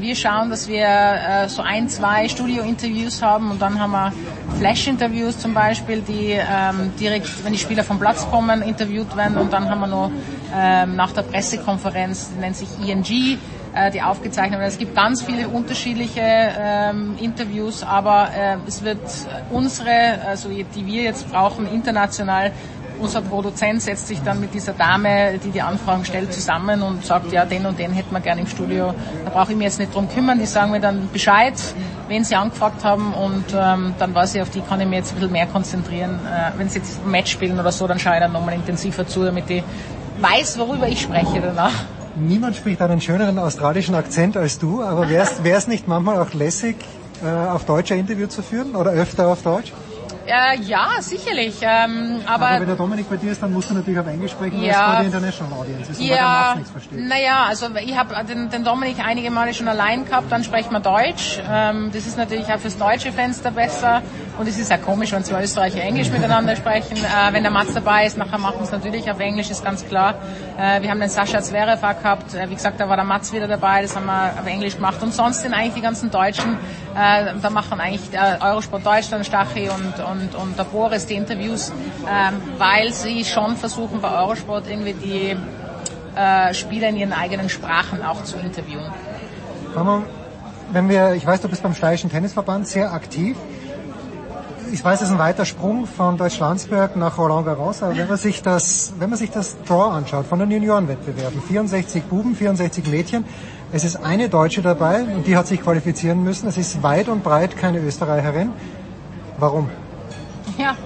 wir schauen, dass wir äh, so ein, zwei Studio-Interviews haben und dann haben wir Flash-Interviews zum Beispiel, die ähm, direkt, wenn die Spieler vom Platz kommen, interviewt werden und dann haben wir noch ähm, nach der Pressekonferenz, die nennt sich ENG, äh, die aufgezeichnet werden. Es gibt ganz viele unterschiedliche ähm, Interviews, aber äh, es wird unsere, also die wir jetzt brauchen, international unser Produzent setzt sich dann mit dieser Dame, die die Anfragen stellt, zusammen und sagt, ja, den und den hätten wir gerne im Studio. Da brauche ich mich jetzt nicht drum kümmern. Die sagen mir dann Bescheid, wen sie angefragt haben und ähm, dann weiß ich, auf die kann ich mich jetzt ein bisschen mehr konzentrieren. Äh, wenn sie jetzt ein Match spielen oder so, dann schaue ich dann nochmal intensiver zu, damit ich weiß, worüber ich spreche danach. Niemand spricht einen schöneren australischen Akzent als du, aber wäre es nicht manchmal auch lässig, äh, auf Deutsch ein Interview zu führen oder öfter auf Deutsch? Äh, ja, sicherlich. Ähm, aber, aber wenn der Dominik bei dir ist, dann musst du natürlich auf Englisch sprechen, ja, weil es die International Audience ist. Ja, naja, also ich habe den, den Dominik einige Male schon allein gehabt, dann sprechen wir Deutsch. Ähm, das ist natürlich auch fürs deutsche Fenster besser. Und es ist ja komisch, wenn zwei Österreicher Englisch miteinander sprechen. Äh, wenn der Mats dabei ist, nachher machen wir es natürlich auf Englisch, ist ganz klar. Äh, wir haben den Sascha Zverev gehabt. Äh, wie gesagt, da war der Mats wieder dabei, das haben wir auf Englisch gemacht. Und sonst sind eigentlich die ganzen Deutschen, äh, da machen eigentlich äh, Eurosport Deutschland, Stachy und, und, und der Boris die Interviews, ähm, weil sie schon versuchen bei Eurosport irgendwie die äh, Spieler in ihren eigenen Sprachen auch zu interviewen. Wenn wir, ich weiß, du bist beim Steirischen Tennisverband sehr aktiv ich weiß, es ist ein weiter Sprung von Deutschlandsberg nach Roland Garros, aber wenn man sich das, wenn man sich das Draw anschaut von den Juniorenwettbewerben, 64 Buben, 64 Mädchen, es ist eine Deutsche dabei und die hat sich qualifizieren müssen. Es ist weit und breit keine Österreicherin. Warum? Ja.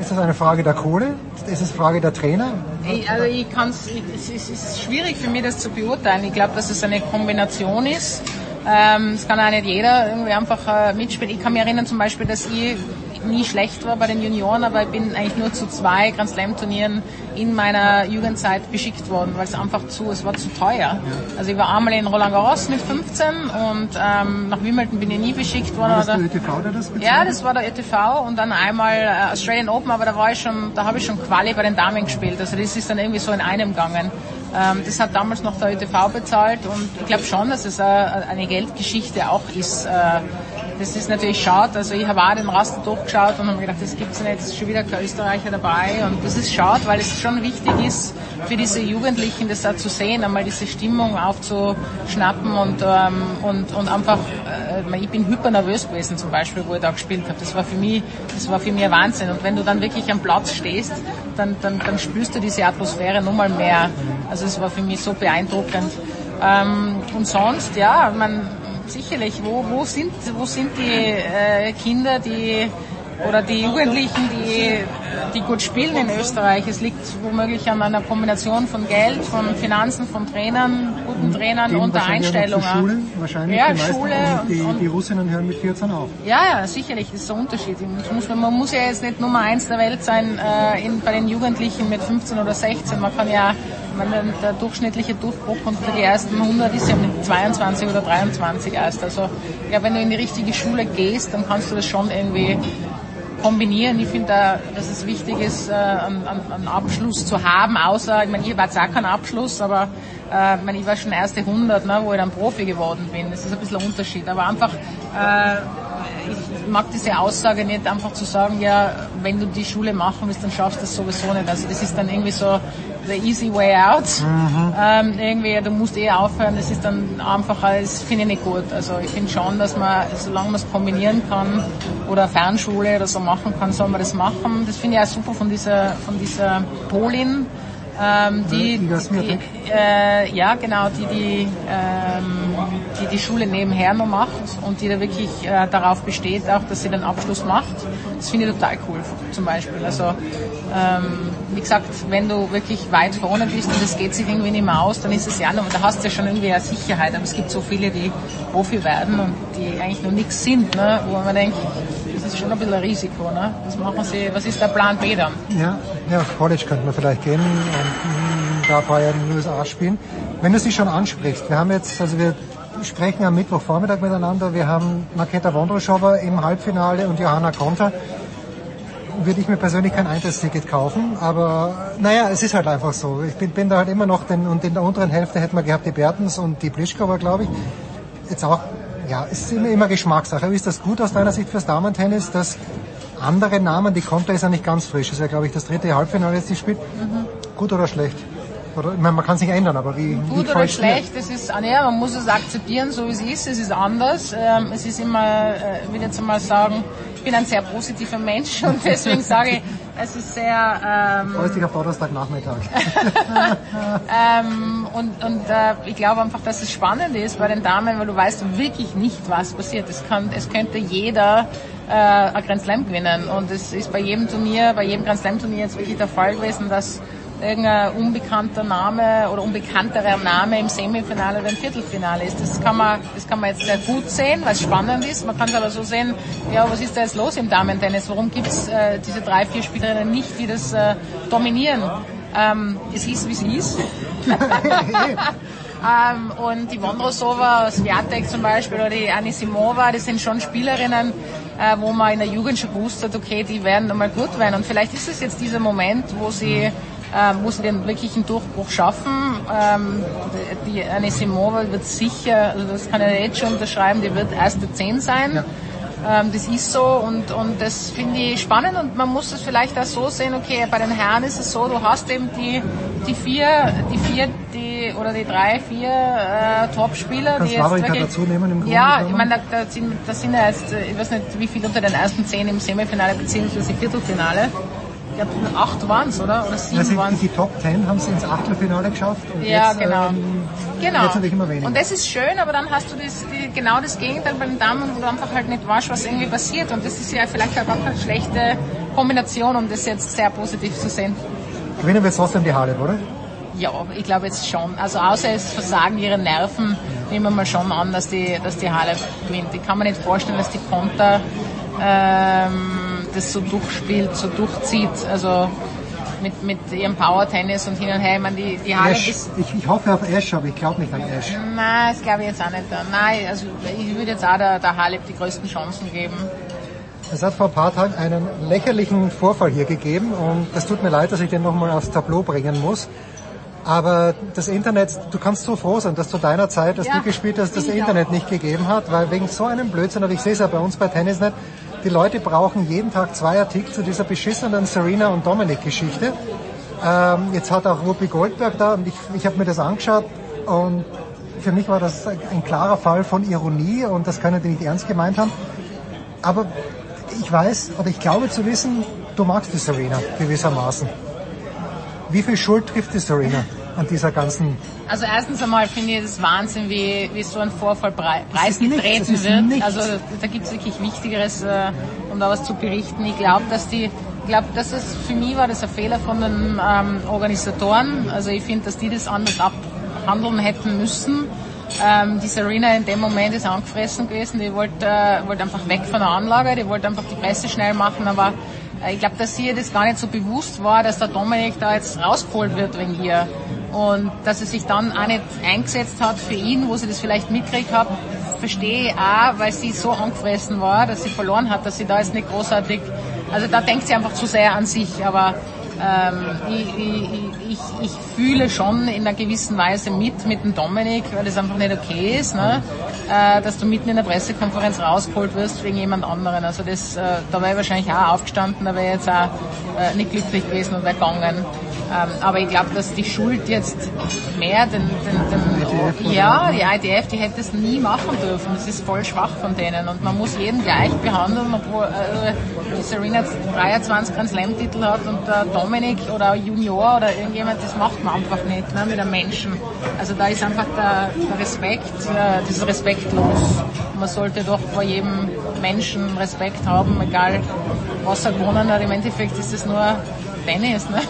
Ist das eine Frage der Kohle? Ist es Frage der Trainer? Ich, also ich kann's, es ist, es ist schwierig für mich, das zu beurteilen. Ich glaube, dass es eine Kombination ist. Ähm, es kann auch nicht jeder irgendwie einfach äh, mitspielen. Ich kann mich erinnern zum Beispiel, dass ich nie schlecht war bei den Junioren, aber ich bin eigentlich nur zu zwei Grand Slam Turnieren in meiner Jugendzeit beschickt worden, weil es einfach zu, es war zu teuer. Also ich war einmal in Roland Garros mit 15 und ähm, nach Wimbledon bin ich nie beschickt worden. War das der ÖTV, der das bezahlt? Ja, das war der ÖTV und dann einmal äh, Australian Open, aber da war ich schon, da habe ich schon Quali bei den Damen gespielt. Also das ist dann irgendwie so in einem gegangen. Ähm, das hat damals noch der ÖTV bezahlt und ich glaube schon, dass es äh, eine Geldgeschichte auch ist. Äh, das ist natürlich schade. Also ich habe auch den Raster durchgeschaut und habe gedacht, das gibt's nicht, es ist schon wieder kein Österreicher dabei. Und das ist schade, weil es schon wichtig ist für diese Jugendlichen, das da zu sehen, einmal diese Stimmung aufzuschnappen und, ähm, und, und einfach, äh, ich bin hyper nervös gewesen zum Beispiel, wo ich da gespielt habe. Das war für mich, das war für mich ein Wahnsinn. Und wenn du dann wirklich am Platz stehst, dann, dann, dann spürst du diese Atmosphäre nochmal mehr. Also es war für mich so beeindruckend. Ähm, und sonst, ja, man, sicherlich. Wo, wo, sind, wo sind die äh, Kinder, die oder die Jugendlichen, die, die gut spielen in Österreich. Es liegt womöglich an einer Kombination von Geld, von Finanzen, von Trainern, guten Trainern und der Einstellung. Schule, wahrscheinlich ja, die Schule. Und die, die Russinnen hören mit 14 auf. Ja, ja, sicherlich, das ist ein Unterschied. Muss, man muss ja jetzt nicht Nummer eins der Welt sein äh, in, bei den Jugendlichen mit 15 oder 16. Man kann ja, man, der durchschnittliche Durchbruch unter die ersten 100 ist ja mit 22 oder 23 erst. Also ja, wenn du in die richtige Schule gehst, dann kannst du das schon irgendwie kombinieren. Ich finde, dass es wichtig ist, äh, einen, einen Abschluss zu haben, außer, ich meine, ich war jetzt auch kein Abschluss, aber äh, ich, meine, ich war schon erste 100, ne, wo ich dann Profi geworden bin. Das ist ein bisschen ein Unterschied. Aber einfach, äh, ich mag diese Aussage nicht, einfach zu sagen, ja, wenn du die Schule machen willst, dann schaffst du das sowieso nicht. Also das ist dann irgendwie so, the easy way out. Mhm. Ähm, irgendwie, du musst eh aufhören, das ist dann einfacher, das finde ich nicht gut. Also ich finde schon, dass man, solange man es kombinieren kann oder Fernschule oder so machen kann, soll man das machen. Das finde ich auch super von dieser, von dieser Polin, ähm, die, die, äh, ja genau, die die, ähm, die die Schule nebenher noch macht und die da wirklich äh, darauf besteht, auch dass sie den Abschluss macht. Das finde ich total cool, zum Beispiel. Also ähm, wie gesagt, wenn du wirklich weit vorne bist und es geht sich irgendwie nicht mehr aus, dann ist es ja noch, da hast du ja schon irgendwie eine Sicherheit. Aber es gibt so viele, die Profi werden und die eigentlich noch nichts sind, ne? wo man denkt, das ist schon ein bisschen ein Risiko. Ne? Was machen Sie, was ist der Plan B dann? Ja, ja auf College könnte man vielleicht gehen und da Bayern in den USA spielen. Wenn du sie schon ansprichst, wir haben jetzt, also wir sprechen am Mittwochvormittag miteinander, wir haben Maketa Wondroschowa im Halbfinale und Johanna Konter würde ich mir persönlich kein Eintrittsticket kaufen, aber naja, es ist halt einfach so. Ich bin, bin da halt immer noch, den, und in der unteren Hälfte hätten wir gehabt die Bertens und die Plischkova, glaube ich. Jetzt auch ja, es ist immer, immer Geschmackssache. Ist das gut aus deiner Sicht fürs Damentennis, dass andere Namen, die Konter ist ja nicht ganz frisch, ist ja glaube ich das dritte Halbfinale jetzt, die spielt. Mhm. Gut oder schlecht? Oder, ich meine, man kann sich ändern, aber wie Gut wie oder schlecht, das ist, ah, ja, man muss es akzeptieren, so wie es ist, es ist anders. Ähm, es ist immer, äh, ich will jetzt mal sagen, ich bin ein sehr positiver Mensch und deswegen sage ich, es ist sehr... Ähm, Freust dich auf Donnerstagnachmittag. ähm, und und äh, ich glaube einfach, dass es spannend ist bei den Damen, weil du weißt wirklich nicht, was passiert. Es, kann, es könnte jeder äh, ein Grand Slam gewinnen und es ist bei jedem Turnier, bei jedem Grand Slam Turnier jetzt wirklich der Fall gewesen, dass irgendein unbekannter Name oder unbekannterer Name im Semifinale oder im Viertelfinale ist. Das kann man, das kann man jetzt sehr gut sehen, weil es spannend ist. Man kann es aber so sehen, ja, was ist da jetzt los im Damen-Tennis? Warum gibt es äh, diese drei, vier Spielerinnen nicht, die das äh, dominieren? Ähm, es ist, wie es ist. ähm, und die Vondrosova, Sviatek zum Beispiel oder die Anisimova, das sind schon Spielerinnen, äh, wo man in der Jugend schon gewusst hat, okay, die werden einmal gut werden. Und vielleicht ist es jetzt dieser Moment, wo sie ähm, muss den wirklichen Durchbruch schaffen. Ähm, die Anisimova wird sicher, also das kann ich jetzt schon unterschreiben, die wird erste Zehn sein. Ja. Ähm, das ist so und, und das finde ich spannend und man muss es vielleicht auch so sehen, okay, bei den Herren ist es so, du hast eben die, die vier, die vier, die, oder die drei, vier äh, Top-Spieler, die jetzt wirklich, dazu nehmen im Grunde Ja, ich meine, da, da, sind, da sind ja jetzt, ich weiß nicht, wie viele unter den ersten zehn im Semifinale bzw. Viertelfinale glaube, acht waren es, oder? Oder sieben also waren Die Top Ten haben sie ins Achtelfinale geschafft. Und ja, jetzt, genau. Ähm, genau. Jetzt natürlich immer weniger. Und das ist schön, aber dann hast du das, die, genau das Gegenteil bei den Damen, wo du einfach halt nicht weißt, was irgendwie passiert. Und das ist ja vielleicht auch gar keine schlechte Kombination, um das jetzt sehr positiv zu sehen. Gewinnen wir trotzdem die Halle, oder? Ja, ich glaube jetzt schon. Also außer es versagen ihre Nerven, nehmen wir mal schon an, dass die, dass die Halle gewinnt. Ich kann mir nicht vorstellen, dass die Konter ähm, das so durchspielt, so durchzieht. Also mit, mit ihrem Power-Tennis und hin und her. Ich meine, die, die Halle Ash. ist... Ich, ich hoffe auf Ash, aber ich glaube nicht an Ash. Nein, das glaube ich jetzt auch nicht. Nein, also ich würde jetzt auch der, der Halep die größten Chancen geben. Es hat vor ein paar Tagen einen lächerlichen Vorfall hier gegeben und es tut mir leid, dass ich den nochmal aufs Tableau bringen muss. Aber das Internet, du kannst so froh sein, dass zu deiner Zeit, dass ja, du gespielt hast, das Internet auch. nicht gegeben hat, weil wegen so einem Blödsinn, und ich sehe es ja bei uns bei Tennis nicht, die Leute brauchen jeden Tag zwei Artikel zu dieser beschissenen Serena und Dominic Geschichte. Ähm, jetzt hat auch Whoopi Goldberg da und ich, ich habe mir das angeschaut und für mich war das ein klarer Fall von Ironie und das können die nicht ernst gemeint haben. Aber ich weiß oder ich glaube zu wissen, du magst die Serena gewissermaßen. Wie viel Schuld trifft die Serena? An dieser ganzen... Also erstens einmal finde ich es Wahnsinn, wie, wie so ein Vorfall preisgetreten wird. Nichts. Also da gibt es wirklich Wichtigeres, äh, um da was zu berichten. Ich glaube, dass die ich glaube, das ist, für mich war das ein Fehler von den ähm, Organisatoren. Also ich finde, dass die das anders abhandeln hätten müssen. Ähm, die Serena in dem Moment ist angefressen gewesen. Die wollte, äh, wollte einfach weg von der Anlage, die wollte einfach die Presse schnell machen, aber äh, ich glaube, dass ihr das gar nicht so bewusst war, dass der Dominik da jetzt rausgeholt wird wegen ihr. Und dass er sich dann auch nicht eingesetzt hat für ihn, wo sie das vielleicht mitgekriegt hat, verstehe ich auch, weil sie so angefressen war, dass sie verloren hat, dass sie da jetzt nicht großartig, also da denkt sie einfach zu sehr an sich, aber ähm, ich, ich, ich, ich fühle schon in einer gewissen Weise mit mit dem Dominik, weil das einfach nicht okay ist, ne? äh, dass du mitten in der Pressekonferenz rausgeholt wirst wegen jemand anderen. Also das, äh, da wäre ich wahrscheinlich auch aufgestanden, da wäre ich jetzt auch äh, nicht glücklich gewesen und wäre gegangen. Ähm, aber ich glaube, dass die Schuld jetzt mehr den, den, den ja, die IDF, die hätte es nie machen dürfen. Das ist voll schwach von denen und man muss jeden gleich behandeln, obwohl äh, die Serena jetzt 23 Grand Slam Titel hat und der Dominik oder Junior oder irgendjemand, das macht man einfach nicht ne, mit einem Menschen. Also da ist einfach der, der Respekt, äh, das ist respektlos. Man sollte doch vor jedem Menschen Respekt haben, egal was er gewonnen hat. Im Endeffekt ist es nur Tennis. Ne?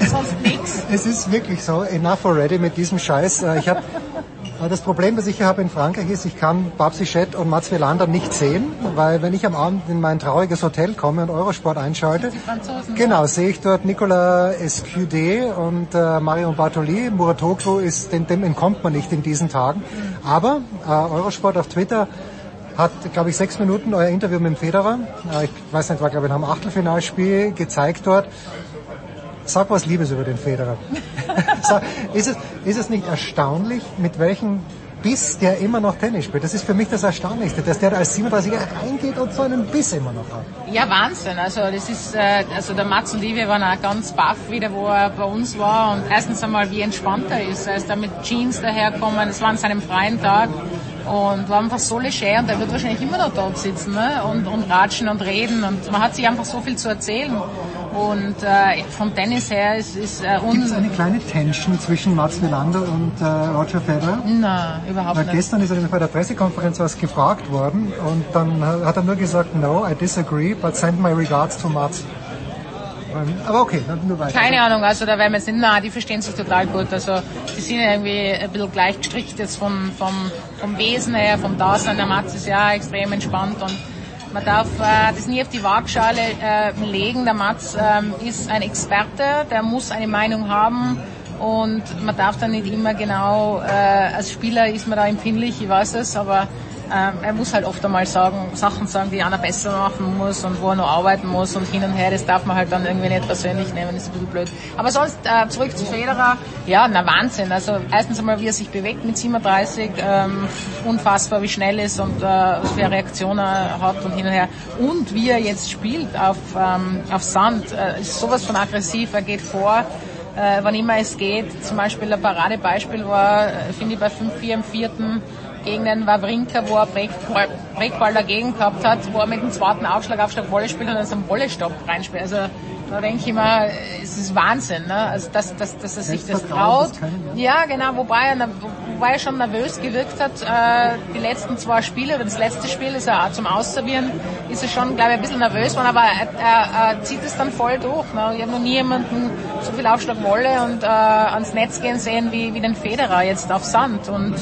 Sonst nichts. Es ist wirklich so, enough already mit diesem Scheiß. Äh, ich habe äh, das Problem, das ich hier habe in Frankreich ist, ich kann Babsi Schett und Mats Wielander nicht sehen, weil wenn ich am Abend in mein trauriges Hotel komme und Eurosport einschalte, genau, sehe ich dort Nicolas Escudé und äh, Marion Bartoli. Muratoglu ist, dem, dem entkommt man nicht in diesen Tagen. Aber äh, Eurosport auf Twitter hat, glaube ich, sechs Minuten euer Interview mit dem Federer, äh, ich weiß nicht, war glaube ich nach dem Achtelfinalspiel gezeigt dort Sag was Liebes über den Federer. ist, es, ist es nicht erstaunlich, mit welchem Biss der immer noch Tennis spielt? Das ist für mich das Erstaunlichste, dass der als 37er reingeht und so einen Biss immer noch hat. Ja, Wahnsinn. Also das ist, äh, also der Mats und ich, wir waren auch ganz baff wieder, wo er bei uns war und erstens einmal, wie entspannt er ist. Er ist da mit Jeans daherkommen, es war an seinem freien Tag und war einfach so leger und er wird wahrscheinlich immer noch dort sitzen ne? und, und ratschen und reden und man hat sich einfach so viel zu erzählen. Und äh, vom Tennis her ist, ist äh, uns... Gibt es eine kleine Tension zwischen Mats Wilander und äh, Roger Federer? Nein, überhaupt Weil nicht. Gestern ist er bei der Pressekonferenz was gefragt worden und dann hat er nur gesagt, no, I disagree, but send my regards to Mats. Aber okay, nur weiter. Keine Ahnung, also da werden wir sind, na, die verstehen sich total gut. Also die sind irgendwie ein bisschen gleich gestrickt jetzt vom, vom, vom Wesen her, vom Dasein. Der Mats ist ja extrem entspannt und man darf äh, das nie auf die Waagschale äh, legen. Der Mats ähm, ist ein Experte, der muss eine Meinung haben und man darf dann nicht immer genau, äh, als Spieler ist man da empfindlich, ich weiß es, aber ähm, er muss halt oft einmal sagen, Sachen sagen, die einer besser machen muss und wo er noch arbeiten muss und hin und her, das darf man halt dann irgendwie nicht persönlich nehmen, das ist ein bisschen blöd. Aber sonst, äh, zurück zu Federer, ja, na Wahnsinn. Also erstens einmal, wie er sich bewegt mit 37, ähm, unfassbar, wie schnell ist und äh, was für Reaktionen er hat und hin und her. Und wie er jetzt spielt auf, ähm, auf Sand, äh, ist sowas von aggressiv, er geht vor, äh, wann immer es geht. Zum Beispiel ein Paradebeispiel war, äh, finde ich, bei 5-4 im vierten gegen den Wawrinka, wo er Breakball, Breakball dagegen gehabt hat, wo er mit dem zweiten Aufschlag, Aufschlag Wolle spielt und dann so einen Wollestopp reinspielt. Also da denke ich immer, es ist Wahnsinn, ne? also dass, dass, dass er sich das traut. Ja, genau, wobei er, wobei er schon nervös gewirkt hat. Äh, die letzten zwei Spiele, oder das letzte Spiel ist er zum Ausservieren, ist er schon, glaube ich, ein bisschen nervös geworden, aber er, er, er zieht es dann voll durch. Ne? Ich habe noch nie jemanden so viel Aufschlag Wolle und äh, ans Netz gehen sehen wie, wie den Federer jetzt auf Sand. Und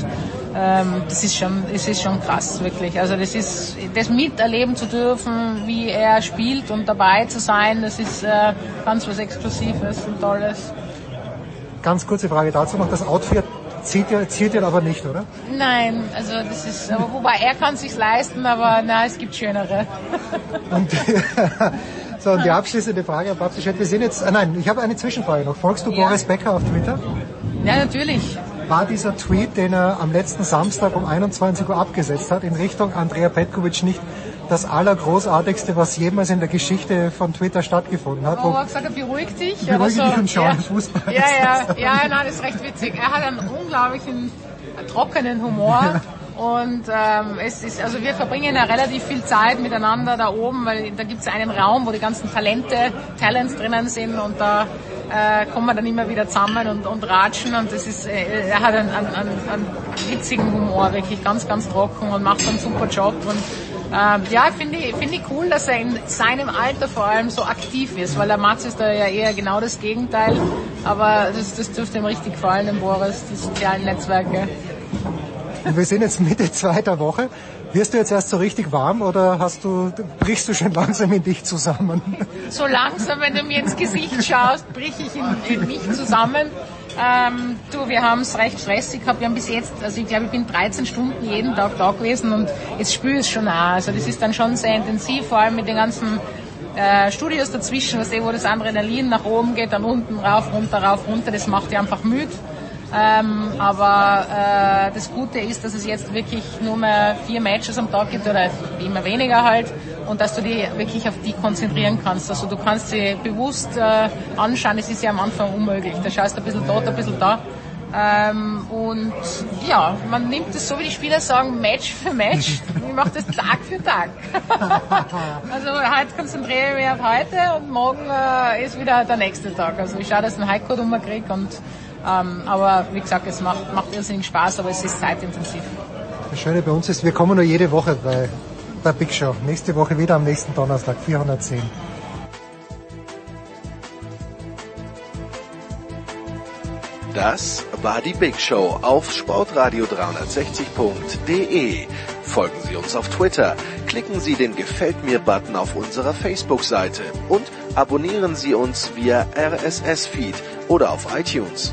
ähm, das ist schon, es ist schon krass, wirklich. Also das ist, das miterleben zu dürfen, wie er spielt und dabei zu sein, das ist äh, ganz was Exklusives und Tolles. Ganz kurze Frage dazu noch, das Outfit zieht ihr, zieht ihr aber nicht, oder? Nein, also das ist, aber wobei er kann sich's leisten, aber na, es gibt schönere. und, so, und die abschließende Frage, Herr Babsi wir sind jetzt, äh, nein, ich habe eine Zwischenfrage noch. Folgst du ja. Boris Becker auf Twitter? Ja, natürlich war dieser Tweet, den er am letzten Samstag um 21 Uhr abgesetzt hat, in Richtung Andrea Petkovic nicht das Allergroßartigste, was jemals in der Geschichte von Twitter stattgefunden hat. Oh, er hat gesagt, er beruhigt dich. Beruhigt so. dich und schau ja. Fußball. Ja, ja, ja, nein, das ist recht witzig. Er hat einen unglaublichen trockenen Humor. Ja. Und ähm, es ist, also wir verbringen ja relativ viel Zeit miteinander da oben, weil da gibt es einen Raum, wo die ganzen Talente, Talents drinnen sind und da äh, kommen wir dann immer wieder zusammen und, und ratschen und das ist, äh, er hat einen, einen, einen witzigen Humor, wirklich ganz, ganz trocken und macht einen super Job und ähm, ja, finde ich, finde ich cool, dass er in seinem Alter vor allem so aktiv ist, weil der Mats ist da ja eher genau das Gegenteil, aber das, das dürfte ihm richtig gefallen, dem Boris, die sozialen Netzwerke. Wir sind jetzt Mitte zweiter Woche. Wirst du jetzt erst so richtig warm oder hast du, brichst du schon langsam in dich zusammen? So langsam, wenn du mir ins Gesicht schaust, brich ich in, in mich zusammen. Ähm, du, wir haben es recht stressig gehabt. Wir haben bis jetzt, also ich glaube, ich bin 13 Stunden jeden Tag da gewesen und jetzt spüre ich es schon auch. Also das ist dann schon sehr intensiv, vor allem mit den ganzen äh, Studios dazwischen, was wo das Adrenalin nach oben geht, dann unten rauf, runter, rauf, runter. Das macht dich einfach müde. Ähm, aber äh, das Gute ist, dass es jetzt wirklich nur mehr vier Matches am Tag gibt oder immer weniger halt und dass du dich wirklich auf die konzentrieren kannst. Also du kannst sie bewusst äh, anschauen, das ist ja am Anfang unmöglich. Da schaust du ein bisschen dort, ein bisschen da. Ähm, und ja, man nimmt es so, wie die Spieler sagen, Match für Match. Ich mache das Tag für Tag. also heute konzentriere ich mich auf heute und morgen äh, ist wieder der nächste Tag. Also ich schaue, dass ich einen Heiko kriege und ähm, aber wie gesagt, es macht, macht irrsinnig Spaß, aber es ist zeitintensiv. Das Schöne bei uns ist, wir kommen nur jede Woche bei der Big Show. Nächste Woche wieder am nächsten Donnerstag, 410. Das war die Big Show auf sportradio360.de. Folgen Sie uns auf Twitter, klicken Sie den Gefällt mir-Button auf unserer Facebook-Seite und abonnieren Sie uns via RSS-Feed oder auf iTunes.